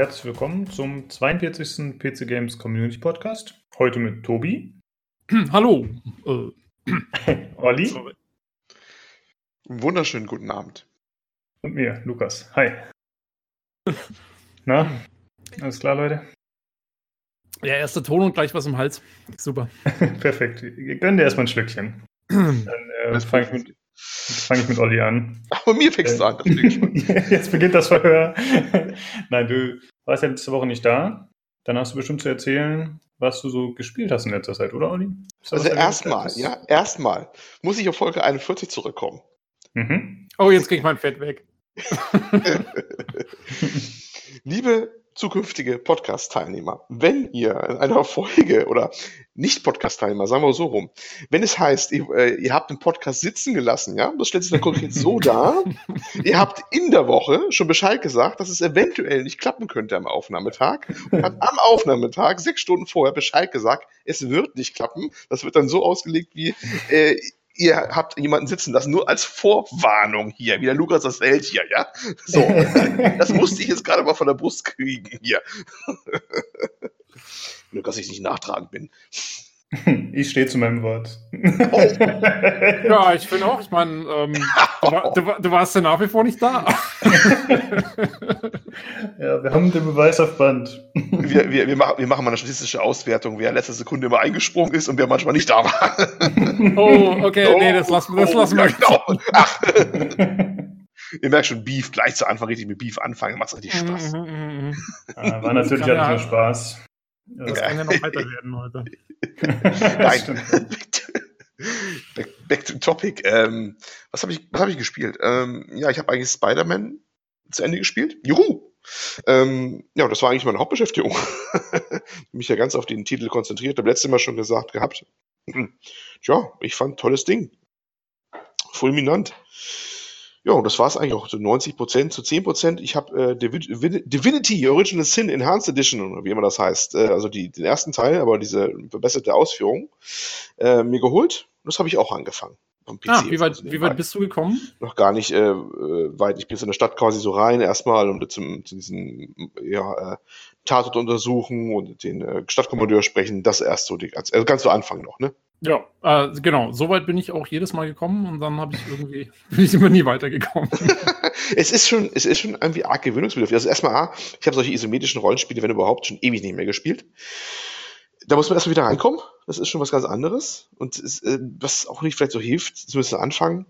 herzlich willkommen zum 42. PC Games Community Podcast. Heute mit Tobi. Hallo. Äh. Olli. Wunderschönen guten Abend. Und mir, Lukas. Hi. Na, alles klar, Leute? Ja, erste Ton und gleich was im Hals. Super. Perfekt. Gönn dir erstmal ein Schlückchen. Dann äh, fange ich, mit, fang ich mit Olli an. Aber mir fängst du an. Jetzt beginnt das Verhör. Nein, du warst ja letzte Woche nicht da. Dann hast du bestimmt zu erzählen, was du so gespielt hast in letzter Zeit, oder Olli? Also erstmal, ja, erstmal muss ich auf Folge 41 zurückkommen. Mhm. Oh, jetzt krieg ich mein Fett weg. Liebe zukünftige Podcast-Teilnehmer, wenn ihr in einer Folge oder nicht Podcast-Teilnehmer, sagen wir so rum, wenn es heißt, ihr, äh, ihr habt den Podcast sitzen gelassen, ja, das stellt sich dann konkret so dar, ihr habt in der Woche schon Bescheid gesagt, dass es eventuell nicht klappen könnte am Aufnahmetag und habt am Aufnahmetag sechs Stunden vorher Bescheid gesagt, es wird nicht klappen. Das wird dann so ausgelegt wie, äh, ihr habt jemanden sitzen lassen, nur als Vorwarnung hier, wie der Lukas das hält hier, ja? So, das musste ich jetzt gerade mal von der Brust kriegen hier. nur, dass ich nicht nachtragend bin. Ich stehe zu meinem Wort. Oh. ja, ich finde auch. Ich meine, ähm, du, du, du, warst ja nach wie vor nicht da. ja, wir haben den Beweis auf Band. Wir, wir, wir, machen, wir machen mal eine statistische Auswertung, wer letzte Sekunde immer eingesprungen ist und wer manchmal nicht da war. oh, okay, oh, nee, das lassen, das lassen wir. Genau. Ach. Ihr merkt schon, Beef gleich zu Anfang richtig mit Beef anfangen, macht richtig Spaß. Mhm, mhm, mhm. ja, war natürlich alles nur Spaß. Das ja. kann ja noch weiter werden heute. Nein. back, back, to topic. Ähm, was habe ich, hab ich gespielt? Ähm, ja, ich habe eigentlich Spider-Man zu Ende gespielt. Juhu! Ähm, ja, das war eigentlich meine Hauptbeschäftigung. mich ja ganz auf den Titel konzentriert. Habe letztes Mal schon gesagt gehabt. Tja, ich fand tolles Ding. Fulminant. Ja, und das war es eigentlich auch zu 90 Prozent, zu 10 Prozent. Ich habe äh, Divinity Original Sin Enhanced Edition, oder wie immer das heißt, äh, also die, den ersten Teil, aber diese verbesserte Ausführung, äh, mir geholt. Das habe ich auch angefangen. ah, wie weit, wie weit bist du gekommen? Noch gar nicht äh, weit. Ich bin jetzt in der Stadt quasi so rein, erstmal, um zum, zu diesen ja, äh, Tatort untersuchen und den äh, Stadtkommandeur sprechen. Das erst so, die, also ganz zu Anfang noch, ne? Ja, äh, genau. Soweit bin ich auch jedes Mal gekommen und dann habe ich irgendwie bin ich immer nie weitergekommen. es ist schon, es ist schon irgendwie arg gewöhnungsbedürftig. Also erstmal, ich habe solche isometrischen Rollenspiele, wenn überhaupt, schon ewig nicht mehr gespielt. Da muss man erstmal wieder reinkommen. Das ist schon was ganz anderes. Und es, äh, was auch nicht vielleicht so hilft, zumindest am Anfang,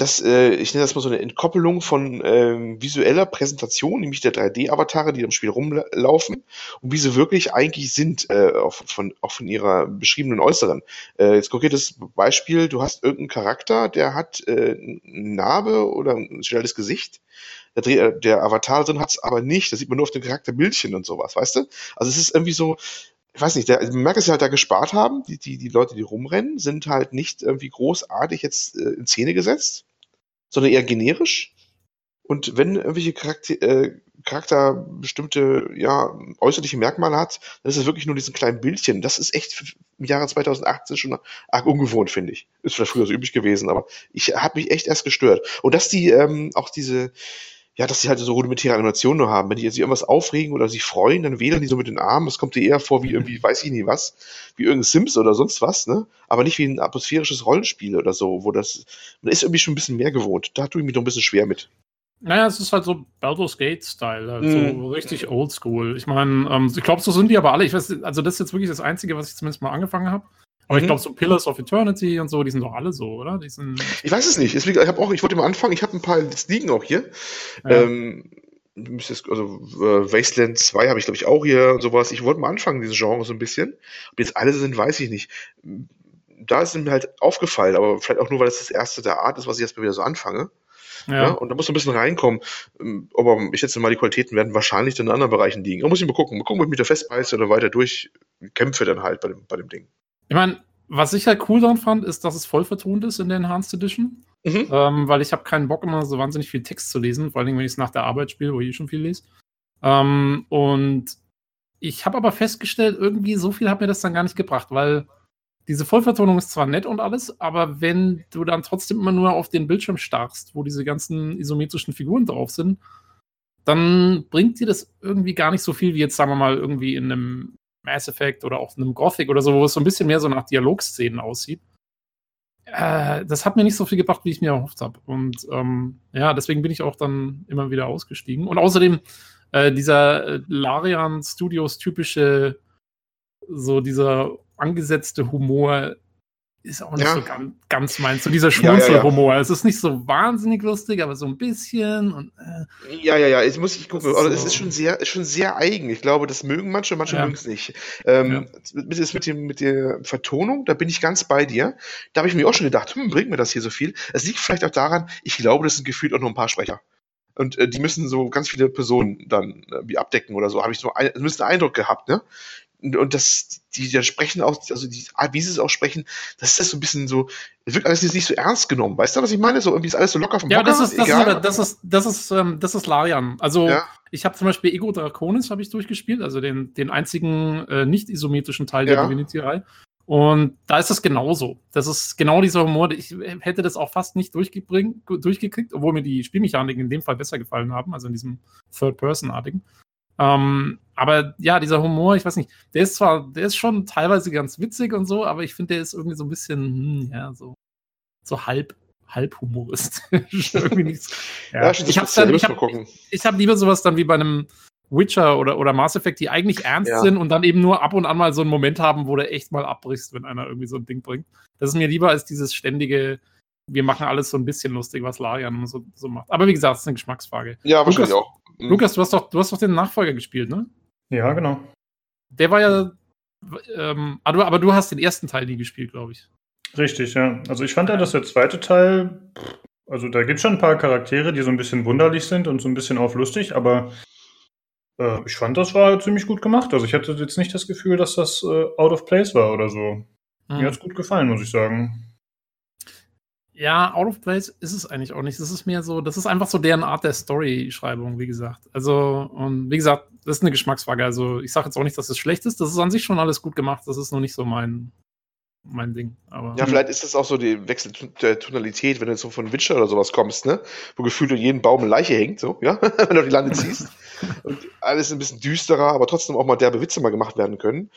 das, äh, ich nenne das mal so eine Entkoppelung von ähm, visueller Präsentation, nämlich der 3D-Avatare, die im Spiel rumlaufen und wie sie wirklich eigentlich sind, äh, auch, von, auch von ihrer beschriebenen Äußeren. Äh, jetzt konkretes Beispiel, du hast irgendeinen Charakter, der hat äh, eine Narbe oder ein schnelles Gesicht. Der, der Avatar drin hat es aber nicht. Das sieht man nur auf dem Charakterbildchen und sowas, weißt du? Also es ist irgendwie so, ich weiß nicht, der, man merkt, dass sie halt da gespart haben. Die, die, die Leute, die rumrennen, sind halt nicht irgendwie großartig jetzt äh, in Szene gesetzt sondern eher generisch. Und wenn irgendwelche Charakter, äh, Charakter bestimmte ja, äußerliche Merkmale hat, dann ist es wirklich nur diesen kleinen Bildchen. Das ist echt im Jahre 2018 schon arg ungewohnt, finde ich. Ist vielleicht früher so üblich gewesen, aber ich habe mich echt erst gestört. Und dass die ähm, auch diese, ja, dass sie halt so rudimentäre Animationen nur haben. Wenn die sich irgendwas aufregen oder sich freuen, dann wedern die so mit den Armen. Das kommt dir eher vor wie irgendwie, weiß ich nicht was, wie irgendein Sims oder sonst was, ne? Aber nicht wie ein atmosphärisches Rollenspiel oder so, wo das, man ist irgendwie schon ein bisschen mehr gewohnt. Da tue ich mich noch ein bisschen schwer mit. Naja, es ist halt so Baldur's Gate-Style, halt mm. so richtig oldschool. Ich meine, ähm, ich glaube, so sind die aber alle. Ich weiß, also das ist jetzt wirklich das Einzige, was ich zumindest mal angefangen habe. Aber mhm. ich glaube, so Pillars of Eternity und so, die sind doch alle so, oder? Die sind ich weiß es nicht. Ich, auch, ich wollte mal anfangen, ich habe ein paar liegen auch hier. Ja. Ähm, also äh, Wasteland 2 habe ich, glaube ich, auch hier und sowas. Ich wollte mal anfangen, dieses Genre so ein bisschen. Ob jetzt alle sind, weiß ich nicht. Da ist mir halt aufgefallen, aber vielleicht auch nur, weil es das erste der Art ist, was ich jetzt mal wieder so anfange. Ja. ja. und da muss so ein bisschen reinkommen. Aber ich schätze mal, die Qualitäten werden wahrscheinlich in anderen Bereichen liegen. Da muss ich mal gucken. Mal gucken, ob ich mich da festbeiße oder weiter durchkämpfe dann halt bei dem, bei dem Ding. Ich meine, was ich halt cool daran fand, ist, dass es voll vertont ist in der Enhanced Edition. Mhm. Ähm, weil ich habe keinen Bock, immer so wahnsinnig viel Text zu lesen, vor allem wenn ich es nach der Arbeit spiele, wo ich eh schon viel lese. Ähm, und ich habe aber festgestellt, irgendwie so viel hat mir das dann gar nicht gebracht, weil diese Vollvertonung ist zwar nett und alles, aber wenn du dann trotzdem immer nur auf den Bildschirm starrst, wo diese ganzen isometrischen Figuren drauf sind, dann bringt dir das irgendwie gar nicht so viel wie jetzt, sagen wir mal, irgendwie in einem Mass Effect oder auch in einem Gothic oder so, wo es so ein bisschen mehr so nach Dialogszenen aussieht. Äh, das hat mir nicht so viel gebracht, wie ich mir erhofft habe. Und ähm, ja, deswegen bin ich auch dann immer wieder ausgestiegen. Und außerdem äh, dieser äh, Larian Studios typische, so dieser angesetzte Humor ist auch nicht ja. so ganz, ganz meins. So dieser Schmunzelhumor. Ja, ja, es ist nicht so wahnsinnig lustig, aber so ein bisschen. Und, äh, ja, ja, ja. Jetzt muss ich gucken. Also, es ist schon sehr, ist schon sehr eigen. Ich glaube, das mögen manche, manche mögen es nicht. Ähm, mit, mit, dem, mit der Vertonung, da bin ich ganz bei dir. Da habe ich mir auch schon gedacht, hm, bringt mir das hier so viel? Es liegt vielleicht auch daran, ich glaube, das sind gefühlt auch nur ein paar Sprecher. Und äh, die müssen so ganz viele Personen dann äh, abdecken oder so. Habe ich so ein, einen Eindruck gehabt, ne? Und das, die da sprechen auch, also die wie sie es auch sprechen, das ist das so ein bisschen so, es wird alles nicht so ernst genommen, weißt du, was ich meine? So irgendwie ist alles so locker vom Ja, Bocker, das ist, das egal. ist, das ist, das ist, ähm, das ist Larian. Also, ja. ich habe zum Beispiel Ego Draconis habe ich durchgespielt, also den, den einzigen äh, nicht isometrischen Teil der ja. Divinity-Reihe. Und da ist es genauso. Das ist genau dieser Humor. Ich hätte das auch fast nicht durchgekriegt, obwohl mir die Spielmechaniken in dem Fall besser gefallen haben, also in diesem Third-Person-artigen. Ähm, aber ja, dieser Humor, ich weiß nicht, der ist zwar, der ist schon teilweise ganz witzig und so, aber ich finde, der ist irgendwie so ein bisschen, hm, ja, so, so halb, halb humoristisch. irgendwie nichts. Ja, ja ich habe dann, ich habe hab lieber sowas dann wie bei einem Witcher oder, oder Mass Effect, die eigentlich ernst ja. sind und dann eben nur ab und an mal so einen Moment haben, wo du echt mal abbrichst, wenn einer irgendwie so ein Ding bringt. Das ist mir lieber als dieses ständige, wir machen alles so ein bisschen lustig, was Larian so, so macht. Aber wie gesagt, das ist eine Geschmacksfrage. Ja, wahrscheinlich Lukas, auch. Mhm. Lukas, du hast doch, du hast doch den Nachfolger gespielt, ne? Ja, genau. Der war ja. Ähm, aber, aber du hast den ersten Teil nie gespielt, glaube ich. Richtig, ja. Also ich fand ja, dass der zweite Teil, also da gibt es schon ein paar Charaktere, die so ein bisschen wunderlich sind und so ein bisschen auf lustig, aber äh, ich fand, das war ziemlich gut gemacht. Also ich hatte jetzt nicht das Gefühl, dass das äh, out of place war oder so. Mhm. Mir hat es gut gefallen, muss ich sagen. Ja, out of place ist es eigentlich auch nicht. Das ist mehr so, das ist einfach so deren Art der Story-Schreibung, wie gesagt. Also, und wie gesagt, das ist eine Geschmacksfrage. Also, ich sage jetzt auch nicht, dass es schlecht ist. Das ist an sich schon alles gut gemacht. Das ist noch nicht so mein, mein Ding. Aber, ja, vielleicht ist das auch so die Wechsel der Tonalität, wenn du jetzt so von Witcher oder sowas kommst, ne? Wo gefühlt in jedem Baum eine Leiche hängt, so, ja? wenn du auf die Lande ziehst. und alles ein bisschen düsterer, aber trotzdem auch mal derbe Witze mal gemacht werden können.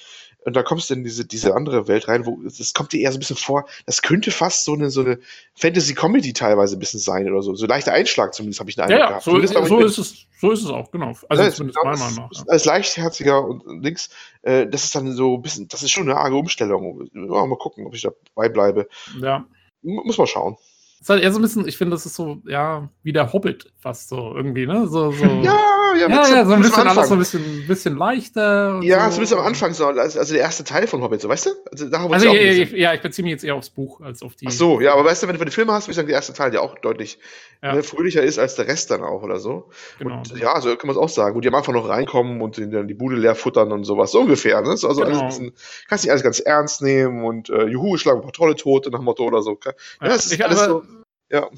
Und da kommst du in diese, diese andere Welt rein, wo das kommt dir eher so ein bisschen vor, das könnte fast so eine, so eine Fantasy-Comedy teilweise ein bisschen sein oder so. So leichter Einschlag zumindest, habe ich einen Eindruck ja, gehabt. So, ist, so ist es, so ist es auch, genau. Also ja, zumindest genau, meiner Meinung nach. Als leichtherziger und links, äh, das ist dann so ein bisschen, das ist schon eine arge Umstellung. Ja, mal gucken, ob ich dabei bleibe. Ja. Muss man schauen. ist halt eher so ein bisschen, ich finde, das ist so, ja, wie der Hobbit fast so irgendwie, ne? So, so. Ja, ja, ja, ja, so ein bisschen alles so ein bisschen, bisschen leichter. ja, so. zumindest am Anfang so, also, der erste Teil von Hobbit, so, weißt du? Also, also ja, ja, ja, ich beziehe mich jetzt eher aufs Buch als auf die. Ach so, ja, aber weißt du, wenn du, wenn du Filme hast, würde ich sagen, der erste Teil, der auch deutlich ja. ne, fröhlicher ist als der Rest dann auch oder so. Genau. Und ja, so kann man es auch sagen. Gut, die am Anfang noch reinkommen und dann die Bude leer futtern und sowas, so ungefähr. Ne? Also genau. alles ein bisschen, kannst nicht alles ganz ernst nehmen und äh, Juhu, schlagen ein paar tolle Tote nach Motto oder so. Ja, ja das ist alles so. Ja.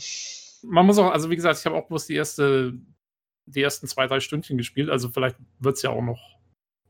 Man muss auch, also wie gesagt, ich habe auch bloß die erste die ersten zwei, drei Stündchen gespielt. Also vielleicht wird es ja auch noch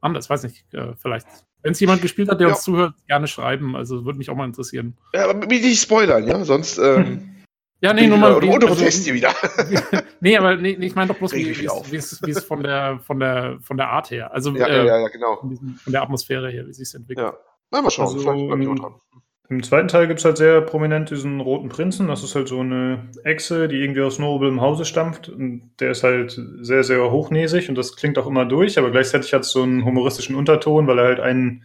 anders. Weiß nicht, äh, vielleicht. Wenn es jemand gespielt hat, der ja. uns zuhört, gerne schreiben. Also würde mich auch mal interessieren. Ja, aber nicht spoilern, ja? Sonst. Ähm, ja, nee, nur mal. Oder also, Test wieder. nee, aber nee, ich meine doch bloß, wie, wie es von der, von, der, von der Art her. Also ja, äh, ja, ja, genau. Von, diesem, von der Atmosphäre her, wie sich es entwickelt. Ja. Na, mal schauen. Also, vielleicht im zweiten Teil gibt es halt sehr prominent diesen roten Prinzen. Das ist halt so eine Echse, die irgendwie aus noblem Hause stammt. Und der ist halt sehr, sehr hochnäsig und das klingt auch immer durch, aber gleichzeitig hat es so einen humoristischen Unterton, weil er halt einen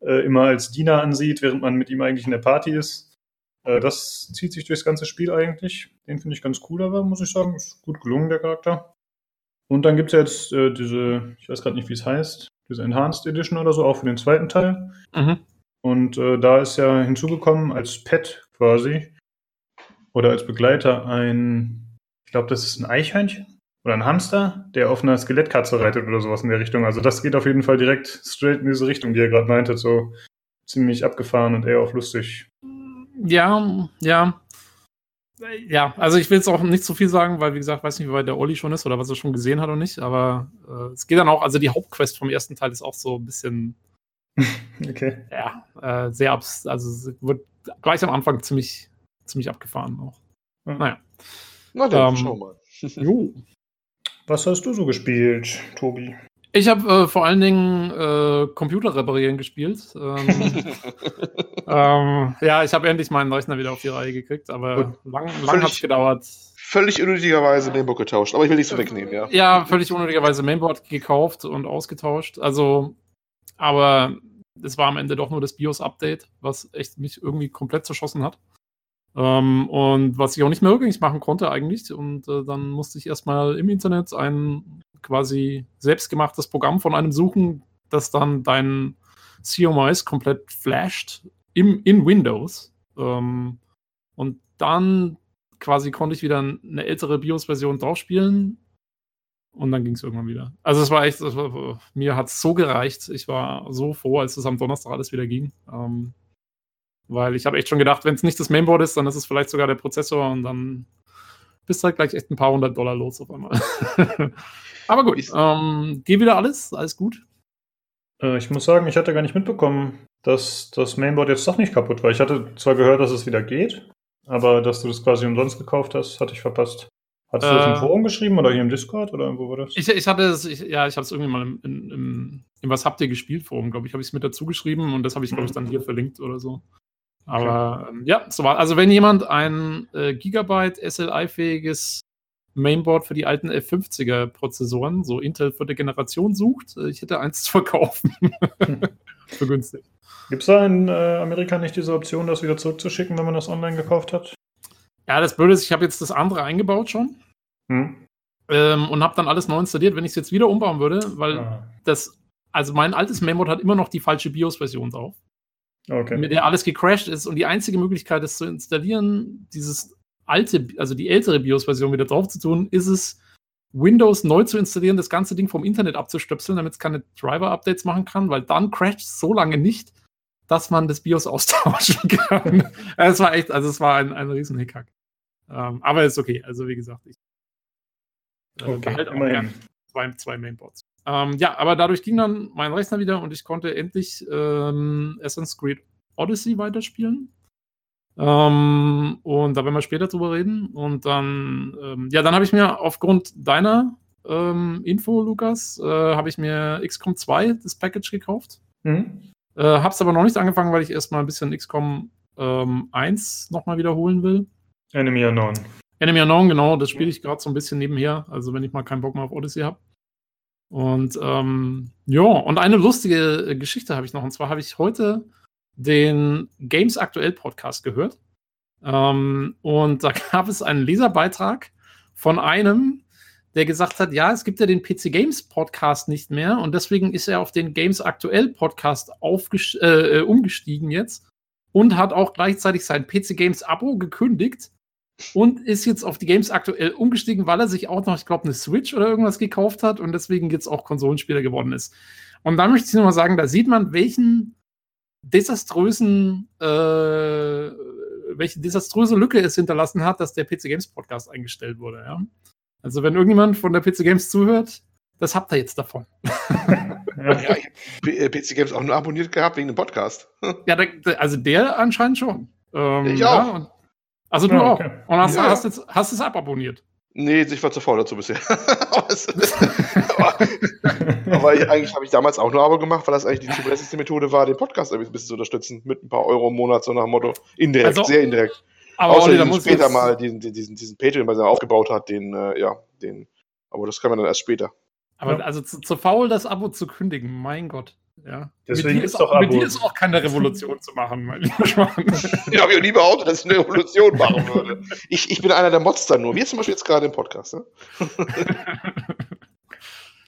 äh, immer als Diener ansieht, während man mit ihm eigentlich in der Party ist. Äh, das zieht sich durchs ganze Spiel eigentlich. Den finde ich ganz cool, aber muss ich sagen, ist gut gelungen, der Charakter. Und dann gibt es jetzt äh, diese, ich weiß gerade nicht, wie es heißt, diese Enhanced Edition oder so, auch für den zweiten Teil. Mhm. Und äh, da ist ja hinzugekommen als Pet quasi oder als Begleiter ein, ich glaube, das ist ein Eichhörnchen oder ein Hamster, der auf einer Skelettkatze reitet oder sowas in der Richtung. Also das geht auf jeden Fall direkt straight in diese Richtung, die ihr gerade meintet, so ziemlich abgefahren und eher auch lustig. Ja, ja. Ja, also ich will jetzt auch nicht so viel sagen, weil wie gesagt, weiß nicht, wie weit der Olli schon ist oder was er schon gesehen hat oder nicht, aber äh, es geht dann auch, also die Hauptquest vom ersten Teil ist auch so ein bisschen okay. Ja, äh, sehr abs also wird gleich am Anfang ziemlich, ziemlich abgefahren auch. Mhm. Naja. Na dann, ähm, schau mal. jo. Was hast du so gespielt, Tobi? Ich habe äh, vor allen Dingen äh, Computer reparieren gespielt. Ähm, ähm, ja, ich habe endlich meinen Rechner wieder auf die Reihe gekriegt, aber Und lang, lang hat es gedauert. Völlig unnötigerweise Mainboard getauscht, aber ich will nichts so wegnehmen, ja. Ja, völlig unnötigerweise Mainboard gekauft und ausgetauscht. Also, aber es war am Ende doch nur das BIOS-Update, was echt mich irgendwie komplett zerschossen hat. Ähm, und was ich auch nicht mehr rückgängig machen konnte eigentlich. Und äh, dann musste ich erstmal im Internet ein quasi selbstgemachtes Programm von einem suchen, das dann dein CMOS komplett flasht im, in Windows. Ähm, und dann quasi konnte ich wieder eine ältere BIOS-Version draufspielen. Und dann ging es irgendwann wieder. Also es war echt, war, mir hat es so gereicht. Ich war so froh, als es am Donnerstag alles wieder ging. Ähm, weil ich habe echt schon gedacht, wenn es nicht das Mainboard ist, dann ist es vielleicht sogar der Prozessor und dann bist du halt gleich echt ein paar hundert Dollar los auf einmal. Aber gut, ähm, geh wieder alles, alles gut. Äh, ich muss sagen, ich hatte gar nicht mitbekommen, dass das Mainboard jetzt doch nicht kaputt war. Ich hatte zwar gehört, dass es wieder geht, aber dass du das quasi umsonst gekauft hast, hatte ich verpasst. Hattest du das im äh. Forum geschrieben oder hier im Discord oder wo war das? Ich, ich hatte es, ich, ja, ich habe es irgendwie mal im, im, im, im, Was habt ihr gespielt Forum, glaube ich, habe ich es mit dazu geschrieben und das habe ich, glaube ich, dann hier verlinkt oder so. Aber okay. ähm, ja, so war. Also wenn jemand ein äh, Gigabyte SLI-fähiges Mainboard für die alten F50er Prozessoren, so Intel vierte Generation sucht, äh, ich hätte eins zu verkaufen. für günstig. Gibt es da in äh, Amerika nicht diese Option, das wieder zurückzuschicken, wenn man das online gekauft hat? Ja, das Blöde ist, ich habe jetzt das andere eingebaut schon. Hm. Ähm, und habe dann alles neu installiert, wenn ich es jetzt wieder umbauen würde, weil ah. das, also mein altes Mainboard hat immer noch die falsche BIOS-Version drauf. Okay. Mit der alles gecrashed ist und die einzige Möglichkeit, das zu installieren, dieses alte, also die ältere BIOS-Version wieder drauf zu tun, ist es, Windows neu zu installieren, das ganze Ding vom Internet abzustöpseln, damit es keine Driver-Updates machen kann, weil dann crasht es so lange nicht, dass man das BIOS austauschen kann. Es war echt, also es war ein, ein riesen Hickhack. Ähm, aber ist okay, also wie gesagt, ich äh, okay, halt auch immerhin. zwei, zwei Mainboards. Ähm, ja, aber dadurch ging dann mein Rechner wieder und ich konnte endlich ähm, Assassin's Creed Odyssey weiterspielen. Ähm, und da werden wir später drüber reden. Und dann, ähm, ja, dann habe ich mir aufgrund deiner ähm, Info, Lukas, äh, habe ich mir XCOM 2, das Package gekauft. Mhm. Äh, habe es aber noch nicht angefangen, weil ich erstmal ein bisschen XCOM ähm, 1 nochmal wiederholen will. Enemy Unknown. Enemy Unknown, genau, das spiele ich gerade so ein bisschen nebenher, also wenn ich mal keinen Bock mehr auf Odyssey habe. Und ähm, ja, und eine lustige Geschichte habe ich noch. Und zwar habe ich heute den Games Aktuell Podcast gehört. Ähm, und da gab es einen Leserbeitrag von einem, der gesagt hat, ja, es gibt ja den PC Games Podcast nicht mehr und deswegen ist er auf den Games Aktuell Podcast äh, umgestiegen jetzt und hat auch gleichzeitig sein PC Games Abo gekündigt und ist jetzt auf die Games aktuell umgestiegen, weil er sich auch noch, ich glaube, eine Switch oder irgendwas gekauft hat und deswegen jetzt auch Konsolenspieler geworden ist. Und da möchte ich nur mal sagen, da sieht man, welchen desaströsen, äh, welche desaströse Lücke es hinterlassen hat, dass der PC Games Podcast eingestellt wurde. Ja? Also wenn irgendjemand von der PC Games zuhört, das habt ihr jetzt davon. ja, ich habe PC Games auch nur abonniert gehabt wegen dem Podcast. ja, also der anscheinend schon. Ähm, ich auch. Ja, also du ja, auch. Okay. Und hast, ja. hast, jetzt, hast es ababonniert? Nee, ich war zu faul dazu bisher. aber, aber ich, eigentlich habe ich damals auch nur Abo gemacht, weil das eigentlich die zuverlässigste Methode war, den Podcast ein bisschen zu unterstützen mit ein paar Euro im Monat, so nach dem Motto. Indirekt, also, sehr indirekt. Aber Außer Olli, diesen später mal diesen, diesen, diesen Patreon, was er aufgebaut hat, den, äh, ja, den. Aber das kann man dann erst später. Aber ja. also zu, zu faul, das Abo zu kündigen, mein Gott. Ja. Deswegen mit, ist doch auch, mit dir ist auch keine Revolution zu machen, mein lieber Schwan. ja, habe ich auch nie behauptet, dass ich eine Revolution machen würde. Ich, ich bin einer der Mods dann nur. Wir zum Beispiel jetzt gerade im Podcast. Ne?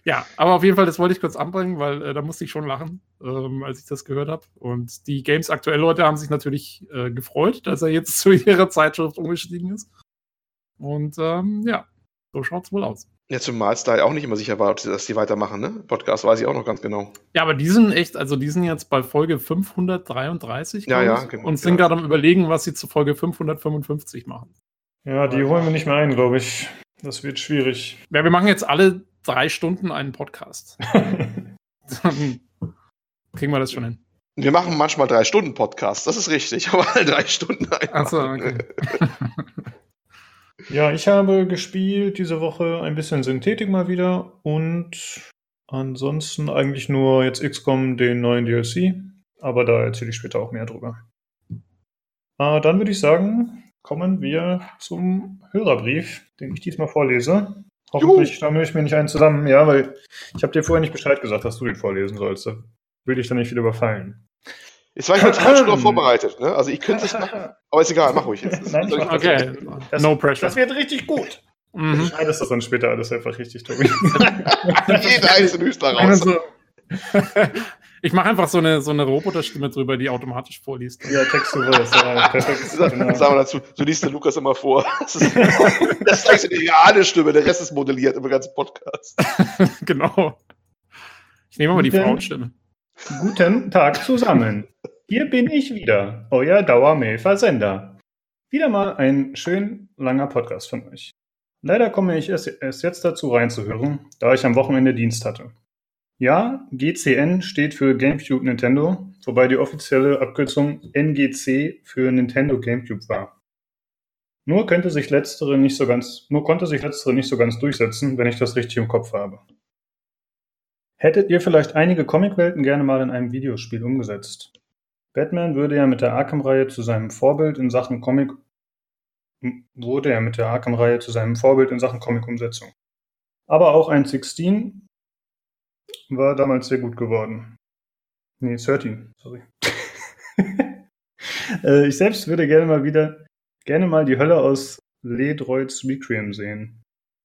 ja, aber auf jeden Fall, das wollte ich kurz anbringen, weil äh, da musste ich schon lachen, ähm, als ich das gehört habe. Und die Games aktuell Leute haben sich natürlich äh, gefreut, dass er jetzt zu ihrer Zeitschrift umgestiegen ist. Und ähm, ja, so schaut es wohl aus. Ja, zumal es da auch nicht immer sicher war, dass die weitermachen, ne? Podcast weiß ich auch noch ganz genau. Ja, aber die sind echt, also die sind jetzt bei Folge 533. Ja, ja, genau. Und sind ja. gerade am Überlegen, was sie zu Folge 555 machen. Ja, die holen wir nicht mehr ein, glaube ich. Das wird schwierig. Ja, wir machen jetzt alle drei Stunden einen Podcast. Dann kriegen wir das schon hin. Wir machen manchmal drei Stunden Podcast, das ist richtig, aber alle drei Stunden einfach. Achso, okay. Ja, ich habe gespielt diese Woche ein bisschen Synthetik mal wieder und ansonsten eigentlich nur jetzt XCOM den neuen DLC, aber da erzähle ich später auch mehr drüber. Äh, dann würde ich sagen, kommen wir zum Hörerbrief, den ich diesmal vorlese. Hoffentlich stammel ich mir nicht einen zusammen, ja, weil ich habe dir vorher nicht Bescheid gesagt, dass du den vorlesen sollst. Da will ich dann nicht wieder überfallen. Jetzt war ich heute schon darauf vorbereitet, ne? Also ich könnte es machen, aber ist egal, mach ruhig jetzt. Nein, ich mach Okay, das, no pressure. Das wird richtig gut. Mhm. Du schneidest das dann später alles einfach richtig, Tobi. Jeder einzelne Hüster raus. Also, Ich mache einfach so eine, so eine Roboterstimme drüber, die automatisch vorliest. ja, Text to Voice, ja, perfekt. Sag, Genau. Sagen wir dazu, so liest der Lukas immer vor. Das ist, das ist eine reale Stimme, der Rest ist modelliert im ganzen Podcast. genau. Ich nehme mal die Frauenstimme. Guten Tag zusammen. Hier bin ich wieder, euer Dauermail-Versender. Wieder mal ein schön langer Podcast von euch. Leider komme ich erst, jetzt dazu reinzuhören, da ich am Wochenende Dienst hatte. Ja, GCN steht für GameCube Nintendo, wobei die offizielle Abkürzung NGC für Nintendo GameCube war. Nur könnte sich letztere nicht so ganz, nur konnte sich letztere nicht so ganz durchsetzen, wenn ich das richtig im Kopf habe. Hättet ihr vielleicht einige Comicwelten gerne mal in einem Videospiel umgesetzt? Batman würde ja mit der Arkham-Reihe zu seinem Vorbild in Sachen Comic wurde ja mit der Arkham-Reihe zu seinem Vorbild in Sachen Comic-Umsetzung. Aber auch ein 16 war damals sehr gut geworden. Nee, 13, sorry. Äh, ich selbst würde gerne mal wieder, gerne mal die Hölle aus Ledroids Requiem sehen.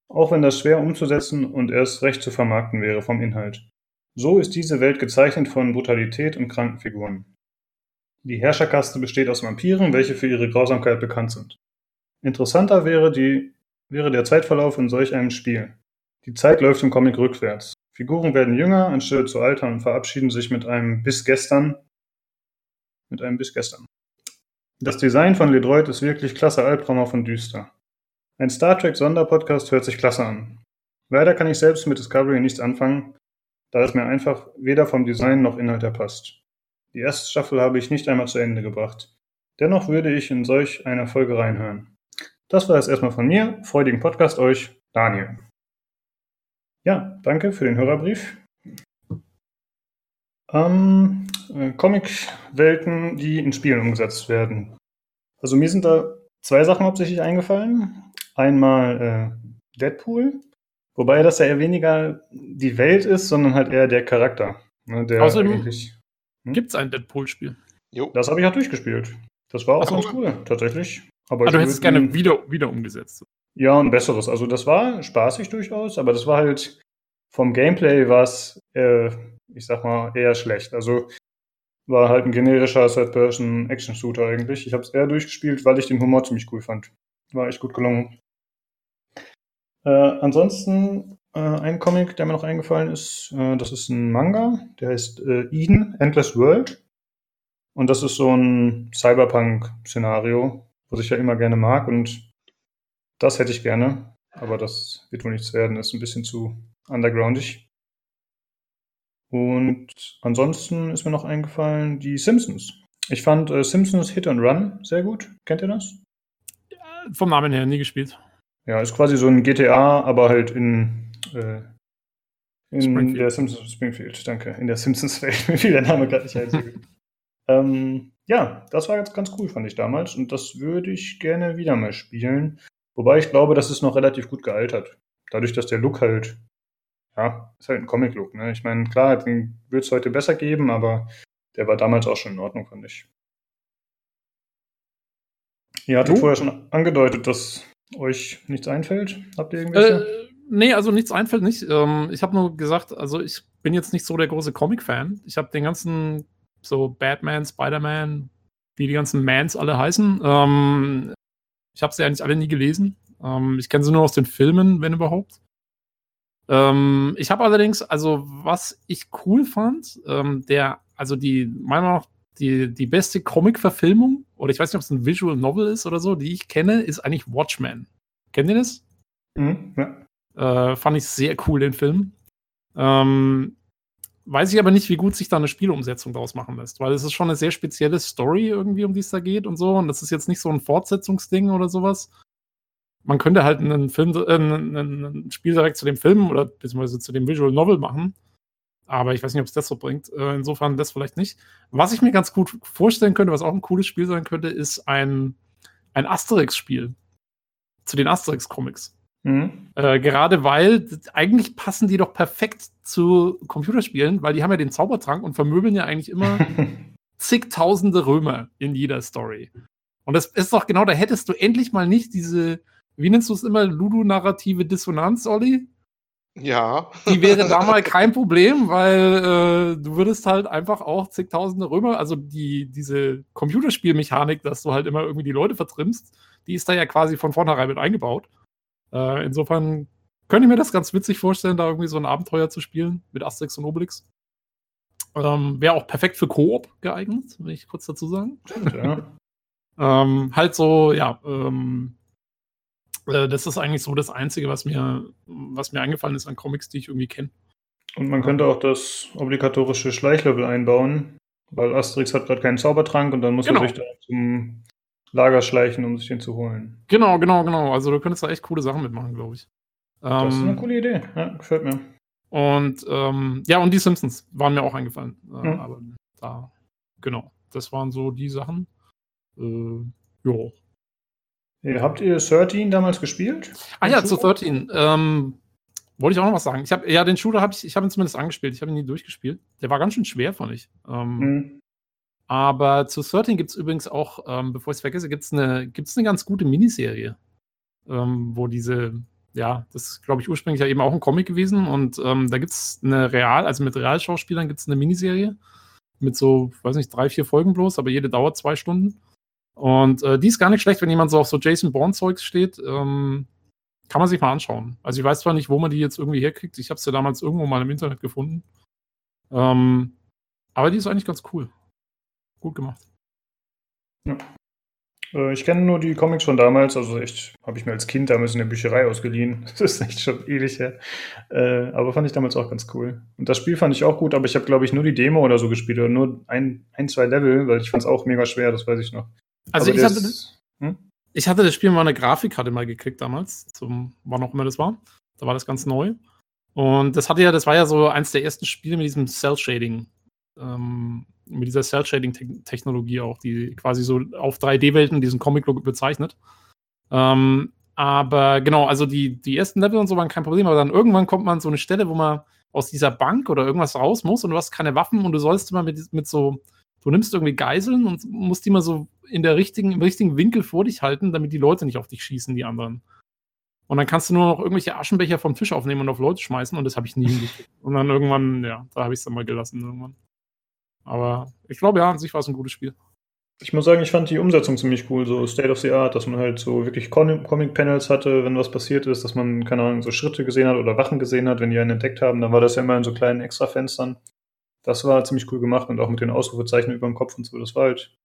Auch wenn das schwer umzusetzen und erst recht zu vermarkten wäre vom Inhalt. So ist diese Welt gezeichnet von Brutalität und kranken Figuren. Die Herrscherkaste besteht aus Vampiren, welche für ihre Grausamkeit bekannt sind. Interessanter wäre, die, wäre der Zeitverlauf in solch einem Spiel. Die Zeit läuft im Comic rückwärts. Figuren werden jünger, anstelle zu altern und verabschieden sich mit einem bis gestern. Mit einem bis gestern. Das Design von Ledroit ist wirklich klasse Albtraumhaft und düster. Ein Star Trek Sonderpodcast hört sich klasse an. Leider kann ich selbst mit Discovery nichts anfangen, da es mir einfach weder vom Design noch Inhalt her passt. Die erste Staffel habe ich nicht einmal zu Ende gebracht. Dennoch würde ich in solch einer Folge reinhören. Das war es erstmal von mir. Freudigen Podcast euch, Daniel. Ja, danke für den Hörerbrief. Ähm, äh, Comic-Welten, die in Spielen umgesetzt werden. Also mir sind da zwei Sachen hauptsächlich eingefallen. Einmal äh, Deadpool, wobei das ja eher weniger die Welt ist, sondern halt eher der Charakter. Ne, der Außerdem- eigentlich, Gibt es ein Deadpool-Spiel? Das habe ich auch durchgespielt. Das war auch Ach so. ganz cool, tatsächlich. Aber Ah, ich du hättest es gerne wieder, wieder umgesetzt. Ja, ein besseres. Also das war spaßig durchaus, aber das war halt vom Gameplay was, äh, ich sag mal, eher schlecht. Also war halt ein generischer Third-Person-Action-Shooter eigentlich. Ich habe es eher durchgespielt, weil ich den Humor ziemlich cool fand. War echt gut gelungen. Äh, ansonsten äh, ein Comic, der mir noch eingefallen ist, äh, das ist ein Manga, der heißt äh, Eden, Endless World. Und das ist so ein Cyberpunk-Szenario, was ich ja immer gerne mag und das hätte ich gerne, aber das wird wohl nichts werden, ist ein bisschen zu undergroundig. Und ansonsten ist mir noch eingefallen die Simpsons. Ich fand äh, Simpsons Hit and Run sehr gut. Kennt ihr das? Vom Namen her nie gespielt. Ja, ist quasi so ein GTA, aber halt in, äh, in Springfield. der Simpsons Springfield. Danke. In der Simpsons-Welt. Mir fiel der Name gerade nicht ein. ähm, ja, das war jetzt ganz cool, fand ich damals. Und das würde ich gerne wieder mal spielen. Wobei ich glaube, das ist noch relativ gut gealtert. Dadurch, dass der Look halt, ja, ist halt ein Comic-Look. Ne? Ich meine, klar, den wird es heute besser geben, aber der war damals auch schon in Ordnung, fand ich. Ihr hattet Jo. vorher schon angedeutet, dass euch nichts einfällt. Habt ihr irgendwelche? Äh, nee, also nichts einfällt nicht. Ähm, ich habe nur gesagt, also ich bin jetzt nicht so der große Comic-Fan. Ich habe den ganzen, so Batman, Spider-Man, wie die ganzen Mans alle heißen. Ähm, ich habe sie eigentlich alle nie gelesen. Ähm, ich kenne sie nur aus den Filmen, wenn überhaupt. Ähm, ich habe allerdings, also was ich cool fand, ähm, der, also die, meiner Meinung nach, die, die beste Comic-Verfilmung, oder ich weiß nicht, ob es ein Visual Novel ist oder so, die ich kenne, ist eigentlich Watchmen. Kennt ihr das? Mhm, ja. Äh, fand ich sehr cool, den Film. Ähm, weiß ich aber nicht, wie gut sich da eine Spielumsetzung daraus machen lässt, weil es ist schon eine sehr spezielle Story irgendwie, um die es da geht und so. Und das ist jetzt nicht so ein Fortsetzungsding oder sowas. man könnte halt einen Film, äh, ein, ein Spiel direkt zu dem Film oder beziehungsweise zu dem Visual Novel machen. Aber ich weiß nicht, ob es das so bringt. Äh, insofern das vielleicht nicht. Was ich mir ganz gut vorstellen könnte, was auch ein cooles Spiel sein könnte, ist ein, ein Asterix-Spiel. Zu den Asterix-Comics. Mhm. Äh, gerade weil eigentlich passen die doch perfekt zu Computerspielen, weil die haben ja den Zaubertrank und vermöbeln ja eigentlich immer zigtausende Römer in jeder Story. Und das ist doch genau, da hättest du endlich mal nicht diese, wie nennst du es immer, ludonarrative Dissonanz, Olli? Ja. Die wäre da mal kein Problem, weil äh, du würdest halt einfach auch zigtausende Römer, also die, diese Computerspielmechanik, dass du halt immer irgendwie die Leute vertrimmst, die ist da ja quasi von vornherein mit eingebaut. Äh, insofern könnte ich mir das ganz witzig vorstellen, da irgendwie so ein Abenteuer zu spielen mit Asterix und Obelix. Ähm, Wäre auch perfekt für Koop geeignet, will ich kurz dazu sagen. Ja. ähm, halt so, ja, ähm, äh, das ist eigentlich so das Einzige, was mir, was mir eingefallen ist an Comics, die ich irgendwie kenne. Und man könnte auch das obligatorische Schleichlevel einbauen, weil Asterix hat gerade keinen Zaubertrank und dann muss genau. er sich da zum Lager schleichen, um sich den zu holen. Genau, genau, genau. Also du könntest da echt coole Sachen mitmachen, glaube ich. Das ist eine ähm, coole Idee. Ja, gefällt mir. Und ähm, ja, und die Simpsons waren mir auch eingefallen. Äh, hm. Aber da, genau. Das waren so die Sachen. Äh, jo. Ja, habt ihr 13 damals gespielt? Ah ja, zu 13. Ähm, wollte ich auch noch was sagen. Ich habe ja den Shooter habe ich, ich habe ihn zumindest angespielt. Ich habe ihn nie durchgespielt. Der war ganz schön schwer, fand ich. Ähm, hm. Aber zu 13 gibt es übrigens auch, ähm, bevor ich es vergesse, gibt es eine, gibt's eine ganz gute Miniserie, ähm, wo diese, ja, das ist, glaube ich, ursprünglich ja eben auch ein Comic gewesen und ähm, da gibt es eine Real, also mit Realschauspielern gibt es eine Miniserie mit so, weiß nicht, drei, vier Folgen bloß, aber jede dauert zwei Stunden. Und äh, die ist gar nicht schlecht, wenn jemand so auf so Jason Bourne-Zeugs steht. Ähm, kann man sich mal anschauen. Also ich weiß zwar nicht, wo man die jetzt irgendwie herkriegt. Ich habe sie ja damals irgendwo mal im Internet gefunden. Ähm, aber die ist eigentlich ganz cool gut gemacht. Ja. Äh, ich kenne nur die Comics von damals, also echt, habe ich mir als Kind damals in der Bücherei ausgeliehen. Das ist echt schon ewig her. Äh, aber fand ich damals auch ganz cool. Und das Spiel fand ich auch gut, aber ich habe, glaube ich, nur die Demo oder so gespielt oder nur ein, ein zwei Level, weil ich fand es auch mega schwer, das weiß ich noch. Also ich hatte, das, hm? ich hatte das Spiel mal eine Grafikkarte mal gekriegt damals, zum, wann auch immer das war. Da war das ganz neu. Und das hatte ja, das war ja so eins der ersten Spiele mit diesem Cell-Shading. Ähm, mit dieser Cell-Shading-Technologie auch, die quasi so auf 3D-Welten diesen Comic-Look bezeichnet. Ähm, aber genau, also die, die ersten Level und so waren kein Problem, aber dann irgendwann kommt man an so eine Stelle, wo man aus dieser Bank oder irgendwas raus muss und du hast keine Waffen und du sollst immer mit, mit so, du nimmst irgendwie Geiseln und musst die mal so in der richtigen, im richtigen Winkel vor dich halten, damit die Leute nicht auf dich schießen, die anderen. Und dann kannst du nur noch irgendwelche Aschenbecher vom Tisch aufnehmen und auf Leute schmeißen und das habe ich nie hingekriegt. Und dann irgendwann, ja, da habe ich es dann mal gelassen irgendwann. Aber ich glaube, ja, an sich war es ein gutes Spiel. Ich muss sagen, ich fand die Umsetzung ziemlich cool, so State of the Art, dass man halt so wirklich Comic-Panels hatte, wenn was passiert ist, dass man, keine Ahnung, so Schritte gesehen hat oder Wachen gesehen hat, wenn die einen entdeckt haben, dann war das ja immer in so kleinen Extrafenstern. Das war ziemlich cool gemacht und auch mit den Ausrufezeichen über dem Kopf und so, das war halt,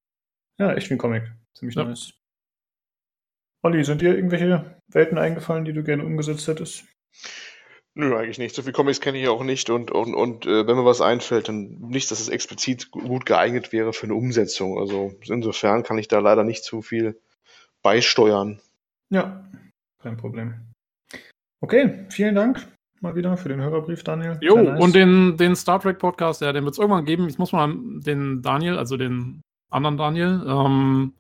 ja, echt wie ein Comic. Ziemlich ja. nice. Olli, sind dir irgendwelche Welten eingefallen, die du gerne umgesetzt hättest? Nö, eigentlich nicht. So viel Comics kenne ich ja auch nicht und, und, und äh, wenn mir was einfällt, dann nicht, dass es explizit gut geeignet wäre für eine Umsetzung. Also insofern kann ich da leider nicht zu viel beisteuern. Ja, kein Problem. Okay, vielen Dank mal wieder für den Hörerbrief, Daniel. Jo, nice. und den, den Star Trek Podcast, ja, den wird es irgendwann geben. Ich muss mal den Daniel, also den anderen Daniel, ähm,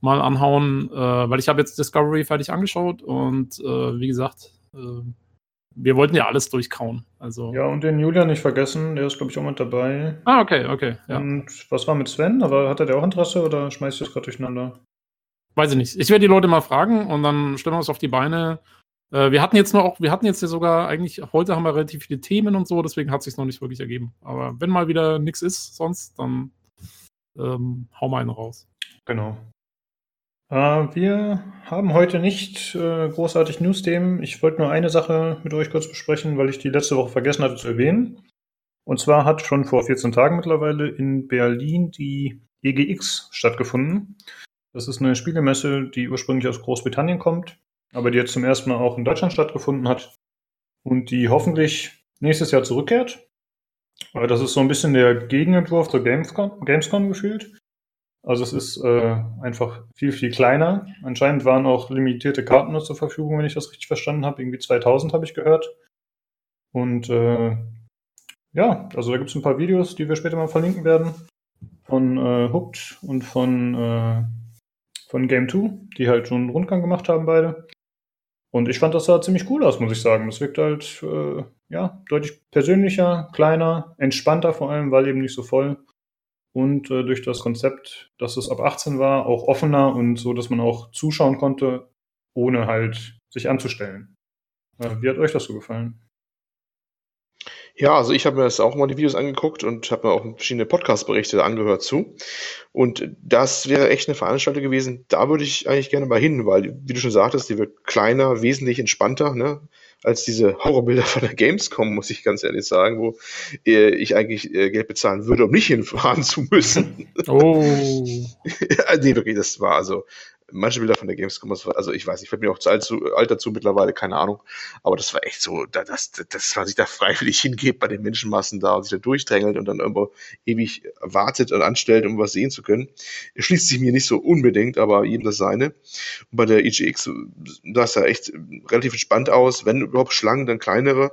mal anhauen, äh, weil ich habe jetzt Discovery fertig angeschaut und äh, wie gesagt, äh, wir wollten ja alles durchkauen. Also. Ja, und den Julian nicht vergessen, der ist, glaube ich, auch mit dabei. Ah, okay, okay. Ja. Und was war mit Sven? Aber hat er der auch Interesse oder schmeißt du es gerade durcheinander? Weiß ich nicht. Ich werde die Leute mal fragen und dann stellen wir uns auf die Beine. Äh, wir hatten jetzt auch, wir hatten jetzt ja sogar eigentlich, heute haben wir relativ viele Themen und so, deswegen hat es sich noch nicht wirklich ergeben. Aber wenn mal wieder nichts ist sonst, dann ähm, hau mal einen raus. Genau. Äh, wir haben heute nicht äh, großartig News-Themen. Ich wollte nur eine Sache mit euch kurz besprechen, weil ich die letzte Woche vergessen hatte zu erwähnen. Und zwar hat schon vor 14 Tagen mittlerweile in Berlin die EGX stattgefunden. Das ist eine Spielemesse, die ursprünglich aus Großbritannien kommt, aber die jetzt zum ersten Mal auch in Deutschland stattgefunden hat und die hoffentlich nächstes Jahr zurückkehrt. Das ist so ein bisschen der Gegenentwurf zur Gamescom, Gamescom gefühlt. Also es ist äh, einfach viel, viel kleiner. Anscheinend waren auch limitierte Karten nur zur Verfügung, wenn ich das richtig verstanden habe. Irgendwie 2000 habe ich gehört. Und äh, ja, also da gibt es ein paar Videos, die wir später mal verlinken werden. Von äh, Hooked und von, äh, von Game 2, die halt schon einen Rundgang gemacht haben, beide. Und ich fand das sah ziemlich cool aus, muss ich sagen. Das wirkt halt, äh, ja, deutlich persönlicher, kleiner, entspannter vor allem, weil eben nicht so voll und äh, durch das Konzept, dass es ab 18 war, auch offener und so, dass man auch zuschauen konnte, ohne halt sich anzustellen. Äh, wie hat euch das so gefallen? Ja, also ich habe mir das auch mal die Videos angeguckt und habe mir auch verschiedene Podcast-Berichte angehört zu. Und das wäre echt eine Veranstaltung gewesen, da würde ich eigentlich gerne mal hin, weil, wie du schon sagtest, die wird kleiner, wesentlich entspannter, ne? als diese Horrorbilder von der Gamescom, muss ich ganz ehrlich sagen, wo äh, ich eigentlich äh, Geld bezahlen würde, um nicht hinfahren zu müssen. Oh. ja, nee, wirklich, das war also manche Bilder von der Gamescom, also ich weiß, ich fällt mir auch zu alt, zu alt dazu mittlerweile, keine Ahnung, aber das war echt so, dass, dass man sich da freiwillig hingeht bei den Menschenmassen da und sich da durchdrängelt und dann irgendwo ewig wartet und anstellt, um was sehen zu können. Schließt sich mir nicht so unbedingt, aber jedem das seine. Und bei der EGX, da ist ja echt relativ entspannt aus, wenn überhaupt Schlangen, dann kleinere,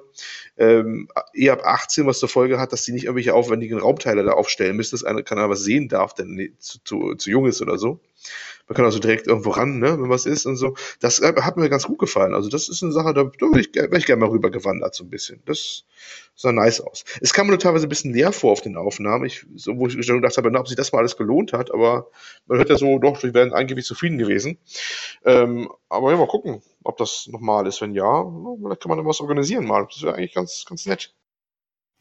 ähm, eher ab 18, was zur Folge hat, dass sie nicht irgendwelche aufwendigen Raumteile da aufstellen müssen, dass einer keiner was sehen darf, denn zu, zu, zu jung ist oder so. Man kann also direkt irgendwo ran, ne, wenn was ist und so. Das äh, hat mir ganz gut gefallen. Also das ist eine Sache, da, da wäre ich, wär ich gerne mal rüber gewandert, so ein bisschen. Das sah nice aus. Es kam mir nur teilweise ein bisschen leer vor auf den Aufnahmen, ich, so, wo ich gedacht habe, na, ob sich das mal alles gelohnt hat, aber man hört ja so, doch, die wären angeblich zufrieden gewesen. Ähm, aber ja, mal gucken, ob das nochmal ist. Wenn ja, vielleicht kann man da was organisieren mal. Das wäre eigentlich ganz, ganz nett.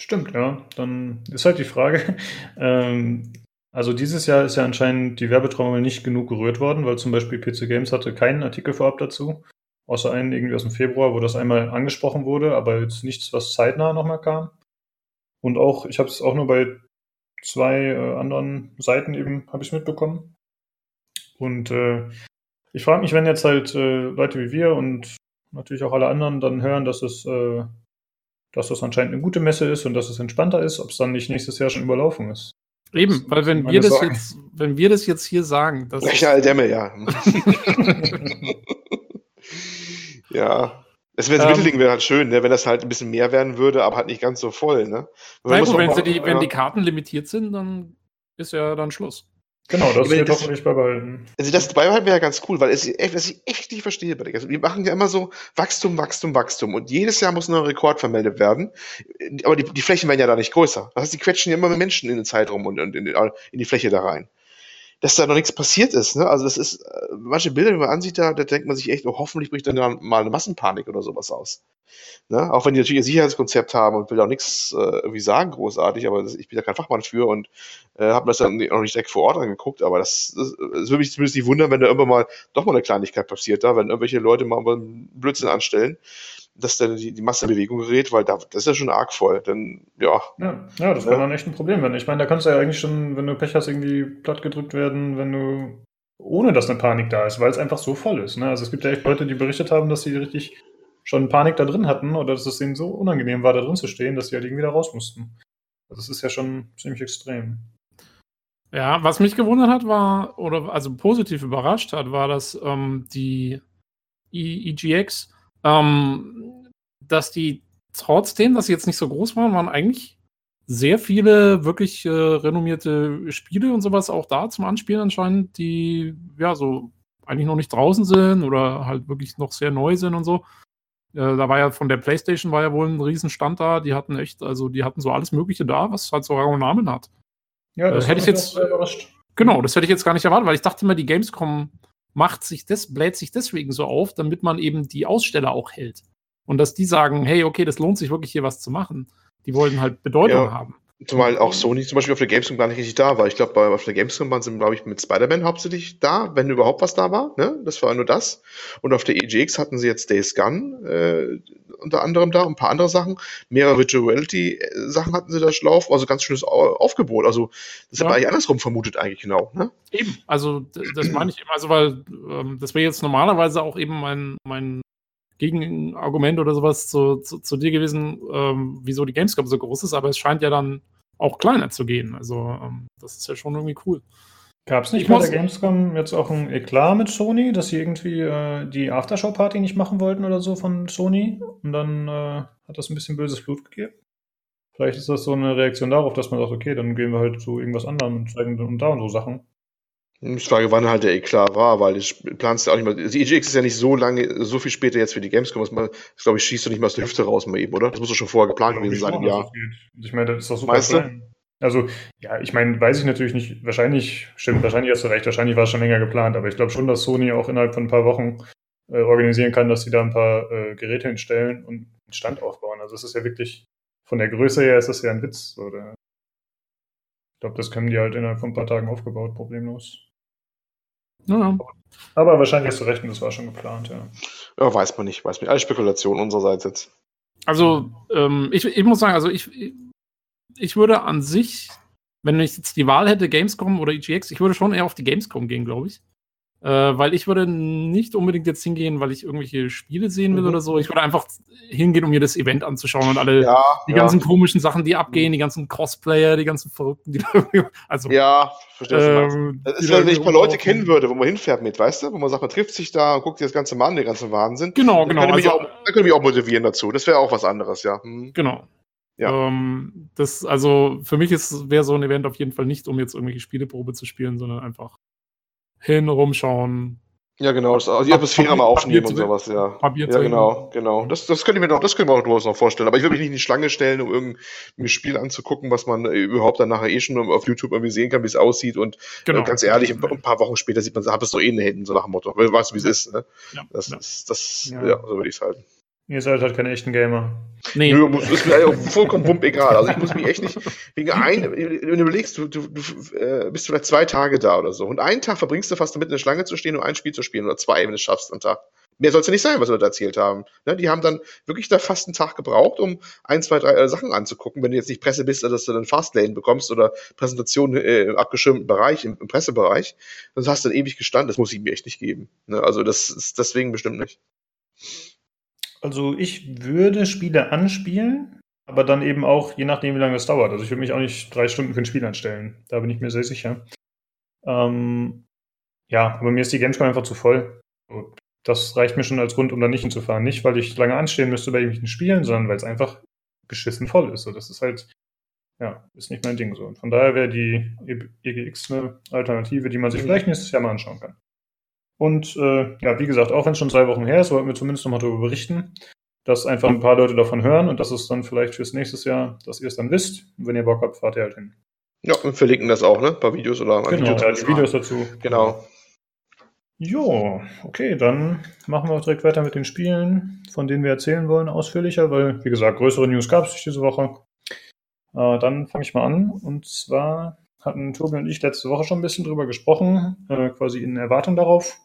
Stimmt, ja. Dann ist halt die Frage, ähm, also dieses Jahr ist ja anscheinend die Werbetrommel nicht genug gerührt worden, weil zum Beispiel PC Games hatte keinen Artikel vorab dazu, außer einen irgendwie aus dem Februar, wo das einmal angesprochen wurde, aber jetzt nichts, was zeitnah nochmal kam. Und auch, ich habe es auch nur bei zwei äh, anderen Seiten eben, habe ich mitbekommen. Und äh, ich frage mich, wenn jetzt halt äh, Leute wie wir und natürlich auch alle anderen dann hören, dass es, äh, dass das anscheinend eine gute Messe ist und dass es entspannter ist, ob es dann nicht nächstes Jahr schon überlaufen ist. Eben, weil wenn wir das jetzt, wenn wir das jetzt hier sagen, das Löcher Dämme, ja. ja. Es wäre ähm, Mittelding wäre halt schön, ne, wenn das halt ein bisschen mehr werden würde, aber halt nicht ganz so voll, ne? Nein, gut, wenn, die, ja. wenn die Karten limitiert sind, dann ist ja dann Schluss. Genau, das wird hoffentlich beibehalten. Also das beibehalten wäre ja ganz cool, weil es, was ich echt nicht verstehe bei der also Wir machen ja immer so Wachstum, Wachstum, Wachstum und jedes Jahr muss ein Rekord vermeldet werden. Aber die, die Flächen werden ja da nicht größer. Das heißt, die quetschen ja immer mit Menschen in den Zeitraum und, und in, in die Fläche da rein dass da noch nichts passiert ist. Ne? Also das ist, äh, manche Bilder, die man ansieht, da, da denkt man sich echt, oh, hoffentlich bricht dann mal eine Massenpanik oder sowas aus. Ne? Auch wenn die natürlich ein Sicherheitskonzept haben und will auch nichts äh, irgendwie sagen, großartig, aber das, ich bin da kein Fachmann für und äh, habe mir das dann noch nicht direkt vor Ort angeguckt, aber das, das, das würde mich zumindest nicht wundern, wenn da irgendwann mal doch mal eine Kleinigkeit passiert da, wenn irgendwelche Leute mal einen Blödsinn anstellen dass dann die, die Masse in Bewegung gerät, weil da, das ist ja schon arg voll. Denn, ja. Ja, ja das ja. kann dann echt ein Problem werden. Ich meine, da kannst du ja eigentlich schon, wenn du Pech hast, irgendwie plattgedrückt werden, wenn du, ohne dass eine Panik da ist, weil es einfach so voll ist. Ne? Also es gibt ja echt Leute, die berichtet haben, dass sie richtig schon Panik da drin hatten oder dass es ihnen so unangenehm war, da drin zu stehen, dass sie halt irgendwie da raus mussten. Also das ist ja schon ziemlich extrem. Ja, was mich gewundert hat, war, oder also positiv überrascht hat, war, dass ähm, die EGX ähm, dass die trotzdem, dass sie jetzt nicht so groß waren, waren eigentlich sehr viele wirklich äh, renommierte Spiele und sowas auch da zum Anspielen anscheinend, die ja so eigentlich noch nicht draußen sind oder halt wirklich noch sehr neu sind und so. Äh, da war ja von der PlayStation war ja wohl ein Riesenstand da. Die hatten echt, also die hatten so alles Mögliche da, was halt so einen Namen hat. Ja, das äh, hätte ich jetzt. Genau, das hätte ich jetzt gar nicht erwartet, weil ich dachte immer, die Gamescom macht sich das, bläht sich deswegen so auf, damit man eben die Aussteller auch hält. Und dass die sagen, hey, okay, das lohnt sich wirklich hier was zu machen. Die wollen halt Bedeutung ja. haben. Zumal auch Sony zum Beispiel auf der Gamescom gar nicht richtig da war. Ich glaube, auf der Gamescom waren sie, glaube ich, mit Spider-Man hauptsächlich da, wenn überhaupt was da war. Ne? Das war nur das. Und auf der EGX hatten sie jetzt Days Gun äh, unter anderem da, ein paar andere Sachen. Mehrere Virtual Reality-Sachen hatten sie da laufen. Also ganz schönes Aufgebot. Also das ja. man eigentlich andersrum vermutet eigentlich genau. Ne? Eben. Also das meine ich immer. Also weil ähm, das wäre jetzt normalerweise auch eben mein, mein Gegenargument oder sowas zu, zu, zu dir gewesen, ähm, wieso die Gamescom so groß ist, aber es scheint ja dann auch kleiner zu gehen. Also ähm, das ist ja schon irgendwie cool. Gab es nicht bei der Gamescom jetzt auch ein Eklat mit Sony, dass sie irgendwie äh, die Aftershow-Party nicht machen wollten oder so von Sony? Und dann äh, hat das ein bisschen böses Blut gegeben? Vielleicht ist das so eine Reaktion darauf, dass man sagt, okay, dann gehen wir halt zu irgendwas anderem und zeigen dann da und so Sachen. Ich frage, wann halt der Eklat war, weil ich planst ja auch nicht mal. Die EGX ist ja nicht so lange, so viel später jetzt für die Gamescom. Das, das glaube ich, schießt du nicht mal aus der Hüfte raus mal eben, oder? Das muss doch schon vorher geplant gewesen sein, ja. Ich meine, das ist doch super weißt klein. Also, ja, ich meine, weiß ich natürlich nicht. Wahrscheinlich, stimmt, wahrscheinlich hast du recht. Wahrscheinlich war es schon länger geplant. Aber ich glaube schon, dass Sony auch innerhalb von ein paar Wochen äh, organisieren kann, dass sie da ein paar äh, Geräte hinstellen und einen Stand aufbauen. Also, es ist ja wirklich, von der Größe her ist das ja ein Witz. Oder? Ich glaube, das können die halt innerhalb von ein paar Tagen aufgebaut, problemlos. Ja. Aber wahrscheinlich hast du recht, und das war schon geplant, ja. Ja, weiß man nicht, weiß man nicht. Alles Spekulation unsererseits jetzt. Also, ähm, ich, ich muss sagen, also ich, ich würde an sich, wenn ich jetzt die Wahl hätte, Gamescom oder EGX, ich würde schon eher auf die Gamescom gehen, glaube ich. Äh, weil ich würde nicht unbedingt jetzt hingehen, weil ich irgendwelche Spiele sehen will mhm. oder so. Ich würde einfach hingehen, um mir das Event anzuschauen und alle ja, die ja. ganzen komischen Sachen, die abgehen, die ganzen Cosplayer, die ganzen Verrückten, die also ja, verstehe ähm, Das ist, wenn ich mal Leute kennen würde, wo man hinfährt mit, weißt du, wo man sagt, man trifft sich da und guckt sich das ganze Mal an, den ganzen Wahnsinn. Genau, genau. Könnte also, auch, dann könnte mich auch motivieren dazu. Das wäre auch was anderes, ja. Hm. Genau. Ja. Ähm, das, also für mich wäre so ein Event auf jeden Fall nicht, um jetzt irgendwelche Spieleprobe zu spielen, sondern einfach hin, rumschauen. Ja, genau, das, also die Atmosphäre mal aufnehmen und sowas, ja. Papier ja, genau, genau. Das, das könnte ich mir noch, das könnte ich mir auch durchaus noch vorstellen. Aber ich würde mich nicht in die Schlange stellen, um irgendein Spiel anzugucken, was man überhaupt dann nachher eh schon auf YouTube irgendwie sehen kann, wie es aussieht. Und genau. äh, ganz ehrlich, ein, ein, paar Wochen später sieht man, hat es doch eh in den Händen, so nach dem Motto. Weißt du, wie es ist, ne? Ja. Das, ja. das, das ja. ja, so würde ich es halten. Ihr seid halt keine echten Gamer. Nee. Nö, ist mir vollkommen pump egal. Also ich muss mich echt nicht, wegen ein, wenn du überlegst, du, du, du äh, bist vielleicht zwei Tage da oder so und einen Tag verbringst du fast damit in der Schlange zu stehen und ein Spiel zu spielen oder zwei, wenn du es schaffst am Tag. Mehr soll es ja nicht sein, was wir da erzählt haben. Ne, die haben dann wirklich da fast einen Tag gebraucht, um ein, zwei, drei äh, Sachen anzugucken. Wenn du jetzt nicht Presse bist, dass du dann Fastlane bekommst oder Präsentation äh, im abgeschirmten Bereich, im, im Pressebereich, dann hast du dann ewig gestanden. Das muss ich mir echt nicht geben. Ne, also das ist deswegen bestimmt nicht. Also ich würde Spiele anspielen, aber dann eben auch, je nachdem, wie lange es dauert. Also ich würde mich auch nicht drei Stunden für ein Spiel anstellen. Da bin ich mir sehr sicher. Ähm, ja, aber mir ist die Gamescom einfach zu voll. Das reicht mir schon als Grund, um da nicht hinzufahren. Nicht, weil ich lange anstehen müsste bei irgendwelchen Spielen, sondern weil es einfach geschissen voll ist. So, das ist halt, ja, ist nicht mein Ding so. Und von daher wäre die EGX eine Alternative, die man sich vielleicht nächstes Jahr mal anschauen kann. Und äh, ja, wie gesagt, auch wenn es schon zwei Wochen her ist, wollten wir zumindest nochmal darüber berichten, dass einfach ein paar Leute davon hören und dass es dann vielleicht fürs nächste Jahr, dass ihr es dann wisst. Und wenn ihr Bock habt, fahrt ihr halt hin. Ja, und verlinken das auch, ne? Ein paar Videos oder genau, Videos, ja, die Videos dazu. Genau. Jo, okay, dann machen wir auch direkt weiter mit den Spielen, von denen wir erzählen wollen, ausführlicher, weil, wie gesagt, größere News gab es diese Woche. Äh, dann fange ich mal an. Und zwar hatten Tobi und ich letzte Woche schon ein bisschen drüber gesprochen, äh, quasi in Erwartung darauf,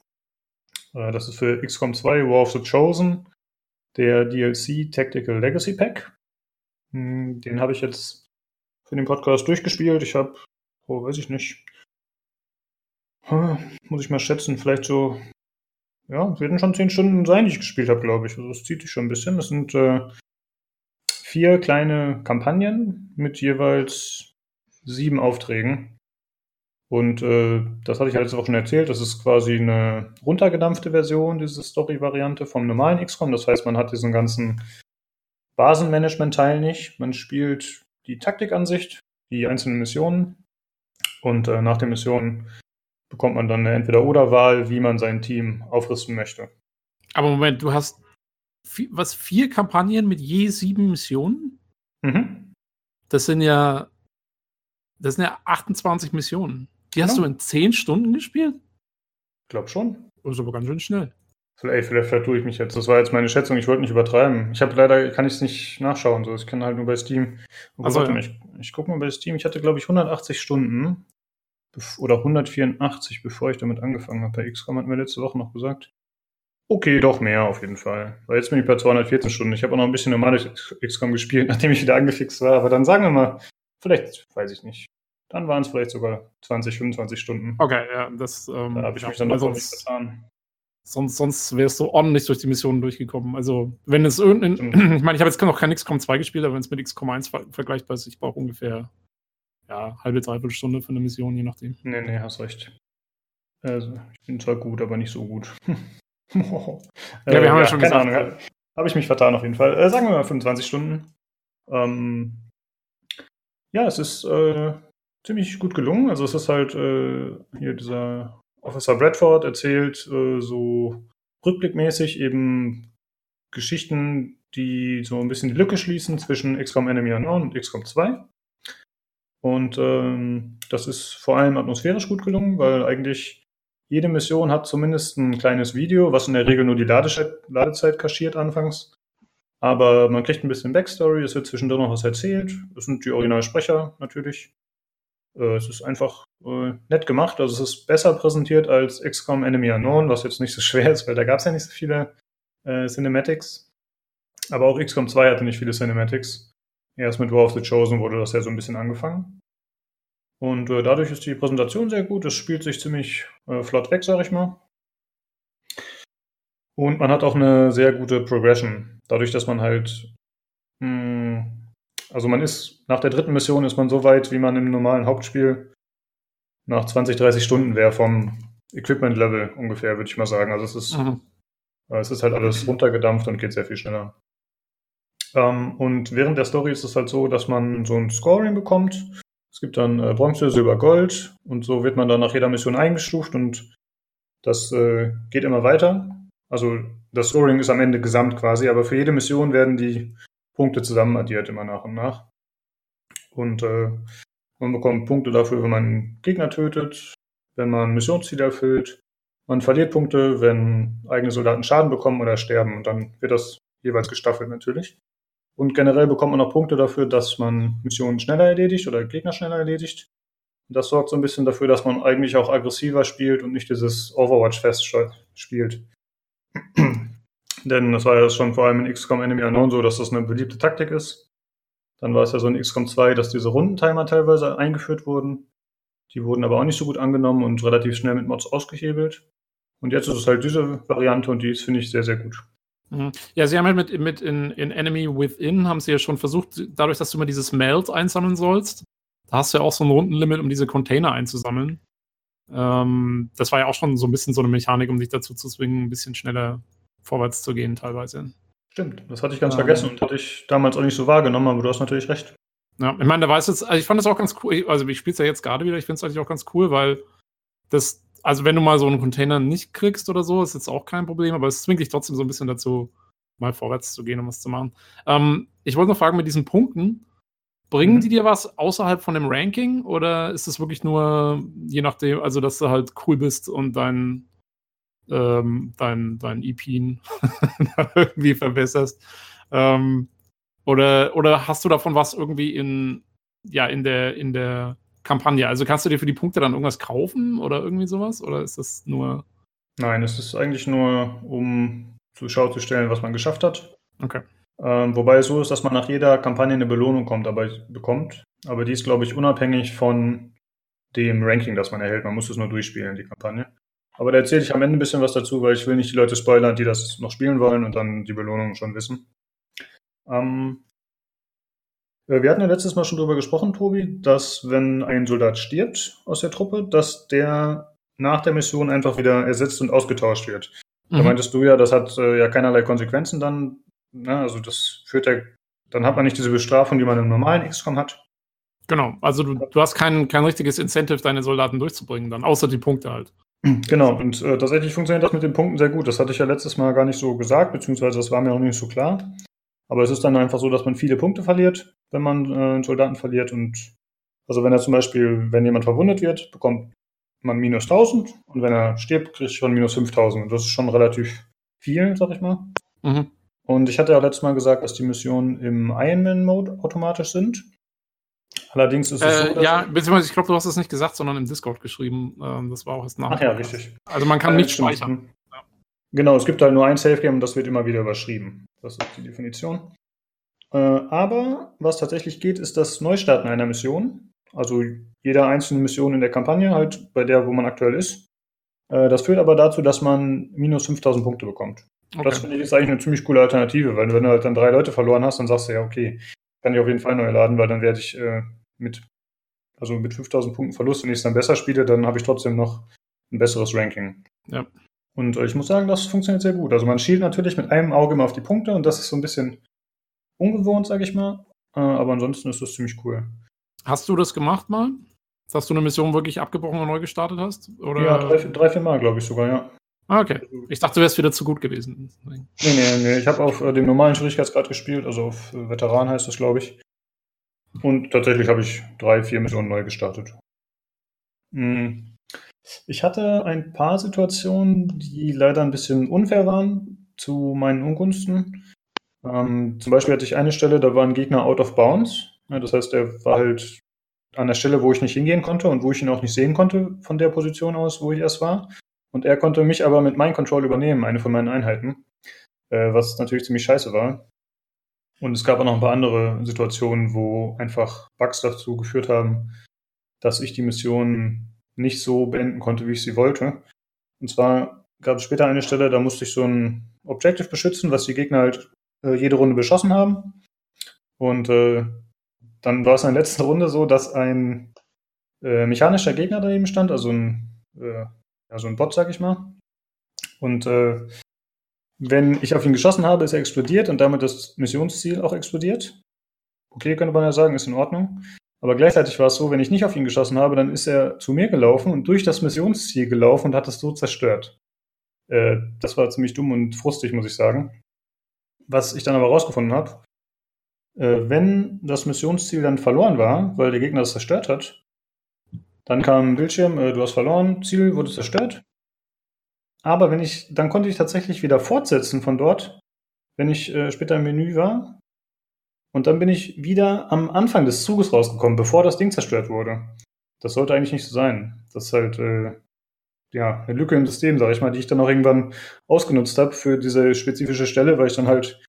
das ist für XCOM 2 War of the Chosen, der DLC Tactical Legacy Pack. Hm, den habe ich jetzt für den Podcast durchgespielt. Ich habe, oh, weiß ich nicht, muss ich mal schätzen, vielleicht so, ja, werden schon zehn Stunden sein, die ich gespielt habe, glaube ich. Also das zieht sich schon ein bisschen. Das sind äh, vier kleine Kampagnen mit jeweils sieben Aufträgen. Und äh, das hatte ich letzte Woche schon erzählt. Das ist quasi eine runtergedampfte Version, diese Story-Variante vom normalen XCOM. Das heißt, man hat diesen ganzen Basenmanagement-Teil nicht. Man spielt die Taktikansicht, die einzelnen Missionen. Und äh, nach den Missionen bekommt man dann eine Entweder-Oder-Wahl, wie man sein Team aufrüsten möchte. Aber Moment, du hast vier, was, vier Kampagnen mit je sieben Missionen? Mhm. Das sind ja, das sind ja 28 Missionen. Die hast genau. du in 10 Stunden gespielt? Ich glaube schon. Das ist aber ganz schön schnell. Vielleicht, vielleicht vertue ich mich jetzt. Das war jetzt meine Schätzung. Ich wollte nicht übertreiben. Ich habe leider, kann ich es nicht nachschauen. So. Ich kann halt nur bei Steam. Also, ja. ich, ich gucke mal bei Steam. Ich hatte, glaube ich, 180 Stunden oder 184, bevor ich damit angefangen habe. Bei XCOM hatten wir letzte Woche noch gesagt. Okay, doch mehr auf jeden Fall. Weil jetzt bin ich bei 214 Stunden. Ich habe auch noch ein bisschen normales XCOM gespielt, nachdem ich wieder angefixt war. Aber dann sagen wir mal, vielleicht, weiß ich nicht, dann waren es vielleicht sogar 20, 25 Stunden. Okay, ja, das. Ähm, da habe ich ja, mich dann doch sonst, nicht getan. Sonst, sonst wärst du ordentlich durch die Missionen durchgekommen. Also, wenn es irgendein. ich meine, ich habe jetzt noch kein XCOM 2 gespielt, aber wenn es mit XCOM 1 ver vergleichbar ist, ich brauche ungefähr ja, halbe, dreiviertel Stunde für eine Mission, je nachdem. Nee, nee, hast recht. Also, ich bin zwar gut, aber nicht so gut. ja, wir äh, haben ja, schon keine gesagt. Ahnung, habe ich mich vertan auf jeden Fall. Äh, sagen wir mal 25 Stunden. Ähm, ja, es ist äh, ziemlich gut gelungen. Also es ist halt äh, hier dieser Officer Bradford erzählt äh, so rückblickmäßig eben Geschichten, die so ein bisschen die Lücke schließen zwischen XCOM Enemy Unknown und XCOM 2. Und ähm, das ist vor allem atmosphärisch gut gelungen, weil eigentlich jede Mission hat zumindest ein kleines Video, was in der Regel nur die Ladezeit, Ladezeit kaschiert anfangs. Aber man kriegt ein bisschen Backstory, es wird zwischendrin noch was erzählt. Es sind die Originalsprecher natürlich. Äh, es ist einfach äh, nett gemacht. Also es ist besser präsentiert als XCOM Enemy Unknown, was jetzt nicht so schwer ist, weil da gab es ja nicht so viele äh, Cinematics. Aber auch XCOM 2 hatte nicht viele Cinematics. Erst mit War of the Chosen wurde das ja so ein bisschen angefangen. Und äh, dadurch ist die Präsentation sehr gut. Es spielt sich ziemlich äh, flott weg, sag ich mal. Und man hat auch eine sehr gute Progression. Dadurch, dass man halt. Mh, hm, also man ist nach der dritten Mission ist man so weit, wie man im normalen Hauptspiel nach 20, 30 Stunden wäre vom Equipment-Level ungefähr, würde ich mal sagen. Also es ist, mhm. äh, es ist halt alles runtergedampft und geht sehr viel schneller. Ähm, und während der Story ist es halt so, dass man so ein Scoring bekommt. Es gibt dann äh, Bronze, Silber, Gold und so wird man dann nach jeder Mission eingestuft und das äh, geht immer weiter. Also das Scoring ist am Ende gesamt quasi, aber für jede Mission werden die Punkte zusammen addiert immer nach und nach. Und äh, man bekommt Punkte dafür, wenn man Gegner tötet, wenn man Missionsziele erfüllt. Man verliert Punkte, wenn eigene Soldaten Schaden bekommen oder sterben. Und dann wird das jeweils gestaffelt natürlich. Und generell bekommt man auch Punkte dafür, dass man Missionen schneller erledigt oder Gegner schneller erledigt. Und das sorgt so ein bisschen dafür, dass man eigentlich auch aggressiver spielt und nicht dieses Overwatch-Fest spielt. Denn das war ja schon vor allem in XCOM Enemy Unknown so, dass das eine beliebte Taktik ist. Dann war es ja so in XCOM 2, dass diese Rundentimer teilweise eingeführt wurden. Die wurden aber auch nicht so gut angenommen und relativ schnell mit Mods ausgehebelt. Und jetzt ist es halt diese Variante und die ist, finde ich, sehr, sehr gut. Mhm. Ja, sie haben halt mit, mit in, in Enemy Within haben sie ja schon versucht, dadurch, dass du immer dieses Melt einsammeln sollst, da hast du ja auch so ein Rundenlimit, um diese Container einzusammeln. Ähm, das war ja auch schon so ein bisschen so eine Mechanik, um dich dazu zu zwingen, ein bisschen schneller vorwärts zu gehen, teilweise. Stimmt, das hatte ich ganz ähm, vergessen und hatte ich damals auch nicht so wahrgenommen, aber du hast natürlich recht. Ja, ich meine, da weiß jetzt, also ich fand das auch ganz cool, also ich spiele es ja jetzt gerade wieder, ich finde es eigentlich auch ganz cool, weil das, also wenn du mal so einen Container nicht kriegst oder so, ist jetzt auch kein Problem, aber es zwingt dich trotzdem so ein bisschen dazu, mal vorwärts zu gehen, um was zu machen. Ähm, ich wollte noch fragen, mit diesen Punkten, bringen mhm. die dir was außerhalb von dem Ranking oder ist es wirklich nur, je nachdem, also dass du halt cool bist und dein ähm, dein, dein EP irgendwie verbesserst. Ähm, oder, oder hast du davon was irgendwie in, ja, in der, in der Kampagne? Also kannst du dir für die Punkte dann irgendwas kaufen oder irgendwie sowas? Oder ist das nur. Nein, es ist eigentlich nur, um zur Schau zu stellen, was man geschafft hat. Okay. Ähm, wobei es so ist, dass man nach jeder Kampagne eine Belohnung kommt, aber, bekommt. Aber die ist, glaube ich, unabhängig von dem Ranking, das man erhält. Man muss es nur durchspielen, die Kampagne. Aber da erzähle ich am Ende ein bisschen was dazu, weil ich will nicht die Leute spoilern, die das noch spielen wollen und dann die Belohnung schon wissen. Ähm, äh, wir hatten ja letztes Mal schon drüber gesprochen, Tobi, dass wenn ein Soldat stirbt aus der Truppe, dass der nach der Mission einfach wieder ersetzt und ausgetauscht wird. Mhm. Da meintest du ja, das hat äh, ja keinerlei Konsequenzen dann. Na, ne? also das führt ja, dann hat man nicht diese Bestrafung, die man im normalen XCOM hat. Genau, also du, du hast kein, kein richtiges Incentive, deine Soldaten durchzubringen, dann, außer die Punkte halt. Genau, und äh, tatsächlich funktioniert das mit den Punkten sehr gut. Das hatte ich ja letztes Mal gar nicht so gesagt, beziehungsweise das war mir auch nicht so klar. Aber es ist dann einfach so, dass man viele Punkte verliert, wenn man äh, einen Soldaten verliert. Und also wenn er zum Beispiel, wenn jemand verwundet wird, bekommt man minus 1000 und wenn er stirbt, kriegt man minus 5000. Und das ist schon relativ viel, sag ich mal. Mhm. Und ich hatte ja letztes Mal gesagt, dass die Missionen im Ironman-Mode automatisch sind. Allerdings ist es äh, so. Ja, beziehungsweise ich glaube, du hast es nicht gesagt, sondern im Discord geschrieben. Ähm, das war auch erst nach. Ach ja, richtig. Also man kann äh, nicht speichern. Ja. Genau, es gibt halt nur ein Safe Game und das wird immer wieder überschrieben. Das ist die Definition. Äh, aber was tatsächlich geht, ist das Neustarten einer Mission. Also jeder einzelne Mission in der Kampagne, halt bei der, wo man aktuell ist. Äh, das führt aber dazu, dass man minus 5000 Punkte bekommt. Okay. Das finde ich ist eigentlich eine ziemlich coole Alternative, weil wenn du halt dann drei Leute verloren hast, dann sagst du ja, okay, kann ich auf jeden Fall neu laden, weil dann werde ich äh, mit Also mit 5000 Punkten Verlust, wenn ich es dann besser spiele, dann habe ich trotzdem noch ein besseres Ranking. Ja. Und äh, ich muss sagen, das funktioniert sehr gut. Also man schielt natürlich mit einem Auge immer auf die Punkte und das ist so ein bisschen ungewohnt, sage ich mal. Äh, aber ansonsten ist das ziemlich cool. Hast du das gemacht mal? Dass du eine Mission wirklich abgebrochen und neu gestartet hast? Oder? Ja, drei, drei vier Mal, glaube ich sogar, ja. Ah, okay. Ich dachte, du wärst wieder zu gut gewesen. Nee, nee, nee. Ich habe auf äh, dem normalen Schwierigkeitsgrad gespielt, also auf äh, Veteran heißt das, glaube ich. Und tatsächlich habe ich drei, vier Missionen neu gestartet. Hm. Ich hatte ein paar Situationen, die leider ein bisschen unfair waren zu meinen Ungunsten. Ähm, zum Beispiel hatte ich eine Stelle, da war ein Gegner out of bounds. Ja, das heißt, er war halt an der Stelle, wo ich nicht hingehen konnte und wo ich ihn auch nicht sehen konnte von der Position aus, wo ich erst war. Und er konnte mich aber mit Mind Control übernehmen, eine von meinen Einheiten, äh, was natürlich ziemlich scheiße war. Und es gab auch noch ein paar andere Situationen, wo einfach Bugs dazu geführt haben, dass ich die Mission nicht so beenden konnte, wie ich sie wollte. Und zwar gab es später eine Stelle, da musste ich so ein Objective beschützen, was die Gegner halt äh, jede Runde beschossen haben. Und äh, dann war es in der letzten Runde so, dass ein äh, mechanischer Gegner daneben stand, also ein, äh, also ein Bot, sag ich mal. Und äh, wenn ich auf ihn geschossen habe, ist er explodiert und damit das Missionsziel auch explodiert. Okay, könnte man ja sagen, ist in Ordnung. Aber gleichzeitig war es so, wenn ich nicht auf ihn geschossen habe, dann ist er zu mir gelaufen und durch das Missionsziel gelaufen und hat es so zerstört. Äh, das war ziemlich dumm und frustig, muss ich sagen. Was ich dann aber rausgefunden habe, äh, wenn das Missionsziel dann verloren war, weil der Gegner es zerstört hat, dann kam ein Bildschirm, äh, du hast verloren, Ziel wurde zerstört. Aber wenn ich, dann konnte ich tatsächlich wieder fortsetzen von dort, wenn ich äh, später im Menü war. Und dann bin ich wieder am Anfang des Zuges rausgekommen, bevor das Ding zerstört wurde. Das sollte eigentlich nicht so sein. Das ist halt äh, ja eine Lücke im System, sag ich mal, die ich dann auch irgendwann ausgenutzt habe für diese spezifische Stelle, weil ich dann halt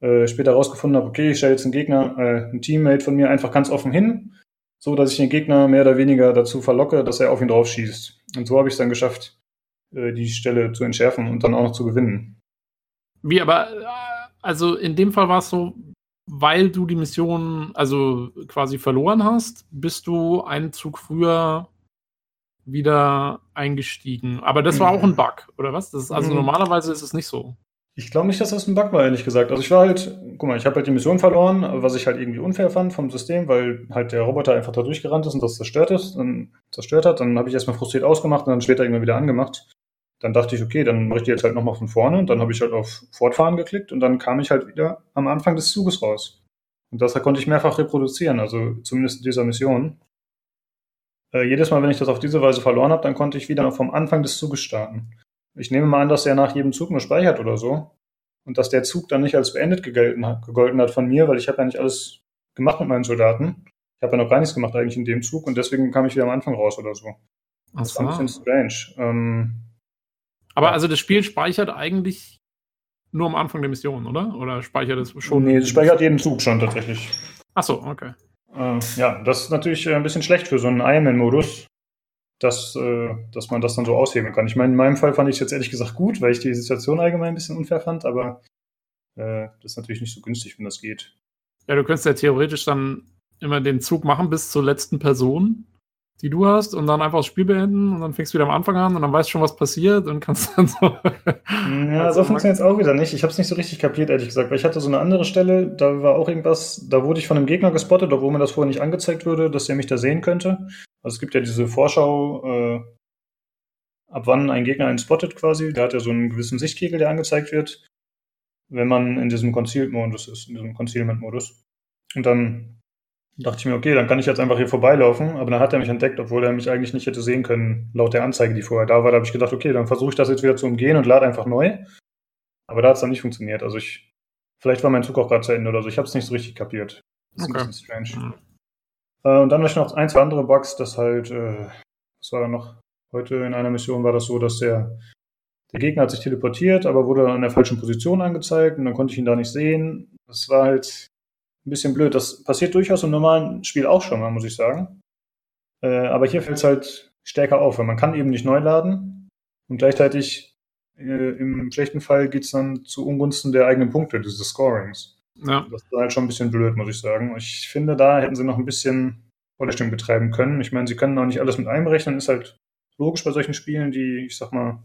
äh, später rausgefunden habe, okay, ich stelle jetzt einen Gegner, äh, ein Teammate von mir einfach ganz offen hin, so dass ich den Gegner mehr oder weniger dazu verlocke, dass er auf ihn drauf schießt. Und so habe ich es dann geschafft, äh, die Stelle zu entschärfen und dann auch noch zu gewinnen. Wie, aber, äh, also in dem Fall war es so, weil du die Mission also quasi verloren hast, bist du einen Zug früher wieder eingestiegen. Aber das war auch ein Bug, oder was? Das also mhm. normalerweise ist es nicht so. Ich glaube nicht, dass das ein Bug war, ehrlich gesagt. Also ich war halt, guck mal, ich habe halt die Mission verloren, was ich halt irgendwie unfair fand vom System, weil halt der Roboter einfach da durchgerannt ist und das zerstört ist, dann zerstört hat. Dann habe ich erstmal frustriert ausgemacht und dann später irgendwann wieder angemacht. Dann dachte ich, okay, dann mache ich die jetzt halt nochmal von vorne und dann habe ich halt auf Fortfahren geklickt und dann kam ich halt wieder am Anfang des Zuges raus. Und das konnte ich mehrfach reproduzieren, also zumindest in dieser Mission. Äh, jedes Mal, wenn ich das auf diese Weise verloren habe, dann konnte ich wieder vom Anfang des Zuges starten. Ich nehme mal an, dass er nach jedem Zug nur speichert oder so. Und dass der Zug dann nicht als beendet gegolten hat, von mir, weil ich habe ja nicht alles gemacht mit meinen Soldaten. Ich habe ja noch gar nichts gemacht eigentlich in dem Zug und deswegen kam ich wieder am Anfang raus oder so. Das so. war ein bisschen strange. Ähm, aber also das Spiel speichert eigentlich nur am Anfang der Mission, oder? Oder speichert es schon? Nee, es speichert jeden Zug schon tatsächlich. Ach so, okay. Äh, ja, das ist natürlich äh, ein bisschen schlecht für so einen Ironman-Modus, dass, äh, dass man das dann so aushebeln kann. Ich meine, in meinem Fall fand ich es jetzt ehrlich gesagt gut, weil ich die Situation allgemein ein bisschen unfair fand, aber äh, das ist natürlich nicht so günstig, wenn das geht. Ja, du könntest ja theoretisch dann immer den Zug machen bis zur letzten Person die du hast und dann einfach das Spiel beenden und dann fängst du wieder am Anfang an und dann weißt du schon, was passiert und kannst dann so. Ja, also so funktioniert es auch wieder nicht. Ich habe es nicht so richtig kapiert, ehrlich gesagt, weil ich hatte so eine andere Stelle, da war auch irgendwas, da wurde ich von einem Gegner gespottet, obwohl mir das vorher nicht angezeigt würde, dass er mich da sehen könnte. Also es gibt ja diese Vorschau, äh, ab wann ein Gegner einen spottet quasi. Der hat ja so einen gewissen Sichtkegel, der angezeigt wird, wenn man in diesem Concealed-Modus ist, in diesem Concealment-Modus. Und dann dachte ich mir, okay, dann kann ich jetzt einfach hier vorbeilaufen, aber dann hat er mich entdeckt, obwohl er mich eigentlich nicht hätte sehen können, laut der Anzeige, die vorher da war. Da habe ich gedacht, okay, dann versuche ich das jetzt wieder zu umgehen und lade einfach neu. Aber da hat es dann nicht funktioniert. Also ich, vielleicht war mein Zug auch gerade zu Ende oder so. Ich habe es nicht so richtig kapiert. Das ist okay. ein bisschen strange. Mhm. Äh, und dann noch ein, zwei andere Bugs, das halt, äh, was war da noch? Heute in einer Mission war das so, dass der, der Gegner hat sich teleportiert, aber wurde an der falschen Position angezeigt und dann konnte ich ihn da nicht sehen. Das war halt, ein bisschen blöd. Das passiert durchaus im normalen Spiel auch schon mal, muss ich sagen. Äh, aber hier fällt es halt stärker auf, weil man kann eben nicht neu laden und gleichzeitig äh, im schlechten Fall geht es dann zu Ungunsten der eigenen Punkte, dieses Scorings. Ja. Das ist halt schon ein bisschen blöd, muss ich sagen. Ich finde, da hätten sie noch ein bisschen Polishing betreiben können. Ich meine, sie können auch nicht alles mit einberechnen, ist halt logisch bei solchen Spielen, die, ich sag mal,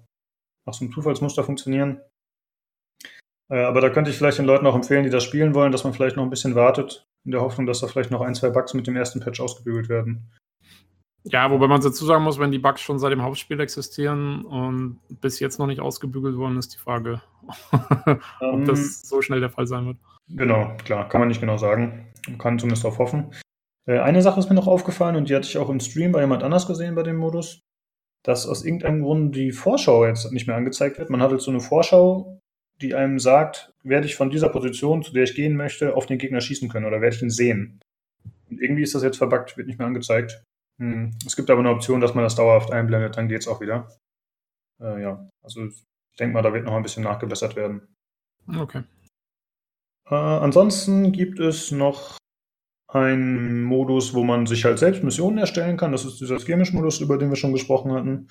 nach so einem Zufallsmuster funktionieren. Äh, aber da könnte ich vielleicht den Leuten auch empfehlen, die das spielen wollen, dass man vielleicht noch ein bisschen wartet, in der Hoffnung, dass da vielleicht noch ein, zwei Bugs mit dem ersten Patch ausgebügelt werden. Ja, wobei man dazu sagen muss, wenn die Bugs schon seit dem Hauptspiel existieren und bis jetzt noch nicht ausgebügelt worden, ist die Frage, ob das ähm, so schnell der Fall sein wird. Genau, klar, kann man nicht genau sagen. Man kann zumindest darauf hoffen. Äh, eine Sache ist mir noch aufgefallen und die hatte ich auch im Stream bei jemand anders gesehen bei dem Modus, dass aus irgendeinem Grund die Vorschau jetzt nicht mehr angezeigt wird. Man hat jetzt so eine Vorschau, die einem sagt, werde ich von dieser Position, zu der ich gehen möchte, auf den Gegner schießen können oder werde ich ihn sehen. Und irgendwie ist das jetzt verbuggt, wird nicht mehr angezeigt. Hm. Es gibt aber eine Option, dass man das dauerhaft einblendet, dann geht es auch wieder. Äh, ja, also ich denke mal, da wird noch ein bisschen nachgebessert werden. Okay. Äh, ansonsten gibt es noch einen Modus, wo man sich halt selbst Missionen erstellen kann. Das ist dieser Skirmish-Modus, über den wir schon gesprochen hatten.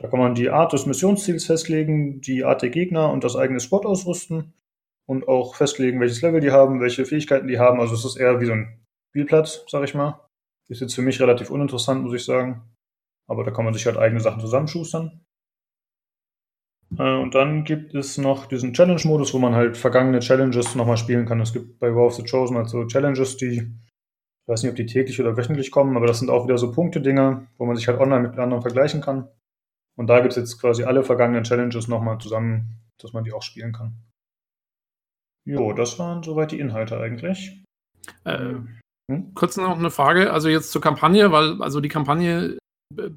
Da kann man die Art des Missionsziels festlegen, die Art der Gegner und das eigene Squad ausrüsten und auch festlegen, welches Level die haben, welche Fähigkeiten die haben. Also es ist eher wie so ein Spielplatz, sag ich mal. Ist jetzt für mich relativ uninteressant, muss ich sagen. Aber da kann man sich halt eigene Sachen zusammenschustern. Äh, und dann gibt es noch diesen Challenge-Modus, wo man halt vergangene Challenges nochmal spielen kann. Es gibt bei War of the Chosen halt so Challenges, die, ich weiß nicht, ob die täglich oder wöchentlich kommen, aber das sind auch wieder so Punkte-Dinger, wo man sich halt online mit anderen vergleichen kann. Und da gibt es jetzt quasi alle vergangenen Challenges nochmal zusammen, dass man die auch spielen kann. Jo, das waren soweit die Inhalte eigentlich. Äh, hm? Kurz noch eine Frage, also jetzt zur Kampagne, weil also die Kampagne äh,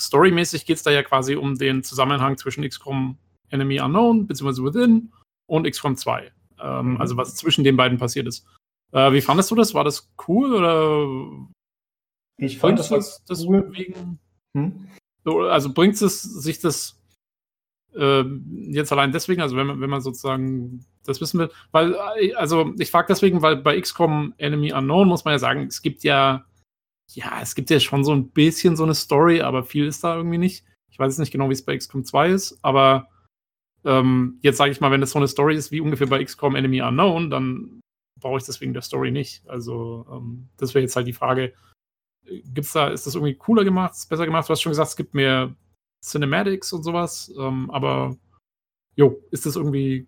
storymäßig geht es da ja quasi um den Zusammenhang zwischen XCOM Enemy Unknown bzw. Within und XCOM 2. Ähm, mhm. Also was zwischen den beiden passiert ist. Äh, wie fandest du das? War das cool oder? Ich fand das, das, das cool. wegen. Hm? Also bringt es sich das äh, jetzt allein deswegen, also wenn man, wenn man sozusagen das wissen will, weil, äh, also ich frage deswegen, weil bei XCOM Enemy Unknown muss man ja sagen, es gibt ja, ja, es gibt ja schon so ein bisschen so eine Story, aber viel ist da irgendwie nicht. Ich weiß jetzt nicht genau, wie es bei XCOM 2 ist, aber ähm, jetzt sage ich mal, wenn es so eine Story ist wie ungefähr bei XCOM Enemy Unknown, dann brauche ich das wegen der Story nicht. Also ähm, das wäre jetzt halt die Frage, gibt's da, ist das irgendwie cooler gemacht, besser gemacht? Du hast schon gesagt, es gibt mehr Cinematics und sowas. Ähm, aber jo, ist das irgendwie,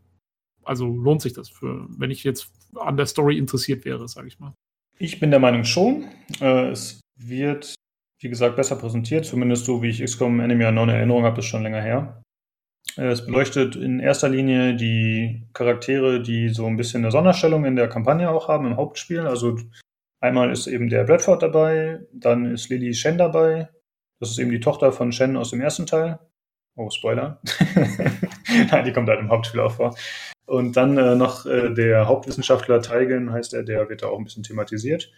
also lohnt sich das für, wenn ich jetzt an der Story interessiert wäre, sage ich mal. Ich bin der Meinung schon. Äh, es wird, wie gesagt, besser präsentiert, zumindest so wie ich XCOM Enemy Unknown in Erinnerung habe, ist schon länger her. Äh, es beleuchtet in erster Linie die Charaktere, die so ein bisschen eine Sonderstellung in der Kampagne auch haben, im Hauptspiel. Also einmal ist eben der Bradford dabei, dann ist Lily Shen dabei, das ist eben die Tochter von Shen aus dem ersten Teil. Oh, Spoiler. Nein, die kommt halt im Hauptspiel auch vor. Und dann äh, noch äh, der Hauptwissenschaftler Teigen heißt er, der wird da auch ein bisschen thematisiert.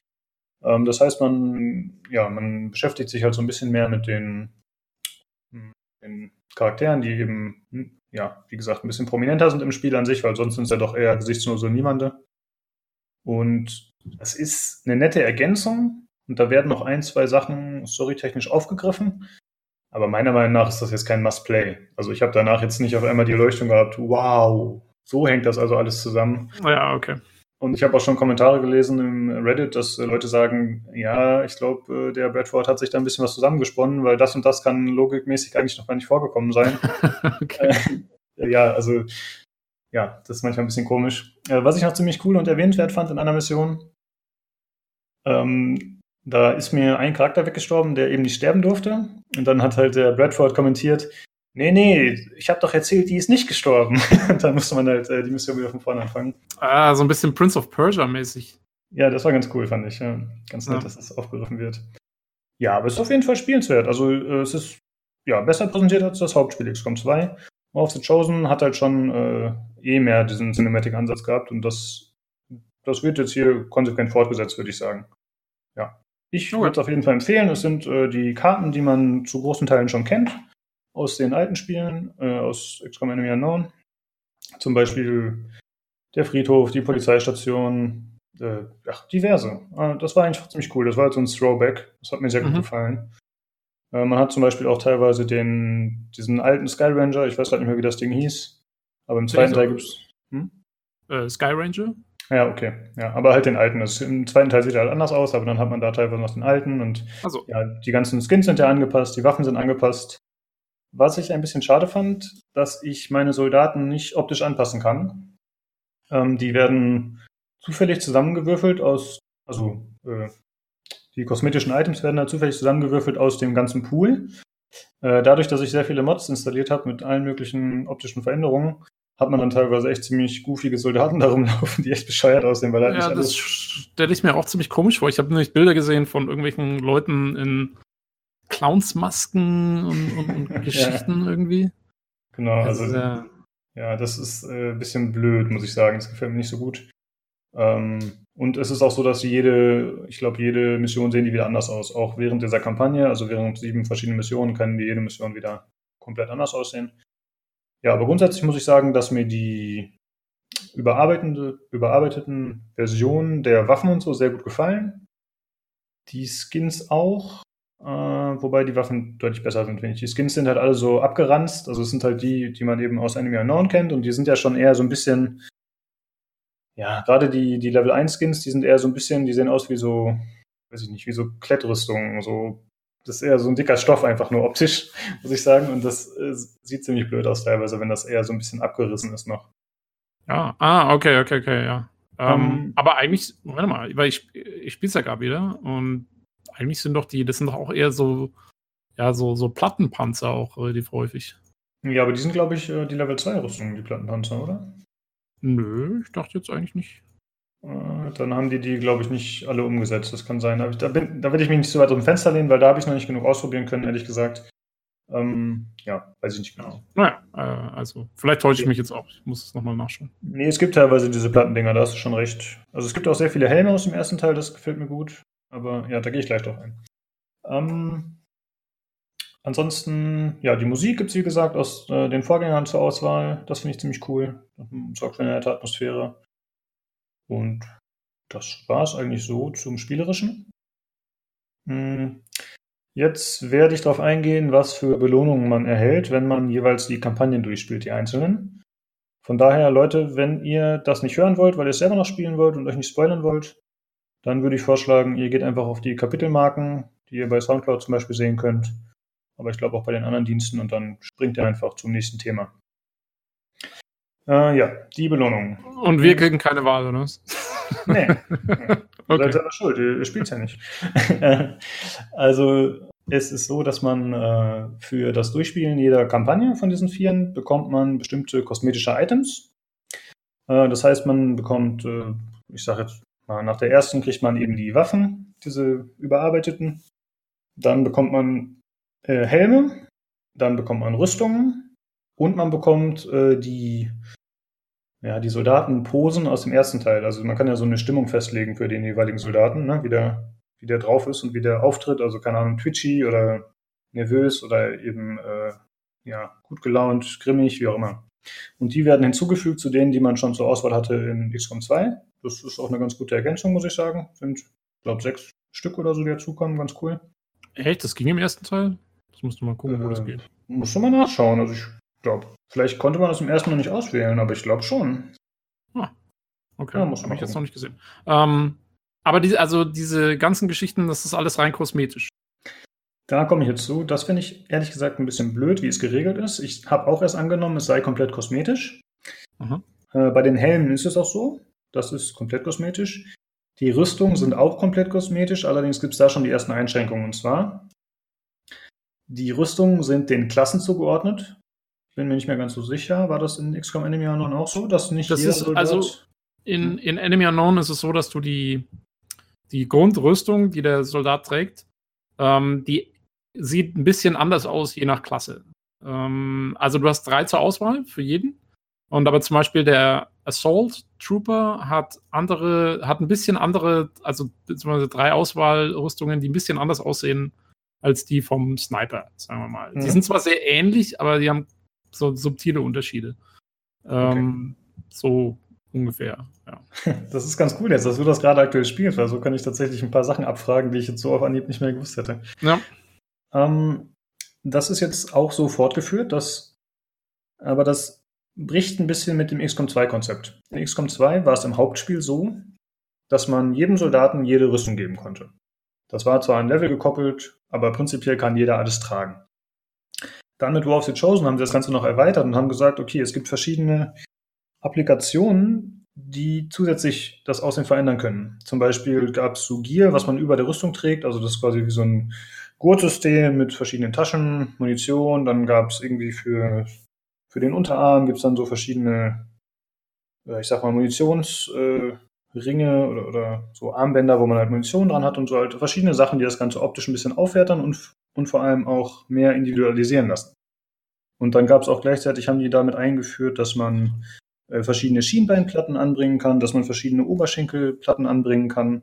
Ähm, das heißt, man, ja, man beschäftigt sich halt so ein bisschen mehr mit den, den Charakteren, die eben, hm, ja, wie gesagt, ein bisschen prominenter sind im Spiel an sich, weil sonst sind es ja doch eher gesichtslose Niemande. Und es ist eine nette Ergänzung und da werden noch ein, zwei Sachen storytechnisch aufgegriffen. Aber meiner Meinung nach ist das jetzt kein Must-Play. Also ich habe danach jetzt nicht auf einmal die Erleuchtung gehabt, wow, so hängt das also alles zusammen. Ja, okay. Und ich habe auch schon Kommentare gelesen im Reddit, dass Leute sagen, ja, ich glaube, äh, der Bradford hat sich da ein bisschen was zusammengesponnen, weil das und das kann logikmäßig eigentlich noch gar nicht vorgekommen sein. okay. äh, ja, also ja, das ist manchmal ein bisschen komisch. Äh, was ich noch ziemlich cool und erwähnenswert fand in einer Mission, ähm, da ist mir ein Charakter weggestorben, der eben nicht sterben durfte. Und dann hat halt der Bradford kommentiert, nee, nee, ich habe doch erzählt, die ist nicht gestorben. und dann musste man halt äh, die Mission wieder von vorne anfangen. Ah, so ein bisschen Prince of Persia mäßig. Ja, das war ganz cool, fand ich. Ja. Ganz nett, ja. dass das aufgegriffen wird. Ja, aber es ist auf jeden Fall spielenswert. Also äh, es ist ja besser präsentiert als das Hauptspiel XCOM 2. War of the Chosen hat halt schon äh, eh mehr diesen Cinematic-Ansatz gehabt und das, das wird jetzt hier konsequent fortgesetzt, würde ich sagen. Ja. Ich würde es auf jeden Fall empfehlen. Es sind äh, die Karten, die man zu großen Teilen schon kennt aus den alten Spielen, äh, aus XCOM Enemy Unknown. Zum Beispiel der Friedhof, die Polizeistation, äh, ach, diverse. Äh, das war eigentlich ziemlich cool. Das war halt so ein Throwback. Das hat mir sehr mhm. gut gefallen. Äh, man hat zum Beispiel auch teilweise den, diesen alten Sky Ranger, ich weiß halt nicht mehr, wie das Ding hieß, aber im zweiten Teil gibt es. Hm? Äh, Sky Ranger? Ja, okay. Ja, aber halt den alten. Das, Im zweiten Teil sieht er halt anders aus, aber dann hat man da teilweise noch den alten und Also, ja, die ganzen Skins sind ja angepasst, die Waffen sind angepasst. Was ich ein bisschen schade fand, dass ich meine Soldaten nicht optisch anpassen kann. Ähm, die werden zufällig zusammengewürfelt aus, also äh, die kosmetischen Items werden da zufällig zusammengewürfelt aus dem ganzen Pool. Äh, dadurch, dass ich sehr viele Mods installiert habe mit allen möglichen optischen Veränderungen, hat man dann teilweise echt ziemlich goofige Soldaten da rumlaufen, die echt bescheuert aussehen, weil halt ja, nicht das stelle ich mir auch ziemlich komisch vor. Ich habe nämlich Bilder gesehen von irgendwelchen Leuten in Clownsmasken und, und, und Geschichten irgendwie. Genau, also äh, ja, das ist äh, ein bisschen blöd, muss ich sagen. Das gefällt mir nicht so gut. Ähm, und es ist auch so, dass jede, ich glaube, jede Mission sehen die wieder anders aus. Auch während dieser Kampagne, also während sieben verschiedenen Missionen, kann die jede Mission wieder komplett anders aussehen. Ja, aber grundsätzlich muss ich sagen, dass mir die überarbeitende, überarbeiteten Versionen der Waffen und so sehr gut gefallen. Die Skins auch, äh, wobei die Waffen deutlich besser sind, finde ich. Die Skins sind halt alle so abgeranzt, also es sind halt die, die man eben aus Enemy Unknown kennt und die sind ja schon eher so ein bisschen, ja, gerade die, die Level 1 Skins, die sind eher so ein bisschen, die sehen aus wie so, weiß ich nicht, wie so Klettrüstungen, so, das ist eher so ein dicker Stoff einfach nur optisch, muss ich sagen, und das äh, sieht ziemlich blöd aus teilweise, wenn das eher so ein bisschen abgerissen ist noch. ja, ah, okay, okay, okay, ja. Ähm, Ähm, aber eigentlich, warte mal, weil ich, ich spiele es ja gerade wieder und eigentlich sind doch die, das sind doch auch eher so, ja, so, so Plattenpanzer auch relativ häufig. Ja, aber die sind, glaube ich, äh, die Level 2 Rüstungen, die Plattenpanzer, oder? Nö, ich dachte jetzt eigentlich nicht. Äh, Dann haben die die, glaube ich, nicht alle umgesetzt. Das kann sein. Da, ich- da, bin, da will ich mich nicht so weit aus dem Fenster lehnen, weil da habe ich noch nicht genug ausprobieren können, ehrlich gesagt. Ähm, ja, weiß ich nicht genau. Naja, äh, also, vielleicht täusche ich mich jetzt auch. Ich muss es nochmal nachschauen. Nee, es gibt teilweise diese Plattendinger, da hast du schon recht. Also es gibt auch sehr viele Helme aus dem ersten Teil, das gefällt mir gut. Aber ja, da gehe ich gleich drauf ein. Ähm, ansonsten, ja, die Musik gibt es, wie gesagt, aus äh, den Vorgängern zur Auswahl. Das finde ich ziemlich cool. Sorgt für eine nette Atmosphäre. Und das war es eigentlich so zum Spielerischen. Hm. Jetzt werde ich darauf eingehen, was für Belohnungen man erhält, wenn man jeweils die Kampagnen durchspielt, die einzelnen. Von daher, Leute, wenn ihr das nicht hören wollt, weil ihr es selber noch spielen wollt und euch nicht spoilern wollt, dann würde ich vorschlagen, ihr geht einfach auf die Kapitelmarken, die ihr bei Soundcloud zum Beispiel sehen könnt. Aber ich glaube auch bei den anderen Diensten und dann springt ihr einfach zum nächsten Thema. Äh, ja, die Belohnungen. Und wir kriegen keine Wahl, oder? was? Nee, Ihr Okay. seid selber schuld, ihr, ihr spielt ja nicht. also, es ist so, dass man äh, für das Durchspielen jeder Kampagne von diesen Vieren bekommt man bestimmte kosmetische Items. Äh, das heißt, man bekommt, äh, ich sage jetzt mal, nach der ersten kriegt man eben die Waffen, diese überarbeiteten. Dann bekommt man äh, Helme, dann bekommt man Rüstungen und man bekommt äh, die ja, die Soldatenposen aus dem ersten Teil. Also man kann ja so eine Stimmung festlegen für den jeweiligen Soldaten, ne? wie, der, wie der drauf ist und wie der auftritt. Also keine Ahnung, twitchy oder nervös oder eben äh, ja, gut gelaunt, grimmig, wie auch immer. Und die werden hinzugefügt zu denen, die man schon zur Auswahl hatte in XCOM 2. Das ist auch eine ganz gute Ergänzung, muss ich sagen. Sind, ich glaube, sechs Stück oder so, die dazukommen. Ganz cool. Echt? Das ging im ersten Teil? Das musst du mal gucken, wo das Äh, geht. Muss schon mal nachschauen. Also ich glaube, vielleicht konnte man das im ersten noch nicht auswählen, aber ich glaube schon. Okay, Ja, habe ich jetzt noch nicht gesehen. Ähm, aber diese, also diese ganzen Geschichten, das ist alles rein kosmetisch. Da komme ich jetzt zu. Das finde ich ehrlich gesagt ein bisschen blöd, wie es geregelt ist. Ich habe auch erst angenommen, es sei komplett kosmetisch. Mhm. Äh, bei den Helmen ist es auch so. Das ist komplett kosmetisch. Die Rüstungen sind auch komplett kosmetisch, allerdings gibt es da schon die ersten Einschränkungen. Und zwar, die Rüstungen sind den Klassen zugeordnet. Ich bin mir nicht mehr ganz so sicher. War das in XCOM Enemy Unknown auch so, dass nicht Das jeder ist Soldat- also in, in Enemy Unknown ist es so, dass du die, die Grundrüstung, die der Soldat trägt, ähm, die sieht ein bisschen anders aus, je nach Klasse. Ähm, also du hast drei zur Auswahl für jeden. Und aber zum Beispiel der Assault Trooper hat andere, hat ein bisschen andere, also beziehungsweise drei Auswahlrüstungen, die ein bisschen anders aussehen als die vom Sniper, sagen wir mal. Mhm. Die sind zwar sehr ähnlich, aber die haben so subtile Unterschiede. Ähm, So ungefähr, ja. Das ist ganz cool jetzt, dass du das gerade aktuell spielst, weil so kann ich tatsächlich ein paar Sachen abfragen, die ich jetzt so auf Anhieb nicht mehr gewusst hätte. Ja. Ähm, das ist jetzt auch so fortgeführt, dass, aber das bricht ein bisschen mit dem XCOM 2-Konzept. In XCOM 2 war es im Hauptspiel so, dass man jedem Soldaten jede Rüstung geben konnte. Das war zwar an Level gekoppelt, aber prinzipiell kann jeder alles tragen. Dann mit War of the Chosen haben sie das Ganze noch erweitert und haben gesagt, okay, es gibt verschiedene Applikationen, die zusätzlich das Aussehen verändern können. Zum Beispiel gab es so Gear, was man über der Rüstung trägt, also das ist quasi wie so ein Gurtsystem mit verschiedenen Taschen, Munition, dann gab es irgendwie für, für den Unterarm gibt es dann so verschiedene, äh, ich sag mal, Munitionsringe äh, oder, oder so Armbänder, wo man halt Munition dran hat und so halt verschiedene Sachen, die das Ganze optisch ein bisschen aufwertern und, und vor allem auch mehr individualisieren lassen. Und dann gab es auch gleichzeitig, haben die damit eingeführt, dass man äh, verschiedene Schienbeinplatten anbringen kann, dass man verschiedene Oberschenkelplatten anbringen kann.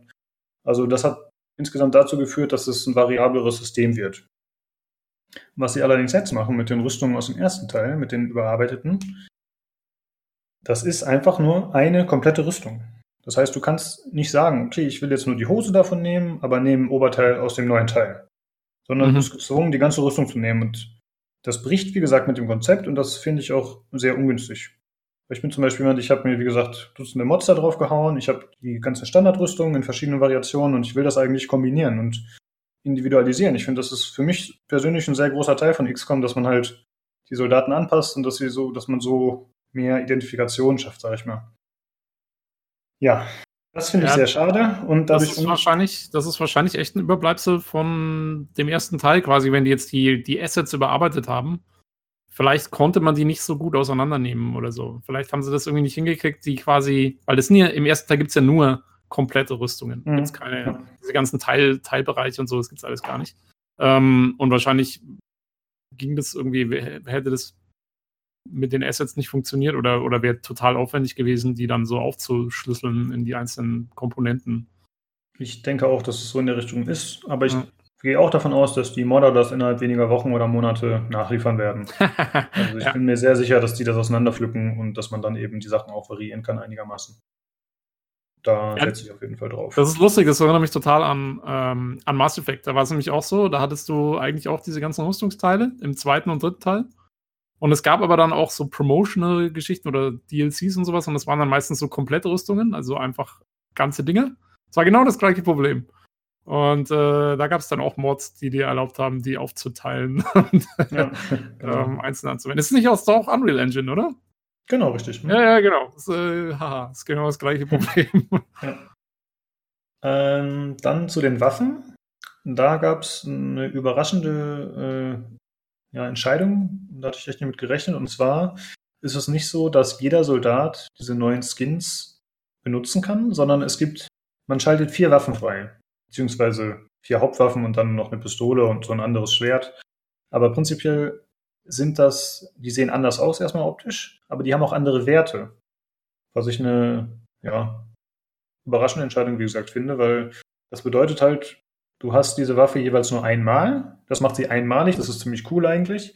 Also das hat insgesamt dazu geführt, dass es ein variableres System wird. Was sie allerdings jetzt machen mit den Rüstungen aus dem ersten Teil, mit den überarbeiteten, das ist einfach nur eine komplette Rüstung. Das heißt, du kannst nicht sagen, okay, ich will jetzt nur die Hose davon nehmen, aber nehme Oberteil aus dem neuen Teil. Sondern mhm. du bist gezwungen, die ganze Rüstung zu nehmen. Und das bricht, wie gesagt, mit dem Konzept und das finde ich auch sehr ungünstig. Ich bin zum Beispiel jemand, ich habe mir, wie gesagt, Dutzende Mods da drauf gehauen. Ich habe die ganze Standardrüstung in verschiedenen Variationen und ich will das eigentlich kombinieren und individualisieren. Ich finde, das ist für mich persönlich ein sehr großer Teil von XCOM, dass man halt die Soldaten anpasst und dass sie so, dass man so mehr Identifikation schafft, sag ich mal. Ja, das finde ich sehr schade. Und das ist, wahrscheinlich, das ist wahrscheinlich echt ein Überbleibsel von dem ersten Teil, quasi, wenn die jetzt die, die Assets überarbeitet haben vielleicht konnte man die nicht so gut auseinandernehmen oder so. Vielleicht haben sie das irgendwie nicht hingekriegt, die quasi, weil das ja, im ersten Teil gibt es ja nur komplette Rüstungen. Mhm. Gibt's keine, diese ganzen Teil, Teilbereiche und so, das gibt es alles gar nicht. Ähm, und wahrscheinlich ging das irgendwie, hätte das mit den Assets nicht funktioniert oder, oder wäre total aufwendig gewesen, die dann so aufzuschlüsseln in die einzelnen Komponenten. Ich denke auch, dass es so in der Richtung ist, aber ich ja. Gehe auch davon aus, dass die Modder das innerhalb weniger Wochen oder Monate nachliefern werden. also ich ja. bin mir sehr sicher, dass die das auseinanderpflücken und dass man dann eben die Sachen auch variieren kann einigermaßen. Da ja, setze ich auf jeden Fall drauf. Das ist lustig, das erinnert mich total an, ähm, an Mass Effect. Da war es nämlich auch so, da hattest du eigentlich auch diese ganzen Rüstungsteile im zweiten und dritten Teil. Und es gab aber dann auch so promotional Geschichten oder DLCs und sowas und das waren dann meistens so komplette Rüstungen, also einfach ganze Dinge. Es war genau das gleiche Problem. Und äh, da gab es dann auch Mods, die dir erlaubt haben, die aufzuteilen und ja, genau. ähm, einzeln anzuwenden. Das ist nicht aus auch Unreal Engine, oder? Genau, richtig. Ja, ja, genau. Das, äh, haha, das ist genau das gleiche Problem. ja. ähm, dann zu den Waffen. Da gab es eine überraschende äh, ja, Entscheidung. Da hatte ich echt nicht mit gerechnet. Und zwar ist es nicht so, dass jeder Soldat diese neuen Skins benutzen kann, sondern es gibt, man schaltet vier Waffen frei beziehungsweise vier Hauptwaffen und dann noch eine Pistole und so ein anderes Schwert. Aber prinzipiell sind das, die sehen anders aus erstmal optisch, aber die haben auch andere Werte. Was ich eine, ja, überraschende Entscheidung, wie gesagt, finde, weil das bedeutet halt, du hast diese Waffe jeweils nur einmal. Das macht sie einmalig, das ist ziemlich cool eigentlich.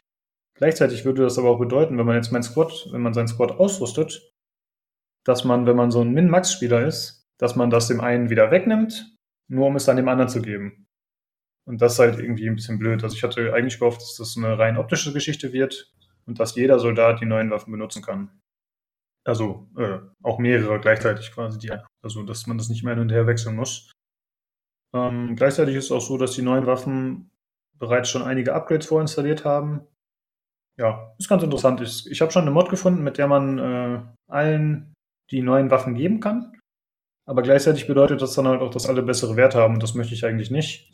Gleichzeitig würde das aber auch bedeuten, wenn man jetzt mein Squad, wenn man seinen Squad ausrüstet, dass man, wenn man so ein Min-Max-Spieler ist, dass man das dem einen wieder wegnimmt nur um es dann dem anderen zu geben. Und das ist halt irgendwie ein bisschen blöd. Also ich hatte eigentlich gehofft, dass das eine rein optische Geschichte wird und dass jeder Soldat die neuen Waffen benutzen kann. Also äh, auch mehrere gleichzeitig quasi, die, also dass man das nicht mehr hin und her wechseln muss. Ähm, gleichzeitig ist es auch so, dass die neuen Waffen bereits schon einige Upgrades vorinstalliert haben. Ja, ist ganz interessant. Ich, ich habe schon eine Mod gefunden, mit der man äh, allen die neuen Waffen geben kann. Aber gleichzeitig bedeutet das dann halt auch, dass alle bessere Werte haben und das möchte ich eigentlich nicht.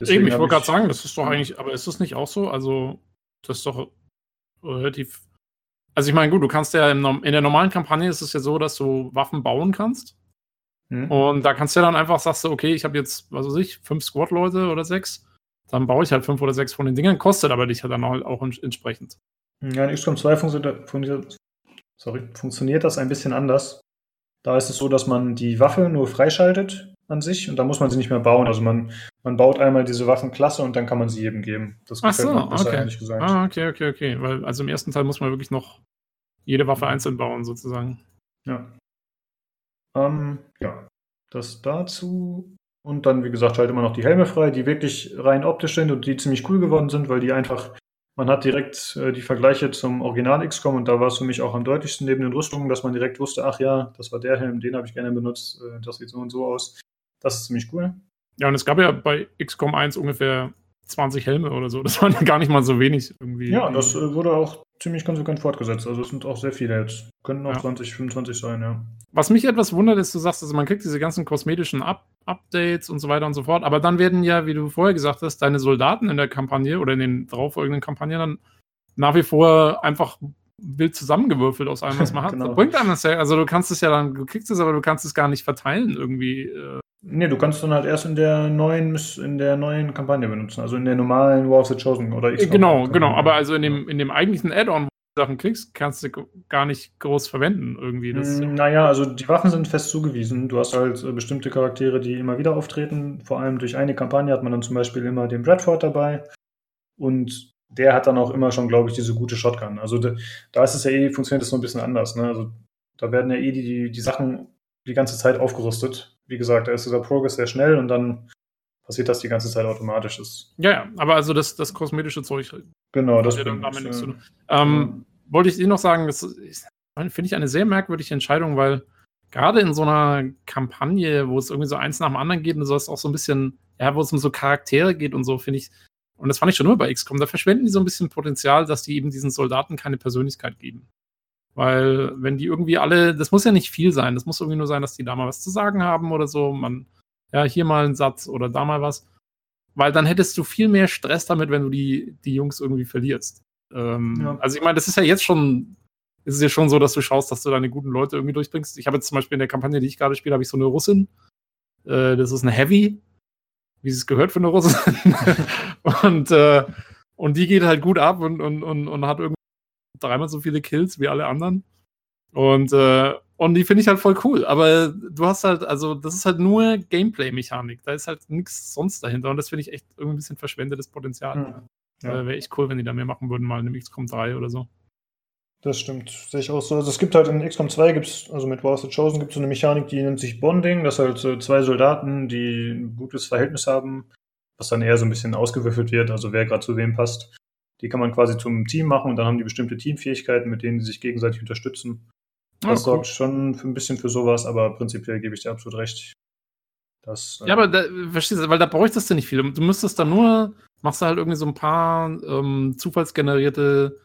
Deswegen Eben, ich wollte gerade sagen, das ist doch eigentlich, aber ist das nicht auch so? Also, das ist doch relativ. Also, ich meine, gut, du kannst ja in der normalen Kampagne ist es ja so, dass du Waffen bauen kannst. Hm. Und da kannst du ja dann einfach, sagst du, okay, ich habe jetzt, was weiß ich, fünf Squad-Leute oder sechs. Dann baue ich halt fünf oder sechs von den Dingern, kostet aber dich halt dann auch, auch entsprechend. Ja, in XCOM 2 funktioniert, sorry, funktioniert das ein bisschen anders. Da ist es so, dass man die Waffe nur freischaltet an sich und da muss man sie nicht mehr bauen. Also man, man baut einmal diese Waffenklasse und dann kann man sie jedem geben. Das Ach gefällt so, mir besser, okay. ehrlich gesagt. Ah, okay, okay, okay. Weil also im ersten Teil muss man wirklich noch jede Waffe einzeln bauen, sozusagen. Ja. Ähm, ja. Das dazu. Und dann, wie gesagt, halt immer noch die Helme frei, die wirklich rein optisch sind und die ziemlich cool geworden sind, weil die einfach Man hat direkt äh, die Vergleiche zum Original XCOM und da war es für mich auch am deutlichsten neben den Rüstungen, dass man direkt wusste, ach ja, das war der Helm, den habe ich gerne benutzt, äh, das sieht so und so aus. Das ist ziemlich cool. Ja, und es gab ja bei XCOM 1 ungefähr 20 Helme oder so. Das waren ja gar nicht mal so wenig irgendwie. Ja, das äh, wurde auch ziemlich konsequent fortgesetzt. Also es sind auch sehr viele jetzt. Könnten auch ja. 20, 25 sein, ja. Was mich etwas wundert, ist, du sagst, also man kriegt diese ganzen kosmetischen Up Updates und so weiter und so fort, aber dann werden ja, wie du vorher gesagt hast, deine Soldaten in der Kampagne oder in den darauffolgenden Kampagnen dann nach wie vor einfach wild zusammengewürfelt aus allem, was man hat. genau. Das bringt einem das ja, also du kannst es ja dann, du kriegst es, aber du kannst es gar nicht verteilen irgendwie. Äh. Nee, du kannst dann halt erst in der neuen, in der neuen Kampagne benutzen, also in der normalen War of the Chosen oder X. Genau, genau, aber also in dem, in dem eigentlichen Add-on, wo du Sachen kriegst, kannst du gar nicht groß verwenden irgendwie. Das mm, naja, also die Waffen sind fest zugewiesen. Du hast halt äh, bestimmte Charaktere, die immer wieder auftreten. Vor allem durch eine Kampagne hat man dann zum Beispiel immer den Bradford dabei. Und der hat dann auch immer schon, glaube ich, diese gute Shotgun. Also da ist es ja eh, funktioniert das so ein bisschen anders. Ne? Also da werden ja eh die, die Sachen die ganze Zeit aufgerüstet. Wie gesagt, da ist dieser Progress sehr schnell und dann passiert das die ganze Zeit automatisch. Ist. Ja, ja, aber also das, das kosmetische Zeug. Genau, das ja dann damit nichts zu tun. Ähm, ja. Wollte ich dir noch sagen, das finde ich eine sehr merkwürdige Entscheidung, weil gerade in so einer Kampagne, wo es irgendwie so eins nach dem anderen geht und so ist auch so ein bisschen, ja, wo es um so Charaktere geht und so, finde ich, und das fand ich schon immer bei XCOM, da verschwenden die so ein bisschen Potenzial, dass die eben diesen Soldaten keine Persönlichkeit geben. Weil, wenn die irgendwie alle, das muss ja nicht viel sein, das muss irgendwie nur sein, dass die da mal was zu sagen haben oder so, man, ja, hier mal einen Satz oder da mal was. Weil dann hättest du viel mehr Stress damit, wenn du die, die Jungs irgendwie verlierst. Ähm, ja. Also, ich meine, das ist ja jetzt schon, ist es ja schon so, dass du schaust, dass du deine guten Leute irgendwie durchbringst. Ich habe jetzt zum Beispiel in der Kampagne, die ich gerade spiele, habe ich so eine Russin. Äh, das ist eine Heavy, wie es gehört für eine Russin. und, äh, und die geht halt gut ab und, und, und, und hat irgendwie dreimal so viele Kills wie alle anderen. Und, äh, und die finde ich halt voll cool. Aber du hast halt, also das ist halt nur Gameplay-Mechanik. Da ist halt nichts sonst dahinter. Und das finde ich echt irgendwie ein bisschen verschwendetes Potenzial. Hm. Ja. Äh, Wäre echt cool, wenn die da mehr machen würden, mal in einem XCOM 3 oder so. Das stimmt, sehe ich auch so. Also es gibt halt in XCOM 2 gibt's, also mit War of the Chosen gibt es so eine Mechanik, die nennt sich Bonding. Das halt so zwei Soldaten, die ein gutes Verhältnis haben, was dann eher so ein bisschen ausgewürfelt wird, also wer gerade zu wem passt. Die kann man quasi zum Team machen und dann haben die bestimmte Teamfähigkeiten, mit denen sie sich gegenseitig unterstützen. Das oh, cool. sorgt schon für ein bisschen für sowas, aber prinzipiell gebe ich dir absolut recht. Das, ja, äh, aber da, verstehst du, weil da bräuchtest du nicht viel. Du müsstest dann nur, machst du halt irgendwie so ein paar ähm, zufallsgenerierte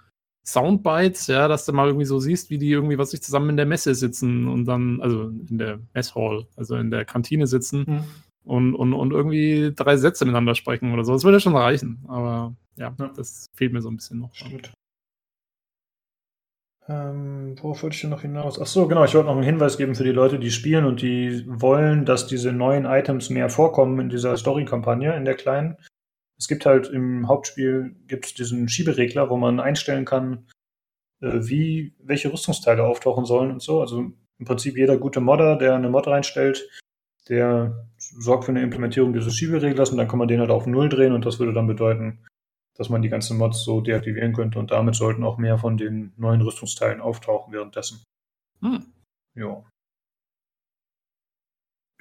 Soundbites, ja, dass du mal irgendwie so siehst, wie die irgendwie, was sich zusammen in der Messe sitzen und dann, also in der Messhall, also in der Kantine sitzen mhm. und, und, und irgendwie drei Sätze miteinander sprechen oder so. Das würde schon reichen. Aber ja, ja, das fehlt mir so ein bisschen noch. Stimmt. Ähm, worauf wollte ich denn noch hinaus? Ach so, genau, ich wollte noch einen Hinweis geben für die Leute, die spielen und die wollen, dass diese neuen Items mehr vorkommen in dieser Story-Kampagne, in der kleinen. Es gibt halt im Hauptspiel gibt's diesen Schieberegler, wo man einstellen kann, äh, wie, welche Rüstungsteile auftauchen sollen und so. Also im Prinzip jeder gute Modder, der eine Mod reinstellt, der sorgt für eine Implementierung dieses Schiebereglers und dann kann man den halt auf Null drehen und das würde dann bedeuten, dass man die ganzen Mods so deaktivieren könnte und damit sollten auch mehr von den neuen Rüstungsteilen auftauchen währenddessen. Hm. Ja.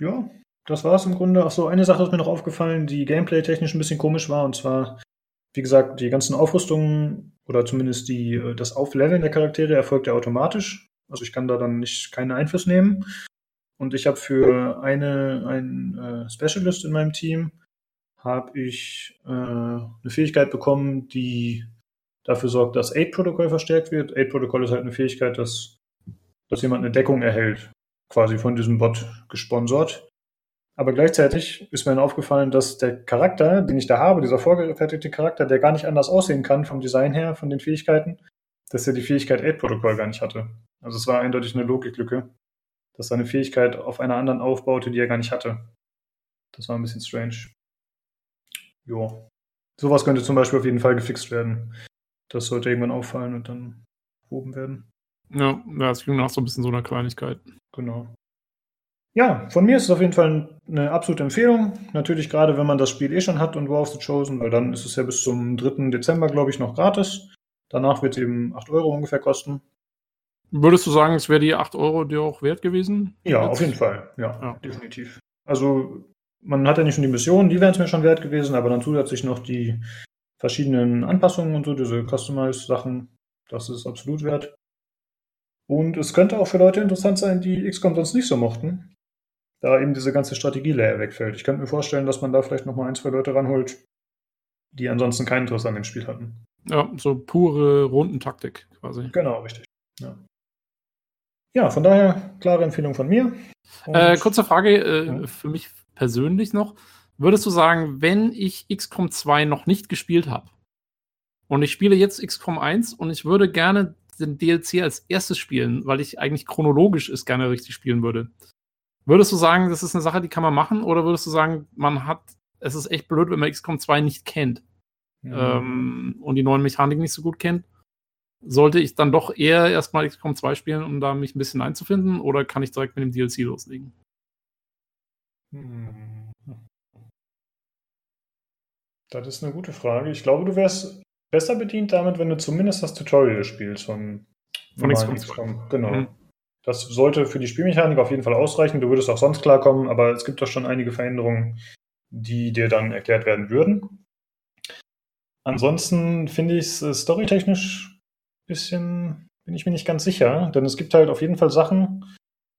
Ja, das war es im Grunde. Achso, eine Sache ist mir noch aufgefallen, die gameplay-technisch ein bisschen komisch war, und zwar, wie gesagt, die ganzen Aufrüstungen oder zumindest die, äh, das Aufleveln der Charaktere erfolgt ja automatisch. Also ich kann da dann nicht keinen Einfluss nehmen. Und ich habe für eine, einen äh, Specialist in meinem Team habe ich äh, eine Fähigkeit bekommen, die dafür sorgt, dass Aid-Protokoll verstärkt wird. Aid-Protokoll ist halt eine Fähigkeit, dass, dass jemand eine Deckung erhält, quasi von diesem Bot gesponsert. Aber gleichzeitig ist mir aufgefallen, dass der Charakter, den ich da habe, dieser vorgefertigte Charakter, der gar nicht anders aussehen kann vom Design her, von den Fähigkeiten, dass er die Fähigkeit Aid-Protokoll gar nicht hatte. Also es war eindeutig eine Logiklücke, dass seine Fähigkeit auf einer anderen aufbaute, die er gar nicht hatte. Das war ein bisschen strange. Jo. Sowas könnte zum Beispiel auf jeden Fall gefixt werden. Das sollte irgendwann auffallen und dann behoben werden. Ja, das klingt nach so ein bisschen so einer Kleinigkeit. Genau. Ja, von mir ist es auf jeden Fall eine absolute Empfehlung. Natürlich gerade, wenn man das Spiel eh schon hat und War of the Chosen, weil dann ist es ja bis zum 3. Dezember, glaube ich, noch gratis. Danach wird es eben 8 Euro ungefähr kosten. Würdest du sagen, es wäre die 8 Euro dir auch wert gewesen? Ja, Jetzt? auf jeden Fall. Ja, ja, definitiv. Also, man hat ja nicht schon die Mission, die wären es mir schon wert gewesen, aber dann zusätzlich noch die, verschiedenen Anpassungen und so, diese Customize-Sachen, das ist absolut wert. Und es könnte auch für Leute interessant sein, die XCOM sonst nicht so mochten, da eben diese ganze Strategie-Layer wegfällt. Ich könnte mir vorstellen, dass man da vielleicht nochmal ein, zwei Leute ranholt, die ansonsten kein Interesse an dem Spiel hatten. Ja, so pure Rundentaktik quasi. Genau, richtig. Ja, ja von daher klare Empfehlung von mir. Äh, kurze Frage äh, ja. für mich persönlich noch. Würdest du sagen, wenn ich XCOM 2 noch nicht gespielt habe und ich spiele jetzt XCOM 1 und ich würde gerne den DLC als erstes spielen, weil ich eigentlich chronologisch es gerne richtig spielen würde. Würdest du sagen, das ist eine Sache, die kann man machen? Oder würdest du sagen, man hat, es ist echt blöd, wenn man XCOM 2 nicht kennt mhm. ähm, und die neuen Mechaniken nicht so gut kennt? Sollte ich dann doch eher erstmal XCOM 2 spielen, um da mich ein bisschen einzufinden? Oder kann ich direkt mit dem DLC loslegen? Hm. Das ist eine gute Frage. Ich glaube, du wärst besser bedient damit, wenn du zumindest das Tutorial spielst von, von XCOM. XCOM. Genau. Mhm. Das sollte für die Spielmechanik auf jeden Fall ausreichen. Du würdest auch sonst klarkommen, aber es gibt doch schon einige Veränderungen, die dir dann erklärt werden würden. Ansonsten finde ich es äh, storytechnisch ein bisschen, bin ich mir nicht ganz sicher, denn es gibt halt auf jeden Fall Sachen,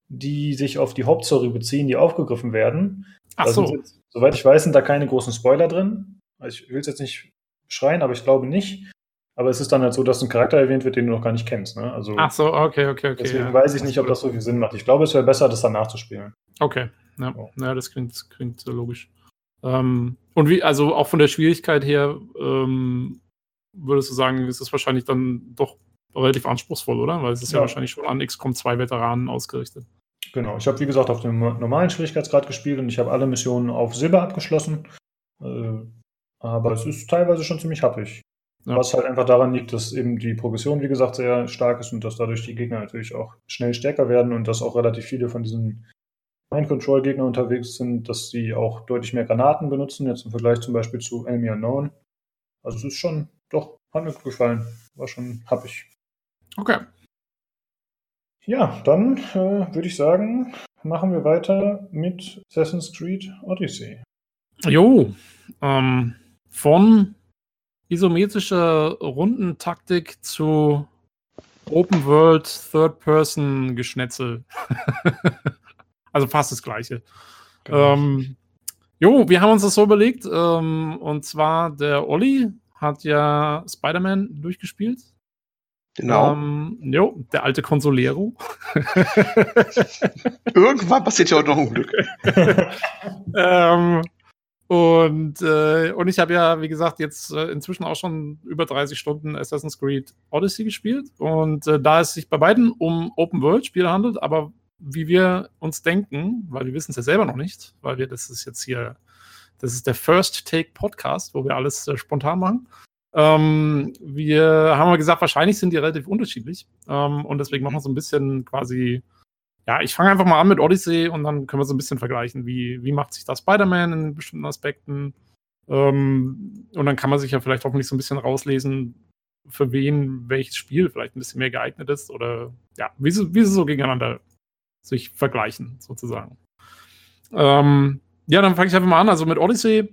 die sich auf die Hauptstory beziehen, die aufgegriffen werden. Ach so. Jetzt, soweit ich weiß, sind da keine großen Spoiler drin. Also ich will es jetzt nicht schreien, aber ich glaube nicht. Aber es ist dann halt so, dass ein Charakter erwähnt wird, den du noch gar nicht kennst. Ne? Also, Ach so, okay, okay, okay. Deswegen ja. weiß ich nicht, ob das so viel Sinn macht. Ich glaube, es wäre besser, das dann nachzuspielen. Okay, ja, oh. ja das klingt, klingt so logisch. Ähm, und wie, also auch von der Schwierigkeit her, ähm, würdest du sagen, ist es wahrscheinlich dann doch relativ anspruchsvoll, oder? Weil es ist ja, ja wahrscheinlich schon an XCOM 2 Veteranen ausgerichtet. Genau, ich habe wie gesagt auf dem normalen Schwierigkeitsgrad gespielt und ich habe alle Missionen auf Silber abgeschlossen. Äh, aber es ist teilweise schon ziemlich happig. Ja. Was halt einfach daran liegt, dass eben die Progression, wie gesagt, sehr stark ist und dass dadurch die Gegner natürlich auch schnell stärker werden und dass auch relativ viele von diesen Mind-Control-Gegnern unterwegs sind, dass sie auch deutlich mehr Granaten benutzen, jetzt im Vergleich zum Beispiel zu Enemy Unknown. Also es ist schon, doch, hat mir gut gefallen. War schon happig. Okay. Ja, dann äh, würde ich sagen, machen wir weiter mit Assassin's Creed Odyssey. Jo, ähm, von isometrischer Rundentaktik zu Open World Third Person Geschnetzel. also fast das gleiche. Genau. Ähm, jo, wir haben uns das so überlegt. Ähm, und zwar der Olli hat ja Spider-Man durchgespielt. Genau. Ähm, jo, der alte Consolero. Irgendwann passiert ja auch noch ein Unglück. ähm, und, äh, und ich habe ja, wie gesagt, jetzt äh, inzwischen auch schon über 30 Stunden Assassin's Creed Odyssey gespielt. Und äh, da es sich bei beiden um Open-World-Spiele handelt, aber wie wir uns denken, weil wir wissen es ja selber noch nicht, weil wir, das ist jetzt hier, das ist der First Take Podcast, wo wir alles äh, spontan machen. Ähm, wir haben mal gesagt, wahrscheinlich sind die relativ unterschiedlich. Ähm, und deswegen machen wir so ein bisschen quasi ja, ich fange einfach mal an mit Odyssey und dann können wir so ein bisschen vergleichen, wie, wie macht sich das Spider-Man in bestimmten Aspekten. Ähm, und dann kann man sich ja vielleicht hoffentlich so ein bisschen rauslesen, für wen welches Spiel vielleicht ein bisschen mehr geeignet ist oder ja, wie sie, wie sie so gegeneinander sich vergleichen, sozusagen. Ähm, ja, dann fange ich einfach mal an. Also mit Odyssey.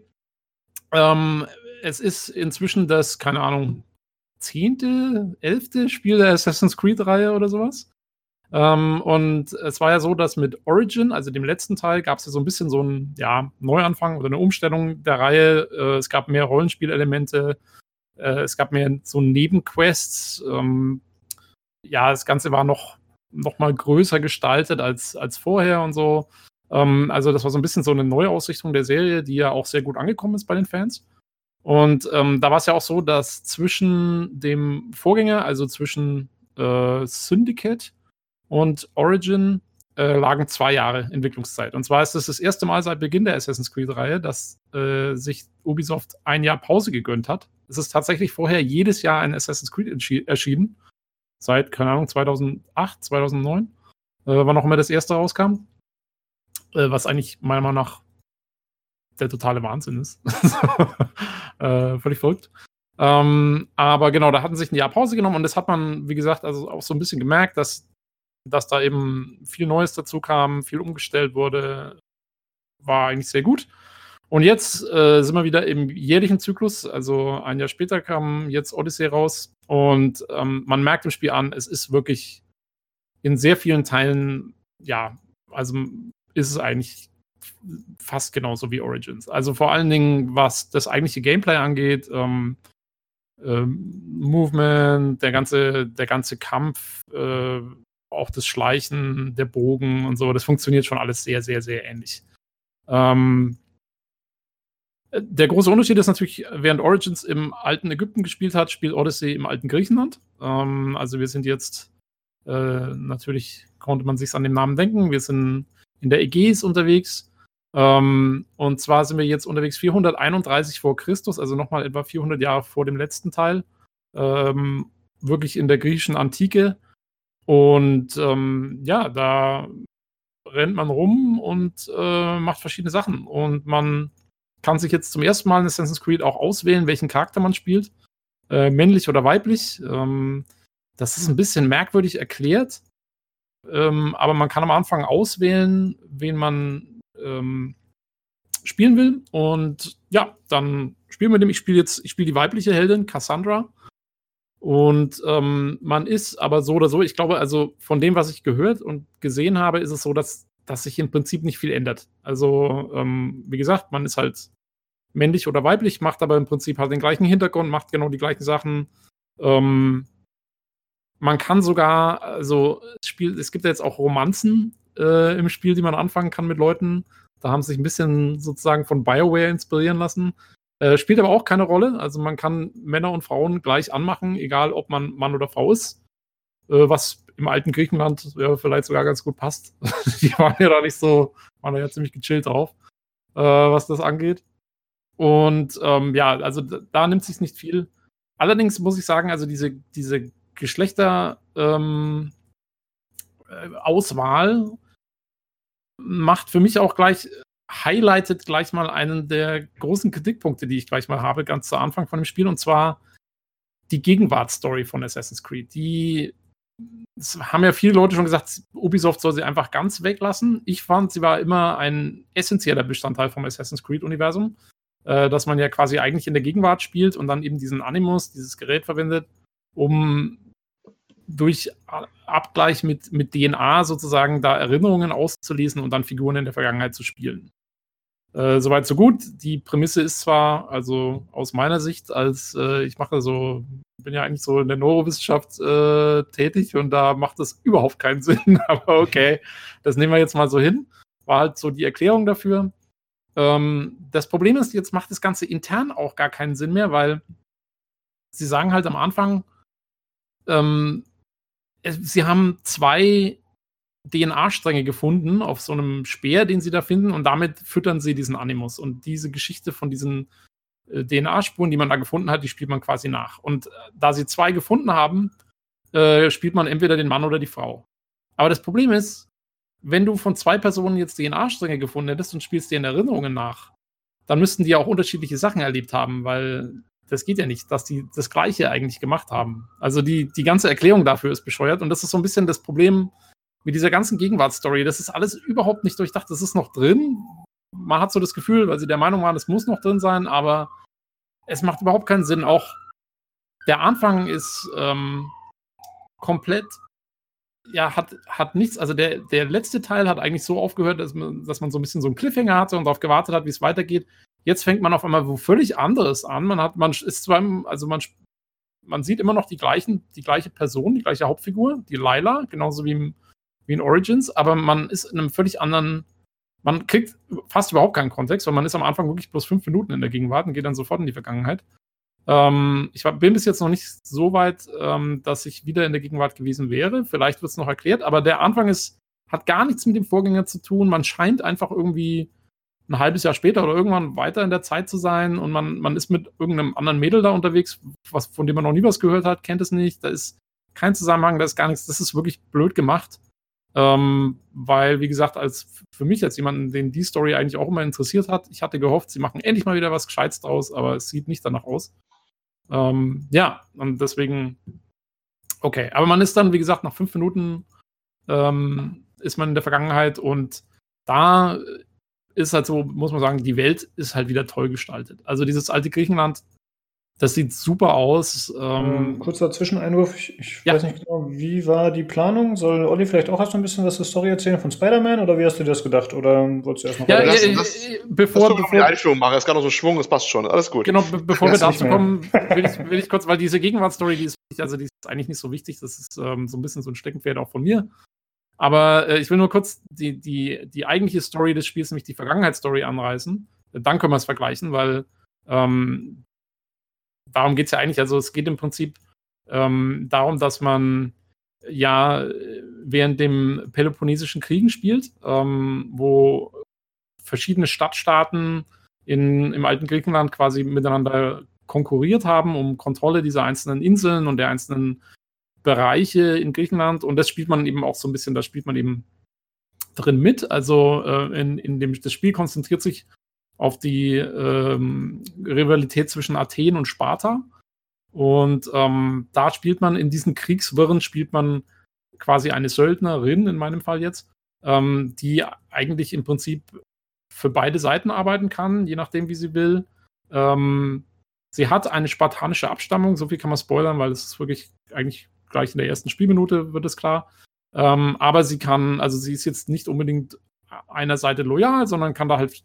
Es ist inzwischen das, keine Ahnung, zehnte, elfte Spiel der Assassin's Creed-Reihe oder sowas. Ähm, und es war ja so, dass mit Origin, also dem letzten Teil, gab es ja so ein bisschen so einen ja, Neuanfang oder eine Umstellung der Reihe. Äh, es gab mehr Rollenspielelemente, äh, es gab mehr so Nebenquests. Ähm, ja, das Ganze war noch, noch mal größer gestaltet als, als vorher und so. Ähm, also das war so ein bisschen so eine Neuausrichtung der Serie, die ja auch sehr gut angekommen ist bei den Fans. Und ähm, da war es ja auch so, dass zwischen dem Vorgänger, also zwischen äh, Syndicate und Origin äh, lagen zwei Jahre Entwicklungszeit. Und zwar ist es das, erste Mal seit Beginn der Assassin's Creed-Reihe, dass äh, sich Ubisoft ein Jahr Pause gegönnt hat. Es ist tatsächlich vorher jedes Jahr ein Assassin's Creed erschienen. Seit, keine Ahnung, 2008, 2009, äh, wann auch immer das erste rauskam. Äh, was eigentlich meiner Meinung nach der totale Wahnsinn ist. äh, völlig verrückt. Ähm, aber genau, da hatten sich ein Jahr Pause genommen und das hat man, wie gesagt, also auch so ein bisschen gemerkt, dass dass da eben viel Neues dazu kam, viel umgestellt wurde, war eigentlich sehr gut. Und jetzt äh, sind wir wieder im jährlichen Zyklus. Also ein Jahr später kam jetzt Odyssey raus. Und ähm, man merkt im Spiel an, es ist wirklich in sehr vielen Teilen, ja, also ist es eigentlich fast genauso wie Origins. Also vor allen Dingen, was das eigentliche Gameplay angeht, ähm, ähm, Movement, der ganze, der ganze Kampf, äh, auch das Schleichen, der Bogen und so, das funktioniert schon alles sehr, sehr, sehr ähnlich. Ähm, der große Unterschied ist natürlich, während Origins im alten Ägypten gespielt hat, spielt Odyssey im alten Griechenland. Ähm, also wir sind jetzt, äh, natürlich konnte man sich an den Namen denken, wir sind in der Ägäis unterwegs. Ähm, und zwar sind wir jetzt unterwegs 431 vor Christus, also nochmal etwa 400 Jahre vor dem letzten Teil. Ähm, wirklich in der griechischen Antike. Und ähm, ja, da rennt man rum und äh, macht verschiedene Sachen. Und man kann sich jetzt zum ersten Mal in Assassin's Creed auch auswählen, welchen Charakter man spielt. Äh, männlich oder weiblich. Ähm, das ist ein bisschen merkwürdig erklärt. Ähm, aber man kann am Anfang auswählen, wen man ähm, spielen will. Und ja, dann spielen wir dem. Ich spiele jetzt, ich spiele die weibliche Heldin, Cassandra. Und ähm, man ist aber so oder so, ich glaube, also von dem, was ich gehört und gesehen habe, ist es so, dass, dass sich im Prinzip nicht viel ändert. Also, ähm, wie gesagt, man ist halt männlich oder weiblich, macht aber im Prinzip halt den gleichen Hintergrund, macht genau die gleichen Sachen. Ähm, man kann sogar, also Spiel, es gibt ja jetzt auch Romanzen äh, im Spiel, die man anfangen kann mit Leuten. Da haben sie sich ein bisschen sozusagen von BioWare inspirieren lassen. Äh, spielt aber auch keine Rolle. Also man kann Männer und Frauen gleich anmachen, egal ob man Mann oder Frau ist. Äh, was im alten Griechenland ja, vielleicht sogar ganz gut passt. die waren ja da nicht so, waren ja ziemlich gechillt drauf, äh, was das angeht. Und ähm, ja, also da, da nimmt sich nicht viel. Allerdings muss ich sagen, also diese, diese Geschlechter ähm, äh, Auswahl macht für mich auch gleich, highlightet gleich mal einen der großen Kritikpunkte, die ich gleich mal habe, ganz zu Anfang von dem Spiel, und zwar die Gegenwartsstory von Assassin's Creed. Die haben ja viele Leute schon gesagt, Ubisoft soll sie einfach ganz weglassen. Ich fand, sie war immer ein essentieller Bestandteil vom Assassin's Creed-Universum, äh, dass man ja quasi eigentlich in der Gegenwart spielt und dann eben diesen Animus, dieses Gerät verwendet, um durch Abgleich mit, mit DNA sozusagen da Erinnerungen auszulesen und dann Figuren in der Vergangenheit zu spielen. Äh, soweit so gut. Die Prämisse ist zwar, also aus meiner Sicht, als äh, ich mache so, bin ja eigentlich so in der Neurowissenschaft äh, tätig und da macht das überhaupt keinen Sinn, aber okay, das nehmen wir jetzt mal so hin. War halt so die Erklärung dafür. Ähm, das Problem ist, jetzt macht das Ganze intern auch gar keinen Sinn mehr, weil sie sagen halt am Anfang, ähm, sie haben zwei DNA-Stränge gefunden auf so einem Speer, den sie da finden, und damit füttern sie diesen Animus. Und diese Geschichte von diesen äh, DNA-Spuren, die man da gefunden hat, die spielt man quasi nach. Und äh, da sie zwei gefunden haben, äh, spielt man entweder den Mann oder die Frau. Aber das Problem ist, wenn du von zwei Personen jetzt DNA-Stränge gefunden hättest und spielst dir in Erinnerungen nach, dann müssten die auch unterschiedliche Sachen erlebt haben, weil das geht ja nicht, dass die das Gleiche eigentlich gemacht haben. Also die, die ganze Erklärung dafür ist bescheuert und das ist so ein bisschen das Problem mit dieser ganzen Gegenwartsstory. Das ist alles überhaupt nicht durchdacht. Das ist noch drin. Man hat so das Gefühl, weil sie der Meinung waren, es muss noch drin sein, aber es macht überhaupt keinen Sinn. Auch der Anfang ist ähm, komplett, ja, hat, hat nichts. Also der, der letzte Teil hat eigentlich so aufgehört, dass man, dass man so ein bisschen so einen Cliffhanger hatte und darauf gewartet hat, wie es weitergeht. Jetzt fängt man auf einmal wo völlig anderes an. Man hat, man ist zwar, also man, man sieht immer noch die gleichen, die gleiche Person, die gleiche Hauptfigur, die Lila, genauso wie, im, wie in Origins, aber man ist in einem völlig anderen, man kriegt fast überhaupt keinen Kontext, weil man ist am Anfang wirklich bloß fünf Minuten in der Gegenwart und geht dann sofort in die Vergangenheit. Ähm, ich bin bis jetzt noch nicht so weit, ähm, dass ich wieder in der Gegenwart gewesen wäre. Vielleicht wird es noch erklärt, aber der Anfang ist, hat gar nichts mit dem Vorgänger zu tun. Man scheint einfach irgendwie ein halbes Jahr später oder irgendwann weiter in der Zeit zu sein und man, man ist mit irgendeinem anderen Mädel da unterwegs, was, von dem man noch nie was gehört hat, kennt es nicht, da ist kein Zusammenhang, da ist gar nichts, das ist wirklich blöd gemacht. Ähm, weil, wie gesagt, als für mich als jemanden, den die Story eigentlich auch immer interessiert hat, ich hatte gehofft, sie machen endlich mal wieder was Gescheites draus, aber es sieht nicht danach aus. Ähm, ja, und deswegen, okay. Aber man ist dann, wie gesagt, nach fünf Minuten ähm, ist man in der Vergangenheit und da ist halt so, muss man sagen, die Welt ist halt wieder toll gestaltet. Also dieses alte Griechenland das sieht super aus. Ähm, ähm, kurzer Zwischeneinwurf. Ich, ich ja. weiß nicht genau, wie war die Planung? Soll Olli vielleicht auch erst ein bisschen was zur Story erzählen von Spider-Man oder wie hast du dir das gedacht? Oder wolltest du erst noch ja, lass, äh, lass, bevor, lass bevor, Einführung machen. Es kann noch so Schwung, es passt schon. Alles gut. Genau, be bevor wir dazu kommen, will ich, will ich kurz, weil diese Gegenwartsstory, die ist, also die ist eigentlich nicht so wichtig. Das ist ähm, so ein bisschen so ein Steckenpferd auch von mir. Aber äh, ich will nur kurz die, die, die eigentliche Story des Spiels, nämlich die Vergangenheitsstory, anreißen. Dann können wir es vergleichen, weil ähm, darum geht es ja eigentlich. Also es geht im Prinzip ähm, darum, dass man ja während dem Peloponnesischen Kriegen spielt, ähm, wo verschiedene Stadtstaaten in, im alten Griechenland quasi miteinander konkurriert haben um Kontrolle dieser einzelnen Inseln und der einzelnen Bereiche in Griechenland. Und das spielt man eben auch so ein bisschen, da spielt man eben drin mit. Also äh, in, in dem, das Spiel konzentriert sich auf die ähm, Rivalität zwischen Athen und Sparta. Und ähm, da spielt man in diesen Kriegswirren, spielt man quasi eine Söldnerin, in meinem Fall jetzt, ähm, die eigentlich im Prinzip für beide Seiten arbeiten kann, je nachdem, wie sie will. Ähm, sie hat eine spartanische Abstammung, so viel kann man spoilern, weil es ist wirklich eigentlich gleich in der ersten Spielminute wird es klar. Ähm, aber sie kann, also sie ist jetzt nicht unbedingt einer Seite loyal, sondern kann da halt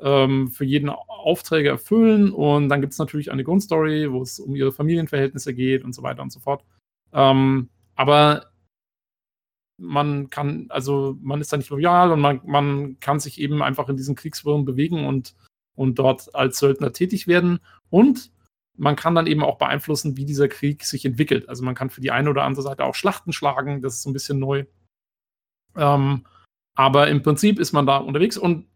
ähm, für jeden Aufträge erfüllen. Und dann gibt es natürlich eine Grundstory, wo es um ihre Familienverhältnisse geht und so weiter und so fort. Ähm, aber man kann, also man ist da nicht loyal und man, man kann sich eben einfach in diesen Kriegswirren bewegen und, und dort als Söldner tätig werden. Und man kann dann eben auch beeinflussen, wie dieser Krieg sich entwickelt. Also man kann für die eine oder andere Seite auch Schlachten schlagen, das ist so ein bisschen neu. Ähm, aber im Prinzip ist man da unterwegs und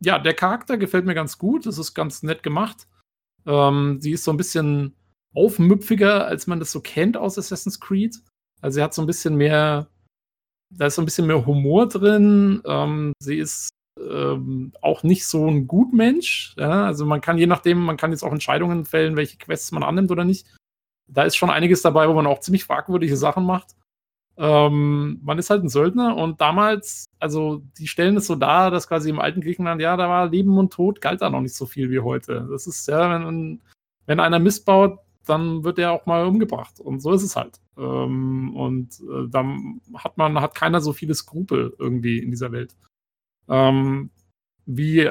ja, der Charakter gefällt mir ganz gut. Das ist ganz nett gemacht. Ähm, sie ist so ein bisschen aufmüpfiger, als man das so kennt aus Assassin's Creed. Also sie hat so ein bisschen mehr, da ist so ein bisschen mehr Humor drin. Ähm, sie ist ähm, auch nicht so ein Gutmensch. Ja? Also man kann je nachdem, man kann jetzt auch Entscheidungen fällen, welche Quests man annimmt oder nicht. Da ist schon einiges dabei, wo man auch ziemlich fragwürdige Sachen macht. Ähm, man ist halt ein Söldner und damals, also die stellen es so dar, dass quasi im alten Griechenland, ja, da war Leben und Tod, galt da noch nicht so viel wie heute. Das ist ja, wenn, wenn einer missbaut, dann wird er auch mal umgebracht. Und so ist es halt. Ähm, und äh, dann hat man, hat keiner so viele Skrupel irgendwie in dieser Welt. Ähm, wie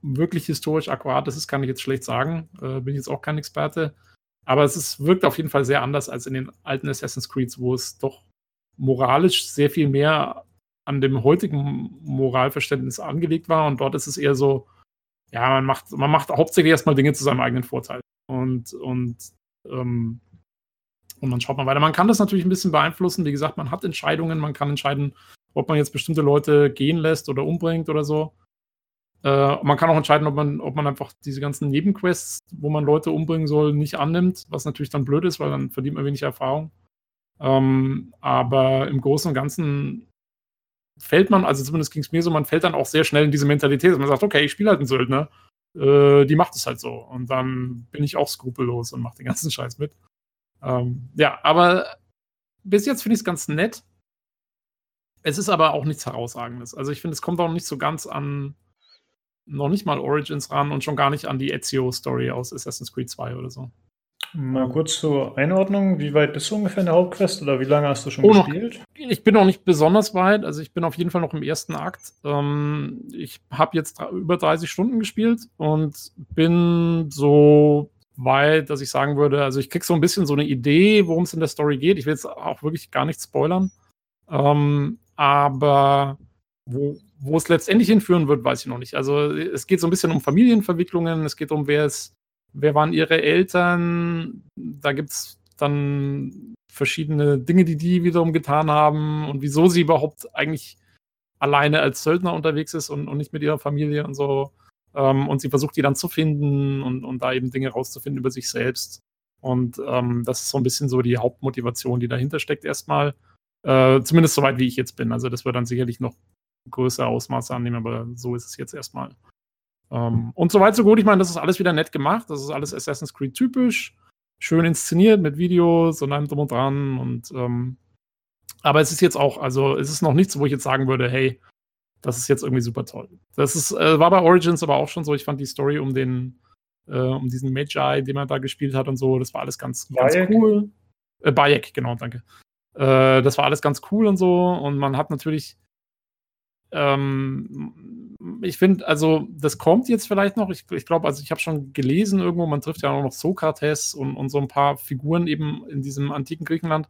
wirklich historisch akkurat das ist, kann ich jetzt schlecht sagen. Äh, bin jetzt auch kein Experte. Aber es ist, wirkt auf jeden Fall sehr anders als in den alten Assassin's Creeds, wo es doch moralisch sehr viel mehr an dem heutigen Moralverständnis angelegt war. Und dort ist es eher so, ja, man macht, man macht hauptsächlich erstmal Dinge zu seinem eigenen Vorteil. Und, und, ähm, und dann schaut man weiter. Man kann das natürlich ein bisschen beeinflussen. Wie gesagt, man hat Entscheidungen, man kann entscheiden, ob man jetzt bestimmte Leute gehen lässt oder umbringt oder so. Äh, man kann auch entscheiden, ob man, ob man einfach diese ganzen Nebenquests, wo man Leute umbringen soll, nicht annimmt, was natürlich dann blöd ist, weil dann verdient man wenig Erfahrung. Ähm, aber im Großen und Ganzen fällt man, also zumindest ging es mir so, man fällt dann auch sehr schnell in diese Mentalität, dass man sagt, okay, ich spiele halt einen Söldner, äh, die macht es halt so. Und dann bin ich auch skrupellos und mache den ganzen Scheiß mit. Ähm, ja, aber bis jetzt finde ich es ganz nett. Es ist aber auch nichts Herausragendes. Also ich finde, es kommt auch nicht so ganz an, noch nicht mal Origins ran und schon gar nicht an die Ezio-Story aus Assassin's Creed 2 oder so. Mal kurz zur Einordnung. Wie weit bist du ungefähr in der Hauptquest oder wie lange hast du schon oh, gespielt? Noch, ich bin noch nicht besonders weit. Also ich bin auf jeden Fall noch im ersten Akt. Ähm, ich habe jetzt über 30 Stunden gespielt und bin so weit, dass ich sagen würde, also ich krieg so ein bisschen so eine Idee, worum es in der Story geht. Ich will jetzt auch wirklich gar nicht spoilern. Ähm, aber wo, wo es letztendlich hinführen wird, weiß ich noch nicht. Also es geht so ein bisschen um Familienverwicklungen, es geht um, wer ist wer waren ihre Eltern? Da gibt es dann verschiedene Dinge, die die wiederum getan haben und wieso sie überhaupt eigentlich alleine als Söldner unterwegs ist und, und nicht mit ihrer Familie und so. Ähm, und sie versucht die dann zu finden und, und da eben Dinge rauszufinden über sich selbst. Und ähm, das ist so ein bisschen so die Hauptmotivation, die dahinter steckt erstmal. Äh, zumindest soweit wie ich jetzt bin. Also das wird dann sicherlich noch größere Ausmaße annehmen, aber so ist es jetzt erstmal. Ähm, und so weit, so gut. Ich meine, das ist alles wieder nett gemacht. Das ist alles Assassin's Creed typisch. Schön inszeniert mit Videos und allem drum und dran. Und, ähm, aber es ist jetzt auch, also es ist noch nichts, wo ich jetzt sagen würde, hey, das ist jetzt irgendwie super toll. Das ist, äh, war bei Origins aber auch schon so. Ich fand die Story um den, äh, um diesen Magi, den man da gespielt hat und so, das war alles ganz, ganz cool. Äh, Bayek, genau, danke. Äh, das war alles ganz cool und so. Und man hat natürlich, ähm, ich finde, also das kommt jetzt vielleicht noch. Ich, ich glaube, also ich habe schon gelesen irgendwo, man trifft ja auch noch Sokrates und, und so ein paar Figuren eben in diesem antiken Griechenland.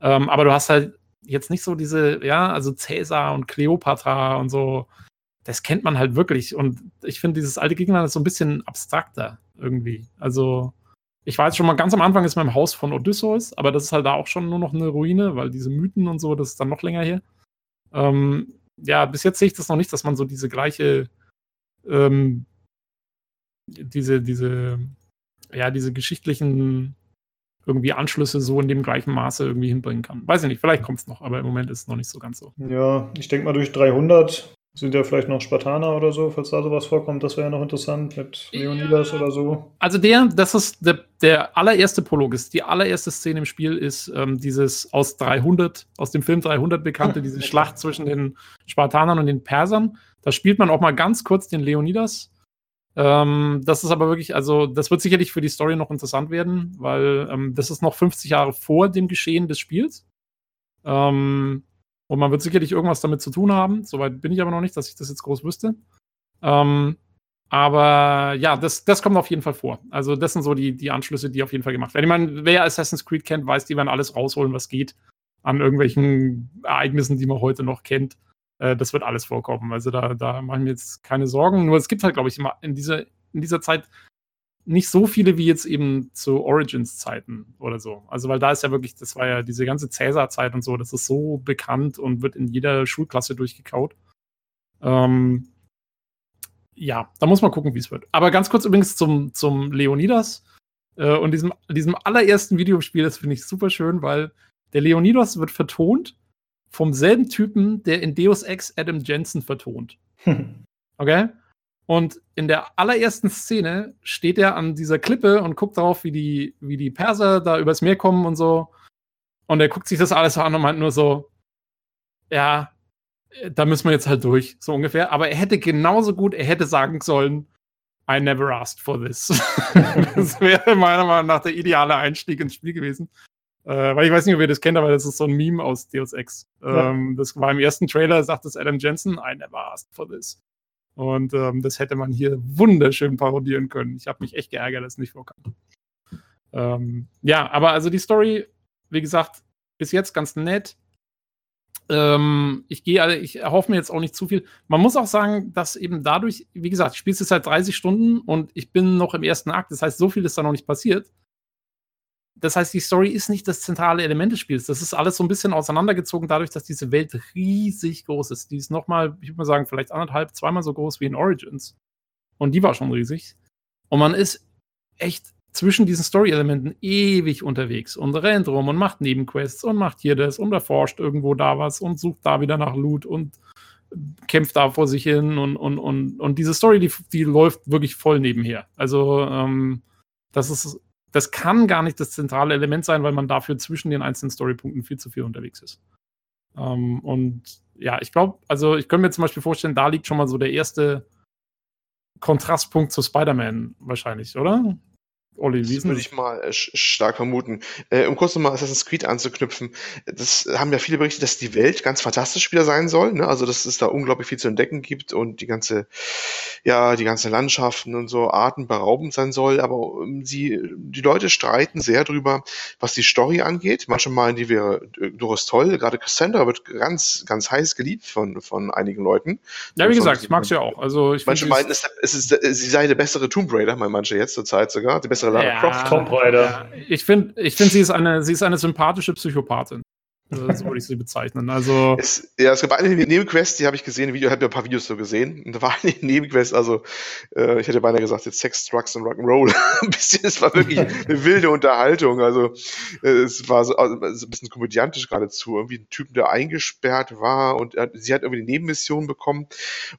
Ähm, aber du hast halt jetzt nicht so diese, ja, also Cäsar und Kleopatra und so, das kennt man halt wirklich. Und ich finde, dieses alte Griechenland ist so ein bisschen abstrakter irgendwie. Also, ich war jetzt schon mal ganz am Anfang ist mein Haus von Odysseus, aber das ist halt da auch schon nur noch eine Ruine, weil diese Mythen und so, das ist dann noch länger her. Ähm, ja, bis jetzt sehe ich das noch nicht, dass man so diese gleiche, ähm, diese, diese, ja, diese geschichtlichen irgendwie Anschlüsse so in dem gleichen Maße irgendwie hinbringen kann. Weiß ich nicht, vielleicht kommt es noch, aber im Moment ist es noch nicht so ganz so. Ja, ich denke mal durch 300 sind ja vielleicht noch Spartaner oder so, falls da sowas vorkommt, das wäre ja noch interessant mit Leonidas ja. oder so. Also der, das ist der, der allererste Prolog ist, die allererste Szene im Spiel ist ähm, dieses aus 300, aus dem Film 300 bekannte, diese Schlacht zwischen den Spartanern und den Persern. Da spielt man auch mal ganz kurz den Leonidas ähm, das ist aber wirklich, also das wird sicherlich für die Story noch interessant werden, weil ähm, das ist noch 50 Jahre vor dem Geschehen des Spiels. Ähm, und man wird sicherlich irgendwas damit zu tun haben. Soweit bin ich aber noch nicht, dass ich das jetzt groß wüsste. Ähm, aber ja, das, das kommt auf jeden Fall vor. Also, das sind so die, die Anschlüsse, die auf jeden Fall gemacht werden. Ich meine, wer Assassin's Creed kennt, weiß, die werden alles rausholen, was geht an irgendwelchen Ereignissen, die man heute noch kennt. Äh, das wird alles vorkommen. Also da, da machen wir jetzt keine Sorgen. Nur es gibt halt, glaube ich, immer in dieser, in dieser Zeit nicht so viele wie jetzt eben zu Origins-Zeiten oder so. Also, weil da ist ja wirklich, das war ja diese ganze Cäsar-Zeit und so, das ist so bekannt und wird in jeder Schulklasse durchgekaut. Ähm, ja, da muss man gucken, wie es wird. Aber ganz kurz übrigens zum, zum Leonidas äh, und diesem, diesem allerersten Videospiel, das finde ich super schön, weil der Leonidas wird vertont vom selben Typen, der in Deus Ex Adam Jensen vertont. Okay? Und in der allerersten Szene steht er an dieser Klippe und guckt darauf, wie die, wie die Perser da übers Meer kommen und so. Und er guckt sich das alles an und meint nur so, ja, da müssen wir jetzt halt durch, so ungefähr. Aber er hätte genauso gut, er hätte sagen sollen, I never asked for this. das wäre meiner Meinung nach der ideale Einstieg ins Spiel gewesen. Äh, weil ich weiß nicht, ob ihr das kennt, aber das ist so ein Meme aus Deus Ex. Ja. Ähm, das war im ersten Trailer, sagt es Adam Jensen, I never asked for this. Und ähm, das hätte man hier wunderschön parodieren können. Ich habe mich echt geärgert, dass es nicht vorkam. Ähm, ja, aber also die Story, wie gesagt, bis jetzt ganz nett. Ähm, ich gehe, ich erhoffe mir jetzt auch nicht zu viel. Man muss auch sagen, dass eben dadurch, wie gesagt, ich spiele es seit 30 Stunden und ich bin noch im ersten Akt. Das heißt, so viel ist da noch nicht passiert das heißt, die Story ist nicht das zentrale Element des Spiels. Das ist alles so ein bisschen auseinandergezogen dadurch, dass diese Welt riesig groß ist. Die ist nochmal, ich würde mal sagen, vielleicht anderthalb, zweimal so groß wie in Origins. Und die war schon riesig. Und man ist echt zwischen diesen Story-Elementen ewig unterwegs und rennt rum und macht Nebenquests und macht hier das und erforscht irgendwo da was und sucht da wieder nach Loot und kämpft da vor sich hin und, und, und, und diese Story, die, die läuft wirklich voll nebenher. Also, ähm, das ist das kann gar nicht das zentrale Element sein, weil man dafür zwischen den einzelnen Storypunkten viel zu viel unterwegs ist. Ähm, und ja, ich glaube, also ich könnte mir zum Beispiel vorstellen, da liegt schon mal so der erste Kontrastpunkt zu Spider-Man wahrscheinlich, oder? Olli Das würde ich mal äh, stark vermuten. Äh, um kurz nochmal Assassin's Creed anzuknüpfen, das haben ja viele berichtet, dass die Welt ganz fantastisch wieder sein soll, ne? Also, dass es da unglaublich viel zu entdecken gibt und die ganze, ja, die ganze Landschaften und so atemberaubend sein soll. Aber ähm, sie, die Leute streiten sehr drüber, was die Story angeht. Manche meinen, die wäre äh, durchaus toll. Gerade Cassandra wird ganz, ganz heiß geliebt von, von einigen Leuten. Ja, wie gesagt, ich mag sie auch. Also, ich manche meinen, es, es ist, sie sei der bessere Tomb Raider, meinen manche jetzt zur Zeit sogar. Die bessere Lara ja, Croft. Tomb Raider. Ja. Ich finde, ich find, sie, ist eine, sie ist eine sympathische Psychopathin. Äh, so würde ich sie bezeichnen. Also es, ja, es gab eine Nebenquest, die habe ich gesehen, Video, habe ein paar Videos so gesehen. Und da war eine Nebenquest, also äh, ich hätte beinahe gesagt, jetzt Sex, Drugs und Rock'n'Roll. ein bisschen, es war wirklich eine wilde Unterhaltung. Also äh, es war so, also, so ein bisschen komödiantisch geradezu. Irgendwie ein Typ, der eingesperrt war und er, sie hat irgendwie eine Nebenmission bekommen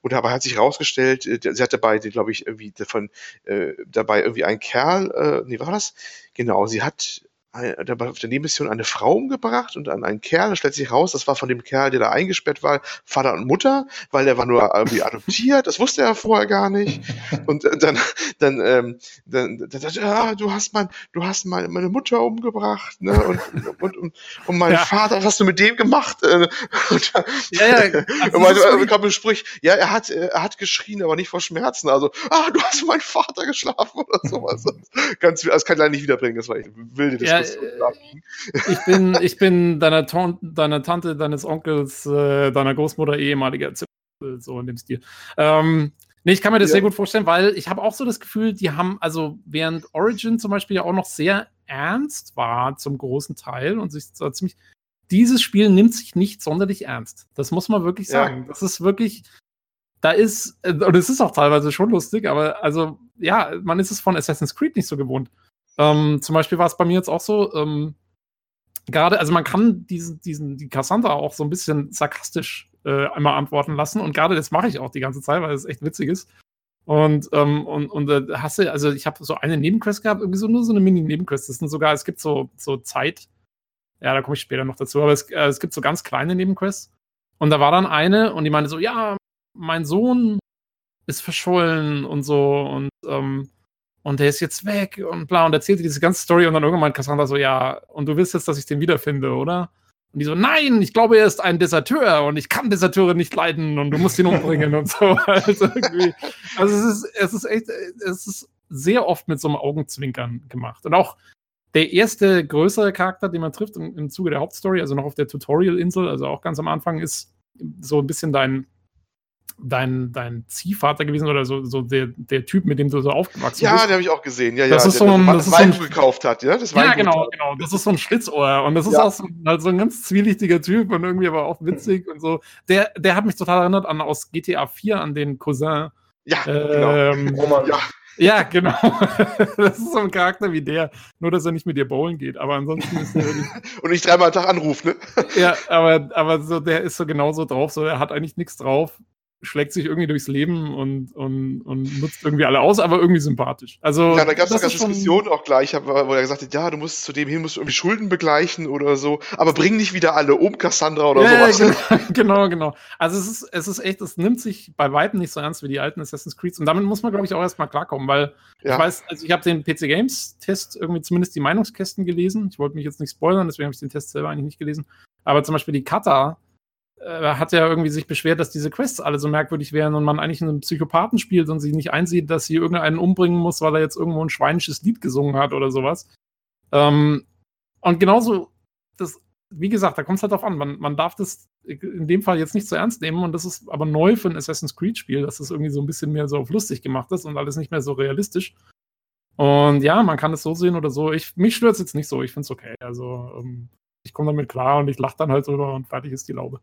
und dabei hat sich herausgestellt, äh, sie hat dabei, glaube ich, irgendwie davon äh, dabei irgendwie ein Kerl, äh, nee, war das? Genau, sie hat auf der Nebenmission eine Frau umgebracht und dann einen Kerl. Da stellt sich raus, das war von dem Kerl, der da eingesperrt war, Vater und Mutter, weil der war nur irgendwie adoptiert. Das wusste er vorher gar nicht. Und äh, dann, dann, ähm, dann, dann, dann ja, du hast mein, du hast meine, meine Mutter umgebracht, ne? Und, und, und, und mein ja. Vater, was hast du mit dem gemacht? Äh, und, ja, ja. Also und man, so kam Sprich, ja, er hat, er hat geschrien, aber nicht vor Schmerzen. Also, ah, du hast meinen Vater geschlafen oder sowas. Ganz, das kann ich leider nicht wiederbringen. Das war echt wilde Diskussion. Ja, äh, ich bin, ich bin deiner, deiner Tante, deines Onkels, äh, deiner Großmutter ehemaliger Zippel, so in dem Stil. Ähm, nee, ich kann mir das ja. sehr gut vorstellen, weil ich habe auch so das Gefühl, die haben, also während Origin zum Beispiel ja auch noch sehr ernst war zum großen Teil und sich so ziemlich dieses Spiel nimmt sich nicht sonderlich ernst. Das muss man wirklich sagen. Ja. Das ist wirklich, da ist, äh, und es ist auch teilweise schon lustig, aber also, ja, man ist es von Assassin's Creed nicht so gewohnt. Ähm, zum Beispiel war es bei mir jetzt auch so, ähm, gerade, also man kann diesen, diesen, die Cassandra auch so ein bisschen sarkastisch äh, einmal antworten lassen und gerade das mache ich auch die ganze Zeit, weil es echt witzig ist. Und, ähm, und, und äh, hast du, also ich habe so eine Nebenquest gehabt, irgendwie so nur so eine Mini-Nebenquest. Das sind sogar, es gibt so, so Zeit, ja, da komme ich später noch dazu, aber es, äh, es gibt so ganz kleine Nebenquests. Und da war dann eine und die meinte so, ja, mein Sohn ist verschollen und so und ähm, und der ist jetzt weg und bla und erzählte diese ganze Story und dann irgendwann Cassandra so, ja, und du willst jetzt, dass ich den wiederfinde, oder? Und die so, nein, ich glaube, er ist ein Deserteur und ich kann Deserteure nicht leiden und du musst ihn umbringen und so. Also, also es ist, es ist echt, es ist sehr oft mit so einem Augenzwinkern gemacht. Und auch der erste größere Charakter, den man trifft im, im Zuge der Hauptstory, also noch auf der Tutorial-Insel, also auch ganz am Anfang, ist so ein bisschen dein dein, dein Ziehvater gewesen oder so, so der, der Typ, mit dem du so aufgewachsen bist. Ja, den habe ich auch gesehen. Ja, das ja, ist so ein, das, das Weinbuch so gekauft hat, ja? Das ja, genau, genau. Das ist so ein Schlitzohr und das ist ja. auch so, halt so ein ganz zwielichtiger Typ und irgendwie aber auch witzig und so. Der, der hat mich total erinnert an aus GTA 4 an den Cousin. Ja, genau. ähm, genau. Ja. Ja, genau. das ist so ein Charakter wie der. Nur, dass er nicht mit dir bowlen geht. Aber ansonsten ist er wirklich. Und nicht dreimal am Tag anruft, ne? ja, aber, aber so, der ist so genauso drauf. So, er hat eigentlich nichts drauf schlägt sich irgendwie durchs Leben und, und, und nutzt irgendwie alle aus, aber irgendwie sympathisch. Also, ja, da gab es sogar Diskussionen auch gleich, wo er gesagt hat, ja, du musst zu dem hin, musst du irgendwie Schulden begleichen oder so, aber bring nicht wieder alle um, Cassandra oder ja, sowas. Ja, genau, genau, genau. Also es ist, es ist echt, es nimmt sich bei weitem nicht so ernst wie die alten Assassin's Creed und damit muss man, glaube ich, auch erstmal klarkommen, weil ja. ich weiß, also ich habe den PC Games Test irgendwie zumindest die Meinungskästen gelesen. Ich wollte mich jetzt nicht spoilern, deswegen habe ich den Test selber eigentlich nicht gelesen. Aber zum Beispiel die Kata äh, hat ja irgendwie sich beschwert, dass diese Quests alle so merkwürdig wären und man eigentlich einen Psychopathen spielt und sich nicht einsieht, dass sie irgendeinen umbringen muss, weil er jetzt irgendwo ein schweinisches Lied gesungen hat oder sowas. Ähm, und genauso, das, wie gesagt, da kommt es halt drauf an. Man, man darf das in dem Fall jetzt nicht so ernst nehmen und das ist aber neu für ein Assassin's Creed-Spiel, dass das irgendwie so ein bisschen mehr so auf lustig gemacht ist und alles nicht mehr so realistisch. Und ja, man kann es so sehen oder so. Ich, mich stört es jetzt nicht so, ich finde es okay. Also, ähm, ich komme damit klar und ich lache dann halt drüber und fertig ist die Laube.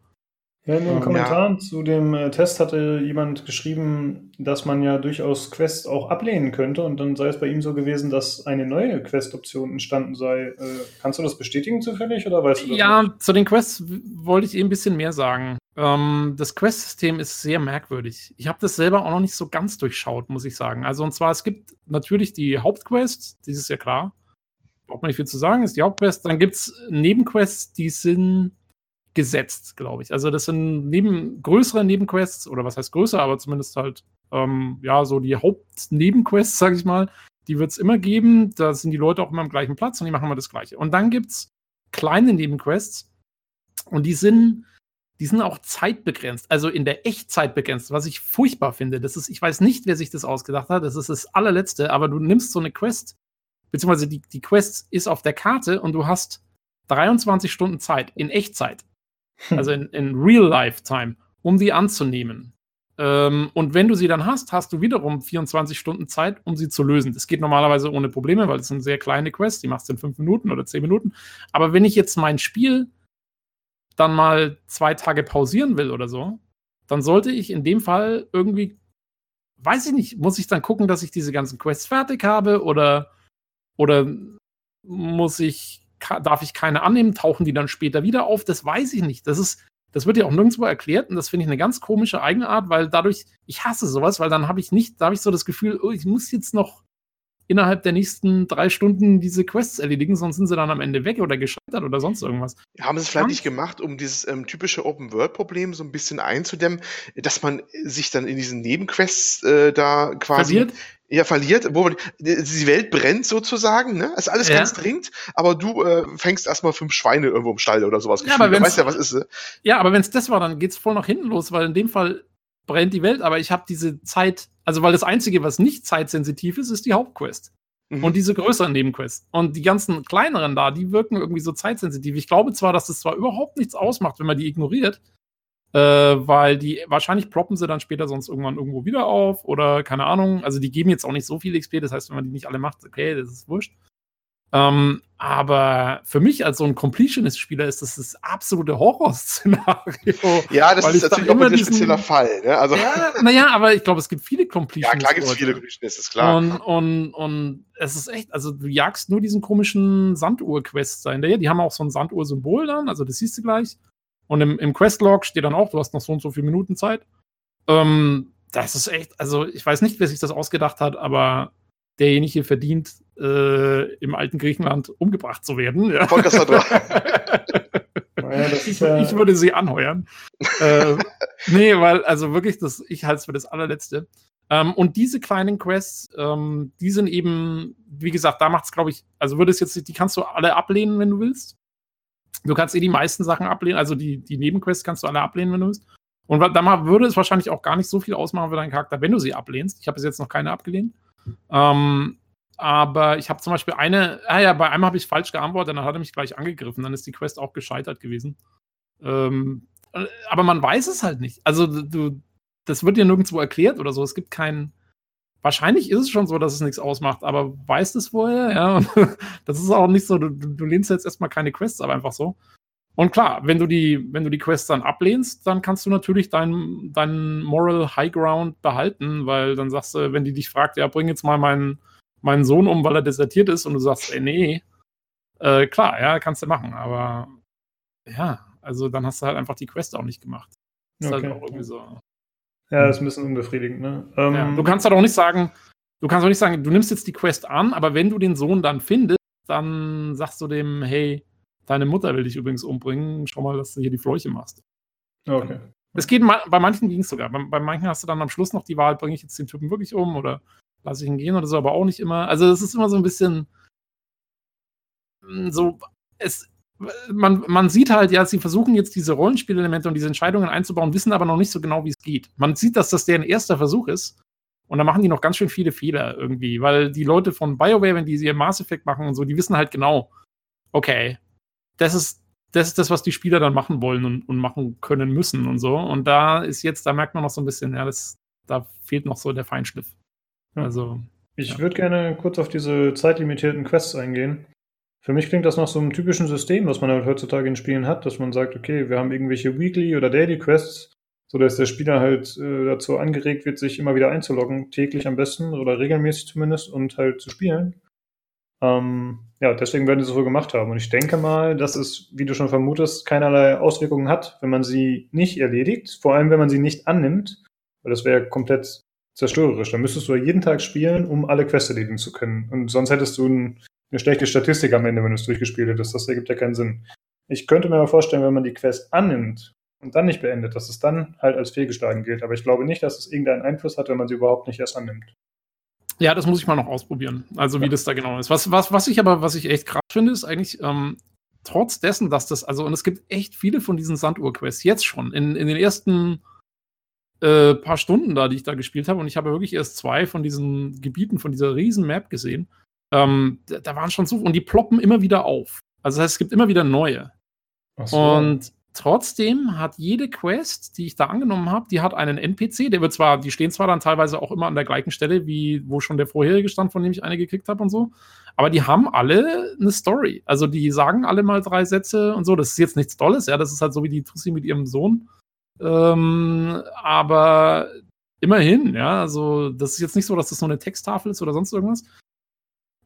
Ja, in den ähm, Kommentaren ja. zu dem äh, Test hatte jemand geschrieben, dass man ja durchaus Quests auch ablehnen könnte und dann sei es bei ihm so gewesen, dass eine neue Quest-Option entstanden sei. Äh, kannst du das bestätigen zufällig oder weißt du das Ja, nicht? zu den Quests wollte ich eben ein bisschen mehr sagen. Ähm, das Quest-System ist sehr merkwürdig. Ich habe das selber auch noch nicht so ganz durchschaut, muss ich sagen. Also und zwar, es gibt natürlich die Hauptquest, das ist ja klar. Braucht man nicht viel zu sagen, ist die Hauptquest. Dann gibt es Nebenquests, die sind gesetzt, glaube ich. Also das sind neben größere Nebenquests, oder was heißt größer, aber zumindest halt, ähm, ja, so die Hauptnebenquests, sage ich mal, die wird es immer geben. Da sind die Leute auch immer am gleichen Platz und die machen immer das Gleiche. Und dann gibt es kleine Nebenquests und die sind, die sind auch zeitbegrenzt, also in der Echtzeit begrenzt, was ich furchtbar finde. Das ist, ich weiß nicht, wer sich das ausgedacht hat, das ist das allerletzte, aber du nimmst so eine Quest, beziehungsweise die, die Quest ist auf der Karte und du hast 23 Stunden Zeit in Echtzeit. also in, in Real-Life-Time, um die anzunehmen. Ähm, und wenn du sie dann hast, hast du wiederum 24 Stunden Zeit, um sie zu lösen. Das geht normalerweise ohne Probleme, weil es sind sehr kleine Quests, die machst du in fünf Minuten oder zehn Minuten. Aber wenn ich jetzt mein Spiel dann mal zwei Tage pausieren will oder so, dann sollte ich in dem Fall irgendwie, weiß ich nicht, muss ich dann gucken, dass ich diese ganzen Quests fertig habe oder, oder muss ich darf ich keine annehmen, tauchen die dann später wieder auf? Das weiß ich nicht. Das ist, das wird ja auch nirgendwo erklärt und das finde ich eine ganz komische Eigenart, weil dadurch, ich hasse sowas, weil dann habe ich nicht, da habe ich so das Gefühl, oh, ich muss jetzt noch innerhalb der nächsten drei Stunden diese Quests erledigen, sonst sind sie dann am Ende weg oder gescheitert oder sonst irgendwas. Haben sie es vielleicht nicht gemacht, um dieses ähm, typische Open-World-Problem so ein bisschen einzudämmen, dass man sich dann in diesen Nebenquests äh, da quasi Verliert? Ja, verliert, wo man, die Welt brennt sozusagen, ne? Ist alles Ja. ganz dringend, aber du äh, fängst erstmal fünf Schweine irgendwo im Stall oder sowas. Ja, aber weißt ja, was ist. äh? Ja, aber wenn es das war, dann geht's voll nach hinten los, weil in dem Fall brennt die Welt, aber ich habe diese Zeit, also weil das Einzige, was nicht zeitsensitiv ist, ist die Hauptquest. Mhm. Und diese größeren Nebenquests. Und die ganzen kleineren da, die wirken irgendwie so zeitsensitiv. Ich glaube zwar, dass das zwar überhaupt nichts ausmacht, wenn man die ignoriert, äh, weil die wahrscheinlich ploppen sie dann später sonst irgendwann irgendwo wieder auf oder keine Ahnung. Also die geben jetzt auch nicht so viel XP, das heißt, wenn man die nicht alle macht, okay, das ist wurscht. Ähm, aber für mich als so ein Completionist-Spieler ist das das absolute Horrorszenario. ja, das ist natürlich auch immer ein diesen- spezieller Fall. Ne? Also, ja, Ja, naja, aber ich glaube, es gibt viele Completionists. klar gibt es viele. Grüchen, ist klar. Und, und, und es ist echt, also du jagst nur diesen komischen Sanduhr-Quest da hinterher. Die haben auch so ein Sanduhr-Symbol dann, also das siehst du gleich. Und im, im Quest-Log steht dann auch, du hast noch so und so viele Minuten Zeit. Ähm, das ist echt, also ich weiß nicht, wer sich das ausgedacht hat, aber derjenige verdient, äh, im alten Griechenland umgebracht zu werden. Ja. Naja, das ich, ist ja, ich würde sie anheuern. äh, nee, weil, also wirklich, das, ich halte es für das allerletzte. Ähm, und diese kleinen Quests, ähm, die sind eben, wie gesagt, da macht es, glaube ich, also würde es jetzt, die kannst du alle ablehnen, wenn du willst. Du kannst eh die meisten Sachen ablehnen, also die, die Nebenquests kannst du alle ablehnen, wenn du willst. Und da würde es wahrscheinlich auch gar nicht so viel ausmachen für deinen Charakter, wenn du sie ablehnst. Ich habe bis jetzt noch keine abgelehnt. Ähm, aber ich habe zum Beispiel eine, ah ja, bei einem habe ich falsch geantwortet, dann hat er mich gleich angegriffen, dann ist die Quest auch gescheitert gewesen. Ähm, äh, aber man weiß es halt nicht. Also du, das wird dir nirgendwo erklärt oder so. Es gibt keinen. Wahrscheinlich ist es schon so, dass es nichts ausmacht, aber weißt es vorher, ja. Das ist auch nicht so, du, du lehnst jetzt erstmal keine Quests, aber einfach so. Und klar, wenn du die, wenn du die Quests dann ablehnst, dann kannst du natürlich deinen dein Moral High Ground behalten, weil dann sagst du, wenn die dich fragt, ja, bring jetzt mal meinen, meinen Sohn um, weil er desertiert ist, und du sagst, ey, nee, äh, klar, ja, kannst du machen, aber ja, also dann hast du halt einfach die Quest auch nicht gemacht. Ist Okay. halt auch irgendwie so. Ja, das ist ein bisschen unbefriedigend, ne? Ähm, Ja, du kannst halt auch nicht sagen, du kannst auch nicht sagen, du nimmst jetzt die Quest an, aber wenn du den Sohn dann findest, dann sagst du dem, hey, deine Mutter will dich übrigens umbringen, schau mal, dass du hier die Fleuche machst. okay. Es geht bei manchen ging es sogar. Bei, bei manchen hast du dann am Schluss noch die Wahl, bringe ich jetzt den Typen wirklich um oder lasse ich ihn gehen oder so, aber auch nicht immer. Also es ist immer so ein bisschen mm, so, es, man, man sieht halt, ja, sie versuchen jetzt diese Rollenspielelemente und diese Entscheidungen einzubauen, wissen aber noch nicht so genau, wie es geht. Man sieht, dass das deren erster Versuch ist. Und da machen die noch ganz schön viele Fehler irgendwie, weil die Leute von BioWare, wenn die ihr Mass Effect machen und so, die wissen halt genau, okay, das ist, das ist das, was die Spieler dann machen wollen und, und machen können müssen und so. Und da ist jetzt, da merkt man noch so ein bisschen, ja, das, da fehlt noch so der Feinschliff. Also, Ich Ja. würde gerne kurz auf diese zeitlimitierten Quests eingehen. Für mich klingt das nach so einem typischen System, was man halt heutzutage in Spielen hat, dass man sagt, okay, wir haben irgendwelche Weekly- oder Daily-Quests, sodass der Spieler halt äh, dazu angeregt wird, sich immer wieder einzuloggen, täglich am besten oder regelmäßig zumindest und halt zu spielen. Ähm, ja, deswegen werden die so viel gemacht haben. Und ich denke mal, dass es, wie du schon vermutest, keinerlei Auswirkungen hat, wenn man sie nicht erledigt, vor allem wenn man sie nicht annimmt, weil das wäre komplett zerstörerisch. Dann müsstest du ja jeden Tag spielen, um alle Quests erledigen zu können. Und sonst hättest du ein, eine schlechte Statistik am Ende, wenn du es durchgespielt hättest. Das ergibt ja keinen Sinn. Ich könnte mir aber vorstellen, wenn man die Quest annimmt und dann nicht beendet, dass es dann halt als fehlgeschlagen gilt. Aber ich glaube nicht, dass es irgendeinen Einfluss hat, wenn man sie überhaupt nicht erst annimmt. ja, das muss ich mal noch ausprobieren. Also, wie Ja. das da genau ist. Was, was, was ich aber, was ich echt krass finde, ist eigentlich, ähm, trotz dessen, dass das, also, und es gibt echt viele von diesen Sanduhr-Quests jetzt schon. In, in den ersten äh, paar Stunden da, die ich da gespielt habe, und ich habe wirklich erst zwei von diesen Gebieten, von dieser riesen Map gesehen. Ähm, da, waren schon so, und die ploppen immer wieder auf. Also, das heißt, es gibt immer wieder neue. So. Und trotzdem hat jede Quest, die ich da angenommen habe, die hat einen NPC, der wird zwar, die stehen zwar dann teilweise auch immer an der gleichen Stelle, wie wo schon der vorherige stand, von dem ich eine gekriegt habe und so, aber die haben alle eine Story. Also die sagen alle mal drei Sätze und so. Das ist jetzt nichts Tolles, ja, das ist halt so wie die Tussi mit ihrem Sohn. Ähm, aber immerhin, ja, also das ist jetzt nicht so, dass das nur eine Texttafel ist oder sonst irgendwas.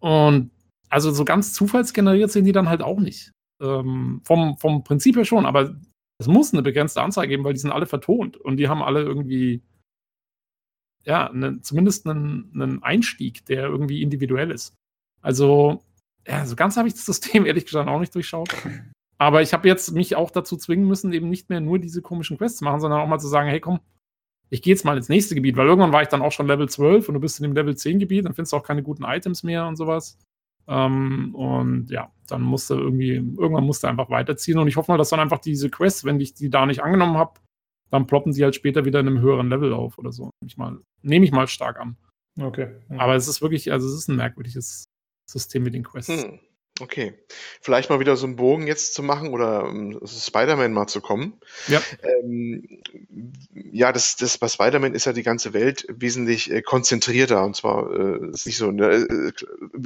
Und also so ganz zufallsgeneriert sind die dann halt auch nicht. Ähm, vom, vom Prinzip her schon, aber es muss eine begrenzte Anzahl geben, weil die sind alle vertont und die haben alle irgendwie ja, ne, zumindest einen, Einstieg, der irgendwie individuell ist. Also, ja, so ganz habe ich das System ehrlich gesagt auch nicht durchschaut. Aber ich habe jetzt mich auch dazu zwingen müssen, eben nicht mehr nur diese komischen Quests zu machen, sondern auch mal zu sagen, hey komm, ich gehe jetzt mal ins nächste Gebiet, weil irgendwann war ich dann auch schon Level 12 und du bist in dem Level 10 Gebiet, dann findest du auch keine guten Items mehr und sowas. Ähm, und ja, dann musste irgendwie, irgendwann musste einfach weiterziehen. Und ich hoffe mal, dass dann einfach diese Quests, wenn ich die da nicht angenommen habe, dann ploppen sie halt später wieder in einem höheren Level auf oder so. Nehme ich mal, nehme ich mal stark an. Okay. Aber es ist wirklich, also es ist ein merkwürdiges System mit den Quests. Hm. Okay. Vielleicht mal wieder so einen Bogen jetzt zu machen oder um, Spider-Man mal zu kommen. Ja. Ähm, ja, das, das bei Spider-Man ist ja die ganze Welt wesentlich äh, konzentrierter und zwar äh, ist nicht so, ne, äh,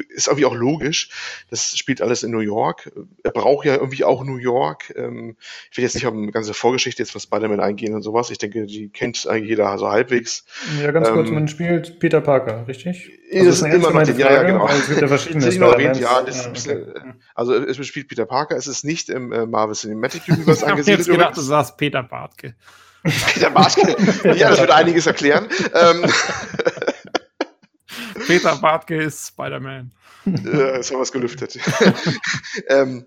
ist irgendwie auch logisch. Das spielt alles in New York. Er braucht ja irgendwie auch New York. Ähm, ich will jetzt nicht auf eine ganze Vorgeschichte jetzt von Spider-Man eingehen und sowas. Ich denke, die kennt eigentlich jeder so halbwegs. Ja, ganz kurz, ähm, man spielt Peter Parker, richtig? Also das ist immer noch Frage, ja, ja, genau. Es gibt ja verschiedene erwähnt, ja, das ist ein bisschen, okay. also es spielt Peter Parker, es ist nicht im äh, Marvel Cinematic Universe angesiedelt. Ich habe gedacht, du sagst Peter Bartke. Peter Bartke, ja, das würde einiges erklären. Ähm, Peter Bartke ist Spider-Man. Äh, jetzt haben wir es gelüftet. ähm,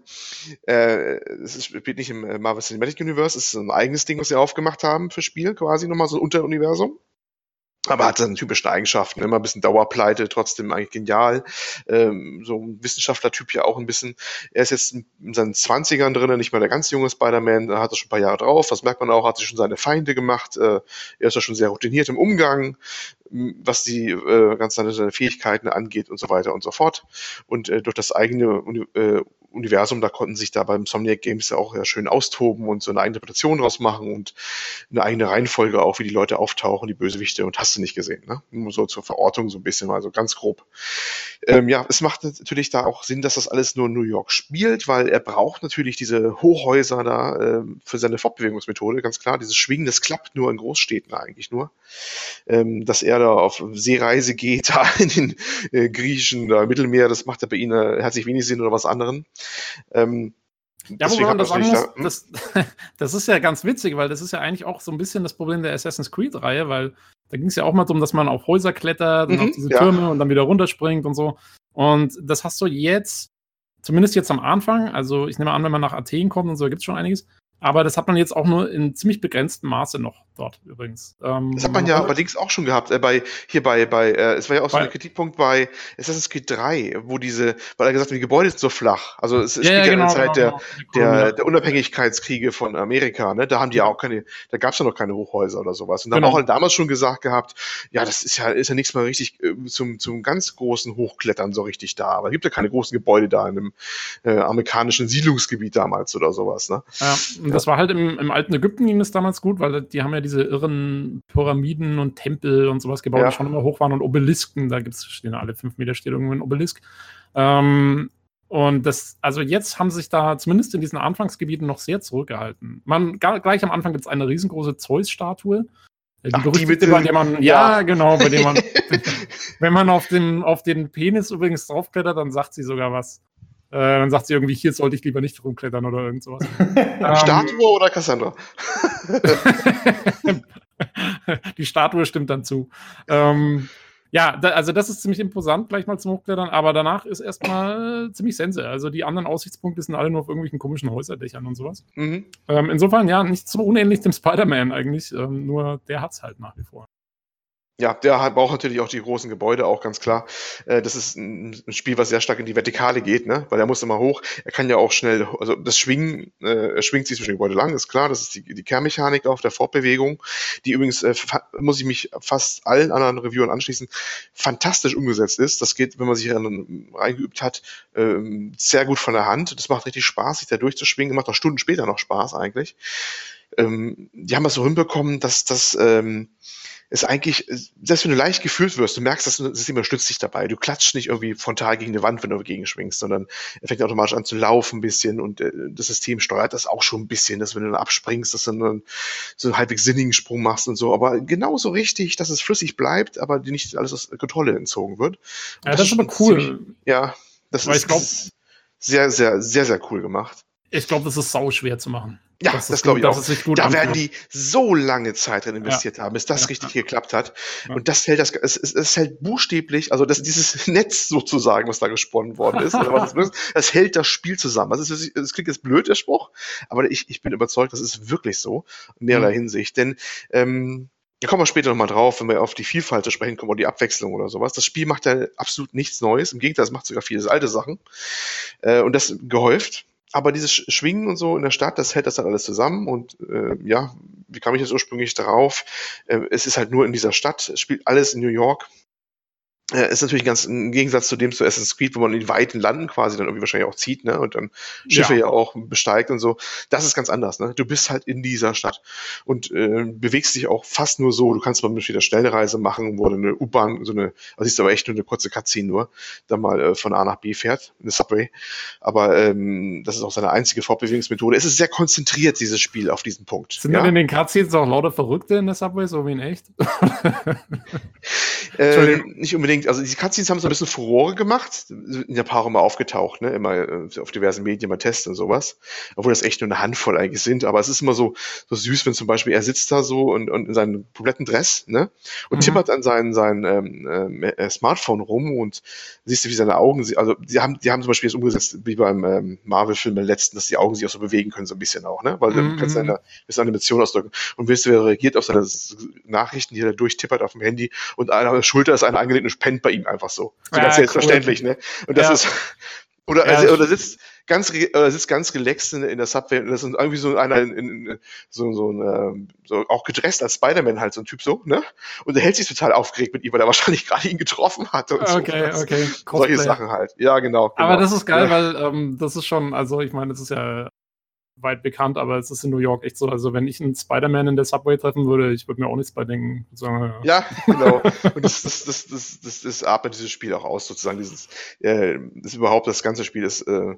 äh, es spielt nicht im äh, Marvel Cinematic Universe, es ist ein eigenes Ding, was sie aufgemacht haben für Spiel, quasi nochmal so ein Unteruniversum. Aber hat seine typischen Eigenschaften, immer ein bisschen Dauerpleite, trotzdem eigentlich genial. Ähm, so ein Wissenschaftler-Typ ja auch ein bisschen. Er ist jetzt in seinen Zwanzigern drin, nicht mal der ganz junge Spider-Man, da hat er schon ein paar Jahre drauf. Das merkt man auch, hat sich schon seine Feinde gemacht. Äh, er ist ja schon sehr routiniert im Umgang, was die äh, ganz seine Fähigkeiten angeht und so weiter und so fort. Und äh, durch das eigene äh, Universum, da konnten sich da beim Somniac Games ja auch ja schön austoben und so eine eigene Interpretation draus machen und eine eigene Reihenfolge auch, wie die Leute auftauchen, die Bösewichte und hast du nicht gesehen, ne? Nur so zur Verortung so ein bisschen mal, so ganz grob. Ähm, ja, es macht natürlich da auch Sinn, dass das alles nur in New York spielt, weil er braucht natürlich diese Hochhäuser da äh, für seine Fortbewegungsmethode, ganz klar. Dieses Schwingen, das klappt nur in Großstädten eigentlich nur. Ähm, dass er da auf Seereise geht, da in den äh, Griechen, da Mittelmeer, das macht er bei ihnen äh, herzlich wenig Sinn oder was anderen. Ähm, ja, wobei man das sagen muss, da, hm? das, das ist ja ganz witzig, weil das ist ja eigentlich auch so ein bisschen das Problem der Assassin's Creed-Reihe, weil da ging es ja auch mal darum, dass man auf Häuser klettert und mhm, auf diese ja. Türme und dann wieder runterspringt und so. Und das hast du jetzt, zumindest jetzt am Anfang, also ich nehme an, wenn man nach Athen kommt und so, gibt es schon einiges, aber das hat man jetzt auch nur in ziemlich begrenztem Maße noch dort übrigens. Ähm, das hat man ja allerdings auch schon gehabt, äh, bei, hier bei, bei, äh, es war ja auch so ein Kritikpunkt bei Assassin's Creed 3, wo diese, weil er gesagt hat, die Gebäude sind so flach. Also es ja, spielt ja, genau, in der Zeit genau, der, der, der Unabhängigkeitskriege von Amerika, ne? Da haben die ja auch keine, da gab es ja noch keine Hochhäuser oder sowas. Und da genau. haben auch halt damals schon gesagt gehabt, ja, das ist ja, ist ja nichts mal richtig äh, zum, zum ganz großen Hochklettern so richtig da. Aber es gibt ja keine großen Gebäude da in einem äh, amerikanischen Siedlungsgebiet damals oder sowas, ne? Ja, und das war halt im, im alten Ägypten ging es damals gut, weil die haben ja diese irren Pyramiden und Tempel und sowas gebaut, ja. die schon immer hoch waren und Obelisken, da gibt's, stehen alle fünf Meter steht irgendwo ein Obelisk. Ähm, und das, also jetzt haben sich da zumindest in diesen Anfangsgebieten noch sehr zurückgehalten. Man, gar, gleich am Anfang gibt es eine riesengroße Zeus-Statue. Die Ach, berüchtigte, bei der man, ja, ja, genau, bei dem man, wenn man auf den, auf den Penis übrigens draufklettert, dann sagt sie sogar was. Äh, dann sagt sie irgendwie, hier sollte ich lieber nicht rumklettern oder irgend sowas. ähm, Statue oder Cassandra? die Statue stimmt dann zu. Ähm, ja, da, also das ist ziemlich imposant, gleich mal zum Hochklettern, aber danach ist erstmal ziemlich sense. Also die anderen Aussichtspunkte sind alle nur auf irgendwelchen komischen Häuserdächern und sowas. Mhm. Ähm, insofern, ja, nicht so unähnlich dem Spider-Man eigentlich, ähm, nur der hat es halt nach wie vor. Ja, der braucht natürlich auch die großen Gebäude, auch ganz klar. Äh, das ist ein Spiel, was sehr stark in die Vertikale geht, ne? weil er muss immer hoch. Er kann ja auch schnell, also das Schwingen, äh, er schwingt sich zwischen Gebäude lang, ist klar. Das ist die, die Kernmechanik auf der Fortbewegung, die übrigens, äh, muss ich mich fast allen anderen Reviewern anschließen, fantastisch umgesetzt ist. Das geht, wenn man sich reingeübt hat, ähm, sehr gut von der Hand. Das macht richtig Spaß, sich da durchzuschwingen. Macht auch Stunden später noch Spaß eigentlich. Ähm, die haben das so hinbekommen, dass das... Ähm, ist eigentlich, selbst wenn du leicht gefühlt wirst, du merkst, dass das System unterstützt dich dabei. Du klatscht nicht irgendwie frontal gegen eine Wand, wenn du dagegen schwingst, sondern er fängt automatisch an zu laufen ein bisschen und äh, das System steuert das auch schon ein bisschen, dass wenn du dann abspringst, dass du dann so einen halbwegs sinnigen Sprung machst und so. Aber genauso richtig, dass es flüssig bleibt, aber dir nicht alles aus Kontrolle entzogen wird. ja, das, das ist aber cool. Ziemlich, ja, das Weil ist, ich glaub, sehr, sehr, sehr, sehr cool gemacht. Ich glaube, das ist sau schwer zu machen. Ja, das, das glaube ich auch. da werden die so lange Zeit drin investiert ja. haben, bis das ja, richtig ja. geklappt hat. Und das hält das, es, es, hält buchstäblich, also das, dieses Netz sozusagen, was da gesponnen worden ist, das, das, hält das Spiel zusammen. Das, ist, das klingt jetzt blöd, der Spruch, aber ich, ich bin überzeugt, das ist wirklich so, in mehrerlei mhm. Hinsicht. Denn ähm, da kommen wir später nochmal drauf, wenn wir auf die Vielfalt zu sprechen kommen oder die Abwechslung oder sowas. Das Spiel macht ja absolut nichts Neues. Im Gegenteil, es macht sogar viele alte Sachen. Äh, und das gehäuft aber dieses Schwingen und so in der Stadt, das hält das dann alles zusammen. Und äh, ja, wie kam ich jetzt ursprünglich darauf? Äh, es ist halt nur in dieser Stadt, es spielt alles in New York ist natürlich ganz im Gegensatz zu dem zu Assassin's Creed, wo man in die weiten Landen quasi dann irgendwie wahrscheinlich auch zieht, ne, und dann Schiffe ja, ja auch besteigt und so. Das ist ganz anders, ne. Du bist halt in dieser Stadt und äh, bewegst dich auch fast nur so. Du kannst mal wieder Stellreise machen, wo eine U-Bahn, so eine, also siehst aber echt nur eine kurze Cutscene nur, dann mal äh, von A nach B fährt, eine Subway. Aber ähm, das ist auch seine einzige Fortbewegungsmethode. Es ist sehr konzentriert, dieses Spiel, auf diesen Punkt. Sind ja? denn in den Cutscenes auch lauter Verrückte in der Subway, so wie in echt? äh, nicht unbedingt unbedingt, also die Cutscenes haben so ein bisschen Furore gemacht, in der Paar immer aufgetaucht, ne, immer äh, auf diversen Medien mal testen und sowas, obwohl das echt nur eine Handvoll eigentlich sind, aber es ist immer so, so süß, wenn zum Beispiel er sitzt da so und, und in seinem kompletten Dress, ne, und mhm. tippert an sein, sein ähm, äh, Smartphone rum und siehst du, wie seine Augen, also die haben, die haben zum Beispiel jetzt umgesetzt, wie beim ähm, Marvel-Film im letzten, dass die Augen sich auch so bewegen können, so ein bisschen auch, ne, weil mhm. du kannst eine, eine Animation ausdrücken. Und wirst du, wer reagiert auf seine Nachrichten, die er da durchtippert auf dem Handy? Und einer Schulter ist eine angelegte pennt bei ihm einfach so. So ja, ganz selbstverständlich, cool. ne? Und das ja. ist, oder, ja, also, oder sitzt ganz, oder sitzt ganz relaxed in, in der Subway und das ist irgendwie so einer in, in, so, so, ein, ähm, so auch gedresst als Spider-Man halt, so ein Typ so, ne? Und er hält sich total aufgeregt mit ihm, weil er wahrscheinlich gerade ihn getroffen hat und okay, so. Okay, Solche Sachen halt. Ja, genau. genau. Aber das ist geil, weil ähm, das ist schon, also ich meine, das ist ja weit bekannt, aber es ist in New York echt so. Also wenn ich einen Spider-Man in der Subway treffen würde, ich würde mir auch nichts bei denken. Sagen, ja. ja, genau. Und das, das, das, das, das, das atmet dieses Spiel auch aus, sozusagen. Dieses, äh, das überhaupt das ganze Spiel ist äh,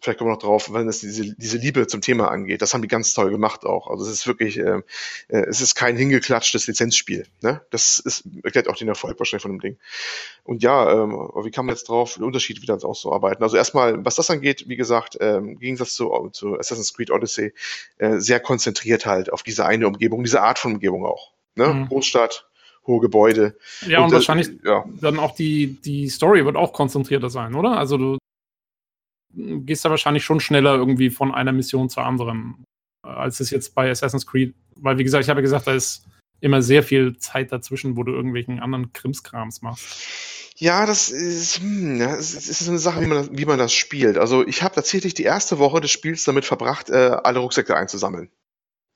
vielleicht kommen wir noch drauf, wenn es diese, diese Liebe zum Thema angeht. Das haben die ganz toll gemacht auch. Also es ist wirklich, äh, äh, es ist kein hingeklatschtes Lizenzspiel. Ne? Das ist, erklärt auch den Erfolg wahrscheinlich von dem Ding. Und ja, ähm, wie kann man jetzt drauf den Unterschied wieder auszuarbeiten? Also erstmal, was das angeht, wie gesagt, ähm, im Gegensatz zu, zu Assassin's Creed Odyssey, äh, sehr konzentriert halt auf diese eine Umgebung, diese Art von Umgebung auch. Ne? Mhm. Großstadt, hohe Gebäude. Ja, und, und wahrscheinlich äh, ja. dann auch die, die Story wird auch konzentrierter sein, oder? Also du, gehst da wahrscheinlich schon schneller irgendwie von einer Mission zur anderen, äh, als es jetzt bei Assassin's Creed, weil wie gesagt, ich habe ja gesagt, da ist immer sehr viel Zeit dazwischen, wo du irgendwelchen anderen Krimskrams machst. Ja, das ist, hm, ja, es ist eine Sache, wie man, das, wie man das spielt. Also ich habe tatsächlich die erste Woche des Spiels damit verbracht, äh, alle Rucksäcke einzusammeln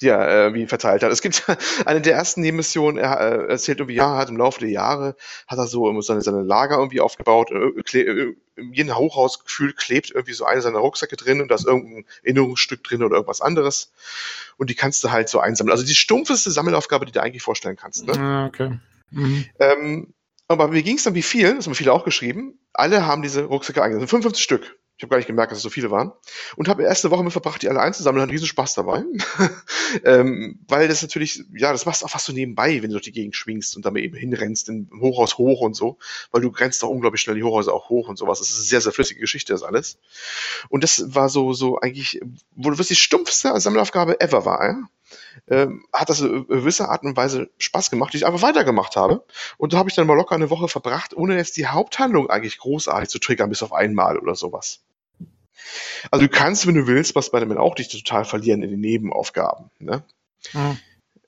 die er äh, wie verteilt hat. Es gibt eine der ersten Nebenmissionen, er äh, erzählt irgendwie, ja, hat im Laufe der Jahre, hat er so seine, seine Lager irgendwie aufgebaut, äh, äh, in jedem Hochhaus gefühlt klebt irgendwie so eine seiner Rucksäcke drin und da ist irgendein Erinnerungsstück drin oder irgendwas anderes. Und die kannst du halt so einsammeln. Also die stumpfeste Sammelaufgabe, die du eigentlich vorstellen kannst. Ne? Ah, okay. Mhm. Ähm, aber mir ging es dann wie viel, das haben viele auch geschrieben, alle haben diese Rucksäcke eingesammelt. 55 Stück. Ich habe gar nicht gemerkt, dass es so viele waren. Und habe erste Woche mit verbracht, die alle einzusammeln, hatte riesen Spaß dabei. ähm, weil das natürlich, ja, das machst du auch fast so nebenbei, wenn du durch die Gegend schwingst und damit eben hinrennst, im Hochhaus hoch und so. Weil du grenzt auch unglaublich schnell die Hochhäuser auch hoch und sowas. Das ist eine sehr, sehr flüssige Geschichte, das alles. Und das war so, so eigentlich, wo das die stumpfste Sammelaufgabe ever war, ja? Ähm, hat das in gewisser Art und Weise Spaß gemacht, die ich einfach weitergemacht habe. Und da habe ich dann mal locker eine Woche verbracht, ohne jetzt die Haupthandlung eigentlich großartig zu triggern, bis auf einmal oder sowas. Also du kannst, wenn du willst, was bei dem auch dich total verlieren in den Nebenaufgaben. Ne? Mhm.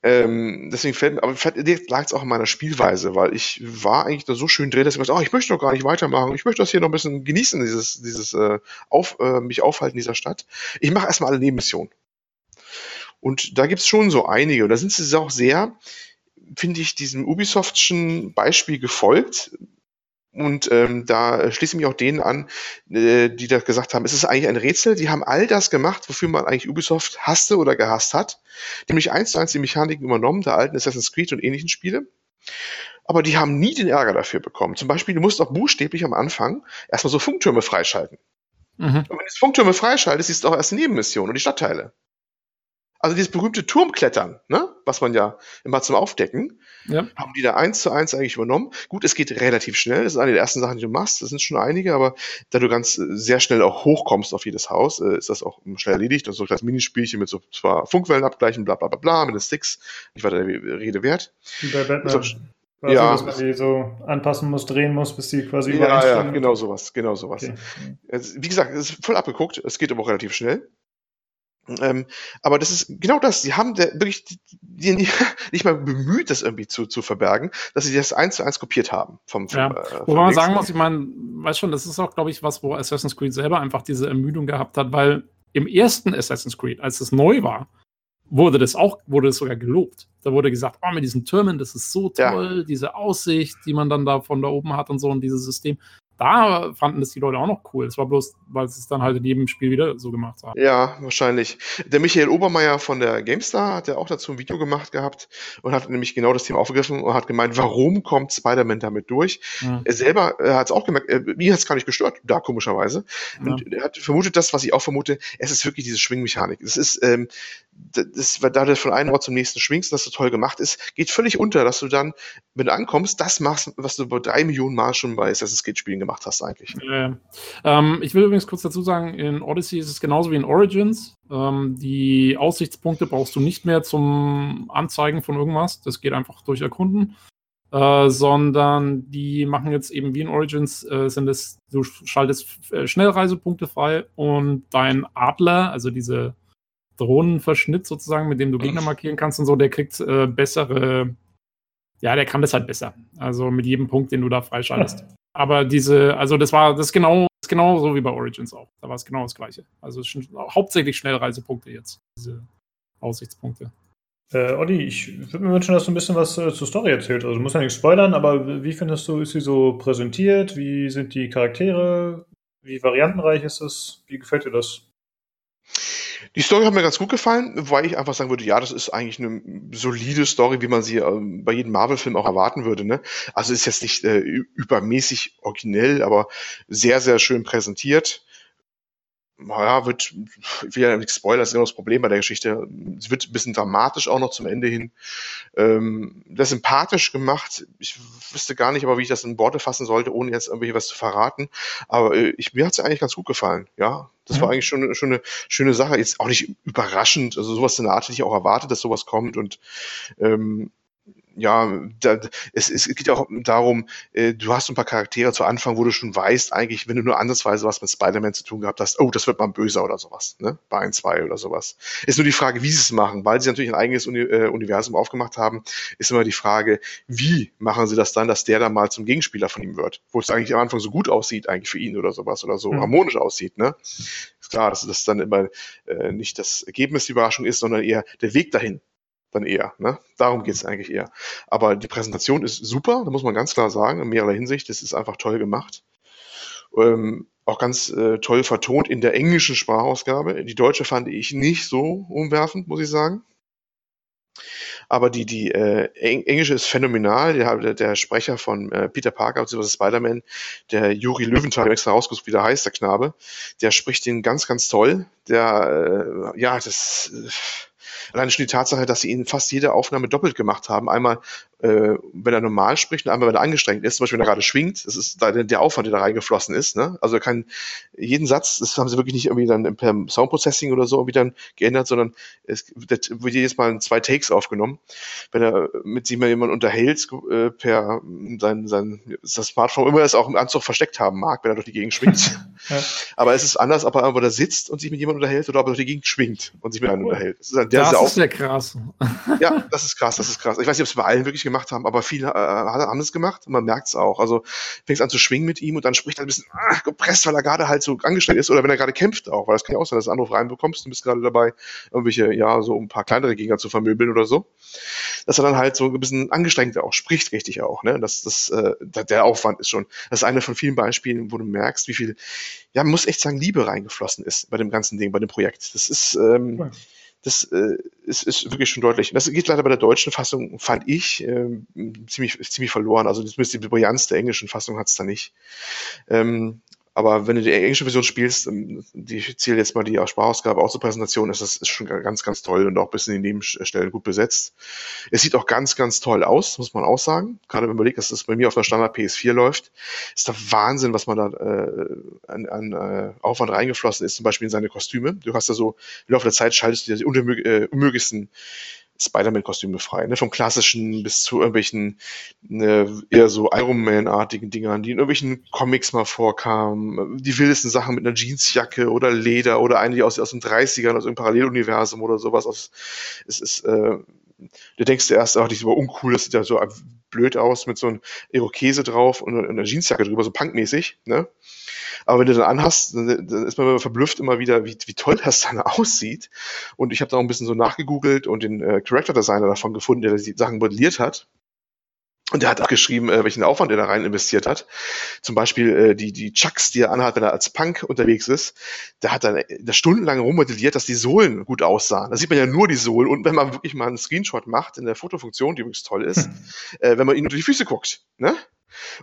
Ähm, deswegen fällt mir, aber vielleicht lag es auch in meiner Spielweise, weil ich war eigentlich da so schön drin, dass ich mir oh, ich möchte doch gar nicht weitermachen, ich möchte das hier noch ein bisschen genießen, dieses, dieses äh, auf, äh, mich aufhalten in dieser Stadt. Ich mache erstmal alle Nebenmissionen. Und da gibt es schon so einige. Und da sind sie auch sehr, finde ich, diesem Ubisoftschen Beispiel gefolgt. Und ähm, da schließe ich mich auch denen an, äh, die da gesagt haben, es ist eigentlich ein Rätsel. Die haben all das gemacht, wofür man eigentlich Ubisoft hasste oder gehasst hat. Nämlich eins zu eins die Mechaniken übernommen, der alten Assassin's Creed und ähnlichen Spiele. Aber die haben nie den Ärger dafür bekommen. Zum Beispiel, du musst auch buchstäblich am Anfang erstmal so Funktürme freischalten. Mhm. Und wenn du Funktürme freischaltest, siehst du auch erst die Nebenmission und die Stadtteile. Also dieses berühmte Turmklettern, ne? was man ja immer zum Aufdecken, ja. haben die da eins zu eins eigentlich übernommen. Gut, es geht relativ schnell. Das ist eine der ersten Sachen, die du machst. Das sind schon einige, aber da du ganz äh, sehr schnell auch hochkommst auf jedes Haus, äh, ist das auch schnell erledigt. Das ist so ein Minispielchen mit so zwar Funkwellen abgleichen, bla bla bla bla, mit den Sticks. Nicht weiter der Rede wert. Wie bei Batman. Quasi, ja. dass man die so anpassen muss, drehen muss, bis die quasi Ja, ja, genau sowas, genau sowas. Okay. Wie gesagt, es ist voll abgeguckt, es geht aber auch relativ schnell. Ähm, aber das ist genau das. Sie haben der, wirklich die, die, nicht mal bemüht, das irgendwie zu, zu verbergen, dass sie das eins zu eins kopiert haben. Vom, vom, ja. äh, Wobei man sagen muss, ich meine, weiß schon, das ist auch, glaube ich, was, wo Assassin's Creed selber einfach diese Ermüdung gehabt hat, weil im ersten Assassin's Creed, als es neu war, wurde das auch, wurde das sogar gelobt. Da wurde gesagt, oh, mit diesen Türmen, das ist so toll, ja. diese Aussicht, die man dann da von da oben hat und so und dieses System da fanden das die Leute auch noch cool. Es war bloß, weil sie es dann halt in jedem Spiel wieder so gemacht haben. Ja, wahrscheinlich. Der Michael Obermeier von der GameStar hat ja auch dazu ein Video gemacht gehabt und hat nämlich genau das Thema aufgegriffen und hat gemeint, warum kommt Spider-Man damit durch? Ja. Er selber hat es auch gemerkt, äh, mir hat es gar nicht gestört, da komischerweise. Und ja. er hat vermutet das, was ich auch vermute, es ist wirklich diese Schwingmechanik. Es ist, ähm, das, da du von einem Ort zum nächsten schwingst, das so toll gemacht ist, geht völlig unter, dass du dann, wenn du ankommst, das machst, was du bei drei Millionen Mal schon bei Assassin's Creed Spielen gemacht hast eigentlich. Äh, ähm, ich will übrigens kurz dazu sagen, in Odyssey ist es genauso wie in Origins. Ähm, die Aussichtspunkte brauchst du nicht mehr zum Anzeigen von irgendwas. Das geht einfach durch Erkunden. Äh, sondern die machen jetzt eben wie in Origins, äh, sind es, du schaltest äh, Schnellreisepunkte frei und dein Adler, also diese Drohnenverschnitt sozusagen, mit dem du Gegner markieren kannst und so, der kriegt äh, bessere, ja, der kann das halt besser. Also mit jedem Punkt, den du da freischaltest. Aber diese, also das war das ist genau, das ist genau so wie bei Origins auch. Da war es genau das gleiche. Also es sind hauptsächlich Schnellreisepunkte jetzt, diese Aussichtspunkte. Äh, Olli, ich würde mir wünschen, dass du ein bisschen was äh, zur Story erzählt. Also du musst ja nicht spoilern, aber wie findest du, ist sie so präsentiert? Wie sind die Charaktere? Wie variantenreich ist es? Wie gefällt dir das? Die Story hat mir ganz gut gefallen, weil ich einfach sagen würde, ja, das ist eigentlich eine solide Story, wie man sie ähm, bei jedem Marvel-Film auch erwarten würde. Ne? Also ist jetzt nicht äh, übermäßig originell, aber sehr, sehr schön präsentiert naja, wird, ich will ja nicht spoilern, das ist immer das Problem bei der Geschichte. Es wird ein bisschen dramatisch auch noch zum Ende hin. Ähm, das sympathisch gemacht. Ich wüsste gar nicht, aber wie ich das in Worte fassen sollte, ohne jetzt irgendwie was zu verraten. Aber äh, ich, mir hat es eigentlich ganz gut gefallen. Ja, das mhm. war eigentlich schon, schon eine schöne Sache. Jetzt auch nicht überraschend. Also sowas in der Art hätte ich auch erwartet, dass sowas kommt und ähm, ja, da, es, es geht auch darum, äh, du hast ein paar Charaktere zu Anfang, wo du schon weißt, eigentlich, wenn du nur andersweise was mit Spider-Man zu tun gehabt hast, oh, das wird mal böser oder sowas, ne? Bei ein, zwei oder sowas. Ist nur die Frage, wie sie es machen, weil sie natürlich ein eigenes Uni äh, Universum aufgemacht haben, ist immer die Frage, wie machen sie das dann, dass der dann mal zum Gegenspieler von ihm wird, wo es eigentlich am Anfang so gut aussieht, eigentlich für ihn oder sowas, oder so mhm. harmonisch aussieht, ne? Ist klar, dass das dann immer äh, nicht das Ergebnis die Überraschung ist, sondern eher der Weg dahin dann eher. Ne? Darum geht es eigentlich eher. Aber die Präsentation ist super, da muss man ganz klar sagen, in mehrerer Hinsicht. Das ist einfach toll gemacht. Ähm, auch ganz äh, toll vertont in der englischen Sprachausgabe. Die deutsche fand ich nicht so umwerfend, muss ich sagen. Aber die, die äh, Englische ist phänomenal. Der, der Sprecher von äh, Peter Parker bzw. Spider-Man, der Juri Löwenthal, extra rausgesucht, wie der heißt, der Knabe, der spricht den ganz, ganz toll. Der, äh, ja, das. Allein schon die Tatsache, dass sie ihn fast jede Aufnahme doppelt gemacht haben. Einmal, äh, wenn er normal spricht und einmal, wenn er angestrengt ist. Zum Beispiel, wenn er gerade schwingt. Das ist da der Aufwand, der da reingeflossen ist. Ne? Also er kann jeden Satz, das haben sie wirklich nicht irgendwie dann per Soundprocessing oder so irgendwie dann geändert, sondern es wird jedes Mal in zwei Takes aufgenommen. Wenn er mit sich mal jemand unterhält, äh, per sein, sein das Smartphone immer es auch im Anzug versteckt haben mag, wenn er durch die Gegend schwingt. ja. Aber es ist anders, ob er einfach da sitzt und sich mit jemandem unterhält oder ob er durch die Gegend schwingt und sich mit einem unterhält. Das ist, halt, das ist ja krass. ja, das ist krass, das ist krass. Ich weiß nicht, ob es bei allen wirklich gemacht haben, aber viele äh, haben es gemacht und man merkt es auch. Also fängst an zu schwingen mit ihm und dann spricht er ein bisschen ah, gepresst, weil er gerade halt so angestrengt ist oder wenn er gerade kämpft auch, weil das kann ja auch sein, dass du einen Anruf reinbekommst und bist gerade dabei, irgendwelche, ja, so ein paar kleinere Gegner zu vermöbeln oder so. Dass er dann halt so ein bisschen angestrengt auch spricht, richtig auch. Ne? Das, das, äh, der Aufwand ist schon, das ist eine von vielen Beispielen, wo du merkst, wie viel, ja, man muss echt sagen, Liebe reingeflossen ist bei dem ganzen Ding, bei dem Projekt. Das ist, ähm, ja das äh, ist, ist wirklich schon deutlich. Das geht leider bei der deutschen Fassung, fand ich, äh, ziemlich, ziemlich verloren. Also zumindest die Brillanz der englischen Fassung hat es da nicht. Ähm, Aber wenn du die englische Version spielst, ähm, die zähle jetzt mal die Sprachausgabe auch zur Präsentation, ist das ist schon ganz, ganz toll und auch bis in die Nebenstellen gut besetzt. Es sieht auch ganz, ganz toll aus, muss man auch sagen. Gerade wenn man überlegt, dass das bei mir auf der Standard PS4 läuft, ist der Wahnsinn, was man da äh, an, an äh, Aufwand reingeflossen ist, zum Beispiel in seine Kostüme. Du hast ja so, im Laufe der Zeit schaltest du die äh, unmöglichsten Spider-Man-Kostüme frei, ne? Vom klassischen bis zu irgendwelchen ne, eher so Iron Man-artigen Dingern, die in irgendwelchen Comics mal vorkamen, die wildesten Sachen mit einer Jeansjacke oder Leder oder die aus, aus den 30ern, aus einem Paralleluniversum oder sowas. Aus, es ist, äh, du denkst erst, ach, die ist aber uncool, das sieht ja so blöd aus mit so einem Irokese drauf und einer Jeansjacke drüber, so punkmäßig, ne? Aber wenn du dann anhast, dann, dann ist man immer verblüfft immer wieder, wie, wie toll das dann aussieht. Und ich habe da auch ein bisschen so nachgegoogelt und den äh, Character Designer davon gefunden, der die Sachen modelliert hat. Und der hat auch geschrieben, äh, welchen Aufwand er da rein investiert hat. Zum Beispiel äh, die, die Chucks, die er anhat, wenn er als Punk unterwegs ist. Der hat dann da stundenlang rummodelliert, dass die Sohlen gut aussahen. Da sieht man ja nur die Sohlen. Und wenn man wirklich mal einen Screenshot macht in der Fotofunktion, die übrigens toll ist, äh, wenn man ihn unter die Füße guckt, ne?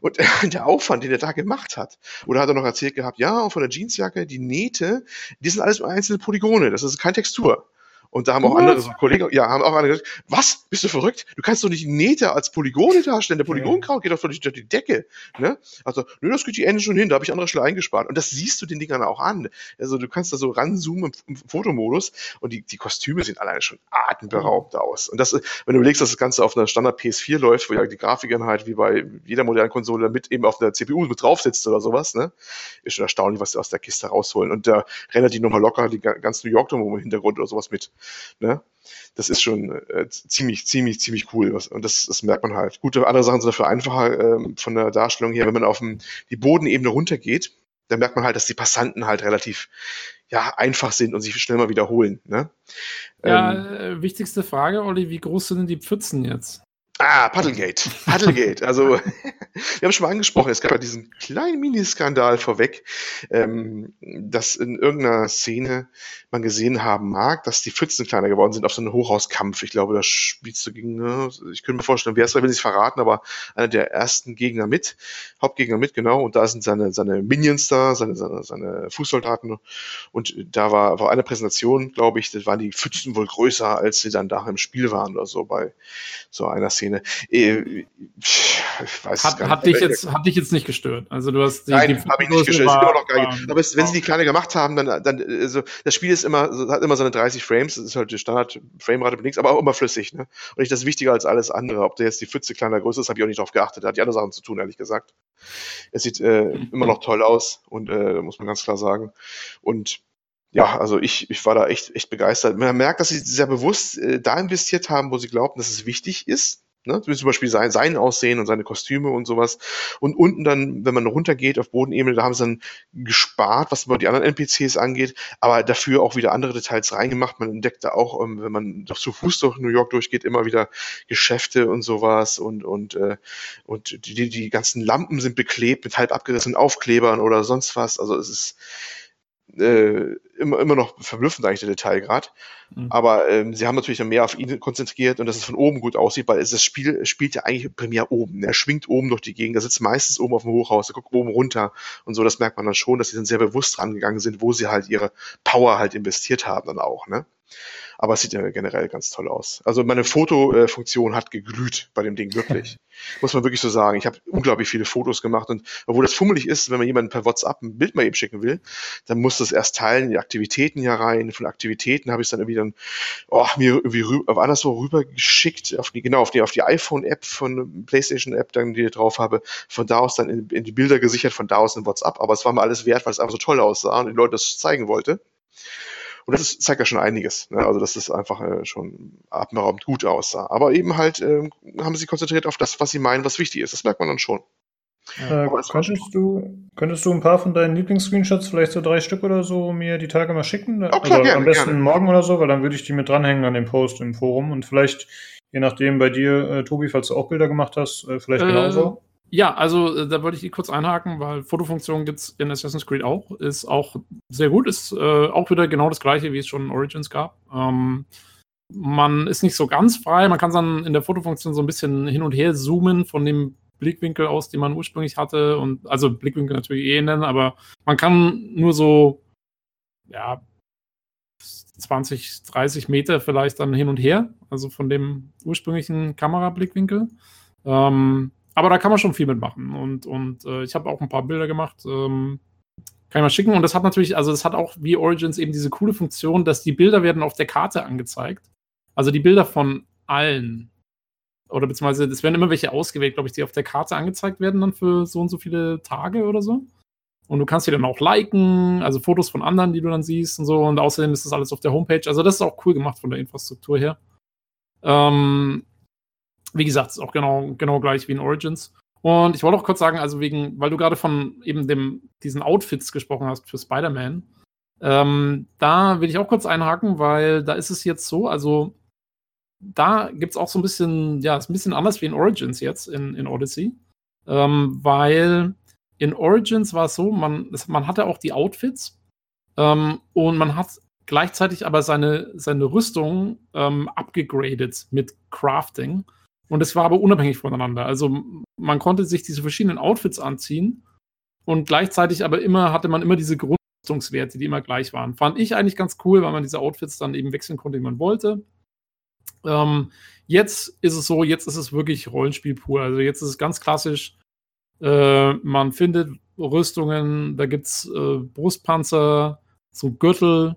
Und der Aufwand, den er da gemacht hat. Oder hat er noch erzählt gehabt, ja, von der Jeansjacke, die Nähte, die sind alles einzelne Polygone, das ist keine Textur. Und da haben auch andere so Kollegen, ja, haben auch andere gesagt, was? Bist du verrückt? Du kannst doch nicht Nähte als Polygone darstellen. Der Polygonkraut geht doch völlig durch die Decke. Ne? Also, nö, das geht die Ende schon hin, da habe ich andere Stelle eingespart. Und das siehst du den Dingern auch an. Also du kannst da so ranzoomen im, im Fotomodus und die, die Kostüme sehen alleine schon atemberaubend aus. Und das, wenn du überlegst, dass das Ganze auf einer Standard PS4 läuft, wo ja die Grafikeinheit wie bei jeder modernen Konsole mit eben auf der CPU mit drauf sitzt oder sowas, ne? Ist schon erstaunlich, was sie aus der Kiste rausholen. Und da rennt die nochmal locker die ganz New York im Hintergrund oder sowas mit. Ne? Das ist schon äh, ziemlich, ziemlich, ziemlich cool. Was, und das, das merkt man halt. Gute andere Sachen sind dafür einfacher ähm, von der Darstellung her, wenn man auf dem, die Bodenebene runtergeht, dann merkt man halt, dass die Passanten halt relativ ja, einfach sind und sich schnell mal wiederholen. Ne? Ja, ähm, äh, wichtigste Frage, Olli, wie groß sind denn die Pfützen jetzt? Ah, Paddlegate. Paddlegate. Also, wir haben schon mal angesprochen, es gab ja diesen kleinen Miniskandal vorweg, ähm, dass in irgendeiner Szene man gesehen haben mag, dass die Pfützen kleiner geworden sind auf so einen Hochhauskampf. Ich glaube, da spielst du gegen, ne, ich könnte mir vorstellen, wer es will, ich verraten, aber einer der ersten Gegner mit, Hauptgegner mit, genau, und da sind seine, seine Minions da, seine, seine, seine Fußsoldaten. Und da war, war eine Präsentation, glaube ich, da waren die Pfützen wohl größer, als sie dann da im Spiel waren oder so bei so einer Szene. Szene. Äh, ich weiß hat, hat dich jetzt, hat dich jetzt nicht gestört. Also du hast die, Nein, habe ich nicht gestört. War, immer noch gar nicht. Aber es, wenn sie die kleine gemacht haben, dann, dann also das Spiel ist immer, hat immer so eine 30 Frames, das ist halt die Standard Framerate nichts, aber auch immer flüssig. Ne? Und ich das wichtiger als alles andere. Ob der jetzt die Pfütze kleiner größer ist, habe ich auch nicht drauf geachtet. Da hat die andere Sachen zu tun, ehrlich gesagt. Es sieht äh, immer noch toll aus und äh, muss man ganz klar sagen. Und ja, also ich, ich war da echt, echt begeistert. Man merkt, dass sie sehr bewusst äh, da investiert haben, wo sie glaubten, dass es wichtig ist. Ne? Zum Beispiel sein, sein Aussehen und seine Kostüme und sowas. Und unten dann, wenn man runtergeht auf Bodenebene, da haben sie dann gespart, was die anderen NPCs angeht, aber dafür auch wieder andere Details reingemacht. Man entdeckt da auch, ähm, wenn man doch zu Fuß durch New York durchgeht, immer wieder Geschäfte und sowas und, und, äh, und die, die ganzen Lampen sind beklebt mit halb abgerissenen Aufklebern oder sonst was. Also es ist, äh, immer, immer noch verblüffend eigentlich der Detailgrad. Mhm. Aber ähm, sie haben natürlich mehr auf ihn konzentriert und dass es von oben gut aussieht, weil es, das Spiel spielt ja eigentlich primär oben. Er schwingt oben durch die Gegend, er sitzt meistens oben auf dem Hochhaus, er guckt oben runter und so, das merkt man dann schon, dass sie dann sehr bewusst rangegangen sind, wo sie halt ihre Power halt investiert haben dann auch, ne? Aber es sieht ja generell ganz toll aus. Also meine Fotofunktion hat geglüht bei dem Ding, wirklich. Muss man wirklich so sagen. Ich habe unglaublich viele Fotos gemacht und obwohl das fummelig ist, wenn man jemanden per WhatsApp ein Bild mal eben schicken will, dann muss das erst teilen, die Aktivitäten hier rein. Von Aktivitäten habe ich es dann irgendwie dann oh, mir irgendwie rüber, anderswo rüber geschickt, auf die, genau, auf die, auf die iPhone-App von PlayStation-App, dann die ich drauf habe, von da aus dann in, in die Bilder gesichert, von da aus in WhatsApp. Aber es war mir alles wert, weil es einfach so toll aussah und die Leute das zeigen wollte. Und das ist, zeigt ja schon einiges. Ne? Also, dass es einfach äh, schon atemberaubend gut aussah. Aber eben halt äh, haben sie konzentriert auf das, was sie meinen, was wichtig ist. Das merkt man dann schon. Äh, könntest, du, könntest du ein paar von deinen Lieblingsscreenshots, vielleicht so drei Stück oder so, mir die Tage mal schicken? Oh, klar, also gerne, am besten gerne. morgen oder so, weil dann würde ich die mit dranhängen an dem Post im Forum und vielleicht, je nachdem bei dir, äh, Tobi, falls du auch Bilder gemacht hast, äh, vielleicht äh, genauso. Ja, also äh, da wollte ich kurz einhaken, weil Fotofunktion gibt es in Assassin's Creed auch. Ist auch sehr gut, ist äh, auch wieder genau das gleiche, wie es schon in Origins gab. Ähm, man ist nicht so ganz frei, man kann dann in der Fotofunktion so ein bisschen hin und her zoomen von dem Blickwinkel aus, den man ursprünglich hatte. Und also Blickwinkel natürlich eh nennen, aber man kann nur so, ja, 20, 30 Meter vielleicht dann hin und her, also von dem ursprünglichen Kamerablickwinkel. Ähm, aber da kann man schon viel mitmachen. Und, und äh, ich habe auch ein paar Bilder gemacht. Ähm, kann ich mal schicken. Und das hat natürlich, also das hat auch wie Origins eben diese coole Funktion, dass die Bilder werden auf der Karte angezeigt. Also die Bilder von allen. Oder beziehungsweise es werden immer welche ausgewählt, glaube ich, die auf der Karte angezeigt werden dann für so und so viele Tage oder so. Und du kannst die dann auch liken, also Fotos von anderen, die du dann siehst und so. Und außerdem ist das alles auf der Homepage. Also das ist auch cool gemacht von der Infrastruktur her. Ähm, wie gesagt, ist auch genau, genau gleich wie in Origins. Und ich wollte auch kurz sagen, also wegen, weil du gerade von eben dem, diesen Outfits gesprochen hast für Spider-Man, ähm, da will ich auch kurz einhaken, weil da ist es jetzt so, also da gibt es auch so ein bisschen, ja, ist ein bisschen anders wie in Origins jetzt, in, in Odyssey. Ähm, weil in Origins war es so, man, man hatte auch die Outfits ähm, und man hat gleichzeitig aber seine, seine Rüstung ähm, abgegradet mit Crafting. Und es war aber unabhängig voneinander. Also man konnte sich diese verschiedenen Outfits anziehen und gleichzeitig aber immer hatte man immer diese Grundrüstungswerte, die immer gleich waren. Fand ich eigentlich ganz cool, weil man diese Outfits dann eben wechseln konnte, wie man wollte. Ähm, jetzt ist es so, jetzt ist es wirklich Rollenspiel pur. Also jetzt ist es ganz klassisch. Äh, man findet Rüstungen, da gibt es äh, Brustpanzer, so Gürtel,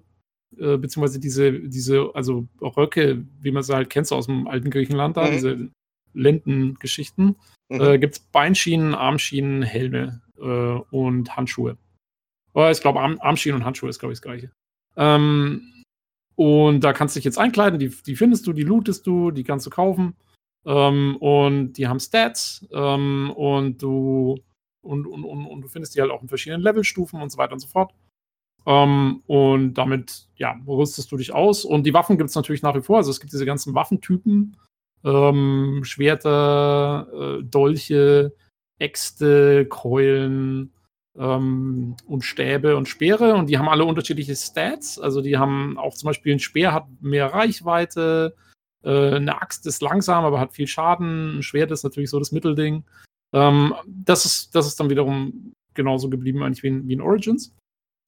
äh, beziehungsweise diese, diese, also Röcke, wie man sie halt kennt, so aus dem alten Griechenland da, mhm. diese Lendengeschichten. Mhm. Äh, gibt es Beinschienen, Armschienen, Helme äh, und Handschuhe. Oh, ich glaube, Arm, Armschienen und Handschuhe ist, glaube ich, das gleiche. Ähm, und da kannst du dich jetzt einkleiden, die, die findest du, die lootest du, die kannst du kaufen. Ähm, und die haben Stats ähm, und du und, und, und, und, du findest die halt auch in verschiedenen Levelstufen und so weiter und so fort. Ähm, und damit, ja, rüstest du dich aus. Und die Waffen gibt es natürlich nach wie vor. Also es gibt diese ganzen Waffentypen. Ähm, Schwerter, äh, Dolche, Äxte, Keulen, ähm, und Stäbe und Speere und die haben alle unterschiedliche Stats. Also die haben auch zum Beispiel ein Speer hat mehr Reichweite, äh, eine Axt ist langsam, aber hat viel Schaden, ein Schwert ist natürlich so das Mittelding. Ähm, das, ist, das ist dann wiederum genauso geblieben eigentlich wie in, wie in Origins.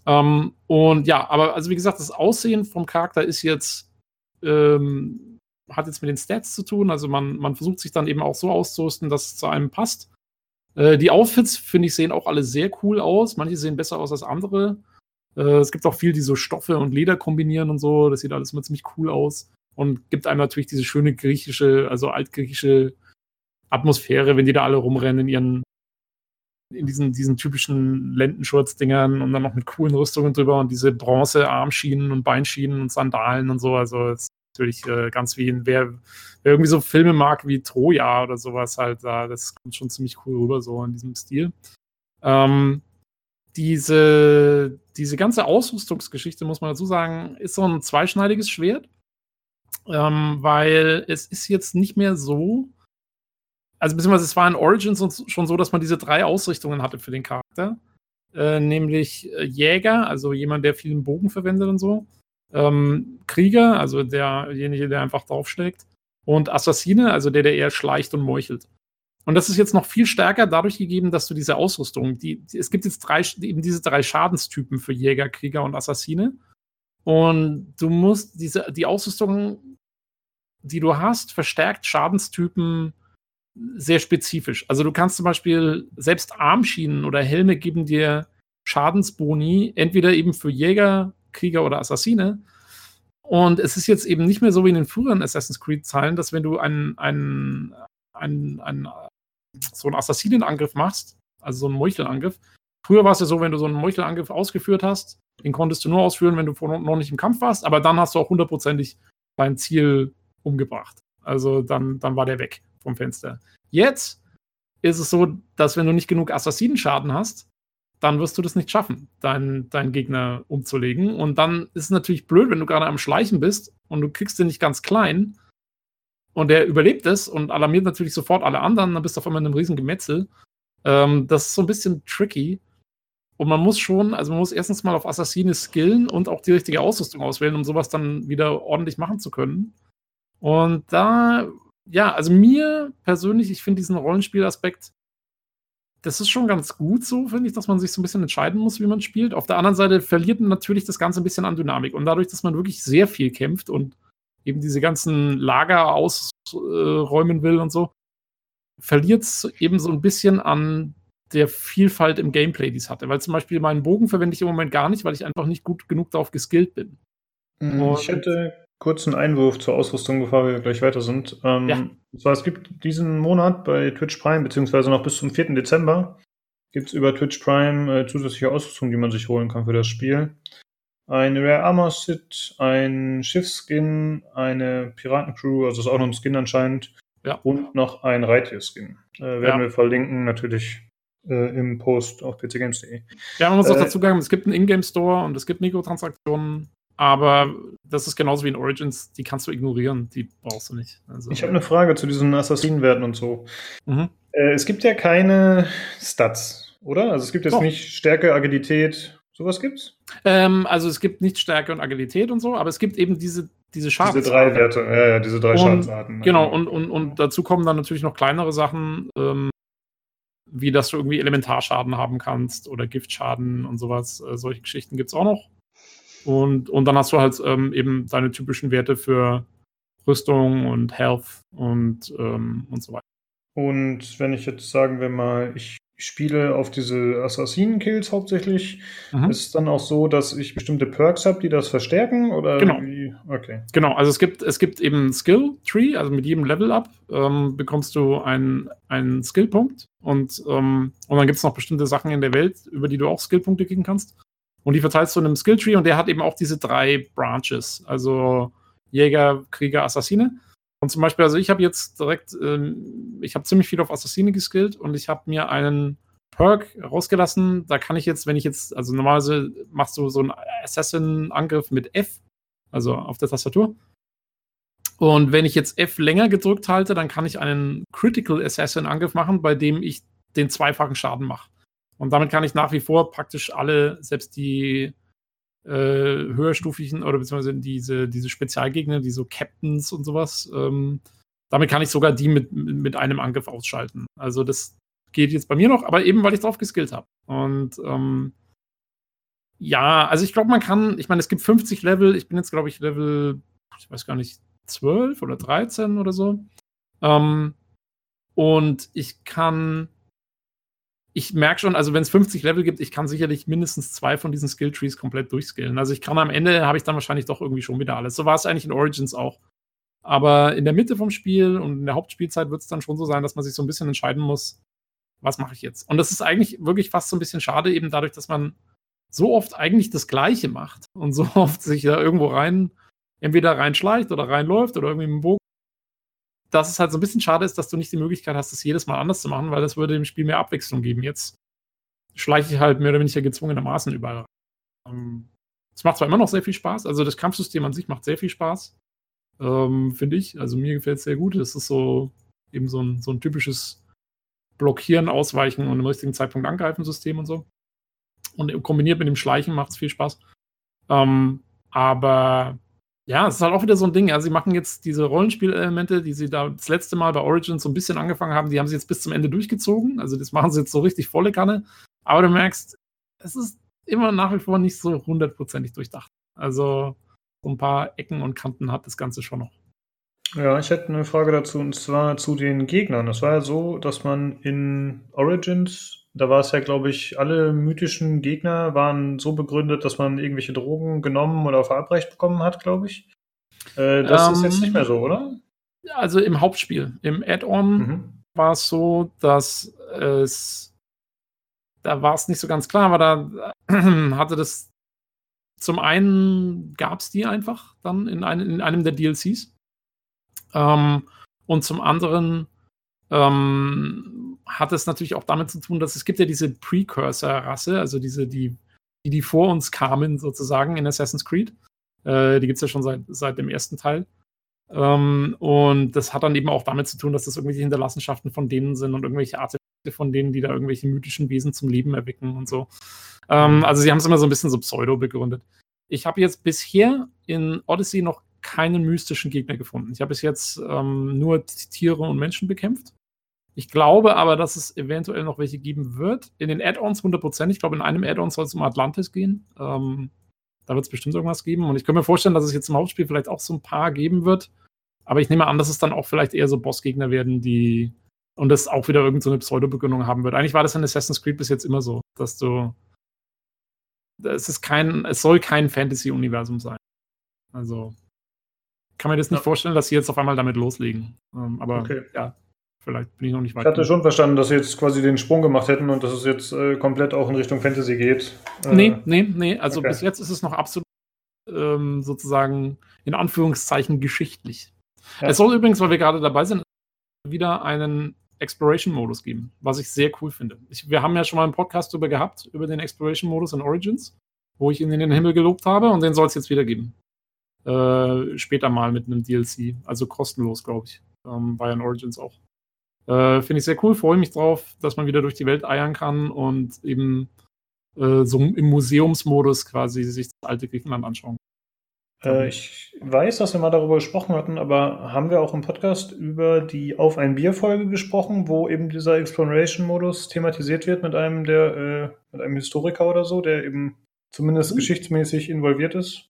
Ähm, und ja, aber also wie gesagt, das Aussehen vom Charakter ist jetzt ähm, hat jetzt mit den Stats zu tun. Also man, man versucht sich dann eben auch so auszurüsten, dass es zu einem passt. Äh, die Outfits, finde ich, sehen auch alle sehr cool aus. Manche sehen besser aus als andere. Äh, es gibt auch viel, die so Stoffe und Leder kombinieren und so. Das sieht alles immer ziemlich cool aus. Und gibt einem natürlich diese schöne griechische, also altgriechische Atmosphäre, wenn die da alle rumrennen in ihren, in diesen, diesen typischen Lendenschurz-Dingern und dann noch mit coolen Rüstungen drüber und diese Bronze-Armschienen und Beinschienen und Sandalen und so. Also es natürlich äh, ganz wie in, wer, wer irgendwie so Filme mag wie Troja oder sowas halt, da, das kommt schon ziemlich cool rüber, so in diesem Stil. Ähm, diese, diese ganze Ausrüstungsgeschichte, muss man dazu sagen, ist so ein zweischneidiges Schwert, ähm, weil es ist jetzt nicht mehr so, also beziehungsweise es war in Origins schon so, dass man diese drei Ausrichtungen hatte für den Charakter, äh, nämlich äh, Jäger, also jemand, der viel Bogen verwendet und so, ähm, Krieger, also derjenige, der einfach draufschlägt, und Assassine, also der, der eher schleicht und meuchelt. Und das ist jetzt noch viel stärker dadurch gegeben, dass du diese Ausrüstung, die, die, es gibt jetzt drei, eben diese drei Schadenstypen für Jäger, Krieger und Assassine. Und du musst diese, die Ausrüstung, die du hast, verstärkt Schadenstypen sehr spezifisch. Also du kannst zum Beispiel selbst Armschienen oder Helme geben dir Schadensboni, entweder eben für Jäger, Krieger oder Assassine. Und es ist jetzt eben nicht mehr so wie in den früheren Assassin's Creed-Zahlen, dass wenn du einen, einen, einen, einen, so einen Assassinenangriff machst, also so einen Meuchelangriff, früher war es ja so, wenn du so einen Meuchelangriff ausgeführt hast, den konntest du nur ausführen, wenn du noch nicht im Kampf warst, aber dann hast du auch hundertprozentig dein Ziel umgebracht. Also dann, dann war der weg vom Fenster. Jetzt ist es so, dass wenn du nicht genug Assassinenschaden hast, dann wirst du das nicht schaffen, deinen, deinen Gegner umzulegen. Und dann ist es natürlich blöd, wenn du gerade am Schleichen bist und du kriegst den nicht ganz klein und der überlebt es und alarmiert natürlich sofort alle anderen, dann bist du auf einmal in einem riesen Gemetzel. Ähm, das ist so ein bisschen tricky. Und man muss schon, also man muss erstens mal auf Assassine skillen und auch die richtige Ausrüstung auswählen, um sowas dann wieder ordentlich machen zu können. Und da, ja, also mir persönlich, ich finde diesen Rollenspielaspekt das ist schon ganz gut so, finde ich, dass man sich so ein bisschen entscheiden muss, wie man spielt. Auf der anderen Seite verliert natürlich das Ganze ein bisschen an Dynamik. Und dadurch, dass man wirklich sehr viel kämpft und eben diese ganzen Lager ausräumen will und so, verliert es eben so ein bisschen an der Vielfalt im Gameplay, die es hatte. Weil zum Beispiel meinen Bogen verwende ich im Moment gar nicht, weil ich einfach nicht gut genug darauf geskillt bin. Mhm, ich hätte kurz einen Einwurf zur Ausrüstung, bevor wir gleich weiter sind. Ähm, ja. Und zwar, es gibt diesen Monat bei Twitch Prime, beziehungsweise noch bis zum 4. Dezember, gibt es über Twitch Prime äh, zusätzliche Ausrüstung, die man sich holen kann für das Spiel. Ein Rare Armor Sit, ein Schiffsskin, eine Piratencrew, also ist auch noch ein Skin anscheinend, ja. und noch ein Reittier-Skin. Äh, werden ja. wir verlinken, natürlich äh, im Post auf pcgames.de. Ja, man muss auch äh, dazu sagen, es gibt einen Ingame-Store und es gibt Mikrotransaktionen aber das ist genauso wie in Origins, die kannst du ignorieren, die brauchst du nicht. Also, ich habe eine Frage zu diesen Assassinenwerten und so. Mhm. Äh, es gibt ja keine Stats, oder? Also es gibt jetzt Doch. nicht Stärke, Agilität, sowas gibt's? Ähm, also es gibt nicht Stärke und Agilität und so, aber es gibt eben diese, diese Schadensarten. Diese drei Werte, ja, ja, diese drei und, Schadensarten. Genau, und, und, und dazu kommen dann natürlich noch kleinere Sachen, ähm, wie dass du irgendwie Elementarschaden haben kannst oder Giftschaden und sowas. Äh, solche Geschichten gibt es auch noch. Und, und dann hast du halt ähm, eben deine typischen Werte für Rüstung und Health und, ähm, und so weiter. Und wenn ich jetzt sagen wir mal, ich spiele auf diese Assassinen-Kills hauptsächlich, mhm. ist es dann auch so, dass ich bestimmte Perks habe, die das verstärken? Oder genau. Wie? Okay. Genau, also es gibt, es gibt eben Skill-Tree, also mit jedem Level-Up ähm, bekommst du einen, einen Skill-Punkt und, ähm, und dann gibt es noch bestimmte Sachen in der Welt, über die du auch Skill-Punkte kriegen kannst. Und die verteilst du in einem Skilltree und der hat eben auch diese drei Branches. Also Jäger, Krieger, Assassine. Und zum Beispiel, also ich habe jetzt direkt, ähm, ich habe ziemlich viel auf Assassine geskillt und ich habe mir einen Perk rausgelassen. Da kann ich jetzt, wenn ich jetzt, also normalerweise machst du so einen Assassin-Angriff mit F, also auf der Tastatur. Und wenn ich jetzt F länger gedrückt halte, dann kann ich einen Critical Assassin-Angriff machen, bei dem ich den zweifachen Schaden mache. Und damit kann ich nach wie vor praktisch alle, selbst die äh, höherstufigen oder beziehungsweise diese, diese Spezialgegner, die so Captains und sowas, ähm, damit kann ich sogar die mit, mit einem Angriff ausschalten. Also das geht jetzt bei mir noch, aber eben weil ich drauf geskillt habe. Und ähm, ja, also ich glaube, man kann, ich meine, es gibt 50 Level, ich bin jetzt, glaube ich, Level, ich weiß gar nicht, 12 oder 13 oder so. Ähm, und ich kann ich merke schon, also wenn es 50 Level gibt, ich kann sicherlich mindestens zwei von diesen Skilltrees komplett durchskillen. Also ich kann am Ende, habe ich dann wahrscheinlich doch irgendwie schon wieder alles. So war es eigentlich in Origins auch. Aber in der Mitte vom Spiel und in der Hauptspielzeit wird es dann schon so sein, dass man sich so ein bisschen entscheiden muss, was mache ich jetzt? Und das ist eigentlich wirklich fast so ein bisschen schade, eben dadurch, dass man so oft eigentlich das Gleiche macht und so oft sich da irgendwo rein, entweder reinschleicht oder reinläuft oder irgendwie mit dem Bogen dass es halt so ein bisschen schade ist, dass du nicht die Möglichkeit hast, das jedes Mal anders zu machen, weil das würde dem Spiel mehr Abwechslung geben. Jetzt schleiche ich halt mehr oder weniger gezwungenermaßen überall. Ähm, es macht zwar immer noch sehr viel Spaß, also das Kampfsystem an sich macht sehr viel Spaß, ähm, finde ich. Also mir gefällt es sehr gut. Es ist so eben so ein, so ein typisches Blockieren, Ausweichen und im richtigen Zeitpunkt angreifen System und so. Und kombiniert mit dem Schleichen macht es viel Spaß. Ähm, aber ja, es ist halt auch wieder so ein Ding. Also, sie machen jetzt diese Rollenspielelemente, die sie da das letzte Mal bei Origins so ein bisschen angefangen haben, die haben sie jetzt bis zum Ende durchgezogen. Also, das machen sie jetzt so richtig volle Kanne. Aber du merkst, es ist immer nach wie vor nicht so hundertprozentig durchdacht. Also, so ein paar Ecken und Kanten hat das Ganze schon noch. Ja, ich hätte eine Frage dazu und zwar zu den Gegnern. Es war ja so, dass man in Origins da war es ja, glaube ich, alle mythischen Gegner waren so begründet, dass man irgendwelche Drogen genommen oder verabreicht bekommen hat, glaube ich. Äh, das ähm, ist jetzt nicht mehr so, oder? Also im Hauptspiel. Im Add-on mhm. war es so, dass es da war es nicht so ganz klar, aber da hatte das zum einen gab es die einfach dann in, ein, in einem der DLCs. Ähm, und zum anderen ähm, hat es natürlich auch damit zu tun, dass es gibt ja diese Precursor-Rasse, also diese, die, die, die vor uns kamen sozusagen in Assassin's Creed. Äh, die gibt es ja schon seit, seit dem ersten Teil. Ähm, und das hat dann eben auch damit zu tun, dass das irgendwelche Hinterlassenschaften von denen sind und irgendwelche Artefakte von denen, die da irgendwelche mythischen Wesen zum Leben erwecken und so. Ähm, also sie haben es immer so ein bisschen so pseudo begründet. Ich habe jetzt bisher in Odyssey noch keinen mystischen Gegner gefunden. Ich habe bis jetzt ähm, nur Tiere und Menschen bekämpft. Ich glaube aber, dass es eventuell noch welche geben wird. In den Add-ons 100%. Ich glaube, in einem Add-on soll es um Atlantis gehen. Ähm, da wird es bestimmt irgendwas geben. Und ich kann mir vorstellen, dass es jetzt im Hauptspiel vielleicht auch so ein paar geben wird. Aber ich nehme an, dass es dann auch vielleicht eher so Bossgegner werden, die und das auch wieder irgendeine so Pseudo-Begründung haben wird. Eigentlich war das in Assassin's Creed bis jetzt immer so, dass du es ist kein, es soll kein Fantasy-Universum sein. Also kann mir das nicht ja. vorstellen, dass sie jetzt auf einmal damit loslegen. Ähm, aber okay. ja, Vielleicht bin ich noch nicht weit. Ich hatte schon verstanden, dass sie jetzt quasi den Sprung gemacht hätten und dass es jetzt äh, komplett auch in Richtung Fantasy geht. Äh, nee, nee, nee. Also okay. bis jetzt ist es noch absolut ähm, sozusagen in Anführungszeichen geschichtlich. Ja. Es soll übrigens, weil wir gerade dabei sind, wieder einen Exploration-Modus geben, was ich sehr cool finde. Ich, wir haben ja schon mal einen Podcast darüber gehabt, über den Exploration-Modus in Origins, wo ich ihn in den Himmel gelobt habe und den soll es jetzt wieder geben. Äh, später mal mit einem DLC, also kostenlos, glaube ich. Ähm, bei in Origins auch. Äh, Finde ich sehr cool, freue mich drauf, dass man wieder durch die Welt eiern kann und eben äh, so im Museumsmodus quasi sich das alte Griechenland anschauen äh, ich weiß, dass wir mal darüber gesprochen hatten, aber haben wir auch im Podcast über die Auf ein Bier-Folge gesprochen, wo eben dieser Exploration-Modus thematisiert wird mit einem der, äh, mit einem Historiker oder so, der eben zumindest mhm. geschichtsmäßig involviert ist?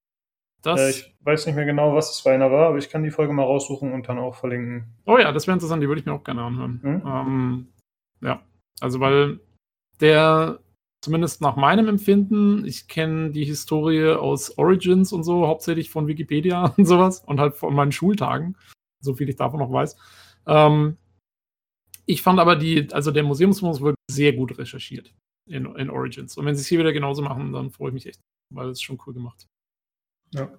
Das äh, ich weiß nicht mehr genau, was es für einer war, aber ich kann die Folge mal raussuchen und dann auch verlinken. Oh ja, das wäre interessant, die würde ich mir auch gerne anhören. Mhm. Ähm, ja, also weil der, zumindest nach meinem Empfinden, ich kenne die Historie aus Origins und so, hauptsächlich von Wikipedia und sowas und halt von meinen Schultagen, so viel ich davon noch weiß. Ähm, ich fand aber die, also der Museumsmodus wird sehr gut recherchiert in, in Origins. Und wenn sie es hier wieder genauso machen, dann freue ich mich echt, weil es schon cool gemacht. Ja.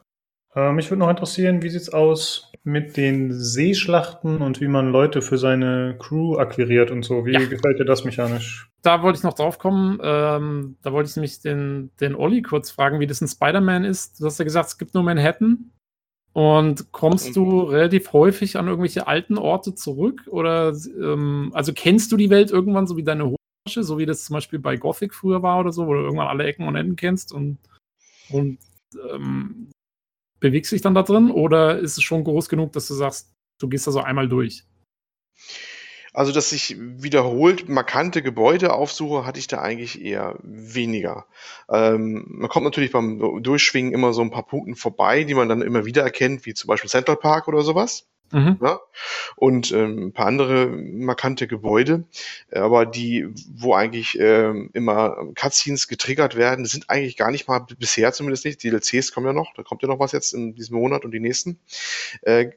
Äh, mich würde noch interessieren, wie sieht es aus mit den Seeschlachten und wie man Leute für seine Crew akquiriert und so. Wie ja. gefällt dir das mechanisch? Da wollte ich noch drauf kommen. Ähm, da wollte ich nämlich den, den Olli kurz fragen, wie das in Spider-Man ist. Du hast ja gesagt, es gibt nur Manhattan. Und kommst du relativ häufig an irgendwelche alten Orte zurück? Oder ähm, also kennst du die Welt irgendwann so wie deine Hochtasche, so wie das zum Beispiel bei Gothic früher war oder so, wo du irgendwann alle Ecken und Enden kennst und, und ähm, bewegst dich dann da drin oder ist es schon groß genug, dass du sagst, du gehst da so einmal durch? Also, dass ich wiederholt markante Gebäude aufsuche, hatte ich da eigentlich eher weniger. Ähm, man kommt natürlich beim Durchschwingen immer so ein paar Punkten vorbei, die man dann immer wieder erkennt, wie zum Beispiel Central Park oder sowas. Mhm. Ja? Und ähm, ein paar andere markante Gebäude, aber die, wo eigentlich ähm, immer Cutscenes getriggert werden, sind eigentlich gar nicht mal bisher zumindest nicht. Die DLCs kommen ja noch, da kommt ja noch was jetzt in diesem Monat und die nächsten. Äh,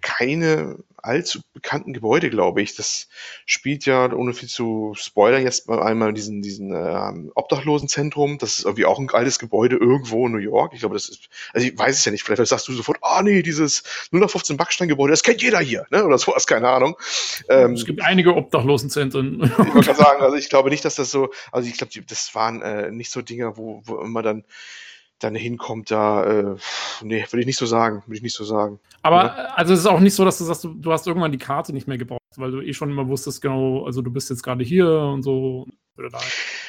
keine allzu bekannten Gebäude, glaube ich. Das spielt ja, ohne viel zu spoilern, jetzt einmal diesen, diesen ähm, Obdachlosenzentrum. Das ist irgendwie auch ein altes Gebäude irgendwo in New York. Ich glaube, das ist, also ich weiß es ja nicht, vielleicht sagst du sofort, ah oh, nee, dieses 015 Backsteingebäude, das kennt jeder hier, ne? Oder sowas, keine Ahnung. Ähm, es gibt einige Obdachlosenzentren. ich wollte sagen, also ich glaube nicht, dass das so, also ich glaube, das waren äh, nicht so Dinge, wo, wo immer dann dann hinkommt, da, äh, nee, würde ich nicht so sagen, würde ich nicht so sagen. Aber oder? also es ist auch nicht so, dass du sagst, du, du hast irgendwann die Karte nicht mehr gebraucht, weil du eh schon immer wusstest, genau, also du bist jetzt gerade hier und so.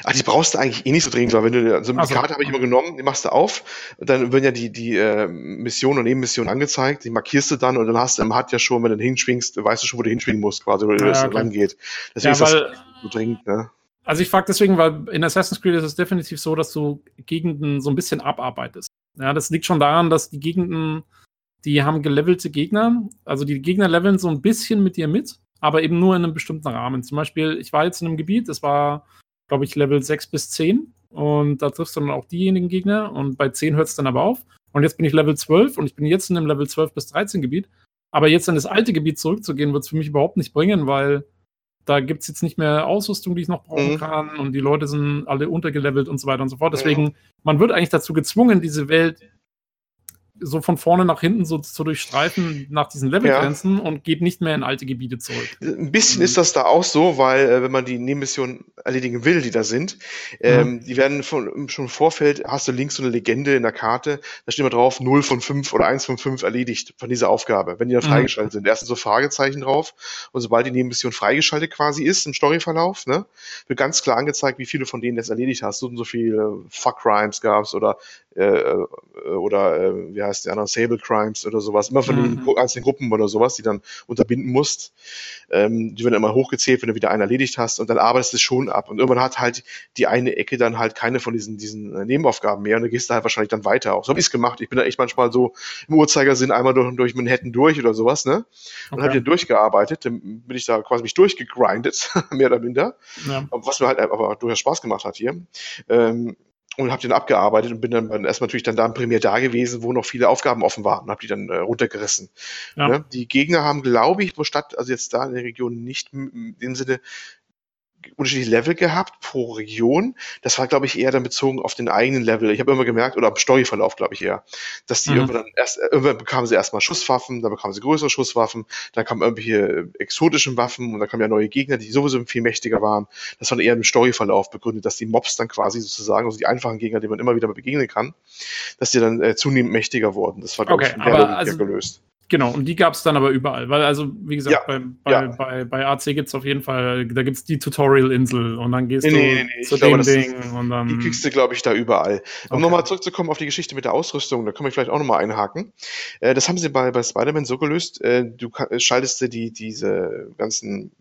Also die brauchst du eigentlich eh nicht so dringend, weil wenn du also die Karte habe ich immer genommen, die machst du auf, dann werden ja die die äh, Missionen und Nebenmissionen angezeigt, die markierst du dann und dann hast du im HUD ja schon, wenn du hinschwingst, weißt du schon, wo du hinschwingen musst, quasi, wo ja, das okay. lang geht. Deswegen ja, ist das so dringend, ne? Also ich frage deswegen, weil in Assassin's Creed ist es definitiv so, dass du Gegenden so ein bisschen abarbeitest. Ja, das liegt schon daran, dass die Gegenden, die haben gelevelte Gegner. Also die Gegner leveln so ein bisschen mit dir mit, aber eben nur in einem bestimmten Rahmen. Zum Beispiel, ich war jetzt in einem Gebiet, das war, glaube ich, Level 6 bis 10 und da triffst du dann auch diejenigen Gegner und bei 10 hört es dann aber auf. Und jetzt bin ich Level 12 und ich bin jetzt in einem Level 12 bis 13 Gebiet. Aber jetzt in das alte Gebiet zurückzugehen, wird es für mich überhaupt nicht bringen, weil da gibt es jetzt nicht mehr Ausrüstung, die ich noch brauchen mhm. kann und die Leute sind alle untergelevelt und so weiter und so fort. Deswegen, man wird eigentlich dazu gezwungen, diese Welt so von vorne nach hinten so zu durchstreifen nach diesen Levelgrenzen ja. und geht nicht mehr in alte Gebiete zurück. Ein bisschen mhm. ist das da auch so, weil äh, wenn man die Nebenmissionen erledigen will, die da sind, ähm, mhm. die werden von, schon im Vorfeld, hast du links so eine Legende in der Karte, da steht immer drauf 0 von 5 oder 1 von 5 erledigt von dieser Aufgabe, wenn die dann mhm. freigeschaltet sind. Erst so Fragezeichen drauf und sobald die Nebenmission freigeschaltet quasi ist im Storyverlauf, ne, wird ganz klar angezeigt, wie viele von denen das erledigt hast. So und so viele Fuck Crimes gab's oder äh, äh oder äh, ja, heißt die anderen Sable Crimes oder sowas, immer von mhm. den einzelnen Gruppen oder sowas, die dann unterbinden musst. Ähm, die werden immer hochgezählt, wenn du wieder einen erledigt hast und dann arbeitest du schon ab. Und irgendwann hat halt die eine Ecke dann halt keine von diesen, diesen äh, Nebenaufgaben mehr und du gehst da halt wahrscheinlich dann weiter auch. So habe ich es gemacht. Ich bin da echt manchmal so im Uhrzeigersinn einmal durch, durch Manhattan durch oder sowas, ne? Und okay. habe dann durchgearbeitet, dann bin ich da quasi mich durchgegrindet, mehr oder minder. Ja. Was mir halt aber durchaus Spaß gemacht hat hier. Ähm, und habe den abgearbeitet und bin dann erstmal natürlich dann da im Premier da gewesen, wo noch viele Aufgaben offen waren und habe die dann äh, runtergerissen. Ja. Ne? Die Gegner haben, glaube ich, wo statt, also jetzt da in der Region nicht im Sinne unterschiedliche Level gehabt pro Region. Das war, glaube ich, eher dann bezogen auf den eigenen Level. Ich habe immer gemerkt, oder am Storyverlauf, glaube ich eher, dass die mhm. irgendwann dann erst, irgendwann bekamen sie erstmal Schusswaffen, dann bekamen sie größere Schusswaffen, dann kamen irgendwelche exotischen Waffen und dann kamen ja neue Gegner, die sowieso viel mächtiger waren. Das war eher im Storyverlauf begründet, dass die Mobs dann quasi sozusagen, also die einfachen Gegner, die man immer wieder begegnen kann, dass die dann äh, zunehmend mächtiger wurden. Das war, glaube okay, ich, in der also, gelöst. Genau, und die gab es dann aber überall. Weil, also, wie gesagt, ja, bei, bei, ja. bei, bei AC gibt es auf jeden Fall, da gibt es die Tutorial-Insel und dann gehst nee, du nee, nee, zu dem Ding ist, und dann. Die kriegst du, glaube ich, da überall. Um okay. nochmal zurückzukommen auf die Geschichte mit der Ausrüstung, da können wir vielleicht auch nochmal einhaken. Äh, das haben sie bei, bei Spider-Man so gelöst, äh, du schaltest dir die, diese ganzen,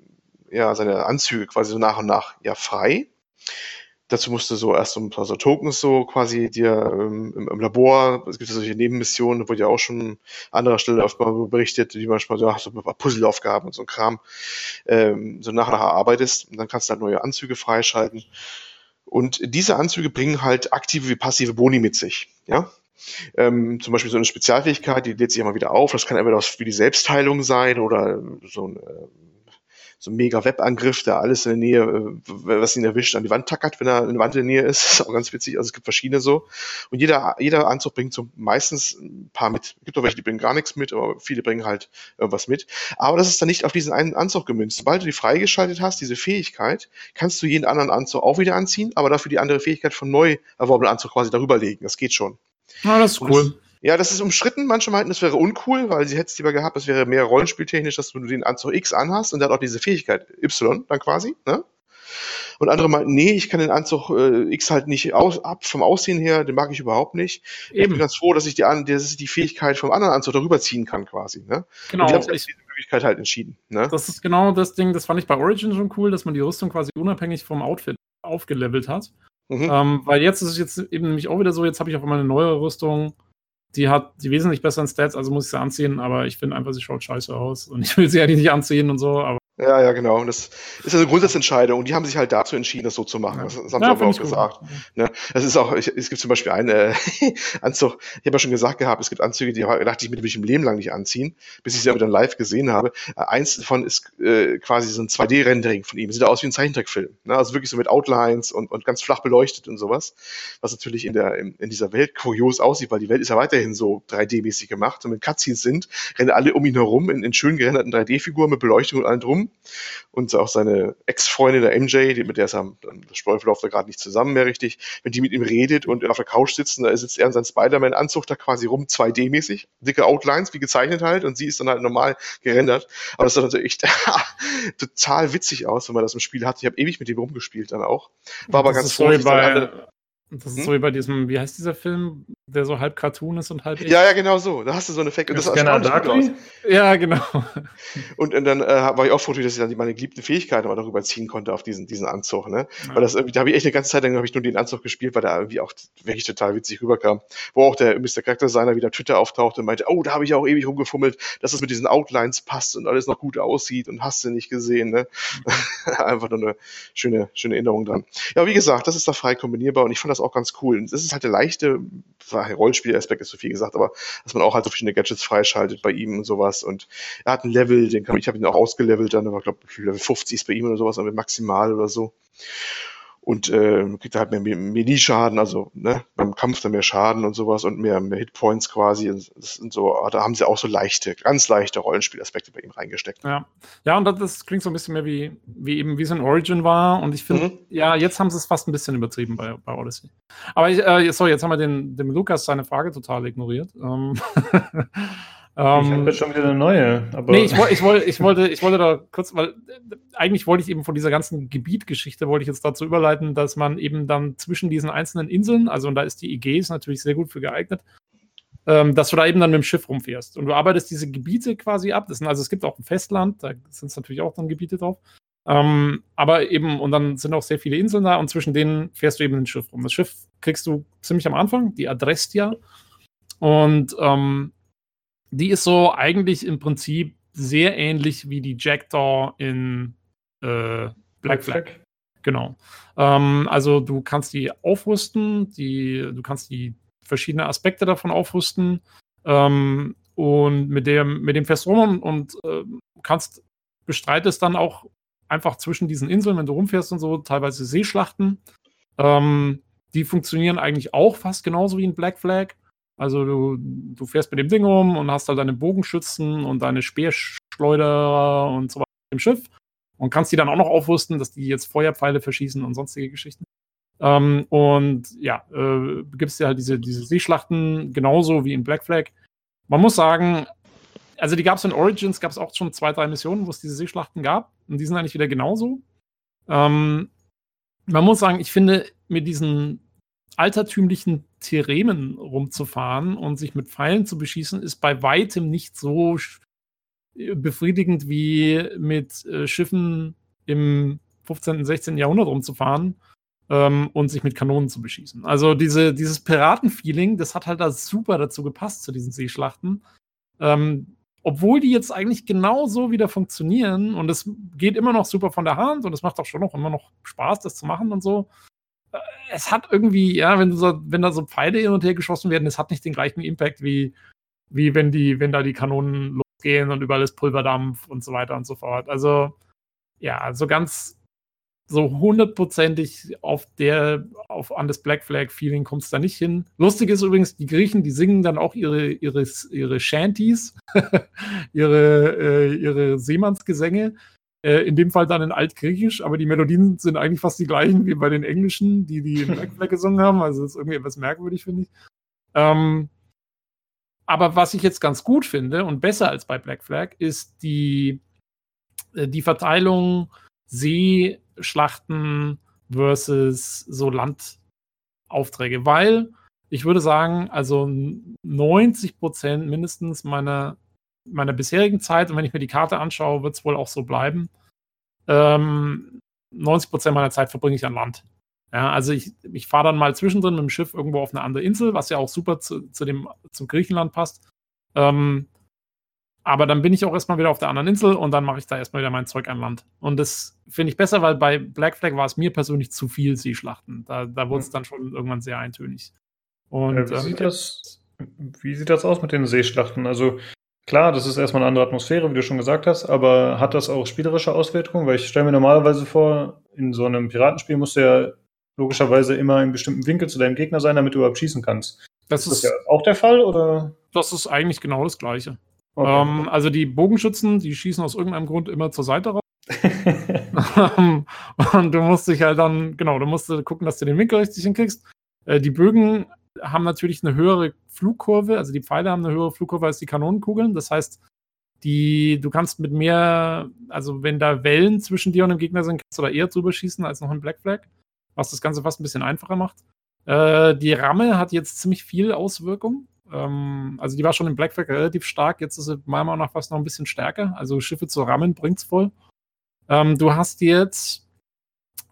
ja, seine Anzüge quasi so nach und nach ja frei Dazu musst du so erst so ein paar so Tokens so quasi dir ähm, im, im, Labor, es gibt ja solche Nebenmissionen, wurde ja auch schon an anderer Stelle oft mal berichtet, die manchmal so, ach, so ein paar Puzzleaufgaben und so ein Kram, ähm, so nach und nach erarbeitest und dann kannst du halt neue Anzüge freischalten. Und diese Anzüge bringen halt aktive wie passive Boni mit sich, ja. Ähm, zum Beispiel so eine Spezialfähigkeit, die lädt sich immer wieder auf. Das kann entweder wie die Selbstheilung sein oder so ein äh, so ein mega Webangriff, der alles in der Nähe, äh, was ihn erwischt, an die Wand tackert, wenn er in der Wand in der Nähe ist. Das ist auch ganz witzig. Also es gibt verschiedene so. Und jeder, jeder Anzug bringt so meistens ein paar mit. Es gibt auch welche, die bringen gar nichts mit, aber viele bringen halt irgendwas mit. Aber das ist dann nicht auf diesen einen Anzug gemünzt. Sobald du die freigeschaltet hast, diese Fähigkeit, kannst du jeden anderen Anzug auch wieder anziehen, aber dafür die andere Fähigkeit von neu erworbenen Anzug quasi darüber legen. Das geht schon. Ja, das ist cool. Ja, das ist umstritten. Manche meinten, es wäre uncool, weil sie hätten es lieber gehabt, es wäre mehr rollenspieltechnisch, dass du den Anzug X anhast und der hat auch diese Fähigkeit Y dann quasi, ne? Und andere meinten, nee, ich kann den Anzug äh, X halt nicht aus, ab vom Aussehen her, den mag ich überhaupt nicht. Eben. Ich bin ganz froh, dass ich die, dass ich die Fähigkeit vom anderen Anzug darüber ziehen kann, quasi. Ne? Genau. Und die haben sich diese Möglichkeit halt entschieden. Ne? Das ist genau das Ding, das fand ich bei Origin schon cool, dass man die Rüstung quasi unabhängig vom Outfit aufgelevelt hat. Mhm. Ähm, weil jetzt ist es jetzt eben nämlich auch wieder so, jetzt habe ich auf einmal eine neue Rüstung die hat die wesentlich besseren Stats, also muss ich sie anziehen, aber ich finde einfach, sie schaut scheiße aus. Und ich will sie eigentlich nicht anziehen und so, aber ja, ja, genau. Und das ist eine Grundsatzentscheidung. Und die haben sich halt dazu entschieden, das so zu machen. Das, das haben ja, sie auch gesagt. Ne? Das ist auch, ich, es gibt zum Beispiel einen äh, Anzug, ich habe ja schon gesagt gehabt, es gibt Anzüge, die dachte ich mir, will ich im Leben lang nicht anziehen, bis ich sie aber dann live gesehen habe. Äh, eins davon ist äh, quasi so ein 2D-Rendering von ihm. Sieht aus wie ein Zeichentrickfilm. Ne? Also wirklich so mit Outlines und, und ganz flach beleuchtet und sowas. Was natürlich in, der, in, in dieser Welt kurios aussieht, weil die Welt ist ja weiterhin so 3D-mäßig gemacht. Und wenn Cutscenes sind, rennen alle um ihn herum in, in schön gerenderten 3D-Figuren mit Beleuchtung und allem drum und auch seine Ex-Freundin, der MJ, die, mit der ist er, das Steuerverlauf da gerade nicht zusammen mehr richtig, wenn die mit ihm redet und auf der Couch sitzen, da sitzt er in seinem Spider-Man-Anzug da quasi rum, 2D-mäßig, dicke Outlines, wie gezeichnet halt, und sie ist dann halt normal gerendert. Aber das sah echt total witzig aus, wenn man das im Spiel hat. Ich habe ewig mit dem rumgespielt dann auch. War aber ganz froh, bei, das ist hm? so wie bei diesem, wie heißt dieser Film, der so halb Cartoon ist und halb? Ja, ja, genau so. Da hast du so einen Effekt. Und das, sah aus. Ja, genau. Und, und dann äh, war ich auch froh, dass ich dann meine geliebten Fähigkeiten mal darüber ziehen konnte auf diesen, diesen Anzug. Ne? Ja. Weil das irgendwie, da habe ich echt eine ganze Zeit lang ich nur den Anzug gespielt, weil da irgendwie auch wirklich total witzig rüberkam. Wo auch der Mr. Charakterdesigner wieder Twitter auftauchte und meinte, oh, da habe ich auch ewig rumgefummelt, dass es mit diesen Outlines passt und alles noch gut aussieht und hast du nicht gesehen. Ne? Mhm. Einfach nur eine schöne, schöne Erinnerung dran. Ja, wie gesagt, das ist da frei kombinierbar und ich fand das auch ganz cool. Und das ist halt der leichte Rollenspielaspekt, ist so viel gesagt, aber dass man auch halt so verschiedene Gadgets freischaltet bei ihm und sowas. Und er hat ein Level, den kann, ich habe ihn auch ausgelevelt, dann war, glaube ich, Level 50 ist bei ihm oder sowas, aber maximal oder so und äh, kriegt halt mehr Melee-Schaden, also ne, beim Kampf dann mehr Schaden und sowas und mehr, mehr Hitpoints quasi. Sind so, da haben sie auch so leichte, ganz leichte Rollenspielaspekte bei ihm reingesteckt. Ja, ja und das, das klingt so ein bisschen mehr wie, wie eben wie es in Origin war. Und ich finde, mhm. ja, jetzt haben sie es fast ein bisschen übertrieben bei, bei Odyssey. Aber ich, äh, sorry, jetzt haben wir den, dem Lukas seine Frage total ignoriert. Ähm Ähm, ich habe jetzt schon wieder eine neue. Aber nee, ich, ich, wollte, ich, wollte, ich wollte da kurz, weil eigentlich wollte ich eben von dieser ganzen Gebietgeschichte, wollte ich jetzt dazu überleiten, dass man eben dann zwischen diesen einzelnen Inseln, also und da ist die Ägäis natürlich sehr gut für geeignet, ähm, dass du da eben dann mit dem Schiff rumfährst. Und du arbeitest diese Gebiete quasi ab. Das sind, also es gibt auch ein Festland, da sind natürlich auch dann Gebiete drauf. Ähm, aber eben, und dann sind auch sehr viele Inseln da und zwischen denen fährst du eben ein Schiff rum. Das Schiff kriegst du ziemlich am Anfang, die Adrestia. Und ähm, die ist so eigentlich im Prinzip sehr ähnlich wie die Jackdaw in äh, Black Flag. Genau. Ähm, also du kannst die aufrüsten, die, du kannst die verschiedenen Aspekte davon aufrüsten ähm, und mit dem, mit dem fährst rum und äh, kannst, bestreitest dann auch einfach zwischen diesen Inseln, wenn du rumfährst und so, teilweise Seeschlachten. Ähm, die funktionieren eigentlich auch fast genauso wie in Black Flag. Also du, du fährst mit dem Ding rum und hast halt deine Bogenschützen und deine Speerschleuderer und so weiter im Schiff und kannst die dann auch noch aufrüsten, dass die jetzt Feuerpfeile verschießen und sonstige Geschichten. Ähm, und ja, äh, gibt es ja halt diese, diese Seeschlachten genauso wie in Black Flag. Man muss sagen, also die gab es in Origins, gab es auch schon zwei, drei Missionen, wo es diese Seeschlachten gab. Und die sind eigentlich wieder genauso. Ähm, man muss sagen, ich finde, mit diesen altertümlichen Theremen rumzufahren und sich mit Pfeilen zu beschießen, ist bei weitem nicht so befriedigend wie mit äh, Schiffen im 15. und 16. Jahrhundert rumzufahren ähm, und sich mit Kanonen zu beschießen. Also diese, dieses Piratenfeeling, das hat halt da super dazu gepasst zu diesen Seeschlachten. Ähm, obwohl die jetzt eigentlich genauso wieder funktionieren und es geht immer noch super von der Hand und es macht auch schon noch immer noch Spaß, das zu machen und so. Äh, es hat irgendwie, ja, wenn, so, wenn da so Pfeile hin und her geschossen werden, es hat nicht den gleichen Impact wie, wie wenn die, wenn da die Kanonen losgehen und überall ist Pulverdampf und so weiter und so fort. Also, ja, so ganz so hundertprozentig auf der, auf an das Black Flag Feeling kommt es da nicht hin. Lustig ist übrigens, die Griechen, die singen dann auch ihre, ihre, ihre Shanties, ihre, äh, ihre Seemannsgesänge. Äh, in dem Fall dann in Altgriechisch, aber die Melodien sind eigentlich fast die gleichen wie bei den Englischen, die die in Black Flag gesungen haben. Also das ist irgendwie etwas merkwürdig, finde ich. Ähm, aber was ich jetzt ganz gut finde und besser als bei Black Flag ist die, äh, die Verteilung See, Schlachten versus so Landaufträge, weil ich würde sagen, also 90 Prozent mindestens meiner, meiner bisherigen Zeit, und wenn ich mir die Karte anschaue, wird es wohl auch so bleiben, ähm, 90 Prozent meiner Zeit verbringe ich an Land. Ja, also ich, ich fahre dann mal zwischendrin mit dem Schiff irgendwo auf eine andere Insel, was ja auch super zu, zu dem, zum Griechenland passt. Ähm, aber dann bin ich auch erstmal wieder auf der anderen Insel und dann mache ich da erstmal wieder mein Zeug an Land. Und das finde ich besser, weil bei Black Flag war es mir persönlich zu viel Seeschlachten. Da, da wurde es mhm. dann schon irgendwann sehr eintönig. Und, ja, wie, ähm, sieht das, wie sieht das aus mit den Seeschlachten? Also klar, das ist erstmal eine andere Atmosphäre, wie du schon gesagt hast, aber hat das auch spielerische Auswirkungen? Weil ich stelle mir normalerweise vor, in so einem Piratenspiel musst du ja logischerweise immer in einem bestimmten Winkel zu deinem Gegner sein, damit du überhaupt schießen kannst. Das ist, ist das ja auch der Fall, oder? Das ist eigentlich genau das Gleiche. Okay. Ähm, also die Bogenschützen, die schießen aus irgendeinem Grund immer zur Seite raus. und du musst dich halt dann, genau, du musst gucken, dass du den Winkel richtig hinkriegst. Äh, die Bögen haben natürlich eine höhere Flugkurve, also die Pfeile haben eine höhere Flugkurve als die Kanonenkugeln. Das heißt, die, du kannst mit mehr, also wenn da Wellen zwischen dir und dem Gegner sind, kannst du da eher drüber schießen als noch in Black Flag, was das Ganze fast ein bisschen einfacher macht. Äh, die Ramme hat jetzt ziemlich viel Auswirkung. Ähm, also die war schon im Black Flag relativ stark, jetzt ist sie meiner Meinung nach fast noch ein bisschen stärker. Also Schiffe zu rammen bringt's voll. Ähm, du hast jetzt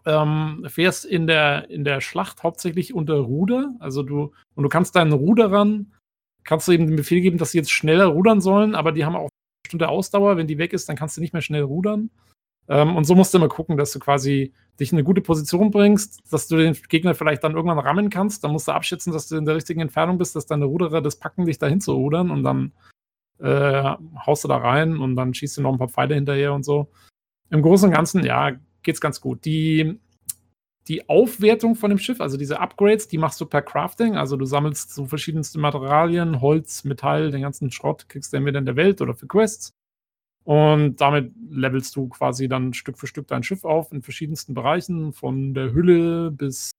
ähm, fährst in der, in der Schlacht hauptsächlich unter Ruder. Also du, und du kannst deinen Ruderern, kannst du eben den Befehl geben, dass sie jetzt schneller rudern sollen, aber die haben auch eine bestimmte Ausdauer. Wenn die weg ist, dann kannst du nicht mehr schnell rudern. Ähm, und so musst du immer gucken, dass du quasi dich in eine gute Position bringst, dass du den Gegner vielleicht dann irgendwann rammen kannst. Dann musst du abschätzen, dass du in der richtigen Entfernung bist, dass deine Ruderer das packen, dich dahin zu rudern und dann äh, haust du da rein und dann schießt du noch ein paar Pfeile hinterher und so. Im Großen und Ganzen, ja, geht's ganz gut. Die, die Aufwertung von dem Schiff, also diese Upgrades, die machst du per Crafting. Also du sammelst so verschiedenste Materialien, Holz, Metall, den ganzen Schrott, kriegst du entweder in der Welt oder für Quests. Und damit levelst du quasi dann Stück für Stück dein Schiff auf in verschiedensten Bereichen, von der Hülle bis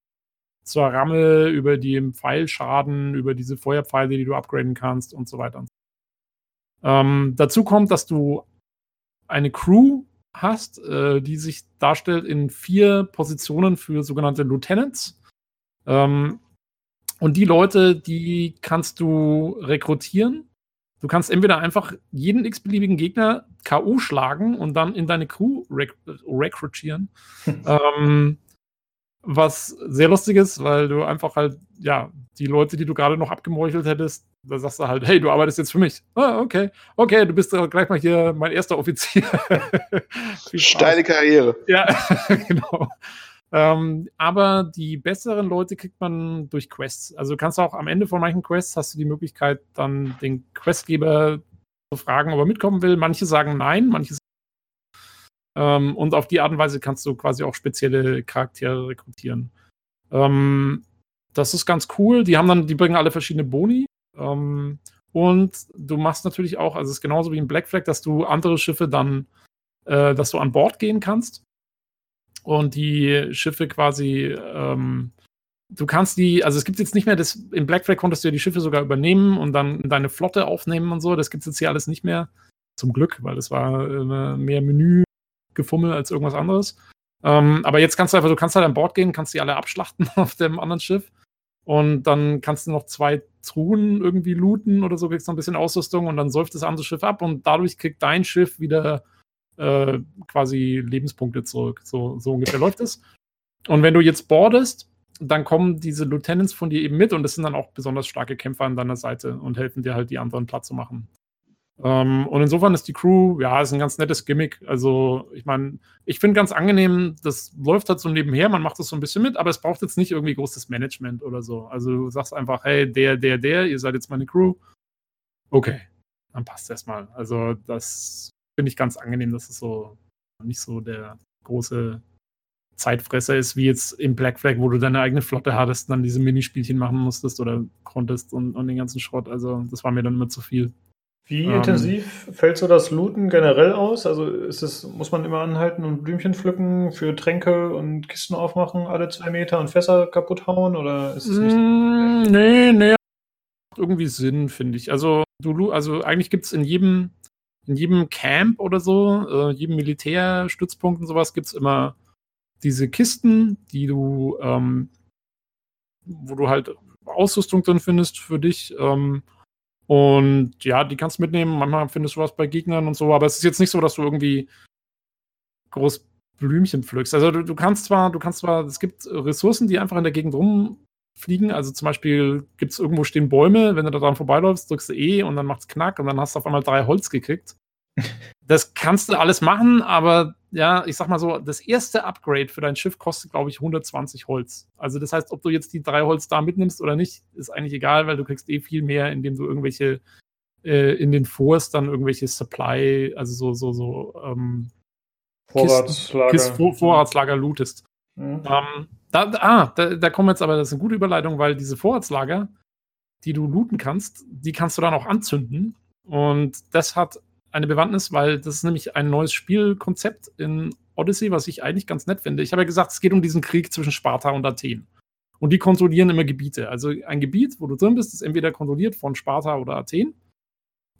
zur Ramme, über die Pfeilschaden, über diese Feuerpfeile, die du upgraden kannst und so weiter. Ähm, dazu kommt, dass du eine Crew hast, äh, die sich darstellt in vier Positionen für sogenannte Lieutenants. Ähm, Und die Leute, die kannst du rekrutieren. Du kannst entweder einfach jeden x-beliebigen Gegner K.O. schlagen und dann in deine Crew rek rekrutieren. ähm, was sehr lustig ist, weil du einfach halt, ja, die Leute, die du gerade noch abgemeuchelt hättest, da sagst du halt, hey, du arbeitest jetzt für mich. Ah, okay, okay, du bist gleich mal hier mein erster Offizier. Steile Karriere. Ja, genau. Ähm, aber die besseren Leute kriegt man durch Quests. Also du kannst auch am Ende von manchen Quests hast du die Möglichkeit, dann den Questgeber zu fragen, ob er mitkommen will. Manche sagen nein, manche sagen ähm, und auf die Art und Weise kannst du quasi auch spezielle Charaktere rekrutieren. Ähm, das ist ganz cool. Die haben dann, die bringen alle verschiedene Boni. Ähm, und du machst natürlich auch, also es ist genauso wie in Black Flag, dass du andere Schiffe dann, äh, dass du an Bord gehen kannst und die Schiffe quasi, ähm, du kannst die, also es gibt jetzt nicht mehr das, in Black Flag konntest du ja die Schiffe sogar übernehmen und dann deine Flotte aufnehmen und so, das gibt es jetzt hier alles nicht mehr. Zum Glück, weil das war äh, mehr Menü-Gefummel als irgendwas anderes. Ähm, aber jetzt kannst du einfach, du kannst halt an Bord gehen, kannst die alle abschlachten auf dem anderen Schiff und dann kannst du noch zwei Truhen irgendwie looten oder so, kriegst noch ein bisschen Ausrüstung und dann säuft das andere Schiff ab und dadurch kriegt dein Schiff wieder äh, quasi Lebenspunkte zurück. So, so ungefähr läuft es. Und wenn du jetzt boardest, dann kommen diese Lieutenants von dir eben mit und das sind dann auch besonders starke Kämpfer an deiner Seite und helfen dir halt, die anderen platt zu machen. Ähm, und insofern ist die Crew, ja, ist ein ganz nettes Gimmick. Also, ich meine, ich finde ganz angenehm, das läuft halt so nebenher, man macht das so ein bisschen mit, aber es braucht jetzt nicht irgendwie großes Management oder so. Also, du sagst einfach, hey, der, der, der, ihr seid jetzt meine Crew. Okay, dann passt erstmal. Also, das finde ich ganz angenehm, dass es so nicht so der große Zeitfresser ist, wie jetzt im Black Flag, wo du deine eigene Flotte hattest, dann diese Minispielchen machen musstest oder konntest und, und den ganzen Schrott. Also das war mir dann immer zu viel. Wie ähm, intensiv fällt so das Looten generell aus? Also ist es, muss man immer anhalten und Blümchen pflücken für Tränke und Kisten aufmachen alle zwei Meter und Fässer kaputt hauen? Oder ist es nicht? Mm, nee, nee. Irgendwie Sinn, finde ich. Also, du, also eigentlich gibt es in jedem in jedem Camp oder so, äh, jedem Militärstützpunkt und sowas gibt es immer diese Kisten, die du, ähm, wo du halt Ausrüstung drin findest für dich. Ähm, und ja, die kannst du mitnehmen. Manchmal findest du was bei Gegnern und so, aber es ist jetzt nicht so, dass du irgendwie groß Blümchen pflückst. Also du, du kannst zwar, du kannst zwar, es gibt Ressourcen, die einfach in der Gegend rumfliegen. Also zum Beispiel gibt es irgendwo stehen Bäume, wenn du da dran vorbeiläufst, drückst du E und dann macht's Knack und dann hast du auf einmal drei Holz gekriegt. Das kannst du alles machen, aber ja, ich sag mal so, das erste Upgrade für dein Schiff kostet, glaube ich, 120 Holz. Also das heißt, ob du jetzt die drei Holz da mitnimmst oder nicht, ist eigentlich egal, weil du kriegst eh viel mehr, indem du irgendwelche äh, in den Forts dann irgendwelche Supply, also so, so, so ähm, Vorratslager, Kisten, Vor Vorratslager lootest. Mhm. Ähm, da, ah, da, da kommen jetzt aber, das ist eine gute Überleitung, weil diese Vorratslager, die du looten kannst, die kannst du dann auch anzünden. Und das hat eine Bewandtnis, weil das ist nämlich ein neues Spielkonzept in Odyssey, was ich eigentlich ganz nett finde. Ich habe ja gesagt, es geht um diesen Krieg zwischen Sparta und Athen. Und die kontrollieren immer Gebiete. Also ein Gebiet, wo du drin bist, ist entweder kontrolliert von Sparta oder Athen.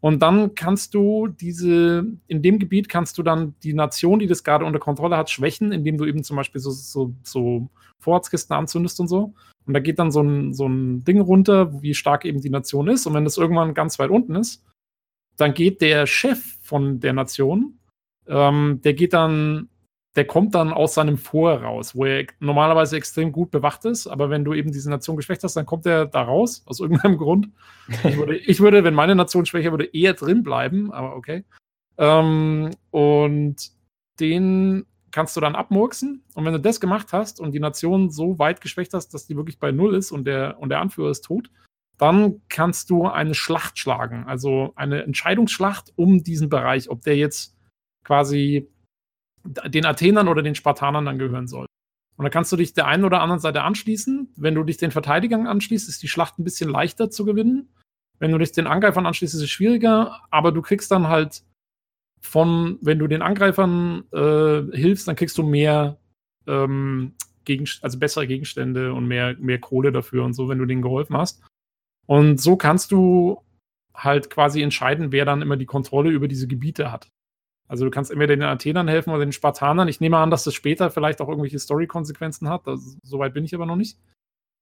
Und dann kannst du diese, in dem Gebiet kannst du dann die Nation, die das gerade unter Kontrolle hat, schwächen, indem du eben zum Beispiel so, so, so Vorratskisten anzündest und so. Und da geht dann so ein, so ein Ding runter, wie stark eben die Nation ist. Und wenn das irgendwann ganz weit unten ist, dann geht der Chef von der Nation, ähm, der geht dann, der kommt dann aus seinem Vor raus, wo er normalerweise extrem gut bewacht ist, aber wenn du eben diese Nation geschwächt hast, dann kommt er da raus, aus irgendeinem Grund. Ich würde, ich würde wenn meine Nation schwächer würde, eher drin bleiben, aber okay. Ähm, und den kannst du dann abmurksen. Und wenn du das gemacht hast und die Nation so weit geschwächt hast, dass die wirklich bei Null ist und der, und der Anführer ist tot, dann kannst du eine Schlacht schlagen, also eine Entscheidungsschlacht um diesen Bereich, ob der jetzt quasi den Athenern oder den Spartanern dann gehören soll. Und da kannst du dich der einen oder anderen Seite anschließen. Wenn du dich den Verteidigern anschließt, ist die Schlacht ein bisschen leichter zu gewinnen. Wenn du dich den Angreifern anschließt, ist es schwieriger, aber du kriegst dann halt von, wenn du den Angreifern äh, hilfst, dann kriegst du mehr, ähm, also bessere Gegenstände und mehr, mehr Kohle dafür und so, wenn du denen geholfen hast. Und so kannst du halt quasi entscheiden, wer dann immer die Kontrolle über diese Gebiete hat. Also du kannst entweder den Athenern helfen oder den Spartanern. Ich nehme an, dass das später vielleicht auch irgendwelche Story-Konsequenzen hat. Also, Soweit bin ich aber noch nicht.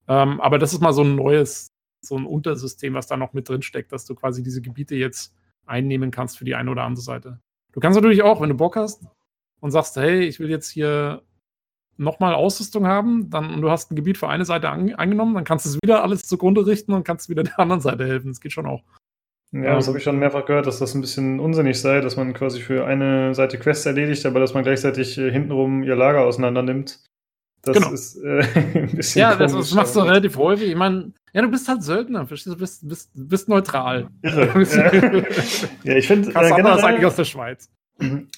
Ähm, aber das ist mal so ein neues, so ein Untersystem, was da noch mit drin steckt, dass du quasi diese Gebiete jetzt einnehmen kannst für die eine oder andere Seite. Du kannst natürlich auch, wenn du Bock hast und sagst, hey, ich will jetzt hier nochmal Ausrüstung haben, dann und du hast ein Gebiet für eine Seite an, angenommen, dann kannst du es wieder alles zugrunde richten und kannst wieder der anderen Seite helfen. Das geht schon auch. Ja, das habe ich schon mehrfach gehört, dass das ein bisschen unsinnig sei, dass man quasi für eine Seite Quests erledigt, aber dass man gleichzeitig äh, hintenrum ihr Lager auseinander nimmt. Das genau. ist äh, ein bisschen. Ja, das, das machst du relativ häufig. Ich meine, ja, du bist halt Söldner, verstehst du? Bist, bist, bist neutral. Irre. ja, ich finde. Äh, generell, eigentlich aus der Schweiz.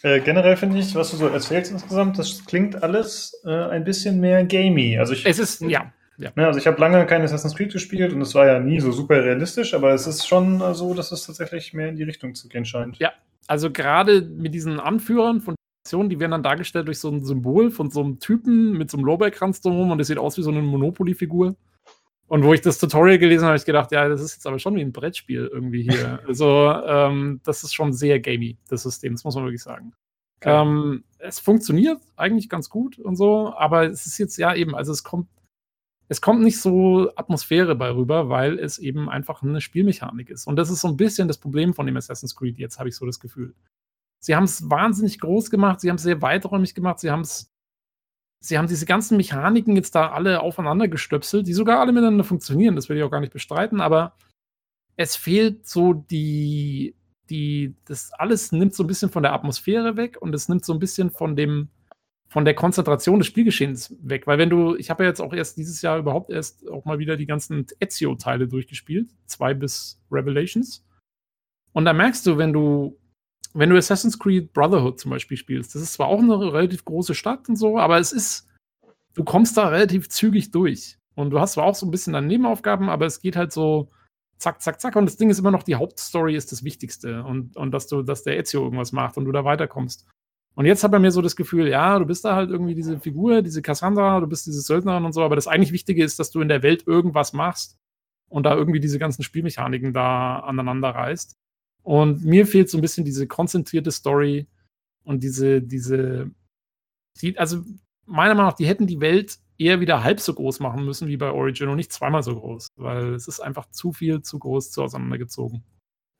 Äh, generell finde ich, was du so erzählst insgesamt, das klingt alles äh, ein bisschen mehr gamey. Also ich, es ist, ja. Ja. Ne, also ich habe lange kein Assassin's Creed gespielt und es war ja nie so super realistisch, aber es ist schon so, dass es tatsächlich mehr in die Richtung zu gehen scheint. Ja, also gerade mit diesen Anführern von Nationen, die werden dann dargestellt durch so ein Symbol von so einem Typen mit so einem Lorbeerkranz drumherum und das sieht aus wie so eine Monopoly-Figur. Und wo ich das Tutorial gelesen habe, habe ich gedacht, ja, das ist jetzt aber schon wie ein Brettspiel irgendwie hier. also, ähm, das ist schon sehr gamey, das System, das muss man wirklich sagen. Okay. Ähm, es funktioniert eigentlich ganz gut und so, aber es ist jetzt ja eben, also es kommt es kommt nicht so Atmosphäre bei rüber, weil es eben einfach eine Spielmechanik ist. Und das ist so ein bisschen das Problem von dem Assassin's Creed, jetzt habe ich so das Gefühl. Sie haben es wahnsinnig groß gemacht, sie haben es sehr weiträumig gemacht, sie haben es Sie haben diese ganzen Mechaniken jetzt da alle aufeinander gestöpselt, die sogar alle miteinander funktionieren, das will ich auch gar nicht bestreiten, aber es fehlt so die, die, das alles nimmt so ein bisschen von der Atmosphäre weg und es nimmt so ein bisschen von dem, von der Konzentration des Spielgeschehens weg. Weil wenn du, ich habe ja jetzt auch erst dieses Jahr überhaupt erst auch mal wieder die ganzen Ezio-Teile durchgespielt, zwei bis Revelations. Und da merkst du, wenn du, wenn du Assassin's Creed Brotherhood zum Beispiel spielst, das ist zwar auch eine relativ große Stadt und so, aber es ist, du kommst da relativ zügig durch. Und du hast zwar auch so ein bisschen dann Nebenaufgaben, aber es geht halt so zack, zack, zack. Und das Ding ist immer noch, die Hauptstory ist das Wichtigste. Und, und dass du, dass der Ezio irgendwas macht und du da weiterkommst. Und jetzt hat er mir so das Gefühl, ja, du bist da halt irgendwie diese Figur, diese Cassandra, du bist diese Söldnerin und so, aber das eigentlich Wichtige ist, dass du in der Welt irgendwas machst und da irgendwie diese ganzen Spielmechaniken da aneinander reißt. Und mir fehlt so ein bisschen diese konzentrierte Story und diese, diese, die, also meiner Meinung nach, die hätten die Welt eher wieder halb so groß machen müssen wie bei Origin und nicht zweimal so groß, weil es ist einfach zu viel, zu groß, zu auseinandergezogen.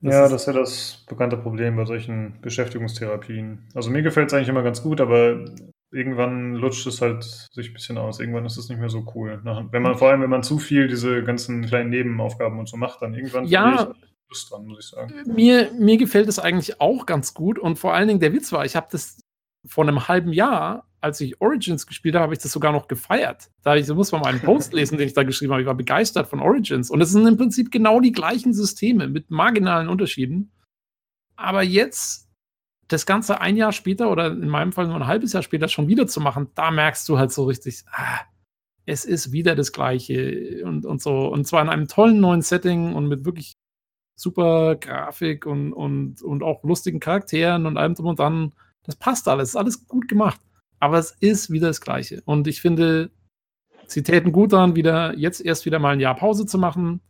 Das ja, das ist ja das bekannte Problem bei solchen Beschäftigungstherapien. Also mir gefällt es eigentlich immer ganz gut, aber irgendwann lutscht es halt sich ein bisschen aus. Irgendwann ist es nicht mehr so cool. Wenn man, vor allem, wenn man zu viel diese ganzen kleinen Nebenaufgaben und so macht, dann irgendwann ja, ich Lust dran, muss ich sagen. Mir, mir gefällt es eigentlich auch ganz gut und vor allen Dingen der Witz war, ich habe das vor einem halben Jahr als ich Origins gespielt habe, habe ich das sogar noch gefeiert. Da ich, muss man mal einen Post lesen, den ich da geschrieben habe. Ich war begeistert von Origins. Und es sind im Prinzip genau die gleichen Systeme mit marginalen Unterschieden. Aber jetzt, das Ganze ein Jahr später oder in meinem Fall nur ein halbes Jahr später schon wieder zu machen, da merkst du halt so richtig, ah, es ist wieder das Gleiche und, und so. Und zwar in einem tollen neuen Setting und mit wirklich super Grafik und, und, und auch lustigen Charakteren und allem drum und dran. Das passt alles, ist alles gut gemacht. Aber es ist wieder das Gleiche. Und ich finde, sie täten gut daran, wieder jetzt erst wieder mal ein Jahr Pause zu machen,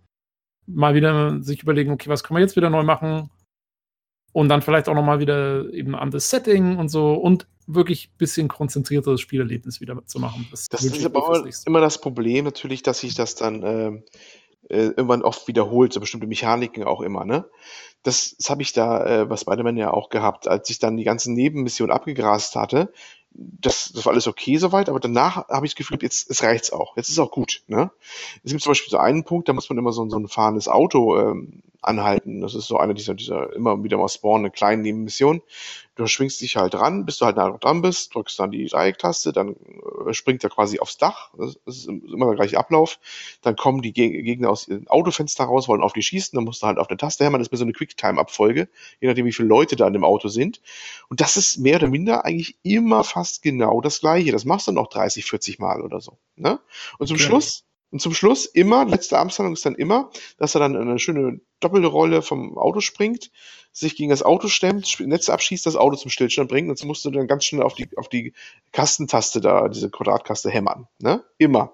mal wieder sich überlegen, okay, was können wir jetzt wieder neu machen? Und dann vielleicht auch nochmal wieder eben an das Setting und so und wirklich ein bisschen konzentrierteres Spielerlebnis wieder zu machen. Das, das ist aber immer das Problem natürlich, dass sich das dann äh, äh, irgendwann oft wiederholt, so bestimmte Mechaniken auch immer, ne? Das, das habe ich da äh, bei Spider-Man ja auch gehabt, als ich dann die ganzen Nebenmissionen abgegrast hatte, das, das war alles okay soweit, aber danach habe ich das Gefühl, jetzt, jetzt reicht's auch. Jetzt ist auch gut. Ne? Es gibt zum Beispiel so einen Punkt, da muss man immer so, so ein fahrendes Auto ähm, anhalten. Das ist so eine dieser, dieser immer wieder mal spawnende kleinen Nebenmissionen. Du schwingst dich halt ran, bis du halt nah dran bist, drückst dann die Dreiecktaste, dann äh, springt er quasi aufs Dach. Das ist immer der gleiche Ablauf. Dann kommen die Gegner aus ihren Autofenster raus, wollen auf die schießen, dann musst du halt auf eine Taste hämmern. Das ist mir so eine Quicktime-Abfolge, je nachdem, wie viele Leute da in dem Auto sind. Und das ist mehr oder minder eigentlich immer fast genau das Gleiche. Das machst du noch 30, 40 Mal oder so. Ne? Und zum okay. Schluss und zum Schluss immer, letzte Amtshandlung ist dann immer, dass er dann eine schöne doppelte Rolle vom Auto springt, sich gegen das Auto stemmt, Netz abschießt, das Auto zum Stillstand bringt und so musst du dann ganz schnell auf die, auf die Kastentaste da, diese Quadrataste hämmern. Ne? Immer.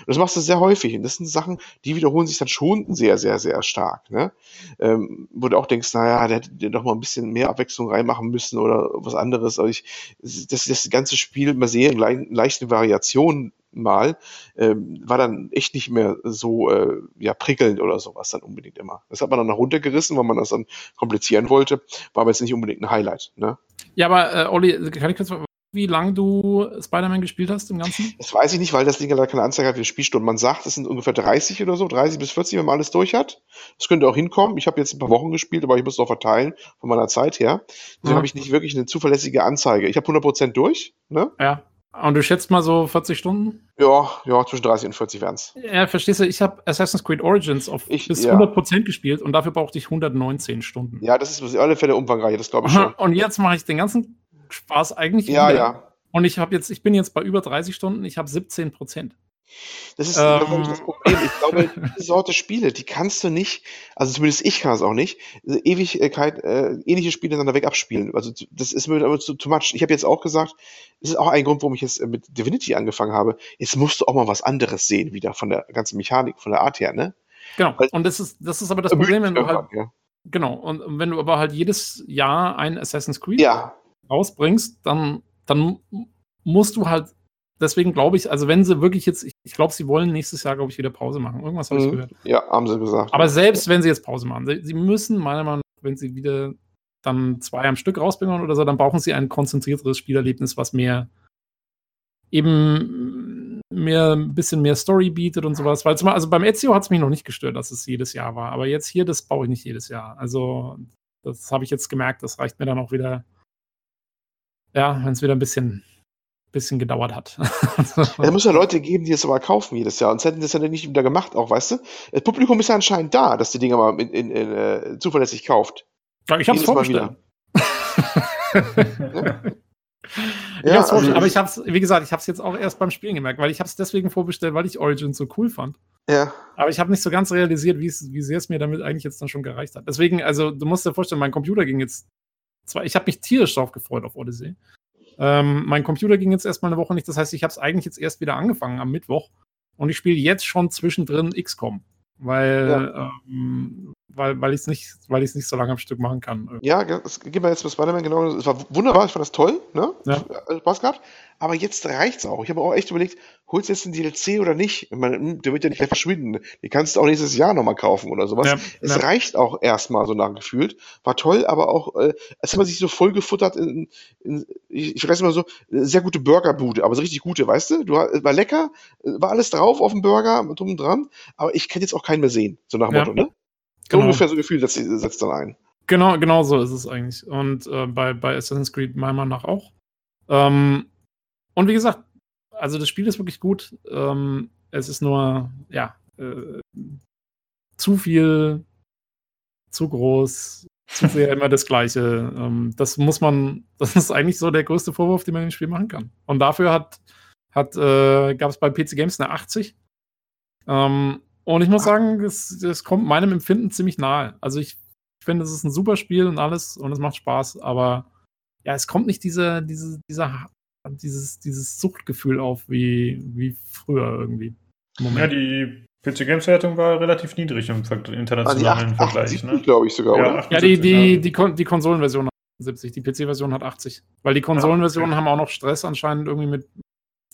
Und das machst du sehr häufig. Und das sind Sachen, die wiederholen sich dann schon sehr, sehr, sehr stark. Ne? Ähm, wo du auch denkst, naja, der hätte doch mal ein bisschen mehr Abwechslung reinmachen müssen oder was anderes. Aber ich, das, das ganze Spiel immer sehr in leichten Variationen Mal, ähm, war dann echt nicht mehr so äh, ja, prickelnd oder sowas dann unbedingt immer. Das hat man dann runtergerissen, weil man das dann komplizieren wollte, war aber jetzt nicht unbedingt ein Highlight. Ne? Ja, aber äh, Olli, kann ich kurz wie lange du Spider-Man gespielt hast im Ganzen? Das weiß ich nicht, weil das Ding leider keine Anzeige hat für Spielstunden. Man sagt, es sind ungefähr 30 oder so, 30 bis 40, wenn man alles durch hat. Das könnte auch hinkommen. Ich habe jetzt ein paar Wochen gespielt, aber ich muss es auch verteilen von meiner Zeit her. Deswegen ja. habe ich nicht wirklich eine zuverlässige Anzeige. Ich habe 100% durch. Ne? Ja. Und du schätzt mal so 40 Stunden? Ja, ja, zwischen 30 und 40 wären es. Ja, verstehst du, ich habe Assassin's Creed Origins auf ich, bis ja. 100% gespielt und dafür brauchte ich 119 Stunden. Ja, das ist auf alle Fälle umfangreich, das glaube ich schon. Und jetzt mache ich den ganzen Spaß eigentlich Ja, wieder. ja. Und ich habe jetzt, ich bin jetzt bei über 30 Stunden, ich habe 17 Prozent. Das ist ähm, das Problem. Ich glaube, diese Sorte Spiele, die kannst du nicht, also zumindest ich kann es auch nicht, Ewigkeit, äh, ähnliche Spiele dann weg abspielen. Also das ist mir aber zu, too much. Ich habe jetzt auch gesagt, das ist auch ein Grund, warum ich jetzt mit Divinity angefangen habe. Jetzt musst du auch mal was anderes sehen, wieder von der ganzen Mechanik, von der Art her, ne? Genau. Weil, und das ist, das ist aber das Problem, wenn du halt, ja. genau, und wenn du aber halt jedes Jahr ein Assassin's Creed ja. rausbringst, dann dann musst du halt, deswegen glaube ich, also wenn sie wirklich jetzt, ich, ich glaube, sie wollen nächstes Jahr, glaube ich, wieder Pause machen. Irgendwas habe mhm. ich gehört. Ja, haben sie gesagt. Aber selbst wenn sie jetzt Pause machen, sie, sie müssen meiner Meinung nach, wenn sie wieder dann zwei am Stück rausbringen oder so, dann brauchen sie ein konzentrierteres Spielerlebnis, was mehr eben mehr ein bisschen mehr Story bietet und sowas. Weil zum, also beim Ezio hat es mich noch nicht gestört, dass es jedes Jahr war. Aber jetzt hier, das baue ich nicht jedes Jahr. Also, das habe ich jetzt gemerkt, das reicht mir dann auch wieder ja, wenn es wieder ein bisschen, bisschen gedauert hat. es muss ja Leute geben, die es aber kaufen jedes Jahr. Und hätten das ja nicht wieder gemacht, auch, weißt du? Das Publikum ist ja anscheinend da, dass die Dinger mal in, in, in, uh, zuverlässig kauft. Ich hab's vorgestellt. ja? Ich ja, also aber ich hab's, wie gesagt, ich hab's jetzt auch erst beim Spielen gemerkt, weil ich hab's deswegen vorbestellt, weil ich Origin so cool fand. Ja. Aber ich habe nicht so ganz realisiert, wie sehr es mir damit eigentlich jetzt dann schon gereicht hat. Deswegen, also du musst dir vorstellen, mein Computer ging jetzt zwar, ich habe mich tierisch drauf gefreut auf Odyssey. Ähm, mein Computer ging jetzt erstmal eine Woche nicht, das heißt, ich habe es eigentlich jetzt erst wieder angefangen am Mittwoch und ich spiele jetzt schon zwischendrin XCOM, weil, ja. ähm, weil, weil ich es nicht, nicht so lange am Stück machen kann. Ja, es geht mir jetzt bei Spider-Man genau. Es war wunderbar, ich fand das toll, ne? Ja. Spaß gehabt. Aber jetzt reicht's auch. Ich habe auch echt überlegt, holst du jetzt ein DLC oder nicht? Ich meine, hm, der wird ja nicht mehr verschwinden. Die kannst du auch nächstes Jahr nochmal kaufen oder sowas. Ja, es ja. reicht auch erstmal so nachgefühlt. War toll, aber auch, äh, als hat man sich so voll gefuttert in, in ich, ich weiß immer so, sehr gute Burgerbude, aber so richtig gute, weißt du? du war lecker, war alles drauf auf dem Burger, drum und dran, aber ich kann jetzt auch keinen mehr sehen, so nach dem ja. Motto, ne? Genau. Ungefähr so Gefühl setzt, setzt dann ein. Genau, genau so ist es eigentlich. Und äh, bei, bei Assassin's Creed meiner Meinung nach auch. Ähm, und wie gesagt, also das Spiel ist wirklich gut. Ähm, es ist nur, ja, äh, zu viel, zu groß, zu sehr immer das Gleiche. Ähm, das muss man, das ist eigentlich so der größte Vorwurf, den man im Spiel machen kann. Und dafür hat, hat äh, gab es bei PC Games eine 80. Ähm, und ich muss sagen, es kommt meinem Empfinden ziemlich nahe. Also ich finde, es ist ein super Spiel und alles und es macht Spaß, aber ja, es kommt nicht dieser, diese, dieser dieses, dieses Suchtgefühl auf wie, wie früher irgendwie. Moment. Ja, die PC Games Wertung war relativ niedrig im internationalen ah, Vergleich. Ne? glaube ich sogar. Ja, ja die, die, die, die, die Konsolenversion hat 70, die PC-Version hat 80. Weil die Konsolenversionen ah, okay. haben auch noch Stress anscheinend irgendwie mit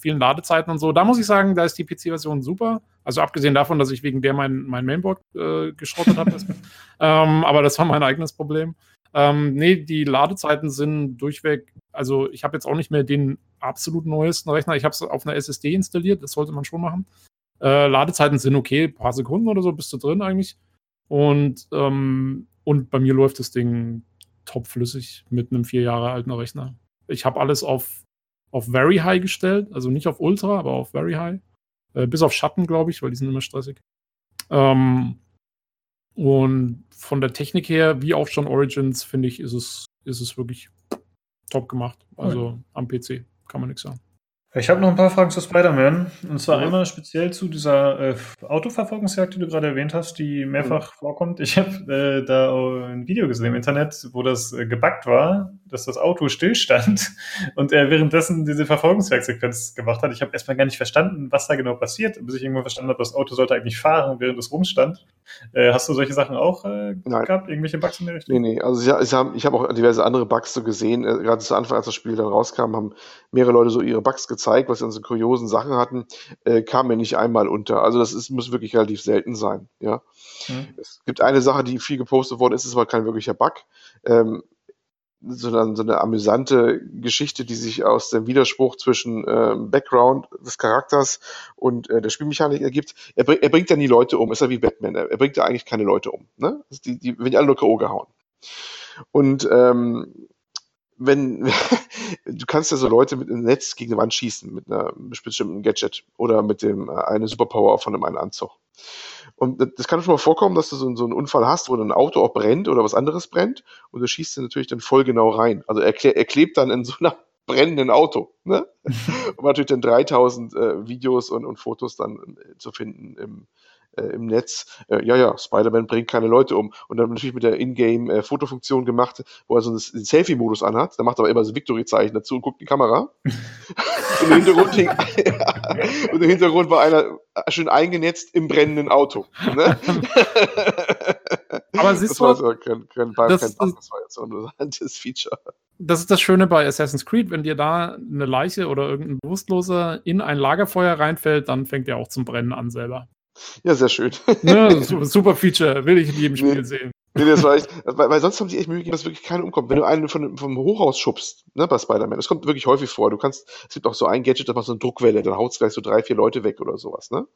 vielen Ladezeiten und so. Da muss ich sagen, da ist die PC-Version super. Also abgesehen davon, dass ich wegen der mein, mein Mainboard äh, geschrottet habe. ähm, aber das war mein eigenes Problem. Ähm, nee, die Ladezeiten sind durchweg, also ich habe jetzt auch nicht mehr den absolut neuesten Rechner. Ich habe es auf einer SSD installiert, das sollte man schon machen. Äh, Ladezeiten sind okay, ein paar Sekunden oder so bist du drin eigentlich. Und, ähm, und bei mir läuft das Ding topflüssig mit einem vier Jahre alten Rechner. Ich habe alles auf, auf Very High gestellt, also nicht auf Ultra, aber auf Very High. Äh, bis auf Schatten, glaube ich, weil die sind immer stressig. Ähm, und von der Technik her, wie auch schon Origins, finde ich, ist es, ist es wirklich top gemacht. Also okay. am PC kann man nichts sagen. Ich habe noch ein paar Fragen zu Spider-Man. Und zwar ja. einmal speziell zu dieser äh, Autoverfolgungsjagd, die du gerade erwähnt hast, die mehrfach mhm. vorkommt. Ich habe äh, da ein Video gesehen im Internet, wo das äh, gebackt war, dass das Auto stillstand und er währenddessen diese Verfolgungsjagdsequenz gemacht hat. Ich habe erstmal gar nicht verstanden, was da genau passiert, bis ich irgendwann verstanden habe, das Auto sollte eigentlich fahren, während es rumstand. Äh, hast du solche Sachen auch äh, gehabt? Irgendwelche Bugs in der Richtung? Nee, nee. Also ich, ich habe hab auch diverse andere Bugs so gesehen. Äh, gerade zu Anfang, als das Spiel dann rauskam, haben mehrere Leute so ihre Bugs gezeigt gezeigt, was sie an so kuriosen Sachen hatten, äh, kam mir nicht einmal unter. Also das ist, muss wirklich relativ selten sein. Ja. Mhm. Es gibt eine Sache, die viel gepostet worden ist, ist aber kein wirklicher Bug. Ähm, sondern so eine amüsante Geschichte, die sich aus dem Widerspruch zwischen äh, Background des Charakters und äh, der Spielmechanik ergibt. Er, bring, er bringt ja nie Leute um, ist ja wie Batman, er, er bringt ja eigentlich keine Leute um. Ne? Die, die werden ja alle nur K.O. gehauen. Und ähm, wenn du kannst ja so Leute mit einem Netz gegen die Wand schießen mit einer bestimmten Gadget oder mit dem äh, eine Superpower von einem einen Anzug. Und das kann schon mal vorkommen, dass du so, so einen Unfall hast, wo ein Auto auch brennt oder was anderes brennt und du schießt natürlich dann voll genau rein. Also er, er klebt dann in so einer brennenden Auto. Ne? um natürlich dann 3000 äh, Videos und, und Fotos dann äh, zu finden im, äh, im Netz, äh, ja, ja, Spider-Man bringt keine Leute um. Und dann natürlich mit der Ingame-Fotofunktion äh, gemacht, wo er so einen Selfie-Modus anhat. Da macht er aber immer so Victory-Zeichen dazu und guckt in die Kamera. und, im Hintergrund hing, und im Hintergrund war einer schön eingenetzt im brennenden Auto. Ne? aber siehst das du, war so kein, kein, kein, das, kein Bug, das war jetzt so ein interessantes Feature. Das ist das Schöne bei Assassin's Creed, wenn dir da eine Leiche oder irgendein Bewusstloser in ein Lagerfeuer reinfällt, dann fängt er auch zum Brennen an selber. Ja, sehr schön. Ne, super Feature, will ich in jedem Spiel nee, sehen. Nee, das war echt, weil, weil sonst haben sie echt Mühe gegeben, dass wirklich keiner umkommt. Wenn du einen von, vom Hochhaus schubst, ne, bei Spider-Man, das kommt wirklich häufig vor. Du kannst, es gibt auch so ein Gadget, da macht so eine Druckwelle, dann haut es gleich so drei, vier Leute weg oder sowas, ne?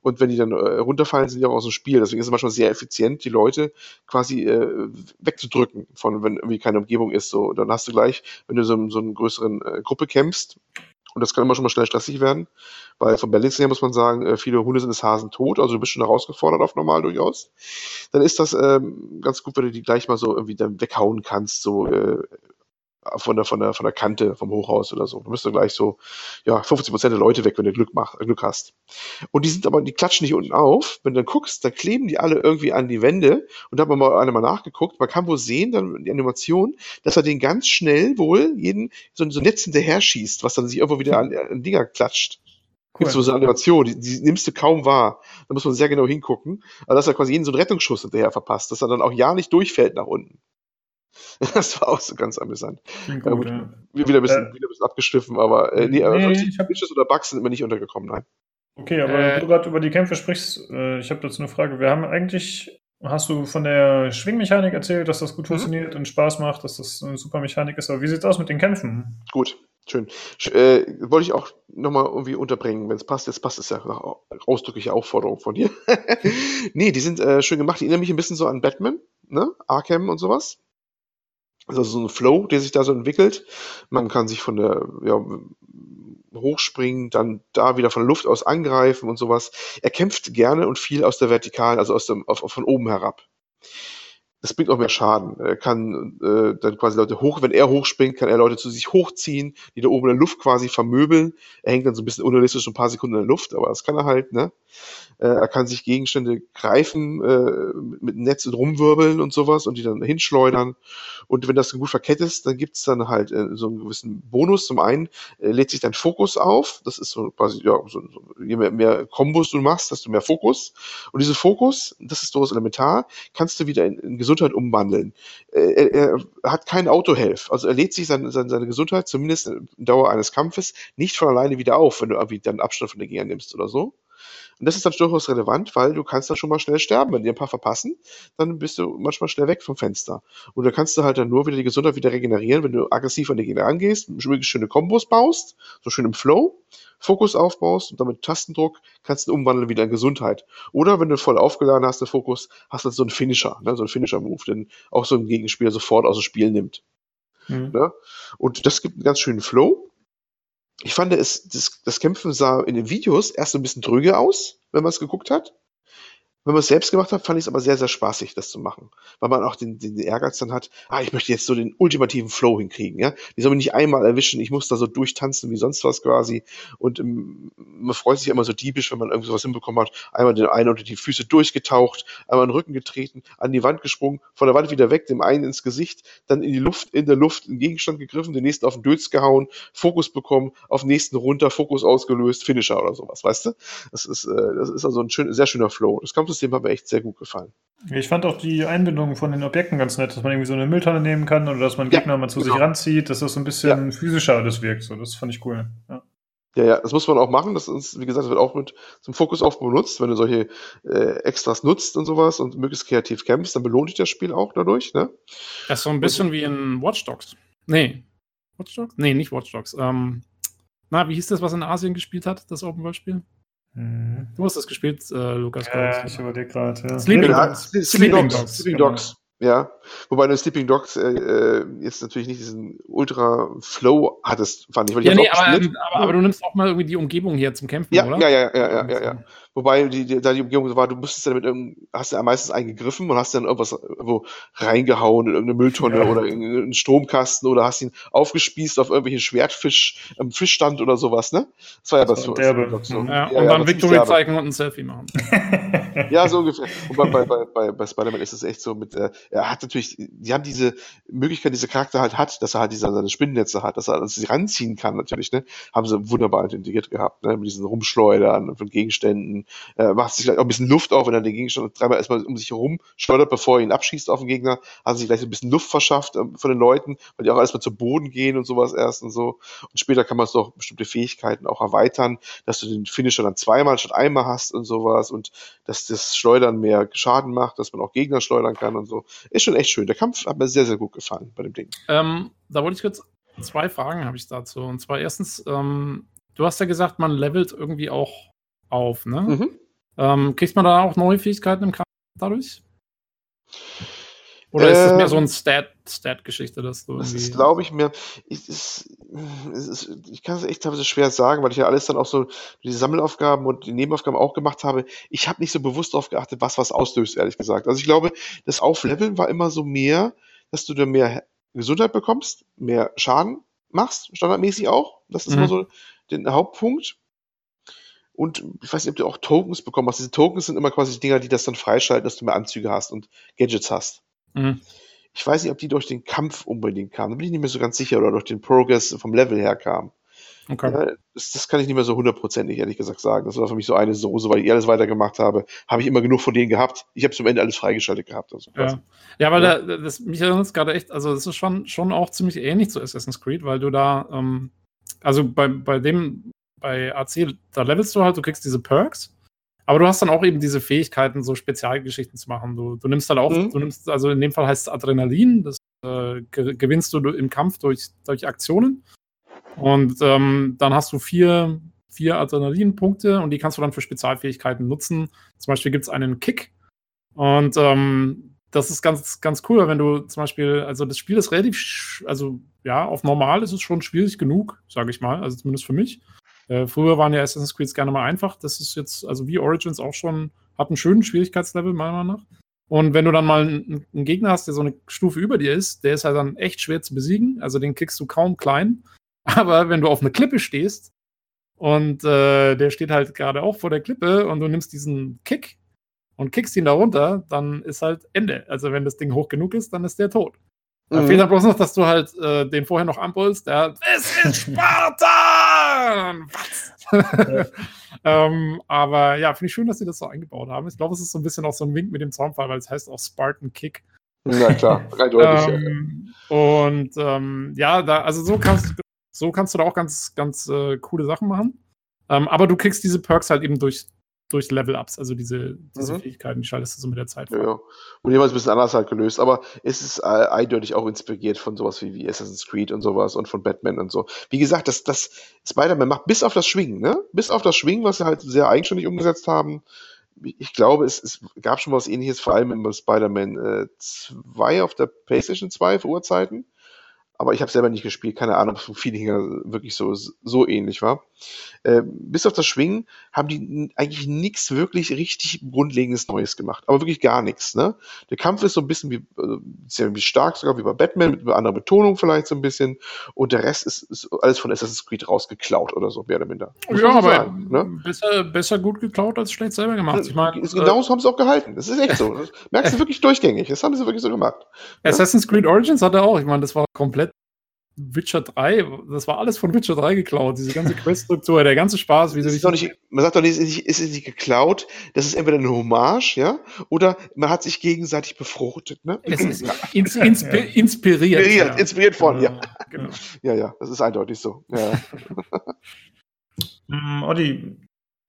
Und wenn die dann äh, runterfallen, sind die auch aus dem Spiel. Deswegen ist es manchmal sehr effizient, die Leute quasi äh, wegzudrücken, von wenn irgendwie keine Umgebung ist. So, dann hast du gleich, wenn du so, so eine größeren äh, Gruppe kämpfst, und das kann immer schon mal schnell stressig werden, weil vom Balancing her muss man sagen, äh, viele Hunde sind des Hasen tot, also du bist schon herausgefordert auf normal durchaus. Dann ist das ähm, ganz gut, wenn du die gleich mal so irgendwie dann weghauen kannst, so äh, von der, von der, von der Kante vom Hochhaus oder so. Du bist dann gleich so, ja, 50 Prozent der Leute weg, wenn du Glück mach, Glück hast. Und die sind aber, die klatschen nicht unten auf. Wenn du dann guckst, dann kleben die alle irgendwie an die Wände. Und da haben wir mal eine mal nachgeguckt. Man kann wohl sehen, dann die Animation, dass er den ganz schnell wohl jeden so, so ein Netz hinterher schießt, was dann sich irgendwo wieder an, an Dinger klatscht. Cool. Gibt so eine Animation, die, die nimmst du kaum wahr. Da muss man sehr genau hingucken. Also, dass er quasi jeden so einen Rettungsschuss hinterher verpasst, dass er dann auch ja nicht durchfällt nach unten. Das war auch so ganz amüsant. Gut, äh, ja. wieder, ein bisschen, äh, wieder ein bisschen abgeschliffen, aber äh, nee, nee ich hab... oder Bugs sind mir nicht untergekommen, nein. Okay, aber äh, du gerade über die Kämpfe sprichst, äh, ich habe dazu eine Frage. Wir haben eigentlich, hast du von der Schwingmechanik erzählt, dass das gut mhm. funktioniert und Spaß macht, dass das eine super Mechanik ist, aber wie sieht's aus mit den Kämpfen? Gut, schön. Äh, wollte ich auch nochmal irgendwie unterbringen, wenn es passt. Jetzt passt es ja nach ausdrückliche Aufforderung von dir. nee, die sind äh, schön gemacht. Die erinnern mich ein bisschen so an Batman, ne? Arkham und sowas. Also so ein Flow, der sich da so entwickelt. Man kann sich von der ja, hochspringen, dann da wieder von Luft aus angreifen und sowas. Er kämpft gerne und viel aus der Vertikalen, also aus dem, auf, von oben herab das bringt auch mehr Schaden. Er kann äh, dann quasi Leute hoch, wenn er hochspringt, kann er Leute zu sich hochziehen, die da oben in der Luft quasi vermöbeln. Er hängt dann so ein bisschen unrealistisch ein paar Sekunden in der Luft, aber das kann er halt, ne? Äh, er kann sich Gegenstände greifen, äh, mit Netz und rumwirbeln und sowas und die dann hinschleudern. Und wenn das gut verkettet ist, dann gibt's dann halt äh, so einen gewissen Bonus. Zum einen äh, lädt sich dein Fokus auf. Das ist so quasi, ja, so, so, je mehr, mehr Kombos du machst, desto mehr Fokus. Und diese Fokus, das ist durchaus elementar, kannst du wieder in, in Gesundheit umwandeln. Äh, er, er hat keinen Autohelf. Also er lädt sich seine, seine, seine Gesundheit, zumindest in Dauer eines Kampfes, nicht von alleine wieder auf, wenn du irgendwie dann Abstand von Gegner nimmst oder so. Und das ist dann durchaus relevant, weil du kannst dann schon mal schnell sterben. Wenn die ein paar verpassen, dann bist du manchmal schnell weg vom Fenster. Und da kannst du halt dann nur wieder die Gesundheit wieder regenerieren, wenn du aggressiv an die Gegner angehst, schöne Kombos baust, so schön im Flow, Fokus aufbaust und damit Tastendruck kannst du umwandeln wieder in Gesundheit. Oder wenn du voll aufgeladen hast, den Fokus, hast du so einen Finisher, ne, so einen Finisher-Move, den auch so ein Gegenspieler sofort aus dem Spiel nimmt. Mhm. Ne? Und das gibt einen ganz schönen Flow ich fand es, das, das Kämpfen sah in den Videos erst so ein bisschen tröge aus, wenn man es geguckt hat. Wenn man es selbst gemacht hat, fand ich es aber sehr, sehr spaßig, das zu machen. Weil man auch den, den Ehrgeiz dann hat, ah, ich möchte jetzt so den ultimativen Flow hinkriegen, ja. Die soll mich nicht einmal erwischen, ich muss da so durchtanzen wie sonst was quasi. Und ähm, man freut sich immer so diebisch, wenn man irgendwie sowas hinbekommen hat. Einmal den einen unter die Füße durchgetaucht, einmal den Rücken getreten, an die Wand gesprungen, von der Wand wieder weg, dem einen ins Gesicht, dann in die Luft, in der Luft einen Gegenstand gegriffen, den nächsten auf den Dötz gehauen, Fokus bekommen, auf den nächsten runter, Fokus ausgelöst, Finisher oder sowas, weißt du? Das ist, äh, das ist also ein schön, sehr schöner Flow. Das kommt System hat mir echt sehr gut gefallen. Ich fand auch die Einbindung von den Objekten ganz nett, dass man irgendwie so eine Mülltonne nehmen kann oder dass man Gegner ja, mal zu genau. sich ranzieht, dass das so ein bisschen ja. physischer alles wirkt. So, das fand ich cool. Ja. Ja, ja, das muss man auch machen. Das ist, wie gesagt, wird auch mit zum Fokusaufbau benutzt. Wenn du solche äh, Extras nutzt und sowas und möglichst kreativ kämpfst, dann belohnt dich das Spiel auch dadurch. Ne? Das ist so ein bisschen und, wie in Watch Dogs. Nee. Watch Dogs? Nee, nicht Watch Dogs. Ähm, na, wie hieß das, was in Asien gespielt hat, das Open World Spiel? Mhm. Du hast das gespielt, äh, Lukas. Ja, ich überlege gerade. Ja. Sleeping, Dogs. Sleeping, Sleeping Dogs. Sleeping Dogs. Genau. Ja, wobei du Sleeping Dogs äh, äh, jetzt natürlich nicht diesen Ultra-Flow hattest, fand ich. Weil ja, nee, aber, aber, aber, du nimmst auch mal irgendwie die Umgebung hier zum Kämpfen, ja, oder? Ja, ja, ja, ja, ja, ja. Wobei die, die, da die Umgebung war, du musstest ja damit hast ja meistens eingegriffen und hast dann irgendwas irgendwo reingehauen in irgendeine Mülltonne ja. oder in einen Stromkasten oder hast ihn aufgespießt auf irgendwelchen Schwertfisch, im Fischstand oder sowas, ne? Das war ja das, derbe. so. Ja, ja, und dann Victory zeigen und ein Selfie machen. ja, so ungefähr. Und bei, bei, bei, bei Spider-Man ist es echt so mit, äh, er hat natürlich, die haben diese Möglichkeit, diese Charakter halt hat, dass er halt diese, seine Spinnennetze hat, dass er sie ranziehen kann natürlich, ne? Haben sie wunderbar integriert gehabt, ne? Mit diesen Rumschleudern von Gegenständen äh, macht sich gleich auch ein bisschen Luft auf, wenn er den Gegenstand dreimal erstmal um sich herum schleudert, bevor er ihn abschießt auf den Gegner, hat sich gleich ein bisschen Luft verschafft äh, von den Leuten, weil die auch erstmal zu Boden gehen und sowas erst und so. Und später kann man es doch bestimmte Fähigkeiten auch erweitern, dass du den Finisher dann zweimal statt einmal hast und sowas und dass das Schleudern mehr Schaden macht, dass man auch Gegner schleudern kann und so. Ist schon echt schön. Der Kampf hat mir sehr, sehr gut gefallen bei dem Ding. Ähm, da wollte ich kurz zwei Fragen habe ich dazu. Und zwar erstens, ähm, du hast ja gesagt, man levelt irgendwie auch auf, ne? Mhm. Ähm, kriegt man da auch neue Fähigkeiten im Kampf dadurch? Oder ist das mehr so ein ähm, Stat-Geschichte, dass du Das ist, glaube ich, mir. Ich, ist, ist, ich kann es echt teilweise schwer sagen, weil ich ja alles dann auch so die Sammelaufgaben und die Nebenaufgaben auch gemacht habe. Ich habe nicht so bewusst darauf geachtet, was was auslöst, ehrlich gesagt. Also ich glaube, das Aufleveln war immer so mehr, dass du da mehr Gesundheit bekommst, mehr Schaden machst, standardmäßig auch. Das ist mhm. immer so der Hauptpunkt. Und ich weiß nicht, ob du auch Tokens bekommen hast. Diese Tokens sind immer quasi die Dinger, die das dann freischalten, dass du mehr Anzüge hast und Gadgets hast. Mhm. Ich weiß nicht, ob die durch den Kampf unbedingt kamen. Da bin ich nicht mehr so ganz sicher oder durch den Progress vom Level her kamen. Okay. Ja, das, das, kann ich nicht mehr so hundertprozentig, ehrlich gesagt, sagen. Das war für mich so eine Soße, weil ich alles weitergemacht habe. Habe ich immer genug von denen gehabt. Ich habe zum Ende alles freigeschaltet gehabt. Also ja. ja, weil ja. Da, das, mich erinnert es gerade echt, also das ist schon, schon auch ziemlich ähnlich zu Assassin's Creed, weil du da, ähm, also bei, bei dem bei AC, da levelst du halt, du kriegst diese Perks, aber du hast dann auch eben diese Fähigkeiten, so Spezialgeschichten zu machen. Du, du nimmst halt auch, mhm. du nimmst, also in dem Fall heißt es Adrenalin, das äh, gewinnst du im Kampf durch, durch Aktionen. Und ähm, dann hast du vier, vier Adrenalinpunkte und die kannst du dann für Spezialfähigkeiten nutzen. Zum Beispiel gibt es einen Kick. Und ähm, das ist ganz, ganz cool, wenn du zum Beispiel, also das Spiel ist relativ, also ja, auf normal ist es schon schwierig genug, sage ich mal, also zumindest für mich. Äh, früher waren ja Assassin's Creed gerne mal einfach. Das ist jetzt, also wie Origins auch schon, hat einen schönen Schwierigkeitslevel, meiner Meinung nach. Und wenn du dann mal einen, einen, Gegner hast, der so eine Stufe über dir ist, der ist halt dann echt schwer zu besiegen. Also den kriegst du kaum klein. Aber wenn du auf eine Klippe stehst und äh, der steht halt gerade auch vor der Klippe und du nimmst diesen Kick und kickst ihn da runter, dann ist halt Ende. Also wenn das Ding hoch genug ist, dann ist der tot. Da mhm. fehlt dann bloß noch, dass du halt äh, den vorher noch anbrüllst, der Es ist Spartan! Was? Ja. ähm, aber ja, finde ich schön, dass sie das so eingebaut haben. Ich glaube, es ist so ein bisschen auch so ein Wink mit dem Zaunfall, weil es heißt auch Spartan Kick. Ja, klar, eindeutig. ähm. Und ähm, ja, da, also so kannst, so kannst du da auch ganz, ganz äh, coole Sachen machen. Ähm, aber du kriegst diese Perks halt eben durch, durch Level-Ups, also diese, diese mhm. Fähigkeiten, die schaltest du so mit der Zeit vor. Ja, und jemals ein bisschen anders halt gelöst, aber es ist äh, eindeutig auch inspiriert von sowas wie, wie Assassin's Creed und sowas und von Batman und so. Wie gesagt, das, das Spider-Man macht bis auf das Schwingen, ne? Bis auf das Schwingen, was sie halt sehr eigenständig umgesetzt haben. Ich glaube, es, es gab schon was ähnliches, vor allem in Spider-Man äh, 2 auf der PlayStation 2 vor Urzeiten aber ich habe selber nicht gespielt, keine Ahnung, ob es vom Feeling her wirklich so, so ähnlich war. Äh, bis auf das Schwingen haben die eigentlich nichts wirklich richtig Grundlegendes Neues gemacht, aber wirklich gar nichts. Ne? Der Kampf ist so ein bisschen wie, äh, sehr wie stark, sogar wie bei Batman, mit einer anderen Betonung vielleicht so ein bisschen und der Rest ist, ist alles von Assassin's Creed rausgeklaut oder so, mehr oder minder. Muss ja, aber sagen, ne? besser, besser gut geklaut als schlecht selber gemacht. Ich mein, genauso äh, haben sie auch gehalten, das ist echt so. Das merkst du wirklich durchgängig, das haben sie wirklich so gemacht. Assassin's Creed Origins hatte auch, ich meine, das war komplett Witcher 3, das war alles von Witcher 3 geklaut, diese ganze Queststruktur, der ganze Spaß, wie sie nicht, Man sagt doch nicht, es ist nicht geklaut, das ist entweder eine Hommage, ja, oder man hat sich gegenseitig befruchtet, ne? Es ist ins, inspi inspiriert. Inspiriert, ja. inspiriert von, ja. Ja. Genau. ja, ja, das ist eindeutig so. Ja. Mm, Olli,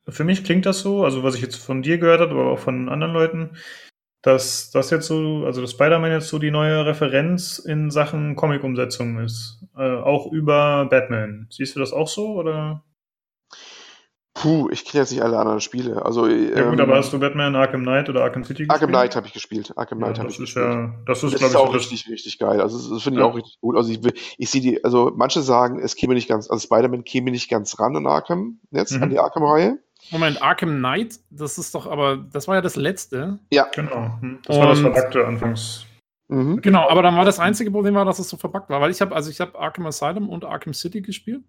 für mich klingt das so, also was ich jetzt von dir gehört habe, aber auch von anderen Leuten, dass das jetzt so, also dass Spider-Man jetzt so die neue Referenz in Sachen Comic-Umsetzung ist. Äh, auch über Batman. Siehst du das auch so oder? Puh, ich kenne jetzt nicht alle anderen Spiele. Also, ja gut, ähm, aber hast du Batman Arkham Knight oder Arkham City gespielt? Arkham Knight habe ich gespielt. Arkham Knight ja, habe ich gespielt. Ja, das ist, das ist ich, auch richtig, richtig geil. Also das finde ich ja. auch richtig gut. Also ich, ich sehe die, also manche sagen, es käme nicht ganz, also Spider-Man käme nicht ganz ran an Arkham jetzt, mhm. an die Arkham-Reihe. Moment, Arkham Knight, das ist doch aber, das war ja das letzte. Ja. Genau. Hm. Das Und, war das Verpackte anfangs. Mhm. Genau, aber dann war das einzige Problem war, dass es so verpackt war, weil ich habe also ich habe Arkham Asylum und Arkham City gespielt.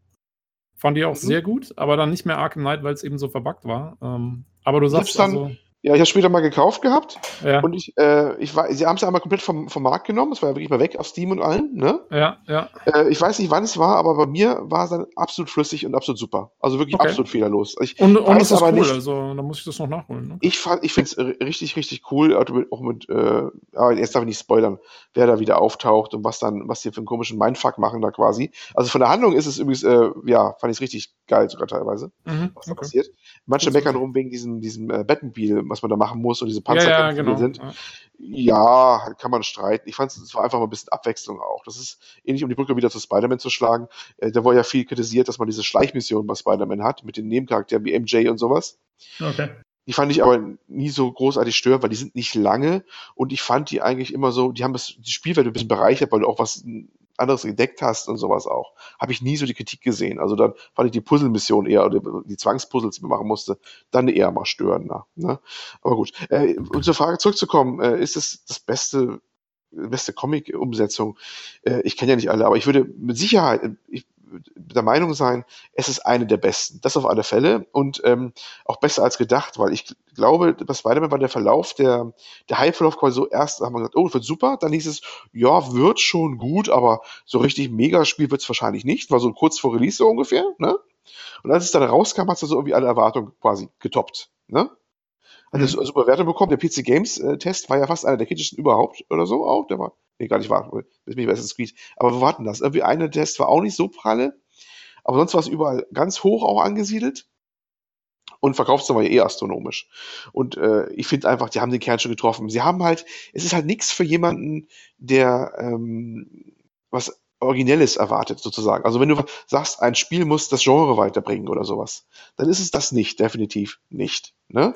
Fand die auch mhm. sehr gut, aber dann nicht mehr Arkham Knight, weil es eben so verbuggt war. Ähm, aber du sagst dann, also, ja, ich habe später mal gekauft gehabt. Ja. Und ich, äh, ich war, sie haben es ja einmal komplett vom, vom Markt genommen. Es war ja wirklich mal weg auf Steam und allen, ne? Ja, ja. Äh, ich weiß nicht, wann es war, aber bei mir war es dann absolut flüssig und absolut super. Also wirklich okay. absolut fehlerlos. Ich und und ist das aber cool, nicht, also da muss ich das noch nachholen. Ne? Ich, ich finde es richtig, richtig cool, auch mit, äh, aber jetzt darf ich nicht spoilern, wer da wieder auftaucht und was dann, was die für einen komischen Mindfuck machen da quasi. Also von der Handlung ist es übrigens, äh, ja, fand ich es richtig geil sogar teilweise, mhm, was da passiert. Manche meckern rum wegen diesem, diesem äh, Batmobil, was man da machen muss diese Panzer ja, ja, genau. sind. Ja. kann man streiten. Ich fand es war einfach mal ein bisschen Abwechslung auch. Das ist ähnlich, um die Brücke wieder zu Spider-Man zu schlagen. Äh, da wurde ja viel kritisiert, dass man diese Schleichmission bei Spider-Man hat, mit den Nebencharakteren wie MJ und sowas. Okay. Die fand ich aber nie so großartig störend, weil die sind nicht lange und ich fand die eigentlich immer so, die haben das, die Spielwelt ein bisschen bereichert, weil du auch was anderes entdeckt hast und sowas auch. Habe ich nie so die Kritik gesehen. Also dann fand ich die Puzzle-Mission eher, oder die Zwangspuzzles, die man machen musste, dann eher mal störender. Ne? Aber gut. Äh, um zur Frage zurückzukommen, äh, ist es das beste beste Comic-Umsetzung. Äh, ich kenne ja nicht alle, aber ich würde mit Sicherheit, ich, der Meinung sein, es ist eine der besten. Das auf alle Fälle und ähm, auch besser als gedacht, weil ich glaube, bei Spider-Man war der Verlauf, der, der Hype-Verlauf quasi so erst, haben wir gesagt, oh, wird super, dann hieß es, ja, wird schon gut, aber so richtig Megaspiel wird es wahrscheinlich nicht, war so kurz vor Release so ungefähr, ne? Und als es dann rauskam, hat es so irgendwie alle Erwartungen quasi getoppt, ne? Hat mhm. super Werte bekommen. Der PC Games äh, Test war ja fast einer der kritischsten überhaupt oder so auch. Der war Nee, gar nicht wahr. Ist nicht Assassin's Creed. Aber wo warten das? Irgendwie eine Test war auch nicht so pralle. Aber sonst war es überall ganz hoch auch angesiedelt. Und Verkaufszahl war ja eh astronomisch. Und äh, ich finde einfach, die haben den Kern schon getroffen. Sie haben halt, es ist halt nichts für jemanden, der ähm, was Originelles erwartet, sozusagen. Also wenn du sagst, ein Spiel muss das Genre weiterbringen oder sowas, dann ist es das nicht, definitiv nicht. Ne?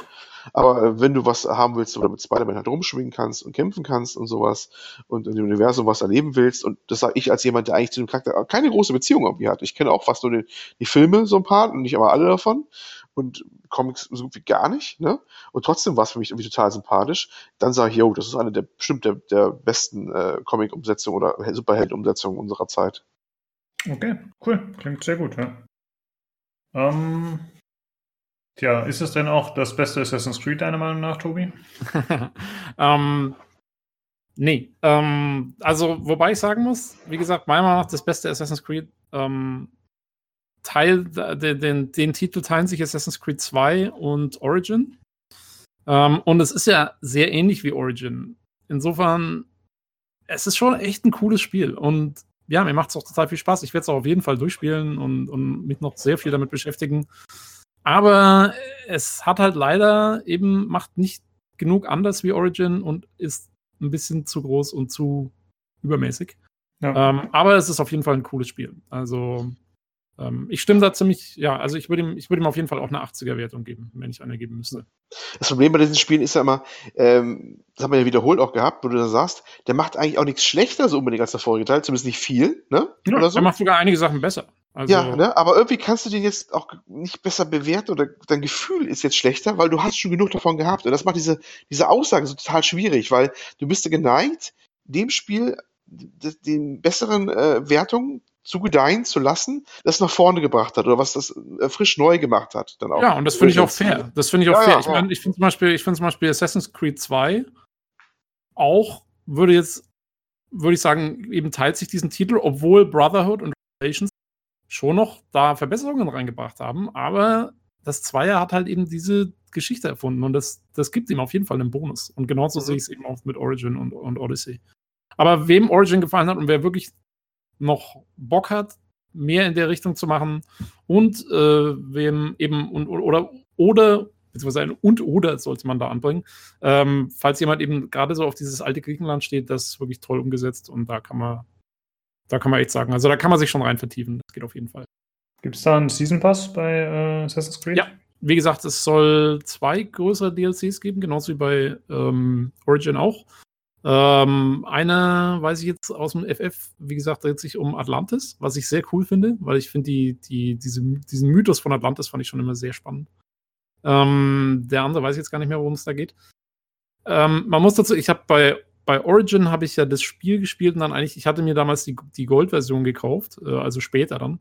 Aber äh, wenn du was haben willst, oder mit Spider-Man halt rumschwingen kannst und kämpfen kannst und sowas und in dem Universum was erleben willst, und das sage ich als jemand, der eigentlich zu dem Charakter keine große Beziehung irgendwie hat. Ich kenne auch fast nur die, die Filme, so ein paar, und nicht aber alle davon und Comics so gut wie gar nicht, ne? Und trotzdem war es für mich irgendwie total sympathisch. Dann sage ich, yo, das ist eine der bestimmt der, der besten äh, Comic-Umsetzungen oder Superheld-Umsetzungen unserer Zeit. Okay, cool. Klingt sehr gut, ja. Ähm, tja, ist es denn auch das beste Assassin's Creed, deiner Meinung nach, Tobi? ähm, nee. Ähm, also, wobei ich sagen muss, wie gesagt, meiner Meinung nach das beste Assassin's Creed ähm, Teil, den, den, den, Titel teilen sich Assassin's Creed 2 und Origin. Ähm, und es ist ja sehr ähnlich wie Origin. Insofern, es ist schon echt ein cooles Spiel. Und ja, mir macht es auch total viel Spaß. Ich werde es auch auf jeden Fall durchspielen und, und mich noch sehr viel damit beschäftigen. Aber es hat halt leider eben, macht nicht genug anders wie Origin und ist ein bisschen zu groß und zu übermäßig. Ja. Ähm, aber es ist auf jeden Fall ein cooles Spiel. Also ähm, ich stimme da ziemlich, ja, also ich würde ihm, ich ihm auf jeden Fall auch eine 80er-Wertung geben, wenn ich eine geben müsste. Das Problem bei diesen Spielen ist ja immer, ähm, das haben wir ja wiederholt auch gehabt, wo du da sagst, der macht eigentlich auch nichts schlechter so unbedingt als der vorige Teil, zumindest nicht viel, ne? Ja, oder so. Er macht sogar einige Sachen besser. Also ja, ne? aber irgendwie kannst du den jetzt auch nicht besser bewerten oder dein Gefühl ist jetzt schlechter, weil du hast schon genug davon gehabt. Und das macht diese, diese Aussage so total schwierig, weil du bist ja geneigt, dem Spiel den besseren äh, Wertungen zu gedeihen zu lassen, das nach vorne gebracht hat oder was das äh, frisch neu gemacht hat. Dann auch. Ja, und das finde ich auch fair. Das finde ich auch ja, fair. Ja, ich meine, ich finde zum Beispiel, ich finde zum Beispiel Assassin's Creed 2 auch würde jetzt, würde ich sagen, eben teilt sich diesen Titel, obwohl Brotherhood und schon noch da Verbesserungen reingebracht haben, aber das Zweier hat halt eben diese Geschichte erfunden und das, das gibt ihm auf jeden Fall einen Bonus. Und genauso mhm. sehe ich es eben auch mit Origin und, und Odyssey. Aber wem Origin gefallen hat und wer wirklich noch Bock hat, mehr in der Richtung zu machen und äh, wem eben und, oder oder beziehungsweise ein und oder sollte man da anbringen. Ähm, falls jemand eben gerade so auf dieses alte Griechenland steht, das ist wirklich toll umgesetzt und da kann man, da kann man echt sagen, also da kann man sich schon rein vertiefen. Das geht auf jeden Fall. Gibt es da einen Season Pass bei äh, Assassin's Creed? Ja, wie gesagt, es soll zwei größere DLCs geben, genauso wie bei ähm, Origin auch. Ähm, eine weiß ich jetzt aus dem FF, wie gesagt, dreht sich um Atlantis, was ich sehr cool finde, weil ich finde, die, die, diese, diesen Mythos von Atlantis fand ich schon immer sehr spannend. Ähm, der andere weiß ich jetzt gar nicht mehr, worum es da geht. Ähm, man muss dazu, ich habe bei, bei Origin habe ich ja das Spiel gespielt und dann eigentlich, ich hatte mir damals die, die Gold-Version gekauft, äh, also später dann.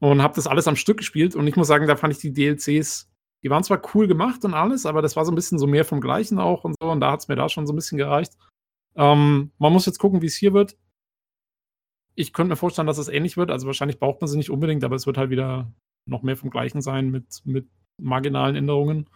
Und habe das alles am Stück gespielt und ich muss sagen, da fand ich die DLCs, die waren zwar cool gemacht und alles, aber das war so ein bisschen so mehr vom Gleichen auch und so und da hat es mir da schon so ein bisschen gereicht. Ähm, man muss jetzt gucken, wie es hier wird. Ich könnte mir vorstellen, dass es ähnlich wird. Also wahrscheinlich braucht man sie nicht unbedingt, aber es wird halt wieder noch mehr vom Gleichen sein mit, mit marginalen Änderungen.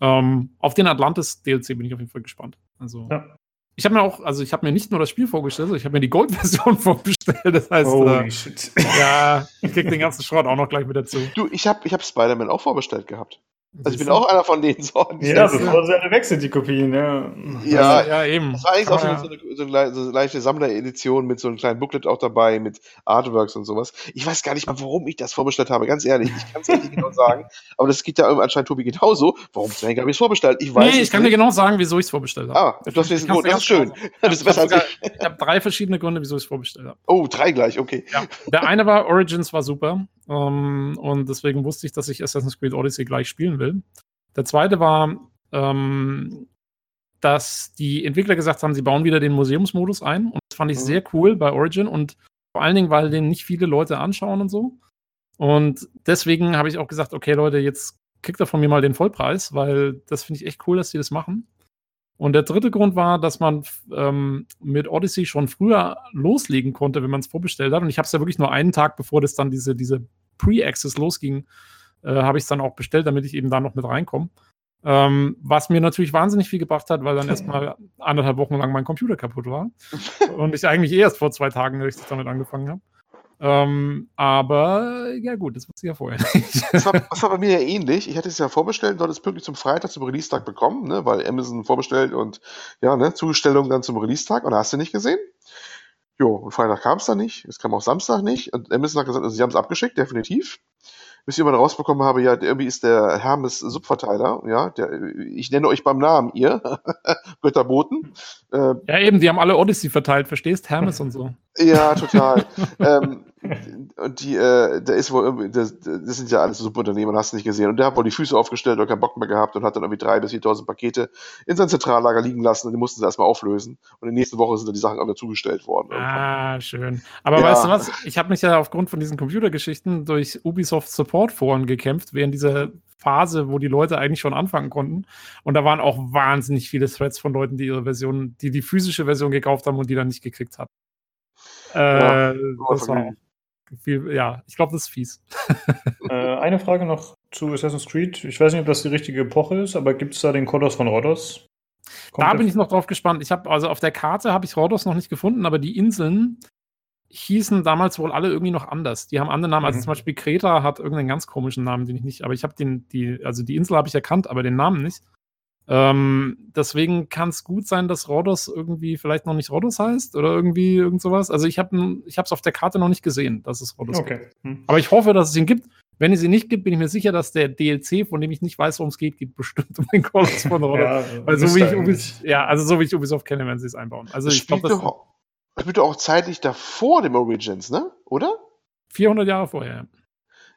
Ähm, auf den Atlantis-DLC bin ich auf jeden Fall gespannt. Also, ja. Ich habe mir auch, also ich habe mir nicht nur das Spiel vorgestellt, ich habe mir die Gold-Version vorbestellt. Das heißt, äh, ja, ich krieg den ganzen Schrott auch noch gleich mit dazu. Du, ich habe ich hab Spider-Man auch vorbestellt gehabt. Also ich bin auch einer von denen Sorten. Ja, bevor sie eine wechselt, die Kopien, ja. Ja, ja, eben. Das war eigentlich auch ja. so, eine, so, eine, so eine leichte Sammleredition mit so einem kleinen Booklet auch dabei, mit Artworks und sowas. Ich weiß gar nicht mal, warum ich das vorbestellt habe, ganz ehrlich. Ich kann es nicht genau sagen. Aber das geht ja anscheinend Tobi genauso. Warum habe ich es vorbestellt? Ich weiß Nee, ich kann nicht. dir genau sagen, wieso ich es vorbestellt habe. Ah, du hast mir Grund. Das ist schön. Das ist besser. Ich habe drei verschiedene Gründe, wieso ich es vorbestellt habe. Oh, drei gleich, okay. Ja. Der eine war, Origins war super. Ähm, und deswegen wusste ich, dass ich Assassin's Creed Odyssey gleich spielen will. Der zweite war, ähm, dass die Entwickler gesagt haben, sie bauen wieder den Museumsmodus ein. Und das fand ich mhm. sehr cool bei Origin und vor allen Dingen, weil den nicht viele Leute anschauen und so. Und deswegen habe ich auch gesagt, okay, Leute, jetzt kriegt er von mir mal den Vollpreis, weil das finde ich echt cool, dass sie das machen. Und der dritte Grund war, dass man ähm, mit Odyssey schon früher loslegen konnte, wenn man es vorbestellt hat. Und ich habe es ja wirklich nur einen Tag, bevor das dann diese, diese Pre-Access losging, äh, habe ich es dann auch bestellt, damit ich eben da noch mit reinkomme. Ähm, was mir natürlich wahnsinnig viel gebracht hat, weil dann erstmal anderthalb Wochen lang mein Computer kaputt war. und ich eigentlich erst vor zwei Tagen richtig damit angefangen habe. Ähm, aber ja gut, das wusste ich ja vorher nicht. Das war, das war bei mir ja ähnlich. Ich hatte es ja vorbestellt und dort es pünktlich zum Freitag, zum Release-Tag bekommen, ne, weil Amazon vorbestellt und ja, ne, Zustellung dann zum Release-Tag und da hast du nicht gesehen. Jo, und Freitag kam es dann nicht, es kam auch Samstag nicht und Amazon hat gesagt, also, sie haben es abgeschickt, definitiv bis ich irgendwann rausbekommen habe, ja, irgendwie ist der Hermes Subverteiler, ja, der, ich nenne euch beim Namen, ihr Götterboten. Äh, ja, eben, die haben alle Odyssey verteilt, verstehst? Hermes und so. Ja, total. ähm, und die, äh, der ist wohl irgendwie, das, das sind ja alles Subunternehmen, hast du nicht gesehen. Und der hat wohl die Füße aufgestellt oder keinen Bock mehr gehabt und hat dann irgendwie drei bis 4.000 Pakete in sein Zentrallager liegen lassen und die mussten sie erstmal auflösen. Und in der nächsten Woche sind dann die Sachen auch dazugestellt worden. Ah, schön. Aber ja. weißt du was? Ich habe mich ja aufgrund von diesen Computergeschichten durch Ubisoft Support Foren gekämpft, während dieser Phase, wo die Leute eigentlich schon anfangen konnten. Und da waren auch wahnsinnig viele Threads von Leuten, die ihre Version, die die physische Version gekauft haben und die dann nicht gekriegt haben. Äh, ja, das war viel, ja, ich glaube, das ist fies. äh, eine Frage noch zu Assassin's Creed. Ich weiß nicht, ob das die richtige Epoche ist, aber gibt es da den Kodos von Rhodos? Kommt da bin ich noch drauf gespannt. Ich habe also auf der Karte habe ich Rhodos noch nicht gefunden, aber die Inseln hießen damals wohl alle irgendwie noch anders. Die haben andere Namen. Also mhm. zum Beispiel Kreta hat irgendeinen ganz komischen Namen, den ich nicht. Aber ich habe den, die, also die Insel habe ich erkannt, aber den Namen nicht. Ähm, deswegen kann es gut sein, dass Rhodos irgendwie vielleicht noch nicht Rhodos heißt oder irgendwie irgend sowas. Also ich habe es auf der Karte noch nicht gesehen, dass es Rhodos okay. gibt. Hm. Aber ich hoffe, dass es ihn gibt. Wenn es ihn nicht gibt, bin ich mir sicher, dass der DLC, von dem ich nicht weiß, worum es geht, geht bestimmt um den Kolos von Rhodos. ja, Weil so wie ich Ubisoft, ja, also so wie ich Ubisoft kenne, werden sie es einbauen. Also das ich glaube, das spielt doch auch zeitlich davor dem Origins, ne? Oder? 400 Jahre vorher.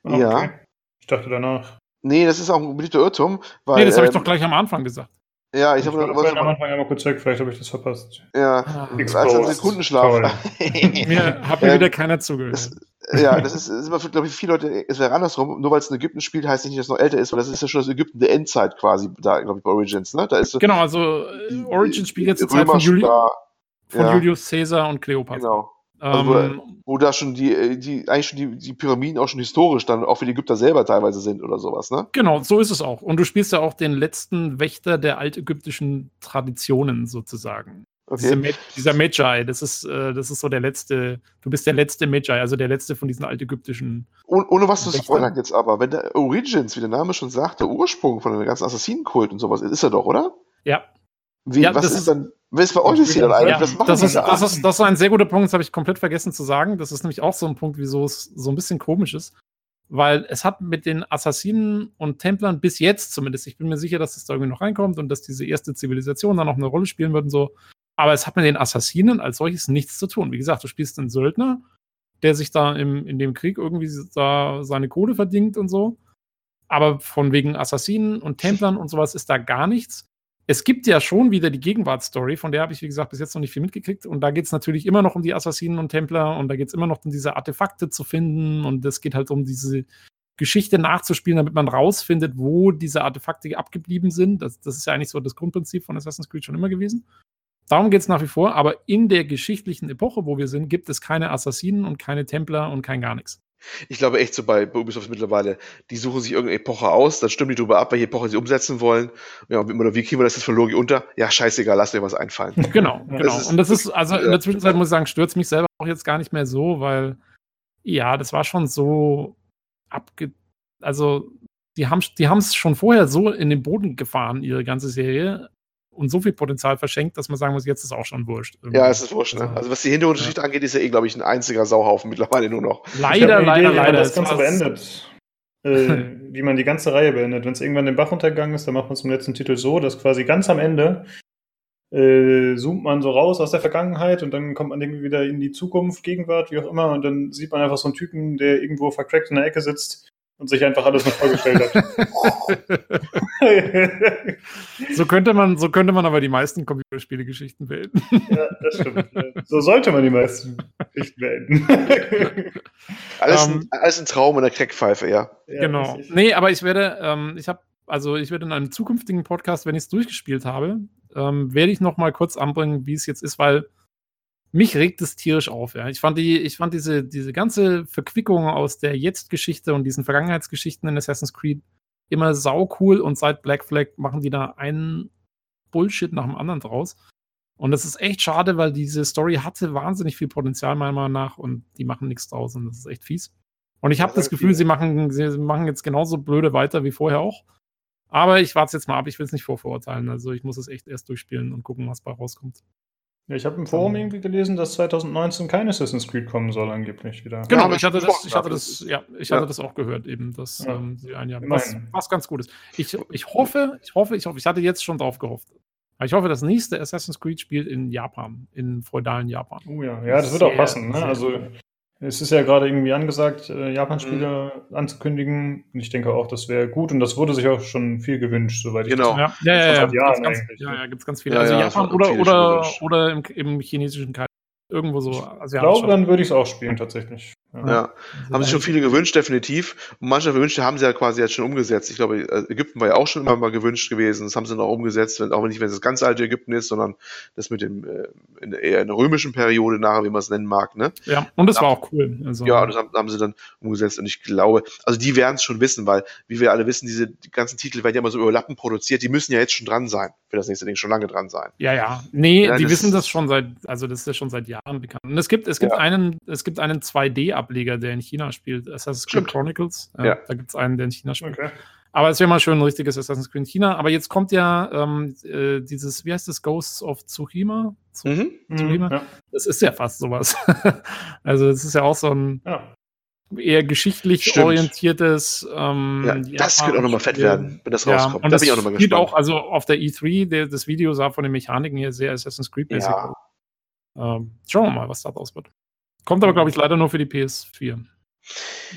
Okay. Ja. Ich dachte danach. Nee, das ist auch ein beliebter Irrtum. Weil, nee, das habe ich ähm, doch gleich am Anfang gesagt. Ja, ich, ich habe am Anfang einmal kurz weg, vielleicht habe ich das verpasst. Ja, ah, als ein Sekundenschlaf. mir hat mir wieder keiner zugehört. Das, ja, das ist, ist immer, glaube ich, viele Leute, es wäre andersrum, nur weil es in Ägypten spielt, heißt nicht, dass es noch älter ist, weil das ist ja schon das Ägypten der Endzeit quasi, da, glaube ich, bei Origins, ne? Da ist genau, also äh, Origins spielt jetzt zur Zeit von, Juli von ja. Julius Caesar und Cleopatra. Genau. Also, ähm, wo, da schon die, äh, die, eigentlich schon die, die Pyramiden auch schon historisch dann auch für die Ägypter selber teilweise sind oder sowas, ne? Genau, so ist es auch. Und du spielst ja auch den letzten Wächter der altägyptischen Traditionen sozusagen. Okay. Diese, dieser Magi, das ist, äh, das ist so der letzte, du bist der letzte Magi, also der letzte von diesen altägyptischen. Oh, ohne was zu spoilern jetzt aber, wenn der Origins, wie der Name schon sagt, der Ursprung von dem ganzen Assassinenkult und sowas, ist er doch, oder? Ja. Wie, ja, was ist, ist dann, was bei euch ist dann eigentlich? Ja, was machen das, ist, da? das, ist, das ist ein sehr guter Punkt, das habe ich komplett vergessen zu sagen. Das ist nämlich auch so ein Punkt, wieso es so ein bisschen komisch ist. Weil es hat mit den Assassinen und Templern bis jetzt zumindest, ich bin mir sicher, dass das da irgendwie noch reinkommt und dass diese erste Zivilisation da noch eine Rolle spielen wird und so, aber es hat mit den Assassinen als solches nichts zu tun. Wie gesagt, du spielst einen Söldner, der sich da im, in dem Krieg irgendwie da seine Kohle verdient und so. Aber von wegen Assassinen und Templern und sowas ist da gar nichts. Es gibt ja schon wieder die Gegenwartsstory, von der habe ich, wie gesagt, bis jetzt noch nicht viel mitgekriegt. Und da geht es natürlich immer noch um die Assassinen und Templer und da geht es immer noch um diese Artefakte zu finden. Und es geht halt um diese Geschichte nachzuspielen, damit man rausfindet, wo diese Artefakte abgeblieben sind. Das, das ist ja eigentlich so das Grundprinzip von Assassin's Creed schon immer gewesen. Darum geht es nach wie vor, aber in der geschichtlichen Epoche, wo wir sind, gibt es keine Assassinen und keine Templer und kein gar nichts. Ich glaube echt so bei, bei Ubisoft mittlerweile, die suchen sich irgendeine Epoche aus, dann stimmen die drüber ab, welche Epoche sie umsetzen wollen. Ja, oder wie kriegen wir das jetzt von Logi unter? Ja, scheißegal, lass dir was einfallen. Genau, genau. Das ist, und das ist, also in der Zwischenzeit muss ich sagen, stürzt mich selber auch jetzt gar nicht mehr so, weil ja, das war schon so abge. Also, die haben die es schon vorher so in den Boden gefahren, ihre ganze Serie und so viel Potenzial verschenkt, dass man sagen muss, jetzt ist auch schon wurscht. Ja, es ist wurscht. Ne? Also, also was die Hintergrundgeschichte ja. angeht, ist ja eh, glaube ich, ein einziger Sauhaufen mittlerweile nur noch. Leider, leider, Idee, leider. Das Ganze beendet. äh, wie man die ganze Reihe beendet. Wenn es irgendwann den Bach untergegangen ist, dann macht man es im letzten Titel so, dass quasi ganz am Ende äh, zoomt man so raus aus der Vergangenheit und dann kommt man irgendwie wieder in die Zukunft, Gegenwart, wie auch immer, und dann sieht man einfach so einen Typen, der irgendwo vercrackt in der Ecke sitzt und sich einfach alles noch vorgestellt hat. so könnte man, so könnte man aber die meisten Computerspiele-Geschichten beenden. ja, das stimmt. So sollte man die meisten Geschichten beenden. alles, um, ein, ähm, alles ein Traum in der Crackpfeife, ja. ja genau. Nee, aber ich werde, ähm, ich habe, also ich werde in einem zukünftigen Podcast, wenn ich es durchgespielt habe, ähm, werde ich noch mal kurz anbringen, wie es jetzt ist, weil mich regt es tierisch auf. Ja. Ich fand, die, ich fand diese, diese ganze Verquickung aus der Jetzt-Geschichte und diesen Vergangenheitsgeschichten in Assassin's Creed immer sau cool und seit Black Flag machen die da einen Bullshit nach dem anderen draus. Und das ist echt schade, weil diese Story hatte wahnsinnig viel Potenzial, meiner Meinung nach, und die machen nichts draus und das ist echt fies. Und ich habe das Gefühl, sie machen, sie machen jetzt genauso blöde weiter wie vorher auch. Aber ich warte jetzt mal ab, ich will es nicht vorverurteilen. Also ich muss es echt erst durchspielen und gucken, was bei rauskommt. Ja, ich habe im Forum ähm. irgendwie gelesen, dass 2019 kein Assassin's Creed kommen soll, angeblich wieder. Genau, ja, ich hatte das, ich hatte das, ja, ich ja. hatte das auch gehört, eben, dass ja. ähm, sie ein Jahr, was, was ganz gut ist. Ich, ich hoffe, ich hoffe, ich hoffe, ich hatte jetzt schon drauf gehofft. Ich hoffe, das nächste Assassin's Creed spielt in Japan, in feudalen Japan. Oh ja, ja, das wird sehr, auch passen. Ne? Also es ist ja gerade irgendwie angesagt, äh, Japan-Spiele mhm. anzukündigen. Und ich denke auch, das wäre gut. Und das wurde sich auch schon viel gewünscht, soweit ich genau. das Ja, ja, ja. ja, ganz, ja, ja, gibt es ganz viele. Ja, also ja, Japan oder, oder, oder im, im chinesischen. Irgendwo so. Ich glaube, dann würde ich es auch spielen, tatsächlich. Ja. ja. haben sich schon viele gewünscht, definitiv. Und manche Wünsche haben sie ja quasi jetzt schon umgesetzt. Ich glaube, äh, Ägypten war ja auch schon immer mal gewünscht gewesen. Das haben sie noch umgesetzt, wenn, auch nicht, wenn es das ganz alte Ägypten ist, sondern das mit dem, äh, in, eher in der römischen Periode nachher, wie man es nennen mag. Ne? Ja, und das war auch cool. Also, ja, das haben, haben, sie dann umgesetzt. Und ich glaube, also die werden es schon wissen, weil, wie wir alle wissen, diese die ganzen Titel werden ja immer so überlappen produziert. Die müssen ja jetzt schon dran sein. Für das nächste Ding schon lange dran sein. Ja, ja. Nee, ja, die wissen das schon seit, also das ist ja schon seit Jahren bekannt. Und es gibt, es gibt ja. einen, es gibt einen 2D-Ableger, der in China spielt. Assassin's Creed Chronicles. Ja, ja. Da gibt es einen, der in China spielt. Okay. Aber es wäre mal schön ein richtiges Assassin's Creed in China. Aber jetzt kommt ja ähm, äh, dieses, wie heißt das, Ghosts of Tsushima? Mhm. Tsushima? Mhm, ja. Das ist ja fast sowas. also es ist ja auch so ein ja. eher geschichtlich Stimmt. orientiertes. Ähm, ja, das wird auch nochmal fett werden, wenn das rauskommt. Und da das bin ich auch nochmal gespannt. auch, also auf der E3, der, das Video sah von den Mechaniken hier sehr Assassin's Creed-mäßig ja. Ähm, Schauen wir mal, was da raus wird. Kommt aber, glaube ich, leider nur für die PS4.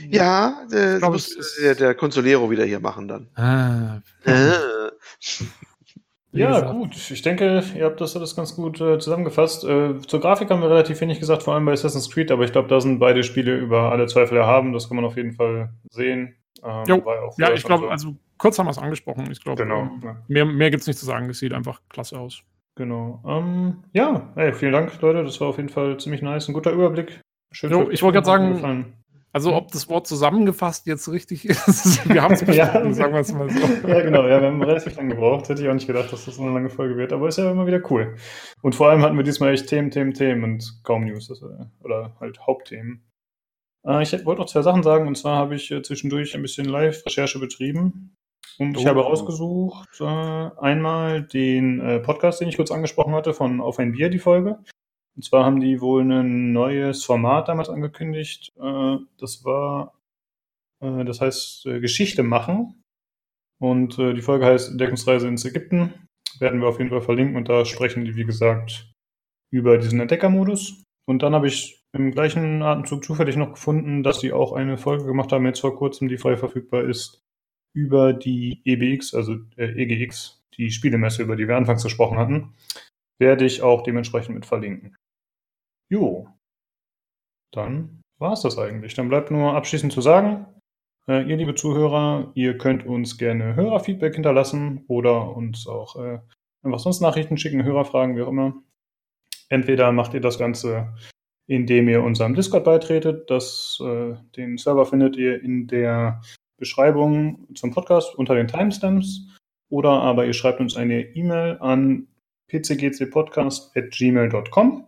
Ja, äh, glaub, muss der, der Consolero wieder hier machen dann. Ah. Äh. Ja, gut. Ich denke, ihr habt das alles ganz gut äh, zusammengefasst. Äh, zur Grafik haben wir relativ wenig gesagt, vor allem bei Assassin's Creed, aber ich glaube, da sind beide Spiele über alle Zweifel erhaben. Das kann man auf jeden Fall sehen. Ähm, ja, ich glaube, so. also kurz haben wir es angesprochen. Ich glaube, genau, ähm, ja. mehr, mehr gibt es nicht zu sagen. Es sieht einfach klasse aus. Genau. Ähm, ja, ey, vielen Dank, Leute. Das war auf jeden Fall ziemlich nice. Ein guter Überblick. Schön. Jo, ich wollte gerade sagen, Also ob das Wort zusammengefasst jetzt richtig ist, wir haben es ja, sagen wir es mal so. Ja, genau, ja, wir haben relativ lange gebraucht. Hätte ich auch nicht gedacht, dass das so eine lange Folge wird, aber ist ja immer wieder cool. Und vor allem hatten wir diesmal echt Themen, Themen, Themen und kaum News, also, oder halt Hauptthemen. Äh, ich wollte noch zwei Sachen sagen, und zwar habe ich äh, zwischendurch ein bisschen Live-Recherche betrieben. Und ich oh. habe rausgesucht äh, einmal den äh, Podcast, den ich kurz angesprochen hatte, von Auf ein Bier, die Folge. Und zwar haben die wohl ein neues Format damals angekündigt. Äh, das war, äh, das heißt äh, Geschichte machen. Und die Folge heißt Entdeckungsreise ins Ägypten. Werden wir auf jeden Fall verlinken und da sprechen die, wie gesagt, über diesen Entdeckermodus. Und dann habe ich im gleichen Atemzug zufällig noch gefunden, dass sie auch eine Folge gemacht haben, jetzt vor kurzem, die frei verfügbar ist, über die EBX, also äh, EGX, die Spielemesse, über die wir anfangs gesprochen hatten. Werde ich auch dementsprechend mit verlinken. Jo, dann war es das eigentlich. Dann bleibt nur abschließend zu sagen, äh, ihr liebe Zuhörer, ihr könnt uns gerne Hörerfeedback hinterlassen oder uns auch äh, einfach sonst Nachrichten schicken, Hörerfragen, wie auch immer. Entweder macht ihr das Ganze, indem ihr unserem Discord beitretet. Das, äh, den Server findet ihr in der Beschreibung zum Podcast unter den Timestamps. Oder aber ihr schreibt uns eine E-Mail an pcgcpodcast.gmail.com.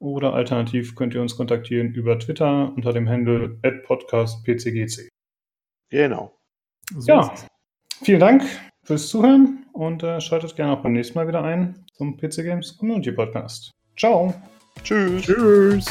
Oder alternativ könnt ihr uns kontaktieren über Twitter unter dem Handle podcastpcgc. Genau. So ja, vielen Dank fürs Zuhören und äh, schaltet gerne auch beim nächsten Mal wieder ein zum PC Games Community Podcast. Ciao. Tschüss. Tschüss.